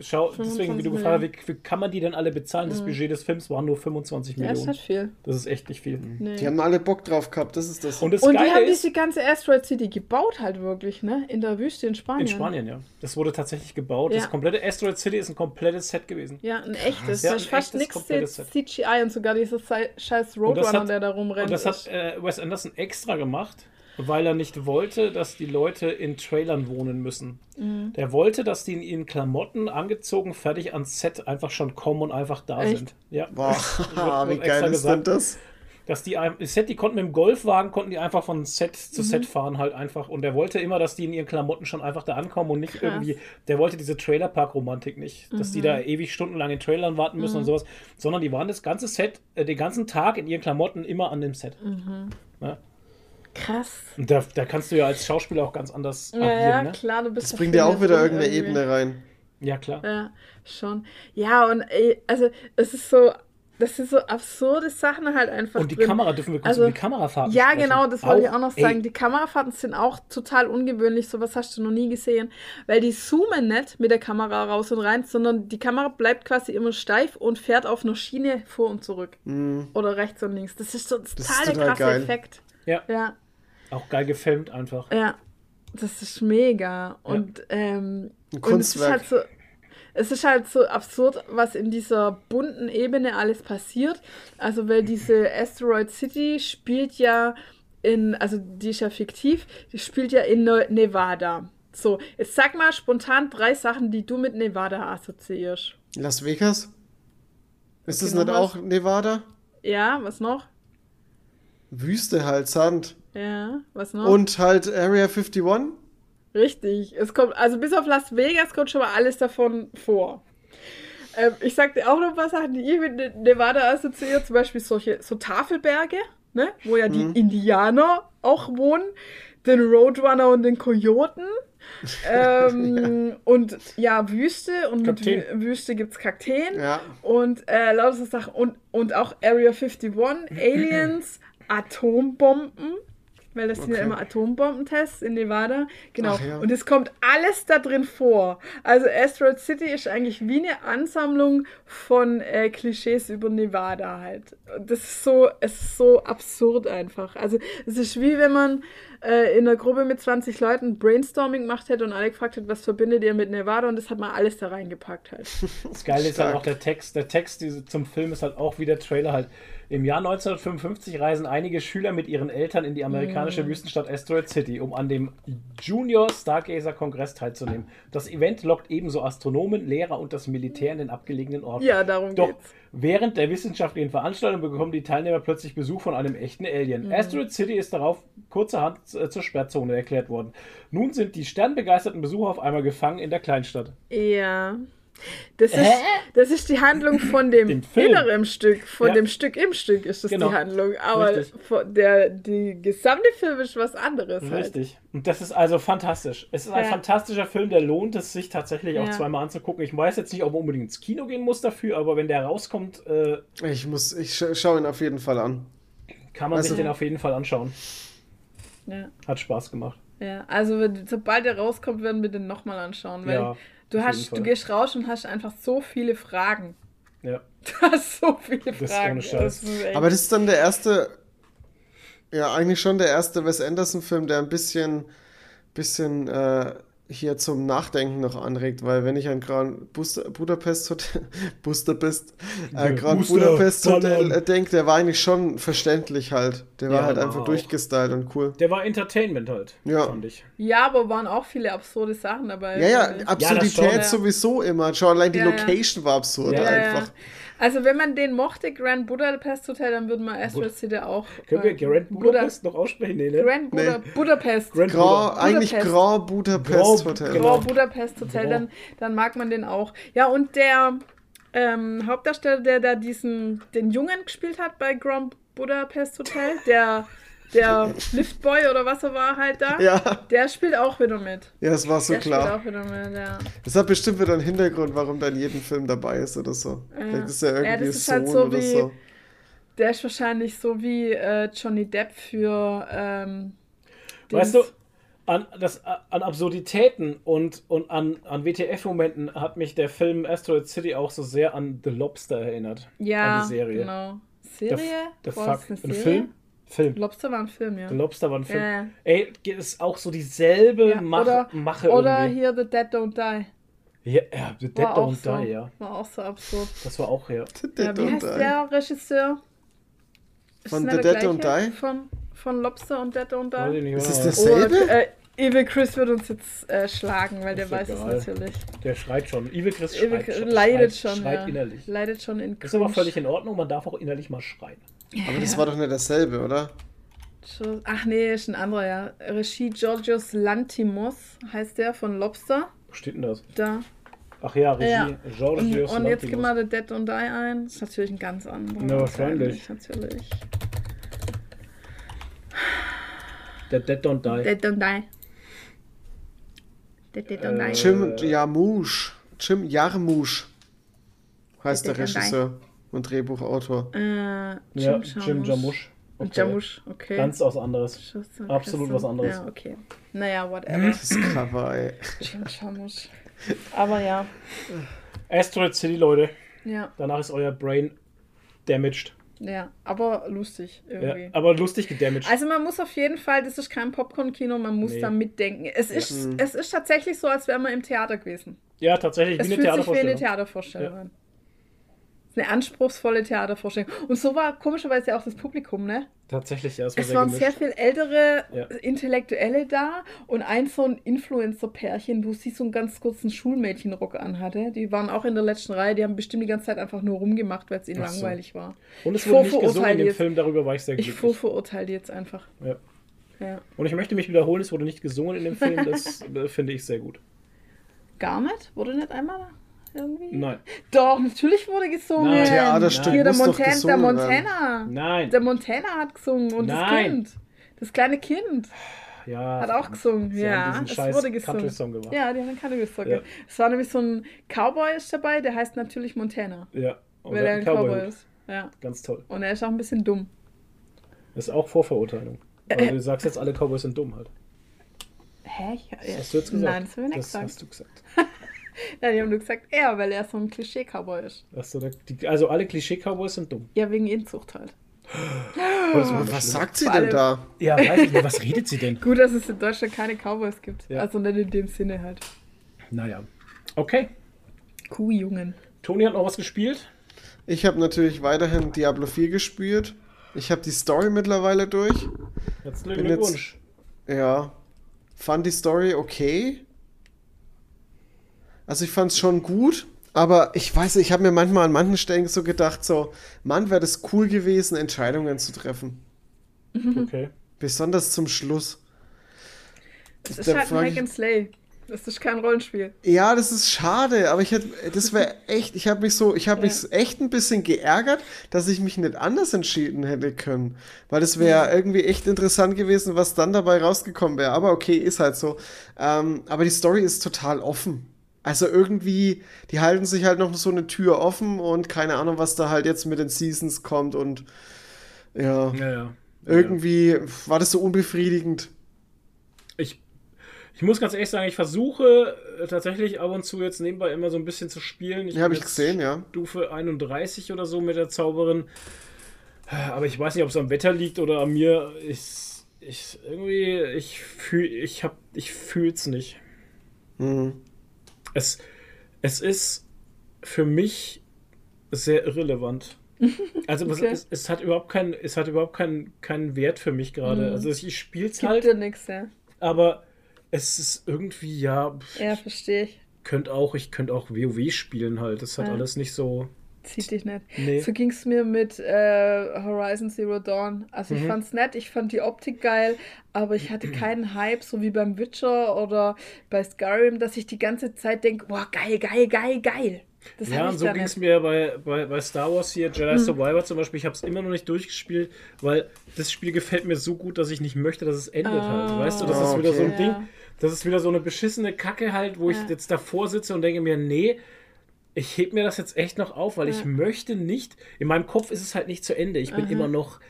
Speaker 4: schau, deswegen, wie
Speaker 5: 25
Speaker 4: du gefragt hast, wie, wie kann man die denn alle bezahlen? Das Budget des Films waren nur 25
Speaker 5: Ja, ist
Speaker 4: Millionen.
Speaker 5: nicht viel.
Speaker 4: Das ist echt nicht viel.
Speaker 5: Nee.
Speaker 2: Die haben alle Bock drauf gehabt, das ist das.
Speaker 4: Und das
Speaker 5: Und die haben
Speaker 4: ist,
Speaker 5: diese ganze Asteroid City gebaut halt wirklich, ne? In der Wüste in Spanien.
Speaker 4: in Spanien, ja. Das wurde tatsächlich gebaut.
Speaker 5: Ja.
Speaker 4: Das komplette Asteroid City ist ein komplettes Set gewesen.
Speaker 5: Ja, ein echtes.
Speaker 4: Ja,
Speaker 5: da
Speaker 4: ein
Speaker 5: ist fast
Speaker 4: echtes,
Speaker 5: nichts
Speaker 4: Set.
Speaker 5: CGI und sogar dieser sei- scheiß Roadrunner,
Speaker 4: hat-
Speaker 5: der da rumrennt.
Speaker 4: Und das hat äh, Wes Anderson extra gemacht, weil er nicht wollte, dass die Leute in Trailern wohnen müssen.
Speaker 5: Mhm.
Speaker 4: Der wollte, dass die in ihren Klamotten angezogen, fertig ans Set einfach schon kommen und einfach da
Speaker 5: Echt?
Speaker 4: sind. Ja.
Speaker 2: Boah, wie geil ist denn
Speaker 4: gesagt.
Speaker 2: das?
Speaker 4: Dass die Set, die konnten mit dem Golfwagen, konnten die einfach von Set
Speaker 5: Mhm.
Speaker 4: zu Set fahren halt einfach. Und der wollte immer, dass die in ihren Klamotten schon einfach da ankommen und nicht
Speaker 5: Krass.
Speaker 4: irgendwie, der wollte diese Trailerpark-Romantik nicht, dass die
Speaker 5: Mhm.
Speaker 4: da ewig stundenlang in Trailern warten müssen und sowas, sondern die waren das ganze Set, äh, den ganzen Tag in ihren Klamotten immer an dem Set.
Speaker 5: Mhm.
Speaker 4: Ja.
Speaker 5: Krass.
Speaker 4: Und da, da kannst du ja als Schauspieler auch ganz anders
Speaker 5: Ja,
Speaker 4: agieren,
Speaker 5: ja,
Speaker 4: ne?
Speaker 5: klar, du bist
Speaker 2: Das bringt ja auch wieder irgendeine
Speaker 5: irgendwie.
Speaker 2: Ebene rein.
Speaker 4: Ja, klar.
Speaker 5: Ja, schon. Ja, und ey, also es ist so, das sind so absurde Sachen halt einfach.
Speaker 4: Und die
Speaker 5: drin.
Speaker 4: Kamera, dürfen wir kurz
Speaker 5: Also,
Speaker 4: über die Kamerafahrten
Speaker 5: Ja,
Speaker 4: sprechen?
Speaker 5: genau, das wollte ich auch noch
Speaker 4: ey,
Speaker 5: sagen. Die Kamerafahrten sind auch total ungewöhnlich, sowas hast du noch nie gesehen, weil die zoomen nicht mit der Kamera raus und rein, sondern die Kamera bleibt quasi immer steif und fährt auf einer Schiene vor und zurück. Oder rechts und links. Das ist so ein total
Speaker 2: total
Speaker 5: krasser
Speaker 2: geil.
Speaker 5: Effekt.
Speaker 4: Ja,
Speaker 5: Ja,
Speaker 4: auch geil gefilmt einfach.
Speaker 5: ja. Das ist mega. Und, ähm,
Speaker 2: Ein
Speaker 5: und es ist
Speaker 2: Kunstwerk.
Speaker 5: halt so. Es ist halt so absurd, was in dieser bunten Ebene alles passiert. Also, weil diese Asteroid City spielt ja in, also die ist ja fiktiv, die spielt ja in Ne- Nevada. So, jetzt sag mal spontan drei Sachen, die du mit Nevada assoziierst.
Speaker 2: Las Vegas? Ist das
Speaker 5: Okay,
Speaker 2: nicht
Speaker 5: noch
Speaker 2: auch Nevada?
Speaker 5: Ja, was noch?
Speaker 2: Wüste halt, Sand.
Speaker 5: Ja, was noch?
Speaker 2: Und halt Area 51?
Speaker 5: Richtig. Es kommt, also bis auf Las Vegas kommt schon mal alles davon vor. Ähm, ich sag dir auch noch ein paar Sachen, die ich mit Ne- Nevada assoziiere, zum Beispiel solche so Tafelberge, ne? wo ja die Indianer auch wohnen, den Roadrunner und den Kojoten. ähm, Und ja, Wüste und mit
Speaker 4: Kakteen.
Speaker 5: Wü Wüste gibt es Kakteen.
Speaker 2: Ja.
Speaker 5: Und äh, lauter so Sachen. Und, und auch Area 51, Aliens, Atombomben. Weil das sind ja
Speaker 2: Okay.
Speaker 5: immer Atombombentests in Nevada. Genau.
Speaker 2: Ach ja.
Speaker 5: Und es kommt alles da drin vor. Also Asteroid City ist eigentlich wie eine Ansammlung von äh, Klischees über Nevada halt. Und Das ist so, es ist so absurd einfach. Also es ist wie wenn man äh, in einer Gruppe mit 20 Leuten Brainstorming gemacht hätte und alle gefragt hätte, was verbindet ihr mit Nevada? Und das hat man alles da reingepackt halt.
Speaker 4: Das Geile ist halt auch der Text. Der Text diese, zum Film ist halt auch wie der Trailer halt. Im Jahr 1955 reisen einige Schüler mit ihren Eltern in die amerikanische Wüstenstadt Asteroid City, um an dem Junior Stargazer Kongress teilzunehmen. Das Event lockt ebenso Astronomen, Lehrer und das Militär in den abgelegenen Orten.
Speaker 5: Ja, darum
Speaker 4: Doch
Speaker 5: geht's.
Speaker 4: während der wissenschaftlichen Veranstaltung bekommen die Teilnehmer plötzlich Besuch von einem echten Alien.
Speaker 5: Mhm.
Speaker 4: Asteroid City ist darauf kurzerhand äh, zur Sperrzone erklärt worden. Nun sind die sternbegeisterten Besucher auf einmal gefangen in der Kleinstadt.
Speaker 5: Ja. Das ist, das ist die Handlung von dem inneren Stück, von
Speaker 4: Ja.
Speaker 5: dem Stück im Stück ist das
Speaker 4: Genau.
Speaker 5: die Handlung. Aber der, die gesamte Film ist was anderes halt.
Speaker 4: Richtig. Und das ist also fantastisch. Es ist ein
Speaker 5: Ja.
Speaker 4: fantastischer Film, der lohnt es sich tatsächlich auch
Speaker 5: Ja.
Speaker 4: zweimal anzugucken. Ich weiß jetzt nicht, ob man unbedingt ins Kino gehen muss dafür, aber wenn der rauskommt, äh,
Speaker 2: Ich muss, ich scha schaue ihn auf jeden Fall an.
Speaker 4: kann man
Speaker 2: Also-
Speaker 4: sich den auf jeden Fall anschauen.
Speaker 5: Ja.
Speaker 4: Hat Spaß gemacht.
Speaker 5: Ja, also wenn, sobald er rauskommt, werden wir den nochmal anschauen, weil
Speaker 4: Ja,
Speaker 5: du hast, du gehst raus und hast einfach so viele Fragen.
Speaker 4: Ja.
Speaker 5: Du hast so viele
Speaker 4: ist
Speaker 5: Fragen.
Speaker 4: ohne Scheiß.
Speaker 5: ist echt-
Speaker 2: Aber das ist dann der erste, ja, eigentlich schon der erste Wes Anderson-Film, der ein bisschen, bisschen äh, hier zum Nachdenken noch anregt, weil wenn ich an Grand Buster, Budapest Hotel, Budapest, äh, Grand
Speaker 4: Buster,
Speaker 2: Budapest Hotel äh, denke, der war eigentlich schon verständlich halt. Der war
Speaker 4: Ja,
Speaker 2: halt
Speaker 4: war
Speaker 2: einfach
Speaker 4: auch.
Speaker 2: durchgestylt und cool.
Speaker 4: Der war Entertainment halt,
Speaker 2: Ja.
Speaker 4: fand ich.
Speaker 5: ja, aber waren auch viele absurde Sachen dabei.
Speaker 2: Ja, ja,
Speaker 5: ich.
Speaker 2: Absurdität
Speaker 4: schon.
Speaker 2: sowieso immer. Schon allein die
Speaker 5: Ja, ja.
Speaker 2: Location war absurd
Speaker 4: Ja,
Speaker 5: ja,
Speaker 2: einfach.
Speaker 5: Also wenn man den mochte, Grand Budapest Hotel, dann würde man Astrid City auch.
Speaker 4: Können wir
Speaker 5: äh,
Speaker 4: Grand
Speaker 5: Buda-
Speaker 4: Budapest noch aussprechen? Nee, ne?
Speaker 5: Grand Buda
Speaker 2: Nee.
Speaker 5: Budapest.
Speaker 4: Grand
Speaker 2: Grand,
Speaker 4: Buda.
Speaker 2: eigentlich
Speaker 5: Budapest.
Speaker 2: Grand Budapest
Speaker 4: Grand-
Speaker 2: Hotel.
Speaker 4: genau.
Speaker 5: Grand Budapest Hotel,
Speaker 4: Grand.
Speaker 5: dann, dann mag man den auch. Ja, und der ähm, Hauptdarsteller, der da diesen, den Jungen gespielt hat bei Grand Budapest Hotel, der, der Liftboy oder was er war halt da,
Speaker 2: Ja,
Speaker 5: der spielt auch wieder mit.
Speaker 2: ja, es war so
Speaker 5: der
Speaker 2: klar.
Speaker 5: spielt auch wieder mit, ja.
Speaker 2: Das hat bestimmt wieder einen Hintergrund, warum der in jedem Film dabei ist oder so. Vielleicht ist er
Speaker 5: Ja,
Speaker 2: irgendwie
Speaker 5: das ist
Speaker 2: Sohn
Speaker 5: halt so
Speaker 2: oder
Speaker 5: wie-
Speaker 2: so.
Speaker 5: Der ist wahrscheinlich so wie äh, Johnny Depp für ähm,
Speaker 4: Weißt du, an, das, an Absurditäten und, und an, an WTF-Momenten hat mich der Film Asteroid City auch so sehr an The Lobster erinnert.
Speaker 5: ja,
Speaker 4: an die Serie.
Speaker 5: genau.
Speaker 4: The,
Speaker 5: Serie?
Speaker 4: the
Speaker 5: War
Speaker 4: fuck.
Speaker 5: das eine
Speaker 4: Ein? Film? Film.
Speaker 5: Lobster war ein Film, ja.
Speaker 4: The Lobster war ein Film.
Speaker 5: Ja, ja.
Speaker 4: Ey, ist auch so dieselbe
Speaker 5: Ja,
Speaker 4: Mach,
Speaker 5: oder
Speaker 4: Mache
Speaker 5: oder
Speaker 4: irgendwie.
Speaker 5: hier The Dead Don't Die.
Speaker 4: Ja, ja, The Dead
Speaker 5: War
Speaker 4: Don't
Speaker 5: so,
Speaker 4: Die, ja.
Speaker 5: War auch so absurd.
Speaker 4: Das war auch, ja.
Speaker 2: Dead
Speaker 5: Ja, wie
Speaker 2: Don't
Speaker 5: heißt
Speaker 2: Die.
Speaker 5: der Regisseur? Ist
Speaker 2: Von The Dead Don't? Die?
Speaker 5: Von, von Lobster und Dead Don't Die?
Speaker 4: nicht,
Speaker 2: Ist es Dasselbe?
Speaker 5: Oh, äh, Evil Chris wird uns jetzt äh, schlagen, weil der weiß
Speaker 4: egal.
Speaker 5: es natürlich.
Speaker 4: Der schreit schon. Evil Chris
Speaker 5: Evil
Speaker 4: schreit,
Speaker 5: Chris
Speaker 4: schon-
Speaker 5: leidet
Speaker 4: schreit,
Speaker 5: schon.
Speaker 4: Schreit
Speaker 5: ja.
Speaker 4: innerlich.
Speaker 5: Leidet schon in
Speaker 4: Ist aber
Speaker 5: Cringe.
Speaker 4: völlig in Ordnung, man darf auch innerlich mal schreien.
Speaker 2: Aber das war doch nicht dasselbe, oder?
Speaker 5: Ach nee, ist ein anderer, ja. Regie Georgios Lantimos heißt der von Lobster.
Speaker 4: Wo steht denn das?
Speaker 5: Da.
Speaker 4: Ach ja, Regie.
Speaker 5: Ja.
Speaker 4: George
Speaker 5: Und, und jetzt gib mal The Dead Don't Die ein. Das ist natürlich ein ganz anderer.
Speaker 4: Ja, wahrscheinlich.
Speaker 5: Natürlich.
Speaker 4: Der Dead Don't Die.
Speaker 5: Dead Don't Die. Dead, Dead Don't
Speaker 4: Äh,
Speaker 5: Die.
Speaker 2: Jim Jarmusch. Jim Jarmusch heißt der. Regisseur und Drehbuchautor.
Speaker 5: Äh,
Speaker 4: ja,
Speaker 5: Jim
Speaker 4: Jim Jarmusch.
Speaker 5: Und Jarmusch, okay.
Speaker 4: Ganz was anderes. Absolut was anderes.
Speaker 5: Ja, okay. Naja, whatever.
Speaker 2: Das Cover, ey.
Speaker 5: Jim Jarmusch. Aber ja,
Speaker 4: Asteroid City, Leute.
Speaker 5: ja,
Speaker 4: Danach ist euer Brain damaged.
Speaker 5: ja. Aber lustig
Speaker 4: Ja,
Speaker 5: irgendwie.
Speaker 4: aber lustig gedamaged.
Speaker 5: Also man muss auf jeden Fall, das ist kein Popcorn-Kino, man muss
Speaker 4: Nee.
Speaker 5: da mitdenken. Es ist, es ist tatsächlich so, als wäre man im Theater gewesen.
Speaker 4: ja, tatsächlich,
Speaker 5: Es
Speaker 4: wie eine
Speaker 5: fühlt sich wie eine
Speaker 4: Theatervorstellung.
Speaker 5: Theatervorstellung ist eine anspruchsvolle Theatervorstellung. Und so war komischerweise auch das Publikum, ne?
Speaker 4: Tatsächlich, ja, es war
Speaker 5: Es
Speaker 4: sehr
Speaker 5: waren
Speaker 4: gemischt.
Speaker 5: sehr viel ältere
Speaker 4: Ja.
Speaker 5: Intellektuelle da und ein so ein Influencer-Pärchen, wo sie so einen ganz kurzen Schulmädchenrock anhatte. Die waren auch in der letzten Reihe, die haben bestimmt die ganze Zeit einfach nur rumgemacht, weil es ihnen
Speaker 4: Ach so.
Speaker 5: langweilig war.
Speaker 4: Und es
Speaker 5: Ich
Speaker 4: wurde nicht
Speaker 5: vorverurteile
Speaker 4: gesungen in dem
Speaker 5: jetzt-
Speaker 4: Film, darüber war ich sehr
Speaker 5: Ich
Speaker 4: glücklich.
Speaker 5: vorverurteile die jetzt einfach.
Speaker 4: Ja.
Speaker 5: Ja.
Speaker 4: Und ich möchte mich wiederholen, es wurde nicht gesungen in dem Film, das äh, finde ich sehr gut.
Speaker 5: Gar nicht? Wurde nicht einmal irgendwie?
Speaker 4: Nein.
Speaker 5: Doch, natürlich wurde gesungen.
Speaker 4: Nein.
Speaker 2: Theaterstück
Speaker 5: Hier, der, Montan der
Speaker 2: gesungen werden.
Speaker 5: Montana.
Speaker 4: Nein.
Speaker 5: Der Montana hat gesungen und das
Speaker 4: Nein.
Speaker 5: Kind. Das kleine Kind
Speaker 4: Ja.
Speaker 5: hat auch gesungen.
Speaker 4: Sie
Speaker 5: ja,
Speaker 4: haben
Speaker 5: es wurde gesungen.
Speaker 4: Country-Song gemacht.
Speaker 5: Ja, die haben einen Country-Song.
Speaker 4: Ja.
Speaker 5: Es war nämlich so ein Cowboy ist dabei, der heißt natürlich Montana.
Speaker 4: Ja. Und
Speaker 5: weil
Speaker 4: er
Speaker 5: ein Cowboy
Speaker 4: Cowboy.
Speaker 5: ist. Ja.
Speaker 4: Ganz toll.
Speaker 5: Und er ist auch ein bisschen dumm.
Speaker 4: Das ist auch Vorverurteilung.
Speaker 5: Äh,
Speaker 4: Weil du sagst jetzt, alle Cowboys sind dumm halt.
Speaker 5: Hä? Ich,
Speaker 4: Das hast du jetzt gesagt.
Speaker 5: Nein, das habe ich nicht
Speaker 4: das
Speaker 5: gesagt.
Speaker 4: hast du gesagt.
Speaker 5: Ja, die haben nur gesagt, er, weil er so ein Klischee-Cowboy ist.
Speaker 4: Ach so, der, die, also alle Klischee-Cowboys sind dumm.
Speaker 5: Ja, wegen Inzucht halt.
Speaker 4: Oh, das war
Speaker 2: Was sagt sie denn da?
Speaker 4: Ja, weiß ich nicht. Was redet sie denn?
Speaker 5: Gut, dass es in Deutschland keine Cowboys gibt.
Speaker 4: Ja.
Speaker 5: Also nicht in dem Sinne halt.
Speaker 4: Naja. Okay.
Speaker 5: Kuhjungen.
Speaker 4: Toni hat noch was gespielt.
Speaker 2: Ich habe natürlich weiterhin Diablo 4 gespielt. Ich habe die Story mittlerweile durch.
Speaker 4: Herzlichen
Speaker 2: Bin jetzt-
Speaker 4: Glückwunsch.
Speaker 2: Ja. Fand die Story okay. Also ich fand es schon gut, aber ich weiß, ich habe mir manchmal an manchen Stellen so gedacht, so, Mann, wäre das cool gewesen, Entscheidungen zu treffen.
Speaker 5: Mhm.
Speaker 4: Okay.
Speaker 2: Besonders zum Schluss.
Speaker 5: Es ist
Speaker 2: Da
Speaker 5: halt ein Hack and Slay. Das ist kein Rollenspiel.
Speaker 2: Ja, das ist schade, aber ich hätte, das wäre echt, ich habe mich so, ich habe mich echt ein bisschen geärgert, dass ich mich nicht anders entschieden hätte können. Weil das wäre irgendwie echt interessant gewesen, was dann dabei rausgekommen wäre. Aber okay, ist halt so. Ähm, aber die Story ist total offen. Also irgendwie, die halten sich halt noch so eine Tür offen und keine Ahnung, was da halt jetzt mit den Seasons kommt und ja,
Speaker 4: Ja, ja.
Speaker 2: irgendwie war das so unbefriedigend.
Speaker 4: Ich, ich muss ganz ehrlich sagen, ich versuche äh, tatsächlich ab und zu jetzt nebenbei immer so ein bisschen zu spielen.
Speaker 2: Ja, hab
Speaker 4: bin
Speaker 2: ich gesehen, ja.
Speaker 4: Stufe 31 oder so mit der Zauberin. Aber ich weiß nicht, ob es am Wetter liegt oder an mir. Ich, ich irgendwie, ich fühl, ich hab, ich fühl's nicht.
Speaker 2: Mhm.
Speaker 4: Es, es ist für mich sehr irrelevant. Also
Speaker 5: Okay.
Speaker 4: es, es hat überhaupt keinen, es hat überhaupt keinen, keinen Wert für mich gerade. Also ich spiele es halt,
Speaker 5: dir nichts, ja.
Speaker 4: aber es ist irgendwie ja, pff,
Speaker 5: Ja, verstehe ich.
Speaker 4: könnte auch, ich könnte auch WoW spielen halt. Das hat
Speaker 5: Ja.
Speaker 4: alles nicht so.
Speaker 5: Zieht dich nicht.
Speaker 4: Nee.
Speaker 5: So ging es mir mit äh, Horizon Zero Dawn. Also ich
Speaker 4: Mhm.
Speaker 5: fand's nett, ich fand die Optik geil, aber ich hatte keinen Hype, so wie beim Witcher oder bei Skyrim, dass ich die ganze Zeit denke, boah, geil, geil, geil, geil. Das
Speaker 4: Ja, und
Speaker 5: ich
Speaker 4: so ging es.
Speaker 5: Hm.
Speaker 4: mir bei, bei, bei Star Wars hier, Jedi Survivor zum Beispiel. Ich habe es immer noch nicht durchgespielt, weil das Spiel gefällt mir so gut, dass ich nicht möchte, dass es endet halt. Weißt du, das
Speaker 2: Ah,
Speaker 4: ist wieder so ein. Ding. Das ist wieder so eine beschissene Kacke halt, wo ich
Speaker 5: Ja.
Speaker 4: jetzt davor sitze und denke mir, nee, ich heb mir das jetzt echt noch auf, weil ich möchte nicht. In meinem Kopf ist es halt nicht zu Ende. Ich bin immer noch,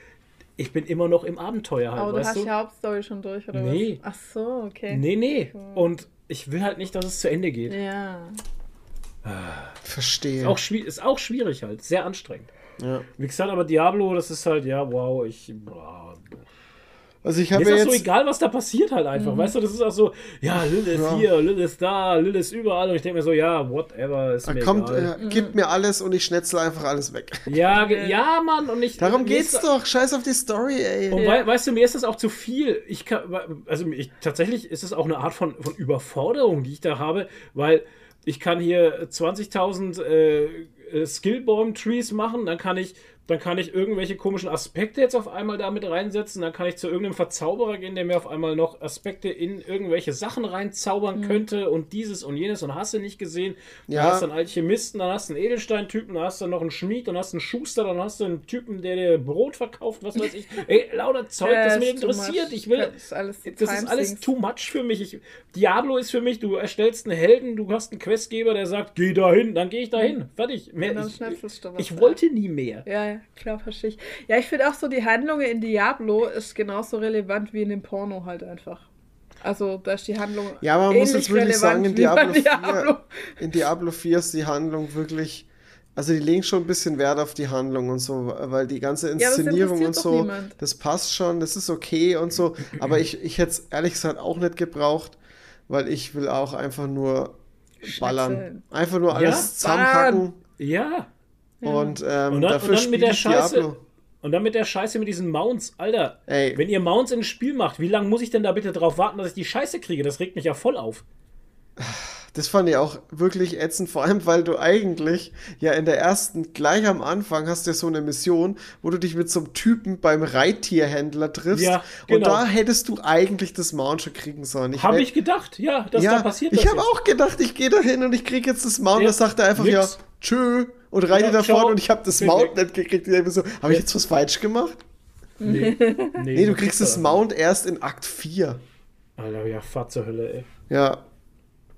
Speaker 4: ich bin immer noch im Abenteuer halt,
Speaker 5: Aber du
Speaker 4: weißt
Speaker 5: hast
Speaker 4: du?
Speaker 5: die Hauptstory schon durch, oder
Speaker 4: Nee.
Speaker 5: was? Ach so, okay.
Speaker 4: Nee, nee. Und ich will halt nicht, dass es zu Ende geht.
Speaker 5: Ja.
Speaker 2: Verstehe.
Speaker 4: Ist, auch ist auch schwierig halt, sehr anstrengend.
Speaker 2: ja.
Speaker 4: Wie gesagt, aber Diablo, das ist halt, ja, wow, ich. Boah.
Speaker 2: Also ich
Speaker 4: Mir
Speaker 2: habe
Speaker 4: ist
Speaker 2: ja
Speaker 4: so
Speaker 2: jetzt.
Speaker 4: egal, was da passiert halt einfach. Weißt du, das ist auch so, ja, Lil ist
Speaker 2: Ja.
Speaker 4: hier, Lil ist da, Lil ist überall. Und ich denke mir so, ja, whatever, ist
Speaker 2: Da
Speaker 4: mir
Speaker 2: kommt,
Speaker 4: egal.
Speaker 2: äh, gib mir alles und ich schnetzel einfach alles weg.
Speaker 4: Ja, ja, Mann, und ich.
Speaker 2: Darum geht's
Speaker 4: ist-
Speaker 2: doch. Scheiß auf die Story, ey.
Speaker 4: Und wei weißt du, mir ist das auch zu viel. Ich kann, also ich, tatsächlich ist es auch eine Art von, von Überforderung, die ich da habe, weil ich kann hier 20.000 äh, Skillbomb-Trees machen, dann kann ich dann kann ich irgendwelche komischen Aspekte jetzt auf einmal damit reinsetzen, dann kann ich zu irgendeinem Verzauberer gehen, der mir auf einmal noch Aspekte in irgendwelche Sachen reinzaubern könnte und dieses und jenes und hast du nicht gesehen. Dann
Speaker 2: Ja.
Speaker 4: hast du einen Alchemisten, dann hast du einen Edelsteintypen, dann hast du noch einen Schmied, dann hast du einen Schuster, dann hast du einen Typen, der dir Brot verkauft, was weiß ich. Ey, lauter Zeug,
Speaker 5: Ja,
Speaker 4: das mich interessiert. Ich will,
Speaker 5: Das ist alles
Speaker 4: das ist alles too much für mich. Ich, Diablo ist für mich, du erstellst einen Helden, du hast einen Questgeber, der sagt, geh dahin, dann gehe ich dahin. Fertig. Mehr,
Speaker 5: dann
Speaker 4: ich ich wollte nie mehr.
Speaker 5: Ja, ja, klar, verstehe ich. Ja, ich finde auch so, die Handlungen in Diablo ist genauso relevant wie in dem Porno halt einfach. Also, da ist die Handlung.
Speaker 2: Ja, aber man muss jetzt wirklich sagen, in
Speaker 5: bei
Speaker 2: Diablo 4, in Diablo 4 ist die Handlung wirklich, also die legen schon ein bisschen Wert auf die Handlung und so, weil die ganze Inszenierung und
Speaker 5: interessiert
Speaker 2: so,
Speaker 5: niemand.
Speaker 2: das passt schon, das ist okay und so, aber ich, ich hätte es ehrlich gesagt auch nicht gebraucht, weil ich will auch einfach nur ballern. Einfach nur alles
Speaker 4: Ja,
Speaker 2: zusammenhacken
Speaker 4: Ja.
Speaker 2: Und, ähm,
Speaker 4: Und dann-
Speaker 2: dafür
Speaker 4: und dann mit der
Speaker 2: ich
Speaker 4: Scheiße-
Speaker 2: Diablo.
Speaker 4: Und dann mit der Scheiße mit diesen Mounts. Alter,
Speaker 2: Ey.
Speaker 4: wenn ihr Mounts in ein Spiel macht, wie lange muss ich denn da bitte drauf warten, dass ich die Scheiße kriege? Das regt mich ja voll auf.
Speaker 2: Das fand ich auch wirklich ätzend, vor allem weil du eigentlich ja in der ersten, gleich am Anfang hast du ja so eine Mission, wo du dich mit so einem Typen beim Reittierhändler triffst.
Speaker 4: Ja,
Speaker 2: Und
Speaker 4: genau.
Speaker 2: da hättest du eigentlich das Mount schon kriegen sollen.
Speaker 4: Habe
Speaker 2: wär-
Speaker 4: ich gedacht, ja, dass
Speaker 2: ja,
Speaker 4: da passiert
Speaker 2: Ich habe auch gedacht, ich gehe da hin und ich krieg jetzt das Mount.
Speaker 4: Ja,
Speaker 2: da sagt er einfach
Speaker 4: nix.
Speaker 2: ja, tschö und reite
Speaker 4: Ja,
Speaker 2: davon
Speaker 4: ciao.
Speaker 2: und ich habe das Mount nicht gekriegt. Ich so, habe ich jetzt was falsch gemacht?
Speaker 4: Nee,
Speaker 2: Nee, du
Speaker 4: man
Speaker 2: kriegst
Speaker 4: da
Speaker 2: das Mount erst in Akt 4.
Speaker 4: Alter, ja, fahr zur Hölle, ey.
Speaker 2: Ja,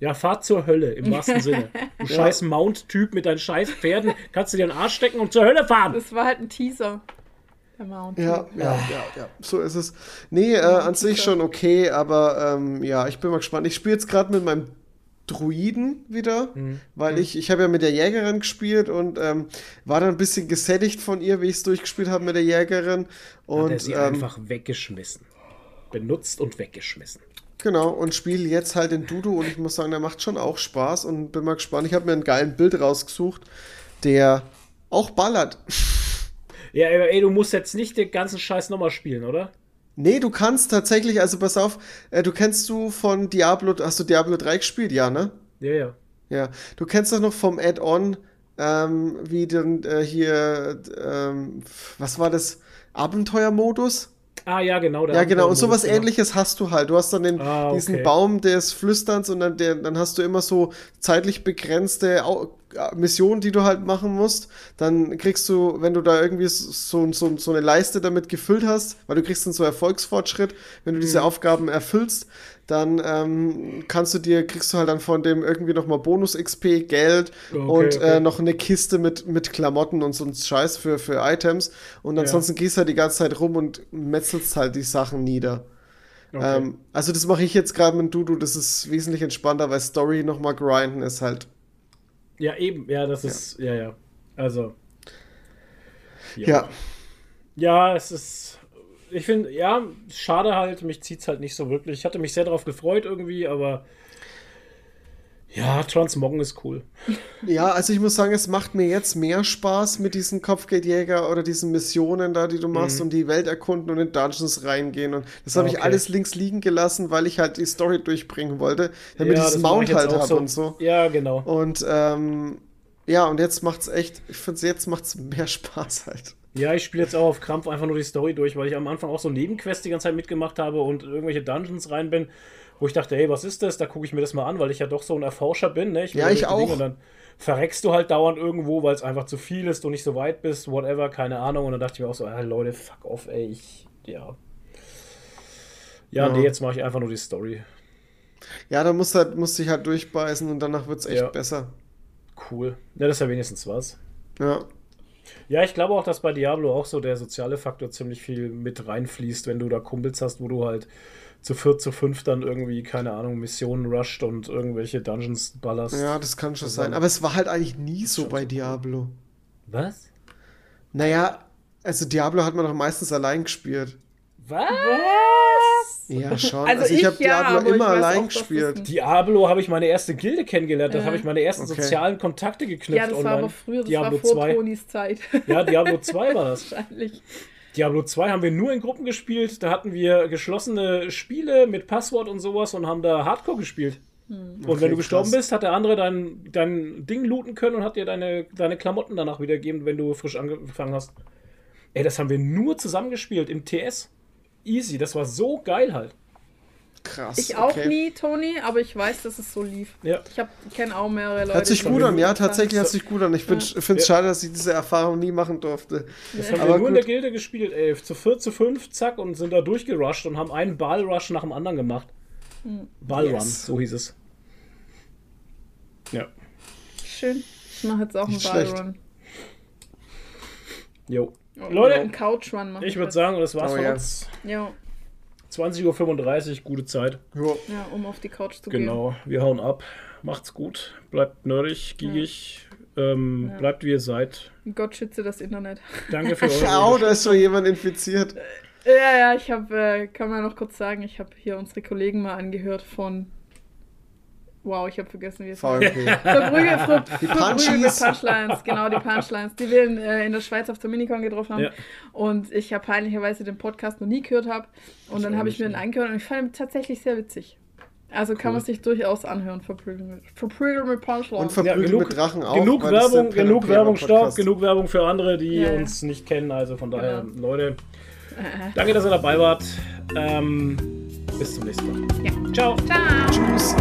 Speaker 4: Ja, fahr zur Hölle, im wahrsten Sinne. Du scheiß Mount-Typ mit deinen scheiß Pferden, kannst du dir den Arsch stecken und zur Hölle fahren.
Speaker 5: Das war halt ein Teaser. Der Mount.
Speaker 2: Ja, ja, ja, ja, so ist es. Nee, äh, an sich schon okay, aber ähm, ja, ich bin mal gespannt. Ich spiele jetzt gerade mit meinem Druiden wieder,
Speaker 4: Mhm.
Speaker 2: weil ich, ich habe ja mit der Jägerin gespielt und ähm, war dann ein bisschen gesättigt von ihr, wie ich es durchgespielt habe mit der Jägerin.
Speaker 4: Hat er
Speaker 2: Und
Speaker 4: sie
Speaker 2: ähm,
Speaker 4: einfach weggeschmissen. Benutzt und weggeschmissen.
Speaker 2: genau, und spiele jetzt halt den Dudu und ich muss sagen, der macht schon auch Spaß und bin mal gespannt. Ich habe mir ein geilen Bild rausgesucht, der auch ballert.
Speaker 4: Ja, ey, du musst jetzt nicht den ganzen Scheiß nochmal spielen, oder?
Speaker 2: Nee, du kannst tatsächlich, also pass auf, äh, du kennst du von Diablo, hast du Diablo 3 gespielt, ja, ne?
Speaker 4: Ja, ja.
Speaker 2: Ja, du kennst doch noch vom Add-on, ähm, wie denn äh, hier, ähm, was war das? Abenteuermodus?
Speaker 4: Ah, ja, genau.
Speaker 2: Ja, genau. Und sowas
Speaker 4: genau.
Speaker 2: ähnliches hast du halt. Du hast dann den,
Speaker 4: Ah,
Speaker 2: diesen
Speaker 4: okay.
Speaker 2: Baum des Flüsterns und dann, der, dann hast du immer so zeitlich begrenzte Au Missionen, die du halt machen musst. Dann kriegst du, wenn du da irgendwie so, so, so eine Leiste damit gefüllt hast, weil du kriegst dann so Erfolgsfortschritt, wenn du
Speaker 4: Mhm.
Speaker 2: diese Aufgaben erfüllst, dann ähm, kannst du dir, kriegst du halt dann von dem irgendwie nochmal Bonus-XP, Geld
Speaker 4: Okay,
Speaker 2: und
Speaker 4: okay.
Speaker 2: Äh, noch eine Kiste mit, mit Klamotten und so ein Scheiß für, für Items. Und ansonsten gehst du halt die ganze Zeit rum und metzelst halt die Sachen nieder.
Speaker 4: Okay.
Speaker 2: Ähm, also das mache ich jetzt gerade mit Dudu, das ist wesentlich entspannter, weil Story nochmal grinden ist halt.
Speaker 4: Ja, eben. Ja, das ist. Ja, ja. Also.
Speaker 2: Ja.
Speaker 4: Ja, es ist. Ich finde, ja, schade halt, mich zieht's halt nicht so wirklich. Ich hatte mich sehr darauf gefreut irgendwie, aber. Ja, Transmoggen ist cool.
Speaker 2: Ja, also ich muss sagen, es macht mir jetzt mehr Spaß mit diesen Kopfgeldjäger oder diesen Missionen da, die du machst und die Welt erkunden und in Dungeons reingehen. Und das habe ich
Speaker 4: Mhm. Okay.
Speaker 2: alles links liegen gelassen, weil ich halt die Story durchbringen wollte, damit
Speaker 4: ja,
Speaker 2: ich
Speaker 4: das
Speaker 2: Mount halt habe und so.
Speaker 4: Ja, genau.
Speaker 2: Und ähm, ja, und jetzt macht's echt, ich finde jetzt macht's mehr Spaß halt.
Speaker 4: Ja, ich spiele jetzt auch auf Krampf einfach nur die Story durch, weil ich am Anfang auch so Nebenquests die ganze Zeit mitgemacht habe und irgendwelche Dungeons rein bin, wo ich dachte, hey, was ist das? Da gucke ich mir das mal an, weil ich ja doch so ein Erforscher bin. Ne? will
Speaker 2: Ja, ich auch.
Speaker 4: Und dann verreckst du halt dauernd irgendwo, weil es einfach zu viel ist, du nicht so weit bist, whatever, keine Ahnung. Und dann dachte ich mir auch so, ah, Leute, fuck off, ey, ich, ja. Ja,
Speaker 2: Ja.
Speaker 4: nee, jetzt mache ich einfach nur die Story.
Speaker 2: Ja, da musst du halt, musst dich halt durchbeißen und danach wird's echt
Speaker 4: Ja.
Speaker 2: besser.
Speaker 4: Cool. Ja, das ist ja wenigstens was.
Speaker 2: Ja.
Speaker 4: Ja, ich glaube auch, dass bei Diablo auch so der soziale Faktor ziemlich viel mit reinfließt, wenn du da Kumpels hast, wo du halt zu viert, zu fünf dann irgendwie, keine Ahnung, Missionen rusht und irgendwelche Dungeons ballerst.
Speaker 2: Ja, das kann schon
Speaker 4: Zusammen.
Speaker 2: sein. Aber es war halt eigentlich nie so bei. Diablo.
Speaker 4: Was?
Speaker 2: Naja, also Diablo hat man doch meistens allein gespielt.
Speaker 4: Was?
Speaker 2: Ja, schon.
Speaker 5: Also
Speaker 2: Also, ich,
Speaker 5: ich
Speaker 2: habe
Speaker 5: ja,
Speaker 2: Diablo immer allein
Speaker 5: auch,
Speaker 2: gespielt.
Speaker 4: Diablo habe ich meine erste Gilde kennengelernt, da
Speaker 5: Ja.
Speaker 4: habe ich meine ersten
Speaker 2: Okay.
Speaker 4: sozialen Kontakte geknüpft
Speaker 5: Ja, das war
Speaker 4: online.
Speaker 5: aber früher, das
Speaker 4: Diablo
Speaker 5: war vor
Speaker 4: 2.
Speaker 5: Tonis Zeit.
Speaker 4: Ja, Diablo 2 war das.
Speaker 5: Wahrscheinlich.
Speaker 4: Diablo 2 haben wir nur in Gruppen gespielt. Da hatten wir geschlossene Spiele mit Passwort und sowas und haben da Hardcore gespielt. Und
Speaker 2: Okay,
Speaker 4: wenn du gestorben
Speaker 2: krass.
Speaker 4: bist, hat der andere dein, dein Ding looten können und hat dir deine, deine Klamotten danach wiedergegeben, wenn du frisch angefangen hast. Ey, das haben wir nur zusammengespielt im TS. Easy, das war so geil halt.
Speaker 2: Krass.
Speaker 5: Ich auch
Speaker 2: okay.
Speaker 5: nie, Toni, aber ich weiß, dass es so lief.
Speaker 4: Ja.
Speaker 5: Ich, hab- ich kenne auch mehrere Leute.
Speaker 2: Hört sich gut an, ja, tatsächlich hört sich gut an. Ich finde es
Speaker 4: Ja.
Speaker 2: schade, dass ich diese Erfahrung nie machen durfte.
Speaker 4: Das haben
Speaker 2: Aber
Speaker 4: wir nur in der
Speaker 2: gut.
Speaker 4: Gilde gespielt, ey. Zu 4, zu 5, zack, und sind da durchgerusht und haben einen Ballrush nach dem anderen gemacht. Ballrun,
Speaker 2: Yes.
Speaker 4: so hieß es. Ja.
Speaker 5: Schön. Ich mache jetzt auch einen
Speaker 2: Nicht schlecht.
Speaker 5: Ballrun.
Speaker 4: Jo.
Speaker 5: Oh,
Speaker 4: Leute,
Speaker 5: einen Couchrun mache
Speaker 4: Ich würde sagen, das war's
Speaker 2: Oh
Speaker 4: von
Speaker 2: ja.
Speaker 4: uns.
Speaker 5: Ja,
Speaker 4: 20.35 Uhr, gute Zeit.
Speaker 2: Jo.
Speaker 5: ja, um auf die Couch zu
Speaker 4: Genau, wir hauen ab. Macht's gut. Bleibt nerdig, giegig. Ähm,
Speaker 5: Ja.
Speaker 4: Bleibt wie ihr seid.
Speaker 5: gehen. Gott schütze das Internet.
Speaker 4: Danke für eure
Speaker 2: Au, da ist schon jemand infiziert.
Speaker 5: Ja, ja, ich habe, äh, kann man noch kurz sagen, ich habe hier unsere Kollegen mal angehört von. Wow, ich habe vergessen, wie es heißt.
Speaker 2: VMP.
Speaker 5: Verbrügel, Ver,
Speaker 2: Die Punchies.
Speaker 5: Punchlines, genau, die Punchlines, die wir in, äh, in der Schweiz auf der Minicon getroffen haben.
Speaker 4: Ja.
Speaker 5: Und ich habe peinlicherweise den Podcast noch nie gehört habe. Und dann habe ich mir den angehört und ich fand ihn tatsächlich sehr witzig. Also kann
Speaker 4: Cool.
Speaker 5: man sich durchaus anhören, Verprügel mit, Punchlines.
Speaker 2: Und Verprügelt mit Drachen auch.
Speaker 4: genug Werbung, genug Werbung, stopp, genug Werbung für andere, die
Speaker 5: Ja, ja.
Speaker 4: uns nicht kennen. Also von daher,
Speaker 5: Genau.
Speaker 4: Leute, danke, dass ihr dabei wart. Ähm, bis zum nächsten Mal.
Speaker 5: Ja.
Speaker 4: Ciao.
Speaker 5: Ciao!
Speaker 2: Tschüss.